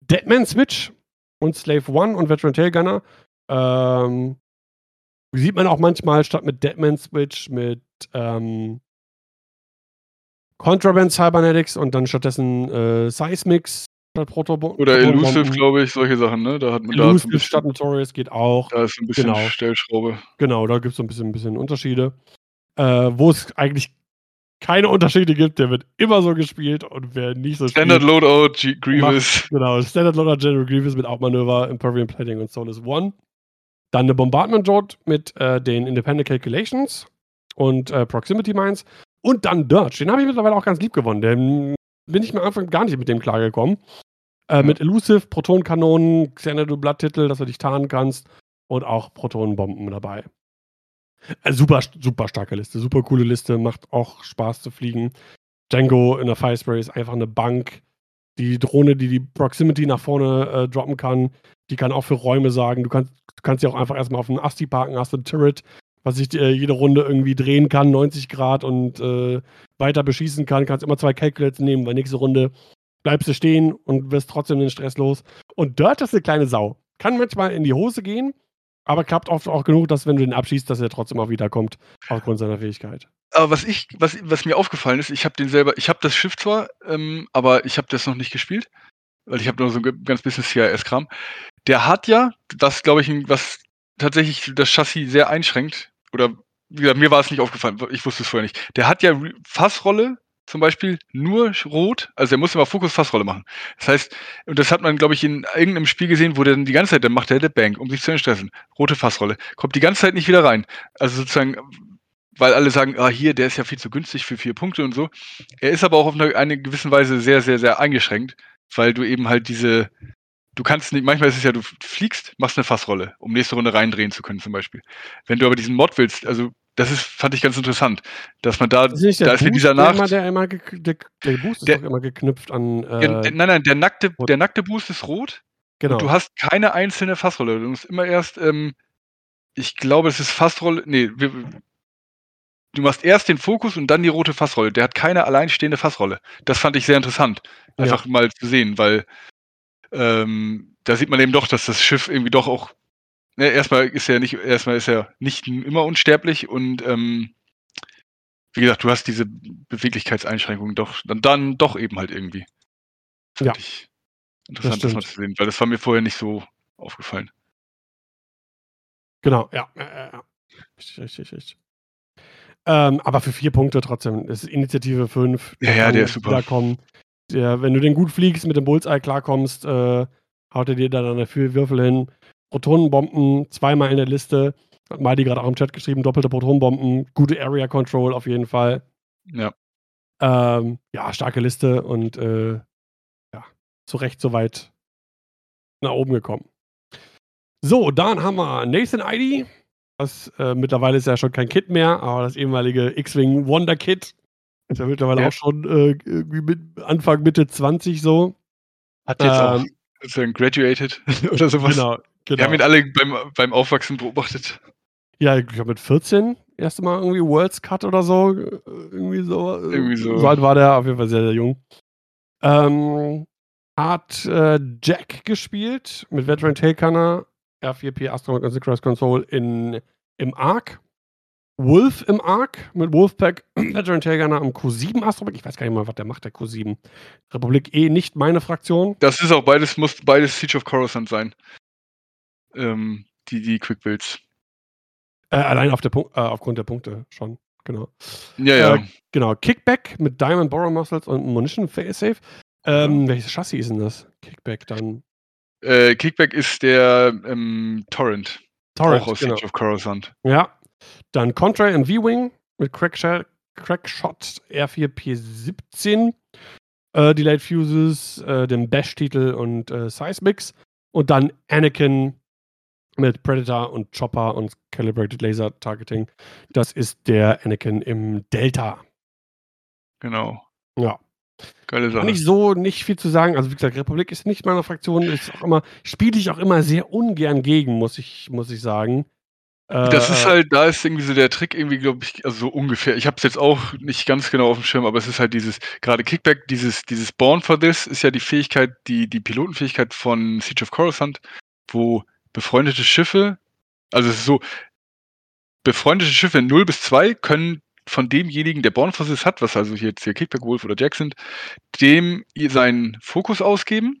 Deadman Switch und Slave One und Veteran Tailgunner. Ähm, sieht man auch manchmal statt mit Deadman Switch mit ähm, Contraband Cybernetics und dann stattdessen äh, Seismix statt Proto Oder Elusive, glaube ich, solche Sachen, ne? Da hat man da Elusive bisschen statt Notorious geht auch. da ist so 'n bisschen Genau. Stellschraube. Genau, da gibt es so ein bisschen, bisschen Unterschiede. Äh, wo es eigentlich keine Unterschiede gibt, der wird immer so gespielt und wer nicht so Standard spielt, Loadout, G Grievous. Macht, genau, Standard Loader General Grievous mit Outmanöver, Impervium Plating und Solus One. Dann eine Bombardment Jod mit äh, den Independent Calculations und äh, Proximity Mines. Und dann Dirge. Den habe ich mittlerweile auch ganz lieb gewonnen. Den bin ich mir am Anfang gar nicht mit dem klargekommen. Äh, mit Elusive, Protonenkanonen, Xanadu Blatttitel, dass du dich tarnen kannst und auch Protonenbomben dabei. Äh, super, super starke Liste, super coole Liste, macht auch Spaß zu fliegen. Django in der Firespray ist einfach eine Bank. Die Drohne, die die Proximity nach vorne äh, droppen kann, die kann auch für Räume sagen. Du kannst, du kannst sie auch einfach erstmal auf einen Asti parken, hast ein Turret, was sich äh, jede Runde irgendwie drehen kann, 90 Grad und äh, weiter beschießen kann. Kannst immer zwei Calculates nehmen, weil nächste Runde bleibst du stehen und wirst trotzdem den Stress los. Und Dirt ist eine kleine Sau. Kann manchmal in die Hose gehen, aber klappt oft auch genug, dass wenn du den abschießt, dass er trotzdem auch wiederkommt, aufgrund seiner Fähigkeit. Aber was ich was was mir aufgefallen ist, ich habe den selber ich habe das Schiff zwar, ähm, aber ich habe das noch nicht gespielt, weil ich habe nur so 'n g ganz bisschen CIS-Kram. Der hat ja, das glaube ich, was tatsächlich das Chassis sehr einschränkt oder wie gesagt, mir war es nicht aufgefallen, ich wusste es vorher nicht. Der hat ja Fassrolle zum Beispiel nur rot, also er muss immer Fokus Fassrolle machen. Das heißt und das hat man, glaube ich, in irgend 'nem Spiel gesehen, wo der dann die ganze Zeit dann macht der der Bank, um sich zu entstressen. Rote Fassrolle, kommt die ganze Zeit nicht wieder rein. Also sozusagen, weil alle sagen: „Ah, hier, der ist ja viel zu günstig für 4 Punkte und so.“ Er ist aber auch auf 'ne eine gewissen Weise sehr, sehr, sehr eingeschränkt, weil du eben halt diese du kannst nicht manchmal ist es ja, du fliegst, machst 'ne Fassrolle, um nächste Runde reindrehen zu können zum Beispiel. Wenn du aber diesen Mod willst also das ist fand ich ganz interessant, dass man da Ist da ist Boost, dieser Nacht immer, der immer der, der Boost ist Der- immer geknüpft an. Äh, der, nein, nein, der nackte, der nackte Boost ist rot. genau. Du hast keine einzelne Fassrolle. Du musst immer erst, ähm, ich glaube, es ist Fassrolle. Nee, wir, du machst erst den Fokus und dann die rote Fassrolle. Der hat keine alleinstehende Fassrolle. Das fand ich sehr interessant, Ja. einfach mal zu sehen, weil ähm, da sieht man eben doch, dass das Schiff irgendwie doch auch. Ne, erstmal ist er nicht, erstmal ist er nicht immer unsterblich und ähm, wie gesagt, du hast diese Beweglichkeitseinschränkungen doch dann, dann doch eben halt irgendwie. Fand Ja. ich interessant, das, mal stimmt. zu sehen, weil das war mir vorher nicht so aufgefallen. Genau, ja. ja, ja, ja. Richtig, richtig, richtig. Ähm, aber für vier Punkte trotzdem. Es ist Initiative 5. Ja, ja, der ist super. Kommen. Der, wenn du den gut fliegst, mit dem Bullseye klarkommst, äh, haut er dir dann eine vier Würfel hin. Protonenbomben, zweimal in der Liste. Hat Mighty gerade auch im Chat geschrieben, doppelte Protonenbomben, gute Area Control auf jeden Fall. Ja. Ähm, ja, starke Liste und äh, ja, zu Recht soweit nach oben gekommen. So, dann haben wir Nathan ID. Das äh, mittlerweile ist ja schon kein Kit mehr, aber das ehemalige X-Wing Wonder Kit ist ja mittlerweile Ja. auch schon äh, irgendwie mit Anfang, Mitte 20 so. Hat jetzt auch Ähm, sozusagen graduated [laughs] oder sowas. Genau, Wir genau. haben ihn alle beim, beim Aufwachsen beobachtet. Ja, ich glaube mit 14 erste Mal irgendwie Worlds Cut oder so. Äh, irgendwie so. Äh, irgendwie so. So alt war der, auf jeden Fall sehr, sehr jung. Ähm, hat äh, Jack gespielt mit Veteran Tailcanner, R4P Astromech und Synchronous Console in, im Arc. Wolf im Arc mit Wolfpack, Veteran Tailgunner am Q7 Astromech. Ich weiß gar nicht mal, was der macht, der Q7. Republik eh nicht meine Fraktion. Das ist auch beides, muss beides Siege of Coruscant sein. Ähm, die, die Quick Builds. Äh, allein auf der Punkt, äh, aufgrund der Punkte schon, genau. Ja, ja. Äh, genau, Kickback mit Diamond Borrow Muscles und Munition Safe. Ähm, welches Chassis ist denn das? Kickback dann? Äh, Kickback ist der ähm, Torrent. Torrent, auch aus genau. Siege of Coruscant. Ja. Dann Contrail und V-Wing mit Crackshot, Crackshot R4P17. Äh, Delayed Fuses, äh, dem Bash-Titel und äh, Seismics. Und dann Anakin mit Predator und Chopper und Calibrated Laser Targeting. Das ist der Anakin im Delta. Genau. Ja. Geile Sache. ich so nicht viel zu sagen. Also wie gesagt, Republik ist nicht meine Fraktion, ist auch immer, spiele ich auch immer sehr ungern gegen, muss ich, muss ich sagen. Das ist Äh, halt, da ist irgendwie so der Trick, irgendwie, glaube ich, also so ungefähr. Ich habe es jetzt auch nicht ganz genau auf dem Schirm, aber es ist halt dieses, gerade Kickback, dieses, dieses Born for This ist ja die Fähigkeit, die, die Pilotenfähigkeit von Siege of Coruscant, wo befreundete Schiffe, also es ist so, befreundete Schiffe in 0 bis 2 können von demjenigen, der Born for This hat, was also jetzt hier Kickback Wolf oder Jack sind, dem seinen Fokus ausgeben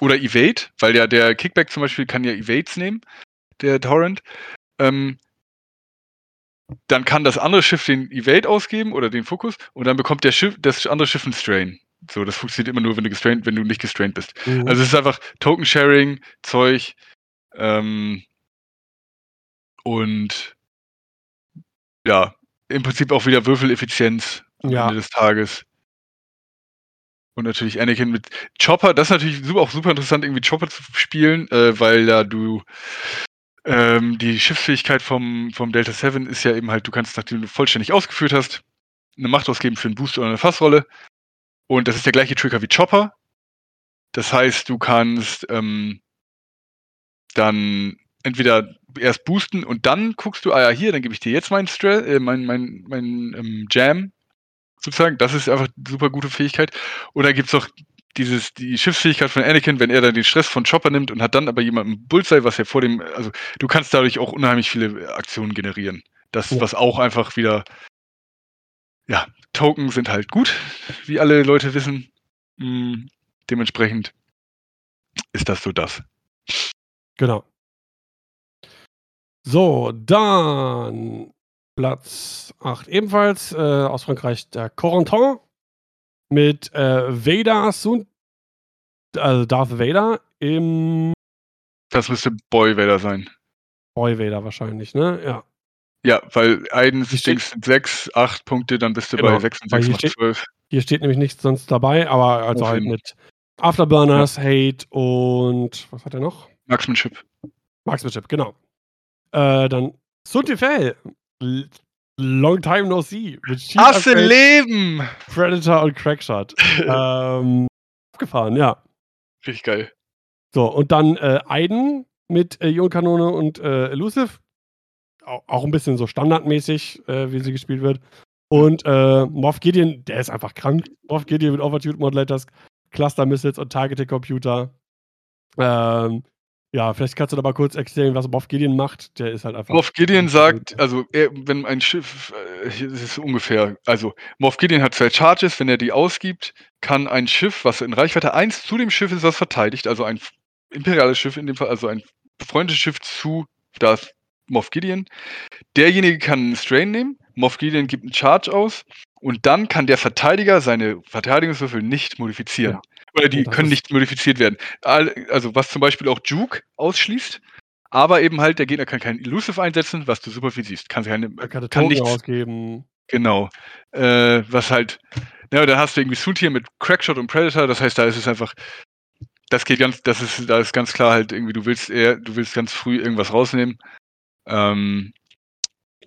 oder Evade, weil ja der Kickback zum Beispiel kann ja Evades nehmen, der Torrent. Ähm, dann kann das andere Schiff den Evade ausgeben oder den Fokus und dann bekommt der Schiff, das andere Schiff einen Strain. So, das funktioniert immer nur, wenn du gestrained, wenn du nicht gestrained bist. mhm. Also es ist einfach Token Sharing, Zeug ähm, und ja, im Prinzip auch wieder Würfeleffizienz am Ja. Ende des Tages. Und natürlich Anakin mit Chopper, das ist natürlich super, auch super interessant, irgendwie Chopper zu spielen, äh, weil da du ähm, die Schiffsfähigkeit vom, vom Delta 7 ist ja eben halt, du kannst, nachdem du vollständig ausgeführt hast, eine Macht ausgeben für einen Boost oder eine Fassrolle. Und das ist der gleiche Trigger wie Chopper. Das heißt, du kannst ähm, dann entweder erst boosten und dann guckst du, ah ja, hier, dann gebe ich dir jetzt meinen Stre äh, mein, mein, mein ähm, Jam sozusagen. Das ist einfach eine super gute Fähigkeit. Dann gibt es auch dieses, die Schiffsfähigkeit von Anakin, wenn er dann den Stress von Chopper nimmt und hat dann aber jemanden Bullseye, was ja vor dem, also du kannst dadurch auch unheimlich viele Aktionen generieren. Das, Ja. was auch einfach wieder, ja, Token sind halt gut, wie alle Leute wissen. Mm, dementsprechend ist das so das. Genau. So, dann Platz 8 ebenfalls äh, aus Frankreich der Corentin mit äh, Vader Sun, also Darth Vader im Das müsste Boy Vader sein. Boy Vader wahrscheinlich, ne? Ja. Ja, weil eins steht- sechs, acht Punkte, dann bist du Genau, bei sechs und sechs hier macht steht- zwölf. Hier steht nämlich nichts sonst dabei, aber also halt mit Afterburners, Hate und was hat er noch? Marksmanship. Marksmanship, genau. Äh, dann Suntifel. Long time no see. Mit Upgrade, Leben! Predator und Crackshot. [laughs] ähm, abgefahren, ja. Richtig geil. So, und dann äh, Aiden mit äh, Ionkanone und äh, Elusive. Auch, auch ein bisschen so standardmäßig, äh, wie sie gespielt wird. Und äh, Moff Gideon, der ist einfach krank. Moff Gideon mit Overtune Modulators, Cluster Missiles und Targeting Computer. Ähm, ja, vielleicht kannst du da mal kurz erklären, was Moff Gideon macht. Der ist halt einfach. Moff Gideon sagt, also er, wenn ein Schiff, äh, hier ist ungefähr, also Moff Gideon hat zwei Charges, wenn er die ausgibt, kann ein Schiff, was in Reichweite 1 zu dem Schiff ist, was verteidigt, also ein imperiales Schiff in dem Fall, also ein befreundetes Schiff zu das Moff Gideon, derjenige kann einen Strain nehmen, Moff Gideon gibt einen Charge aus und dann kann der Verteidiger seine Verteidigungswürfel nicht modifizieren. Ja. Oder die können nicht modifiziert werden. Also was zum Beispiel auch Juke ausschließt, aber eben halt, der Gegner kann keinen Elusive einsetzen, was du super viel siehst. Kann, keine, er kann, kann nichts, ausgeben. genau. Äh, was halt, ja, da hast du irgendwie Soontier mit Crackshot und Predator, das heißt, da ist es einfach, das geht ganz, das ist, da ist ganz klar halt irgendwie, du willst eher, du willst ganz früh irgendwas rausnehmen. Ähm,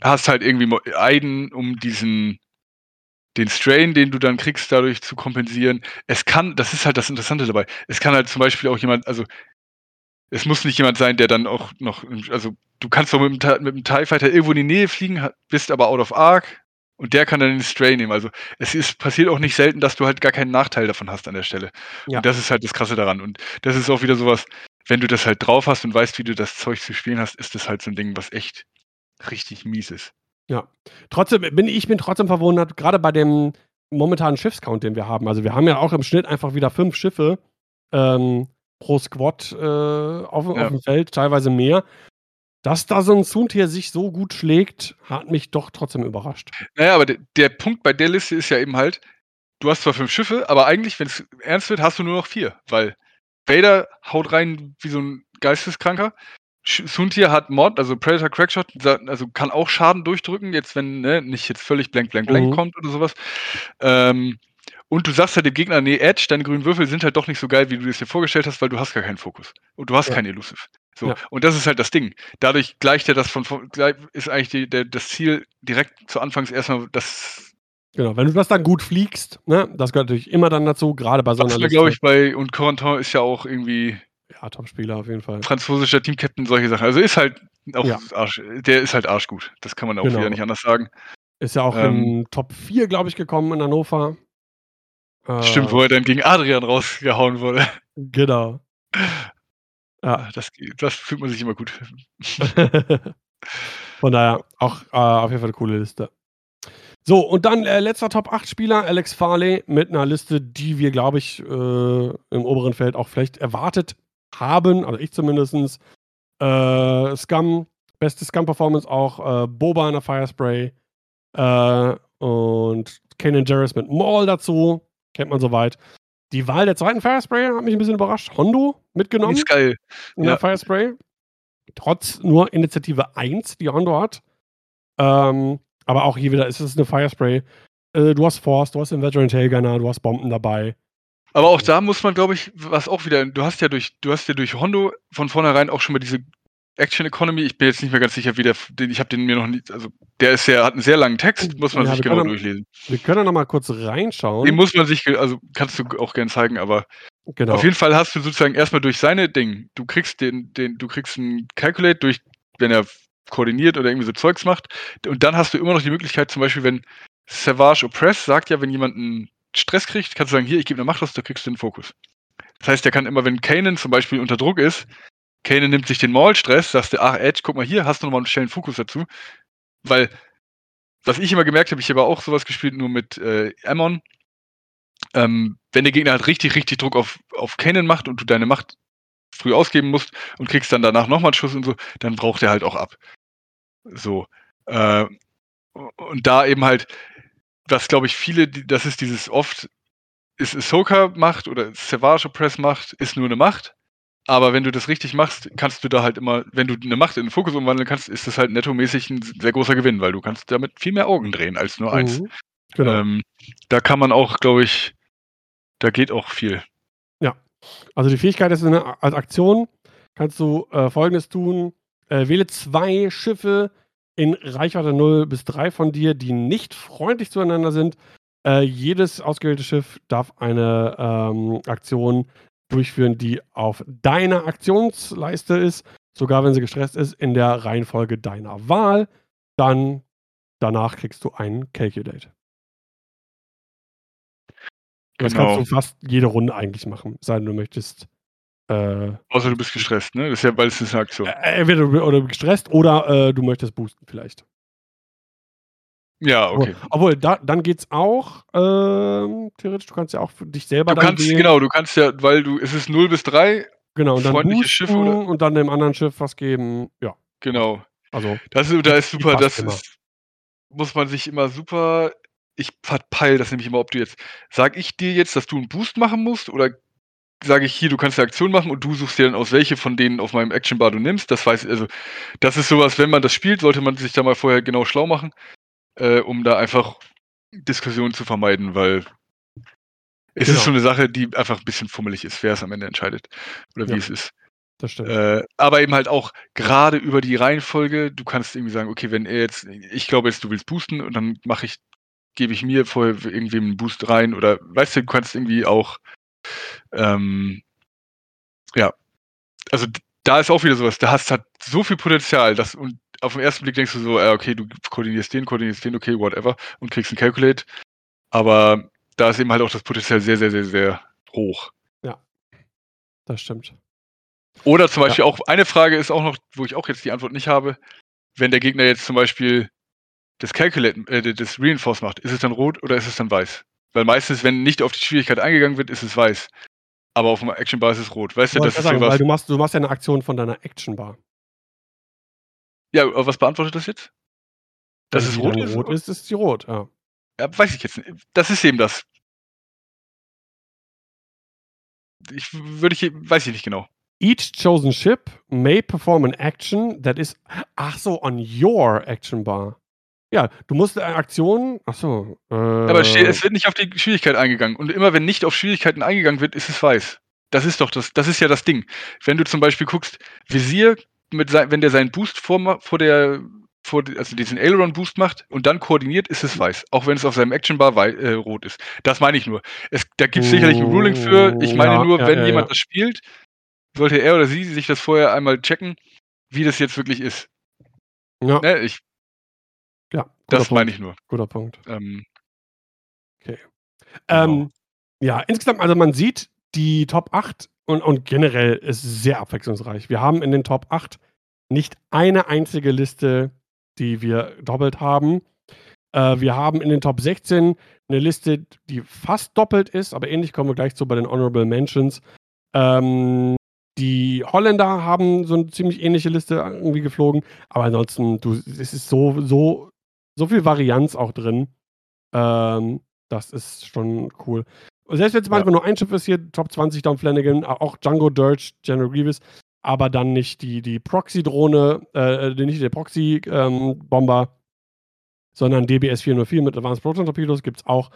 hast halt irgendwie Aiden, um diesen, den Strain, den du dann kriegst, dadurch zu kompensieren. Es kann, das ist halt das Interessante dabei. Es kann halt zum Beispiel auch jemand, also es muss nicht jemand sein, der dann auch noch, also du kannst doch mit dem, mit dem TIE Fighter irgendwo in die Nähe fliegen, bist aber out of arc und der kann dann den Stray nehmen. Also es ist, passiert auch nicht selten, dass du halt gar keinen Nachteil davon hast an der Stelle. Ja. Und das ist halt das Krasse daran. Und das ist auch wieder sowas, wenn du das halt drauf hast und weißt, wie du das Zeug zu spielen hast, ist das halt so ein Ding, was echt richtig mies ist. Ja. Trotzdem bin ich bin trotzdem verwundert, gerade bei dem momentanen Schiffscount, den wir haben. Also wir haben ja auch im Schnitt einfach wieder fünf Schiffe ähm, pro Squad äh, auf, ja. auf, dem Feld, teilweise mehr. Dass da so ein Soontier sich so gut schlägt, hat mich doch trotzdem überrascht. Naja, aber der, der Punkt bei der Liste ist ja eben halt, du hast zwar fünf Schiffe, aber eigentlich, wenn es ernst wird, hast du nur noch vier, weil Vader haut rein wie so ein Geisteskranker. Suntier hat Mod, also Predator Crackshot, also kann auch Schaden durchdrücken, jetzt wenn ne, nicht jetzt völlig blank, blank, blank mhm. kommt oder sowas. Ähm, und du sagst halt dem Gegner, nee, Edge, deine grünen Würfel sind halt doch nicht so geil, wie du es dir vorgestellt hast, weil du hast gar keinen Fokus. Und du hast ja. keinen Elusive. So. Ja. Und das ist halt das Ding. Dadurch gleicht er das von, von ist eigentlich die, der, das Ziel direkt zu Anfangs erstmal das. Genau, wenn du das dann gut fliegst, ne, das gehört natürlich immer dann dazu, gerade bei so einer Liste. glaube ich, bei, und Corentin ist ja auch irgendwie ja, Top-Spieler auf jeden Fall. Französischer Team-Captain, solche Sachen. Also ist halt auch ja. Arsch, der ist halt arschgut. Das kann man auch genau. wieder nicht anders sagen. Ist ja auch ähm, in Top 4, glaube ich, gekommen in Hannover. Stimmt, äh, wo er dann gegen Adrian rausgehauen wurde. Genau. Ja, das, das fühlt man sich immer gut. [laughs] Von daher, auch äh, auf jeden Fall eine coole Liste. So, und dann äh, letzter Top 8 Spieler, Alex Farley, mit einer Liste, die wir, glaube ich, äh, im oberen Feld auch vielleicht erwartet haben, also ich zumindest. Äh, Scum, beste Scum-Performance auch, äh, Boba in der Firespray äh, und Kanan Jarrus mit Maul dazu, kennt man soweit. Die Wahl der zweiten Firespray hat mich ein bisschen überrascht. Hondo mitgenommen. Ist geil. In ja. der Firespray. Trotz nur Initiative 1, die Hondo hat. Ähm, aber auch hier wieder ist es eine Firespray. Äh, du hast Force, du hast den Veteran Tailgunner, du hast Bomben dabei. Aber auch da muss man, glaube ich, was auch wieder, du hast ja durch, du hast ja durch Hondo von vornherein auch schon mal diese Action Economy. Ich bin jetzt nicht mehr ganz sicher, wie der, den, ich habe den mir noch nicht, also der ist ja, hat einen sehr langen Text, muss man ja, sich genau können, durchlesen. Wir können da noch mal kurz reinschauen. Den muss man sich, also kannst du auch gerne zeigen, aber genau. auf jeden Fall hast du sozusagen erstmal durch seine Ding, du kriegst den, den, du kriegst einen Calculate durch, wenn er koordiniert oder irgendwie so Zeugs macht. Und dann hast du immer noch die Möglichkeit, zum Beispiel, wenn Savage Oppress sagt ja, wenn jemand einen Stress kriegt, kannst du sagen, hier, ich gebe eine Macht aus, da kriegst du den Fokus. Das heißt, der kann immer, wenn Kanan zum Beispiel unter Druck ist, Kanan nimmt sich den Maul-Stress, sagst du, ach Edge, guck mal hier, hast du nochmal einen schnellen Fokus dazu. Weil, was ich immer gemerkt habe, ich habe auch sowas gespielt, nur mit äh, Ammon. Ähm, wenn der Gegner halt richtig, richtig Druck auf, auf Kanan macht und du deine Macht früh ausgeben musst und kriegst dann danach nochmal einen Schuss und so, dann braucht er halt auch ab. So. Äh, und da eben halt, was glaube ich viele, das ist dieses oft, ist Ahsoka Macht oder Savage Press Macht, ist nur eine Macht. Aber wenn du das richtig machst, kannst du da halt immer, wenn du eine Macht in den Fokus umwandeln kannst, ist das halt nettomäßig ein sehr großer Gewinn, weil du kannst damit viel mehr Augen drehen als nur eins. Mhm, genau. Ähm, da kann man auch, glaube ich, da geht auch viel. Ja. Also die Fähigkeit ist eine, als Aktion kannst du äh, folgendes tun. Äh, wähle zwei Schiffe in Reichweite 0 bis 3 von dir, die nicht freundlich zueinander sind. Äh, jedes ausgewählte Schiff darf eine ähm, Aktion durchführen, die auf deiner Aktionsleiste ist, sogar wenn sie gestresst ist, in der Reihenfolge deiner Wahl. Dann danach kriegst du ein Calculate. Das genau. kannst du fast jede Runde eigentlich machen, sei denn du möchtest. Äh, Außer du bist gestresst, ne? Das ist ja, weil es ist eine Aktion. Äh, entweder du, oder du bist gestresst oder äh, du möchtest boosten vielleicht. Ja, okay. Obwohl, da, dann geht's auch, ähm, theoretisch, du kannst ja auch für dich selber Du kannst, wählen. genau, du kannst ja, weil du, es ist 0 bis 3. Genau, und dann boosten Schiffe oder? und dann dem anderen Schiff was geben, ja. Genau. Also. Das ist, da ist super, das ist, muss man sich immer super ich verpeile das nämlich immer, ob du jetzt sage ich dir jetzt, dass du einen Boost machen musst oder sage ich hier, du kannst eine Aktion machen und du suchst dir dann aus, welche von denen auf meinem Action Bar du nimmst. Das weiß also, das ist sowas, wenn man das spielt, sollte man sich da mal vorher genau schlau machen, äh, um da einfach Diskussionen zu vermeiden, weil es genau. ist schon eine Sache, die einfach ein bisschen fummelig ist, wer es am Ende entscheidet oder wie ja, es ist. Das stimmt. Äh, aber eben halt auch gerade über die Reihenfolge, du kannst irgendwie sagen, okay, wenn er jetzt, ich glaube jetzt, du willst boosten und dann mache ich gebe ich mir vorher irgendwie einen Boost rein oder weißt du, du kannst irgendwie auch ähm, ja, also da ist auch wieder sowas. Da hast hat so viel Potenzial, dass und auf den ersten Blick denkst du so, äh, okay, du koordinierst den, koordinierst den, okay, whatever, und kriegst ein Calculate. Aber da ist eben halt auch das Potenzial sehr, sehr, sehr, sehr hoch. Ja, das stimmt. Oder zum Beispiel ja. auch, eine Frage ist auch noch, wo ich auch jetzt die Antwort nicht habe, wenn der Gegner jetzt zum Beispiel das Calculate, äh, das Reinforce macht, ist es dann rot oder ist es dann weiß? Weil meistens, wenn nicht auf die Schwierigkeit eingegangen wird, ist es weiß. Aber auf dem Action Bar ist es rot. Weißt du, das ist sagen, sowas. Weil du machst, du machst ja eine Aktion von deiner Action Bar. Ja, aber was beantwortet das jetzt? Dass es rot ist? rot ist, ist sie rot, ja. ja. Weiß ich jetzt nicht. Das ist eben das. Ich würde ich, weiß ich nicht genau. Each chosen ship may perform an action that is, ach so, on your action bar. Ja, du musst eine Aktion, ach so. Äh, Aber es wird nicht auf die Schwierigkeit eingegangen. Und immer wenn nicht auf Schwierigkeiten eingegangen wird, ist es weiß. Das ist doch das, das ist ja das Ding. Wenn du zum Beispiel guckst, Visier, mit sein, wenn der seinen Boost vor, vor der, vor, also diesen Aileron Boost macht und dann koordiniert, ist es weiß. Auch wenn es auf seinem Action Bar äh, rot ist. Das meine ich nur. Es, da gibt es sicherlich ein Ruling für. Ich meine ja, nur, ja, wenn ja, jemand das spielt, sollte er oder sie sich das vorher einmal checken, wie das jetzt wirklich ist. Ja. Ne, ich, das meine ich nur. Guter Punkt. Ähm, okay. Genau. Ähm, ja, insgesamt, also man sieht, die Top 8 und, und generell ist sehr abwechslungsreich. Wir haben in den Top 8 nicht eine einzige Liste, die wir doppelt haben. Äh, wir haben in den Top 16 eine Liste, die fast doppelt ist, aber ähnlich kommen wir gleich zu bei den Honorable Mentions. Ähm, die Holländer haben so eine ziemlich ähnliche Liste irgendwie geflogen, aber ansonsten, du, es ist so, so, so viel Varianz auch drin. Ähm, das ist schon cool. Selbst wenn es manchmal ja. nur ein Schiff ist hier, Top 20 Don Flanagan, auch Django Dirge, General Grievous, aber dann nicht die, die Proxy-Drohne, äh, äh nicht der Proxy-Bomber, ähm, sondern DBS 404 mit Advanced Proton Torpedos gibt es auch.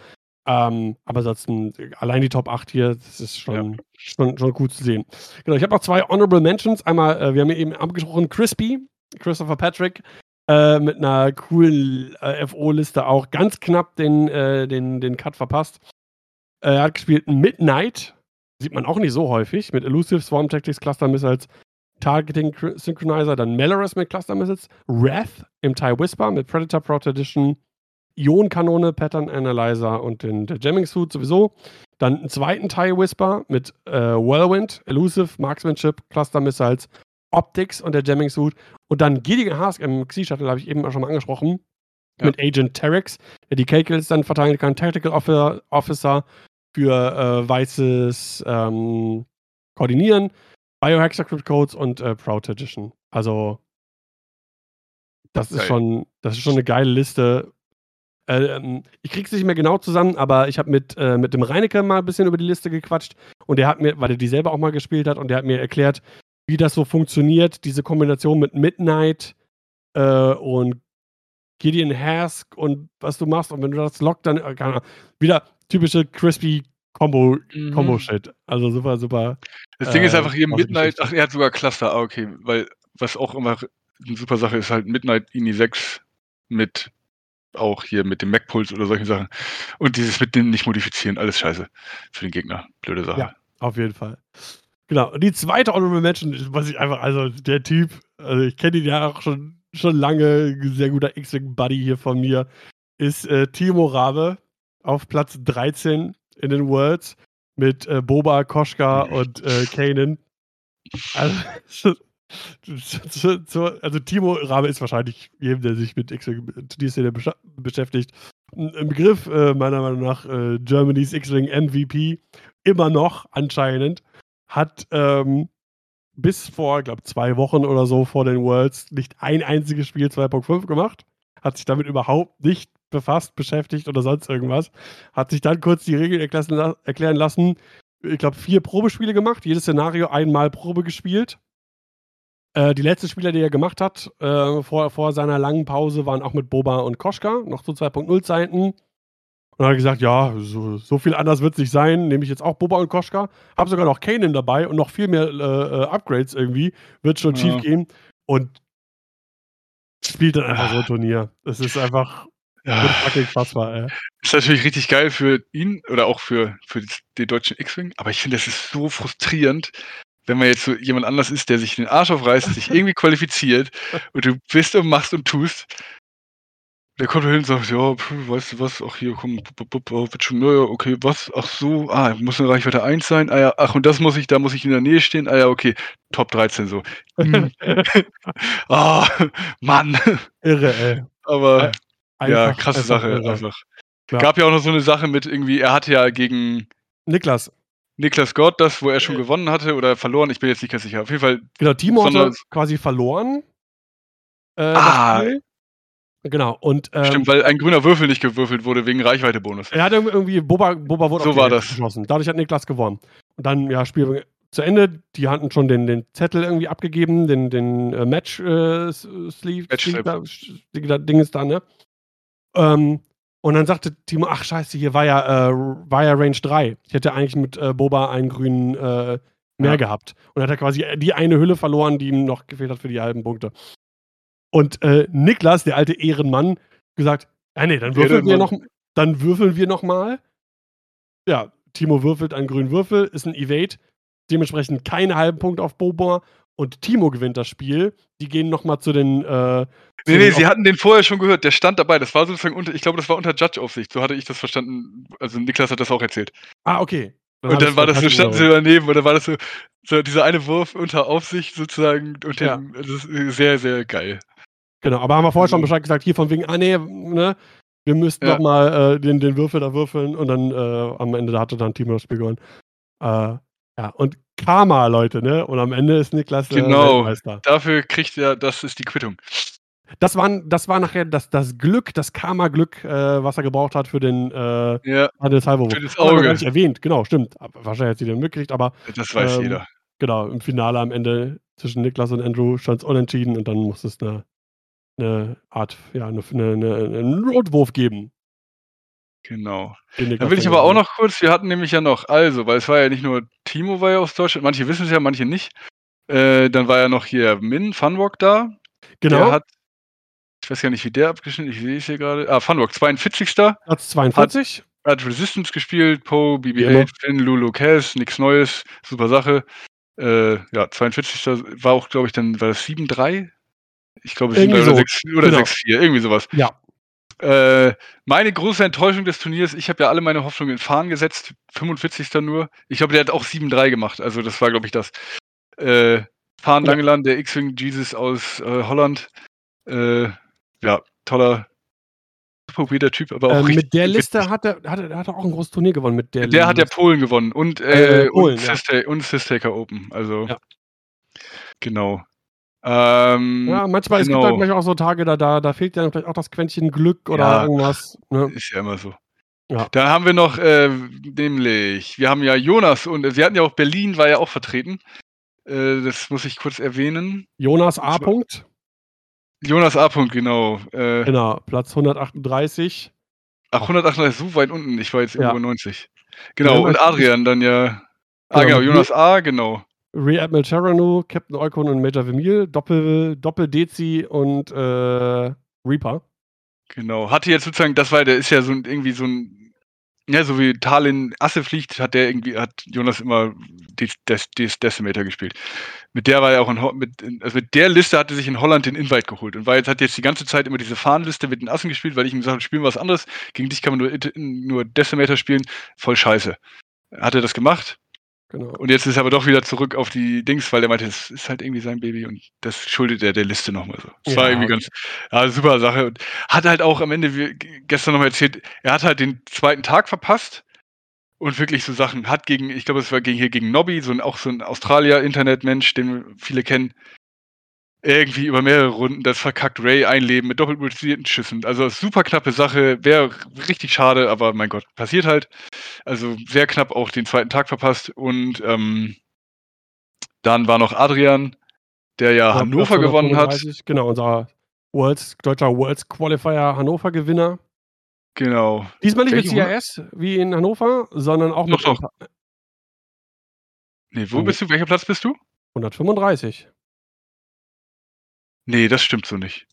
Ähm, aber ansonsten, allein die Top 8 hier, das ist schon, ja. schon, schon gut zu sehen. Genau, ich habe noch zwei Honorable Mentions. Einmal, äh, wir haben eben abgesprochen, Crispy, Christopher Patrick, äh, mit einer coolen äh, FO-Liste auch ganz knapp den, äh, den, den Cut verpasst. Er hat gespielt Midnight, sieht man auch nicht so häufig, mit Elusive, Swarm Tactics, Cluster Missiles, Targeting Synchronizer, dann Melorus mit Cluster Missiles, Wrath im TIE Whisper mit Predator Pro Edition, Ionenkanone, Pattern Analyzer und den der Jamming Suit sowieso. Dann einen zweiten TIE Whisper mit äh, Whirlwind, Elusive, Marksmanship, Cluster Missiles, Optics und der Jamming Suit. Und dann Gideon Hask im Xi-Shuttle, habe ich eben auch schon mal angesprochen, ja. mit Agent Terex, der die K-Kills dann verteidigen kann, Tactical Officer für äh, weißes ähm, Koordinieren, Biohacker Script Codes und äh, Proud Edition. Also, das ist, schon, das ist schon eine geile Liste ähm, ich krieg's nicht mehr genau zusammen, aber ich habe mit, äh, mit dem Reinecke mal ein bisschen über die Liste gequatscht und der hat mir, weil er die selber auch mal gespielt hat und der hat mir erklärt, wie das so funktioniert, diese Kombination mit Midnight äh, und Gideon Hask und was du machst und wenn du das lockt, dann, äh, wieder typische crispy Combo, mhm. Combo Shit. Also super, super. Das Ding ist äh, einfach hier Midnight, ach, er hat sogar Cluster, ah, okay, weil was auch immer eine super Sache ist, halt Midnight INI 6 mit auch hier mit dem Mac-Puls oder solchen Sachen. Und dieses mit dem nicht modifizieren, alles scheiße für den Gegner. Blöde Sache. Ja, auf jeden Fall. Genau. Und die zweite Honorable Mention, was ich einfach, also der Typ, also ich kenne ihn ja auch schon, schon lange, sehr guter X-Wing-Buddy hier von mir, ist äh, Timo Rabe auf Platz 13 in den Worlds mit äh, Boba, Koschka und äh, Kanan. Also, [laughs] also Timo Rabe ist wahrscheinlich jedem, der sich mit X-Wing-Turnierszene beschäftigt, ein Begriff, äh, meiner Meinung nach, äh, Germany's X-Wing MVP, immer noch anscheinend, hat ähm, bis vor, glaube zwei Wochen oder so vor den Worlds nicht ein einziges Spiel 2.5 gemacht, hat sich damit überhaupt nicht befasst, beschäftigt oder sonst irgendwas, hat sich dann kurz die Regeln erklären lassen, ich glaube, vier Probespiele gemacht, jedes Szenario einmal Probe gespielt äh, die letzten Spieler, die er gemacht hat, äh, vor, vor seiner langen Pause, waren auch mit Boba und Koschka, noch zu 2.0 Zeiten. Und dann hat gesagt, ja, so, so viel anders wird es nicht sein, nehme ich jetzt auch Boba und Koschka. Hab sogar noch Kanan dabei und noch viel mehr äh, äh Upgrades irgendwie. Wird schon ja. schief gehen. Und spielt dann einfach so ein Turnier. Es ist einfach ja. fucking fassbar, ey. Ist natürlich richtig geil für ihn oder auch für, für den deutschen X-Wing, aber ich finde, das ist so frustrierend, wenn man jetzt so jemand anders ist, der sich den Arsch aufreißt, sich [laughs] irgendwie qualifiziert und du bist und machst und tust. Der kommt hin und sagt, ja, pf, weißt du was, ach hier, komm, wird schon, naja, okay, was, ach so, ah, muss eine Reichweite 1 sein, ah ja, ach, und das muss ich, da muss ich in der Nähe stehen, ah ja, okay, Top 13 so. Hm. [laughs] Ah, Mann. Irre, ey. Aber ja, Einfach- krasse einfach Sache irre. einfach. Ja. Gab ja auch noch so eine Sache mit irgendwie, er hatte ja gegen Niklas, Niklas Gott das, wo er schon Äh. gewonnen hatte oder verloren, ich bin jetzt nicht ganz sicher. Auf jeden Fall, genau, Timo Besonders- quasi verloren. Äh, Ah. Genau, und ähm, stimmt, weil ein grüner Würfel nicht gewürfelt wurde wegen Reichweite-Bonus. er hat irgendwie, Boba, Boba wurde So war das. geschossen. Dadurch hat Niklas gewonnen. Und dann, ja, Spiel zu Ende. Die hatten schon den, den Zettel irgendwie abgegeben, den, den äh, Match-Sleeve. Match-Slip. da, Ding ist da, ne? Ähm, und dann sagte Timo, ach scheiße, hier war ja, äh, war ja Range 3. Ich hätte eigentlich mit äh, Boba einen grünen äh, mehr Ja. gehabt. Und hat er quasi die eine Hülle verloren, die ihm noch gefehlt hat für die halben Punkte. Und äh, Niklas, der alte Ehrenmann, gesagt, ja nee, dann würfeln wir noch, Ehrenmann. dann würfeln wir noch mal. Ja, Timo würfelt einen grünen Würfel, ist ein Evade, dementsprechend keine halben Punkte auf Boba und Timo gewinnt das Spiel. Die gehen noch mal zu den äh, zu Nee, nee, den sie hatten den vorher schon gehört, der stand dabei. Das war sozusagen unter, ich glaube, das war unter Judge-Aufsicht. So hatte ich das verstanden. Also Niklas hat das auch erzählt. Ah, okay. und hab dann war das so, standen sie daneben und dann war das so, so dieser eine Wurf unter Aufsicht sozusagen. Und Ja. das ist sehr, sehr geil. Genau, aber haben wir vorher schon Mhm. Bescheid gesagt, hier von wegen, ah nee, ne, wir müssten Ja. noch mal äh, den, den Würfel da würfeln und dann äh, am Ende hatte dann Timo das Spiel gewonnen. Äh, ja, und Karma, Leute, ne? Und am Ende ist Niklas äh, Genau. Weltmeister. Dafür kriegt er, das ist die Quittung. Das, waren, das war nachher das, das Glück, das Karma-Glück, äh, was er gebraucht hat für den äh, Ja, Halberwurf. Für das Auge. gar nicht erwähnt, genau, stimmt. Wahrscheinlich hat sie den mitgekriegt, aber das weiß Ähm, jeder. genau, im Finale am Ende zwischen Niklas und Andrew stand es unentschieden und dann musste es eine, eine Art, ja, eine, eine, eine, einen Notwurf geben. Genau. Dann will ich aber auch noch kurz, wir hatten nämlich ja noch, also, weil es war ja nicht nur Timo war ja aus Deutschland, manche wissen es ja, manche nicht. Äh, dann war ja noch hier Min, Funwalk da. hat. Genau, Der hat, ich weiß gar nicht, wie der abgeschnitten ich sehe es hier gerade. Ah, Funwalk, 42. Platz 42. Hat Resistance gespielt, Poe, Wie immer. BB-8, Finn, Lulu, Cass, nichts Neues, super Sache. Äh, ja, 42. war auch, glaube ich, dann, war das 7-3? Ich glaube, 7 Irgendwie oder so. 6 oder Genau. 6-4, irgendwie sowas. Ja. Äh, meine große Enttäuschung des Turniers, ich habe ja alle meine Hoffnungen in Fahnen gesetzt, 45. nur. Ich glaube, der hat auch 7-3 gemacht, also das war, glaube ich, das. Äh, Fahnen Ja. Langeland, der X-Wing Jesus aus äh, Holland. Äh, ja, toller, super weirder Typ, aber auch richtig mit der. Liste hat er, hat er, hat er auch ein großes Turnier gewonnen. Mit der, Der hat ja. Polen gewonnen und, Äh, äh, Polen, und, ja. Sister, und Sistaker Open. Also, Ja. genau. Ähm, Ja, manchmal, es gibt halt manchmal auch so Tage, da, da, da fehlt ja vielleicht auch das Quäntchen Glück oder Ja. irgendwas. Ne? Ist ja immer so. Ja. Dann haben wir noch, äh, nämlich, wir haben ja Jonas und äh, sie hatten ja auch Berlin, war ja auch vertreten. Äh, das muss ich kurz erwähnen. Jonas A. Punkt, Jonas A. Punkt, genau. Äh, genau, Platz 138. ach, 138 so weit unten, ich war jetzt Ja. irgendwo 90. Genau, Ja, und Adrian dann ja. Ah, Genau, genau, Jonas A., genau. Rear Admiral Terranu, Captain Eukon und Major Vermeil, Doppel, Doppel Dezi und äh, Reaper. Genau. Hatte jetzt sozusagen, das war, der ist ja so ein, irgendwie so ein, ja, so wie Talin Asse fliegt, hat der irgendwie, hat Jonas immer Des, Des, Des Decimator gespielt. Mit der war er auch in, mit, also mit der Liste hatte sich in Holland den Invite geholt und war jetzt, hat jetzt die ganze Zeit immer diese Fahnenliste mit den Assen gespielt, weil ich ihm gesagt habe, spielen wir was anderes. Gegen dich kann man nur, nur Decimator spielen. Voll scheiße. Hat er das gemacht? Genau. Und jetzt ist er aber doch wieder zurück auf die Dings, weil er meinte, es ist halt irgendwie sein Baby und das schuldet er der Liste nochmal so. Das war Ja. irgendwie ganz, ja, super Sache. Und hat halt auch am Ende, wie gestern nochmal erzählt, er hat halt den zweiten Tag verpasst und wirklich so Sachen hat gegen, ich glaube, es war gegen, hier gegen Nobby, so ein, auch so ein Australier-Internetmensch, den viele kennen, irgendwie über mehrere Runden das verkackt Ray einleben mit doppelt multiplizierten Schüssen. Also super knappe Sache, wäre richtig schade, aber mein Gott, passiert halt. Also sehr knapp auch den zweiten Tag verpasst. Und ähm, dann war noch Adrian, der ja Platz Hannover gewonnen hat. 135, Genau, unser Worlds, deutscher Worlds Qualifier Hannover Gewinner. Genau. Diesmal nicht mit Welche CRS wie in Hannover, sondern auch Doch, mit doch. Nee, wo Oh. bist du? Welcher Platz bist du? 135. Nee, das stimmt so nicht.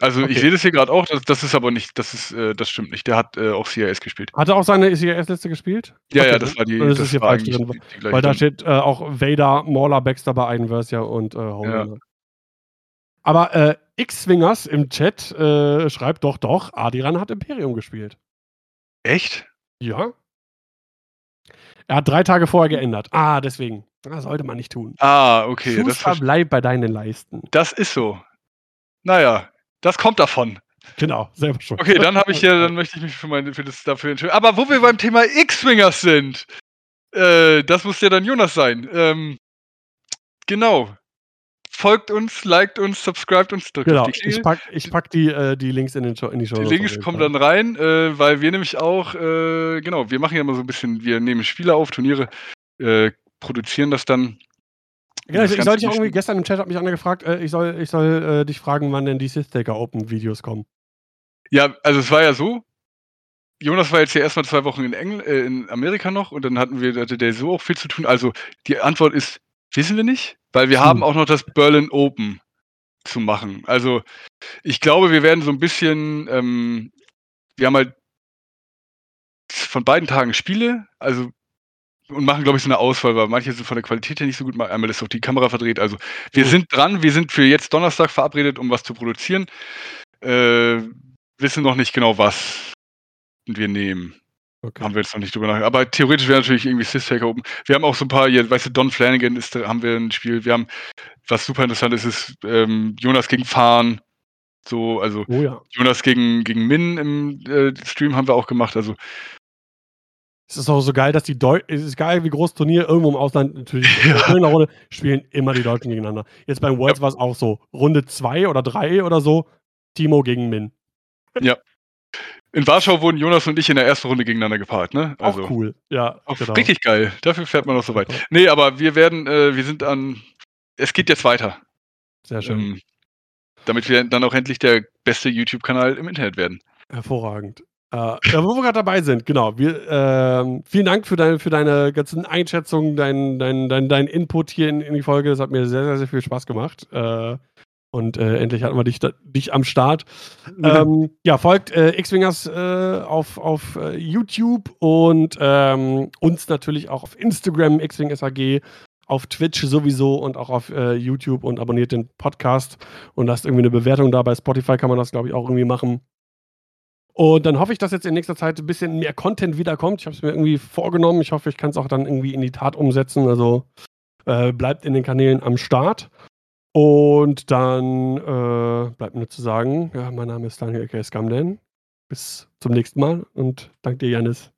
Also Okay. ich sehe das hier gerade auch, das, das ist aber nicht, das ist, äh, das stimmt nicht. Der hat äh, auch CIS gespielt. Hat er auch seine CIS-Liste gespielt? Ja, ja, das war die. dann ist das es hier war falsch eigentlich drin, die, die gleiche Weil da dann. steht äh, auch Vader, Mauler, Baxter bei Ironverse ja und äh, Homelander. Aber äh, X-Swingers im Chat äh, schreibt doch doch, Adiran hat Imperium gespielt. Echt? Ja. Er hat drei Tage vorher geändert. Ah, deswegen. Das sollte man nicht tun. Ah, okay. Das, Schuster, verste- bleib bei deinen Leisten. das ist so. Naja, das kommt davon. Genau, selber schon. Okay, dann habe ich ja, dann möchte ich mich für meine für das dafür entschuldigen. Aber wo wir beim Thema X-Wingers sind, äh, das muss ja dann Jonas sein. Ähm, genau. Folgt uns, liked uns, subscribt uns, drückt Genau, die ich pack, ich pack die, äh, die Links in, den Show, in die Show. Die Links kommen dann rein, äh, weil wir nämlich auch, äh, genau, wir machen ja immer so ein bisschen, wir nehmen Spiele auf, Turniere, äh, produzieren das dann. Genau, das ich, ich Ganze soll dich auch irgendwie, gestern im Chat hat mich einer gefragt, äh, ich soll, ich soll äh, dich fragen, wann denn die Sith Taker Open Videos kommen. Ja, also es war ja so, Jonas war jetzt hier erstmal zwei Wochen in, Engl äh, in Amerika noch und dann hatten wir, hatte der so auch viel zu tun. Also die Antwort ist, wissen wir nicht, weil wir Hm. haben auch noch das Berlin Open zu machen. Also ich glaube, wir werden so ein bisschen, ähm, wir haben halt von beiden Tagen Spiele, also und machen, glaube ich, so eine Auswahl, weil manche sind von der Qualität her nicht so gut. Mal- Einmal ist auch die Kamera verdreht. Also wir Mhm. sind dran, wir sind für jetzt Donnerstag verabredet, um was zu produzieren. Äh, wissen noch nicht genau, was wir nehmen. Okay. Haben wir jetzt noch nicht drüber nachgedacht. Aber theoretisch wäre natürlich irgendwie Sith Taker Open. Wir haben auch so ein paar, hier, weißt du, Don Flanagan ist, da haben wir ein Spiel. Wir haben, was super interessant ist, ist ähm, Jonas gegen Fahren. So, also Oh ja. Jonas gegen, gegen Min im äh, Stream haben wir auch gemacht. Also Es ist auch so geil, dass die Deutschen, es ist geil, wie groß Turnier irgendwo im Ausland natürlich [laughs] Ja. in Runde spielen immer die Deutschen gegeneinander. Jetzt beim Worlds war es auch so. Runde 2 oder 3 oder so, Timo gegen Min. In Warschau wurden Jonas und ich in der ersten Runde gegeneinander gepaart, ne? Auch Also cool. Ja, auch genau. richtig geil. Dafür fährt man noch so weit. Nee, aber wir werden, äh, wir sind an, es geht jetzt weiter. Sehr schön. Ähm, damit wir dann auch endlich der beste YouTube-Kanal im Internet werden. Hervorragend. Äh, ja, wo wir gerade dabei sind, genau. Wir, ähm, vielen Dank für, dein, für deine ganzen Einschätzungen, dein, dein, dein, dein Input hier in, in die Folge. Das hat mir sehr, sehr, sehr viel Spaß gemacht. Äh, und äh, endlich hatten wir dich, dich am Start. Ähm, ja, folgt äh, X-Wingers äh, auf, auf äh, YouTube und ähm, uns natürlich auch auf Instagram, X-Wing-SAG, auf Twitch sowieso und auch auf äh, YouTube und abonniert den Podcast und lasst irgendwie eine Bewertung da. Bei Spotify kann man das, glaube ich, auch irgendwie machen. Und dann hoffe ich, dass jetzt in nächster Zeit ein bisschen mehr Content wiederkommt. Ich habe es mir irgendwie vorgenommen. Ich hoffe, ich kann es auch dann irgendwie in die Tat umsetzen. Also äh, bleibt in den Kanälen am Start. Und dann äh, bleibt mir zu sagen, ja, mein Name ist Daniel K. Scamden. Bis zum nächsten Mal und danke dir, Janis.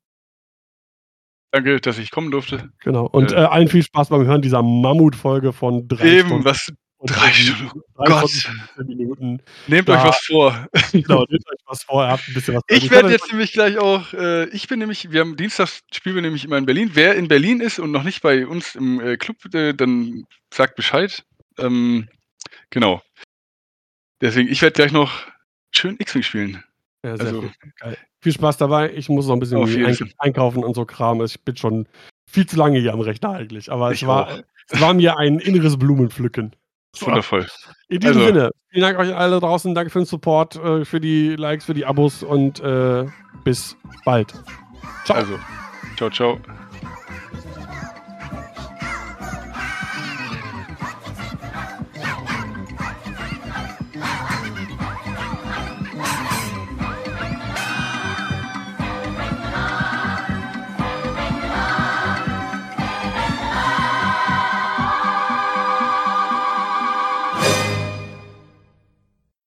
Danke, dass ich kommen durfte. Genau. Und Äh. äh, allen viel Spaß beim Hören dieser Mammutfolge von drei Eben, Stunden. was, drei 15 Stunden. drei Gott. Stunden, 15 Minuten. nehmt Da- euch was vor. [laughs] Genau, nehmt euch was vor, ihr habt ein bisschen was Ich werde jetzt nämlich gleich auch, äh, ich bin nämlich, wir haben Dienstags spielen wir nämlich immer in Berlin. Wer in Berlin ist und noch nicht bei uns im äh, Club, äh, dann sagt Bescheid. Ähm, genau. Deswegen, ich werde gleich noch schön X-Wing spielen. Ja, sehr Also- viel. Geil. viel Spaß dabei. Ich muss noch ein bisschen Fall. einkaufen und so Kram. Ich bin schon viel zu lange hier am Rechner eigentlich. Aber es war, auch. es war mir ein inneres Blumenpflücken. So, Wundervoll. in diesem Also- Sinne, vielen Dank euch alle draußen. Danke für den Support, äh, für die Likes, für die Abos und äh, bis bald. Ciao. Also, ciao, ciao.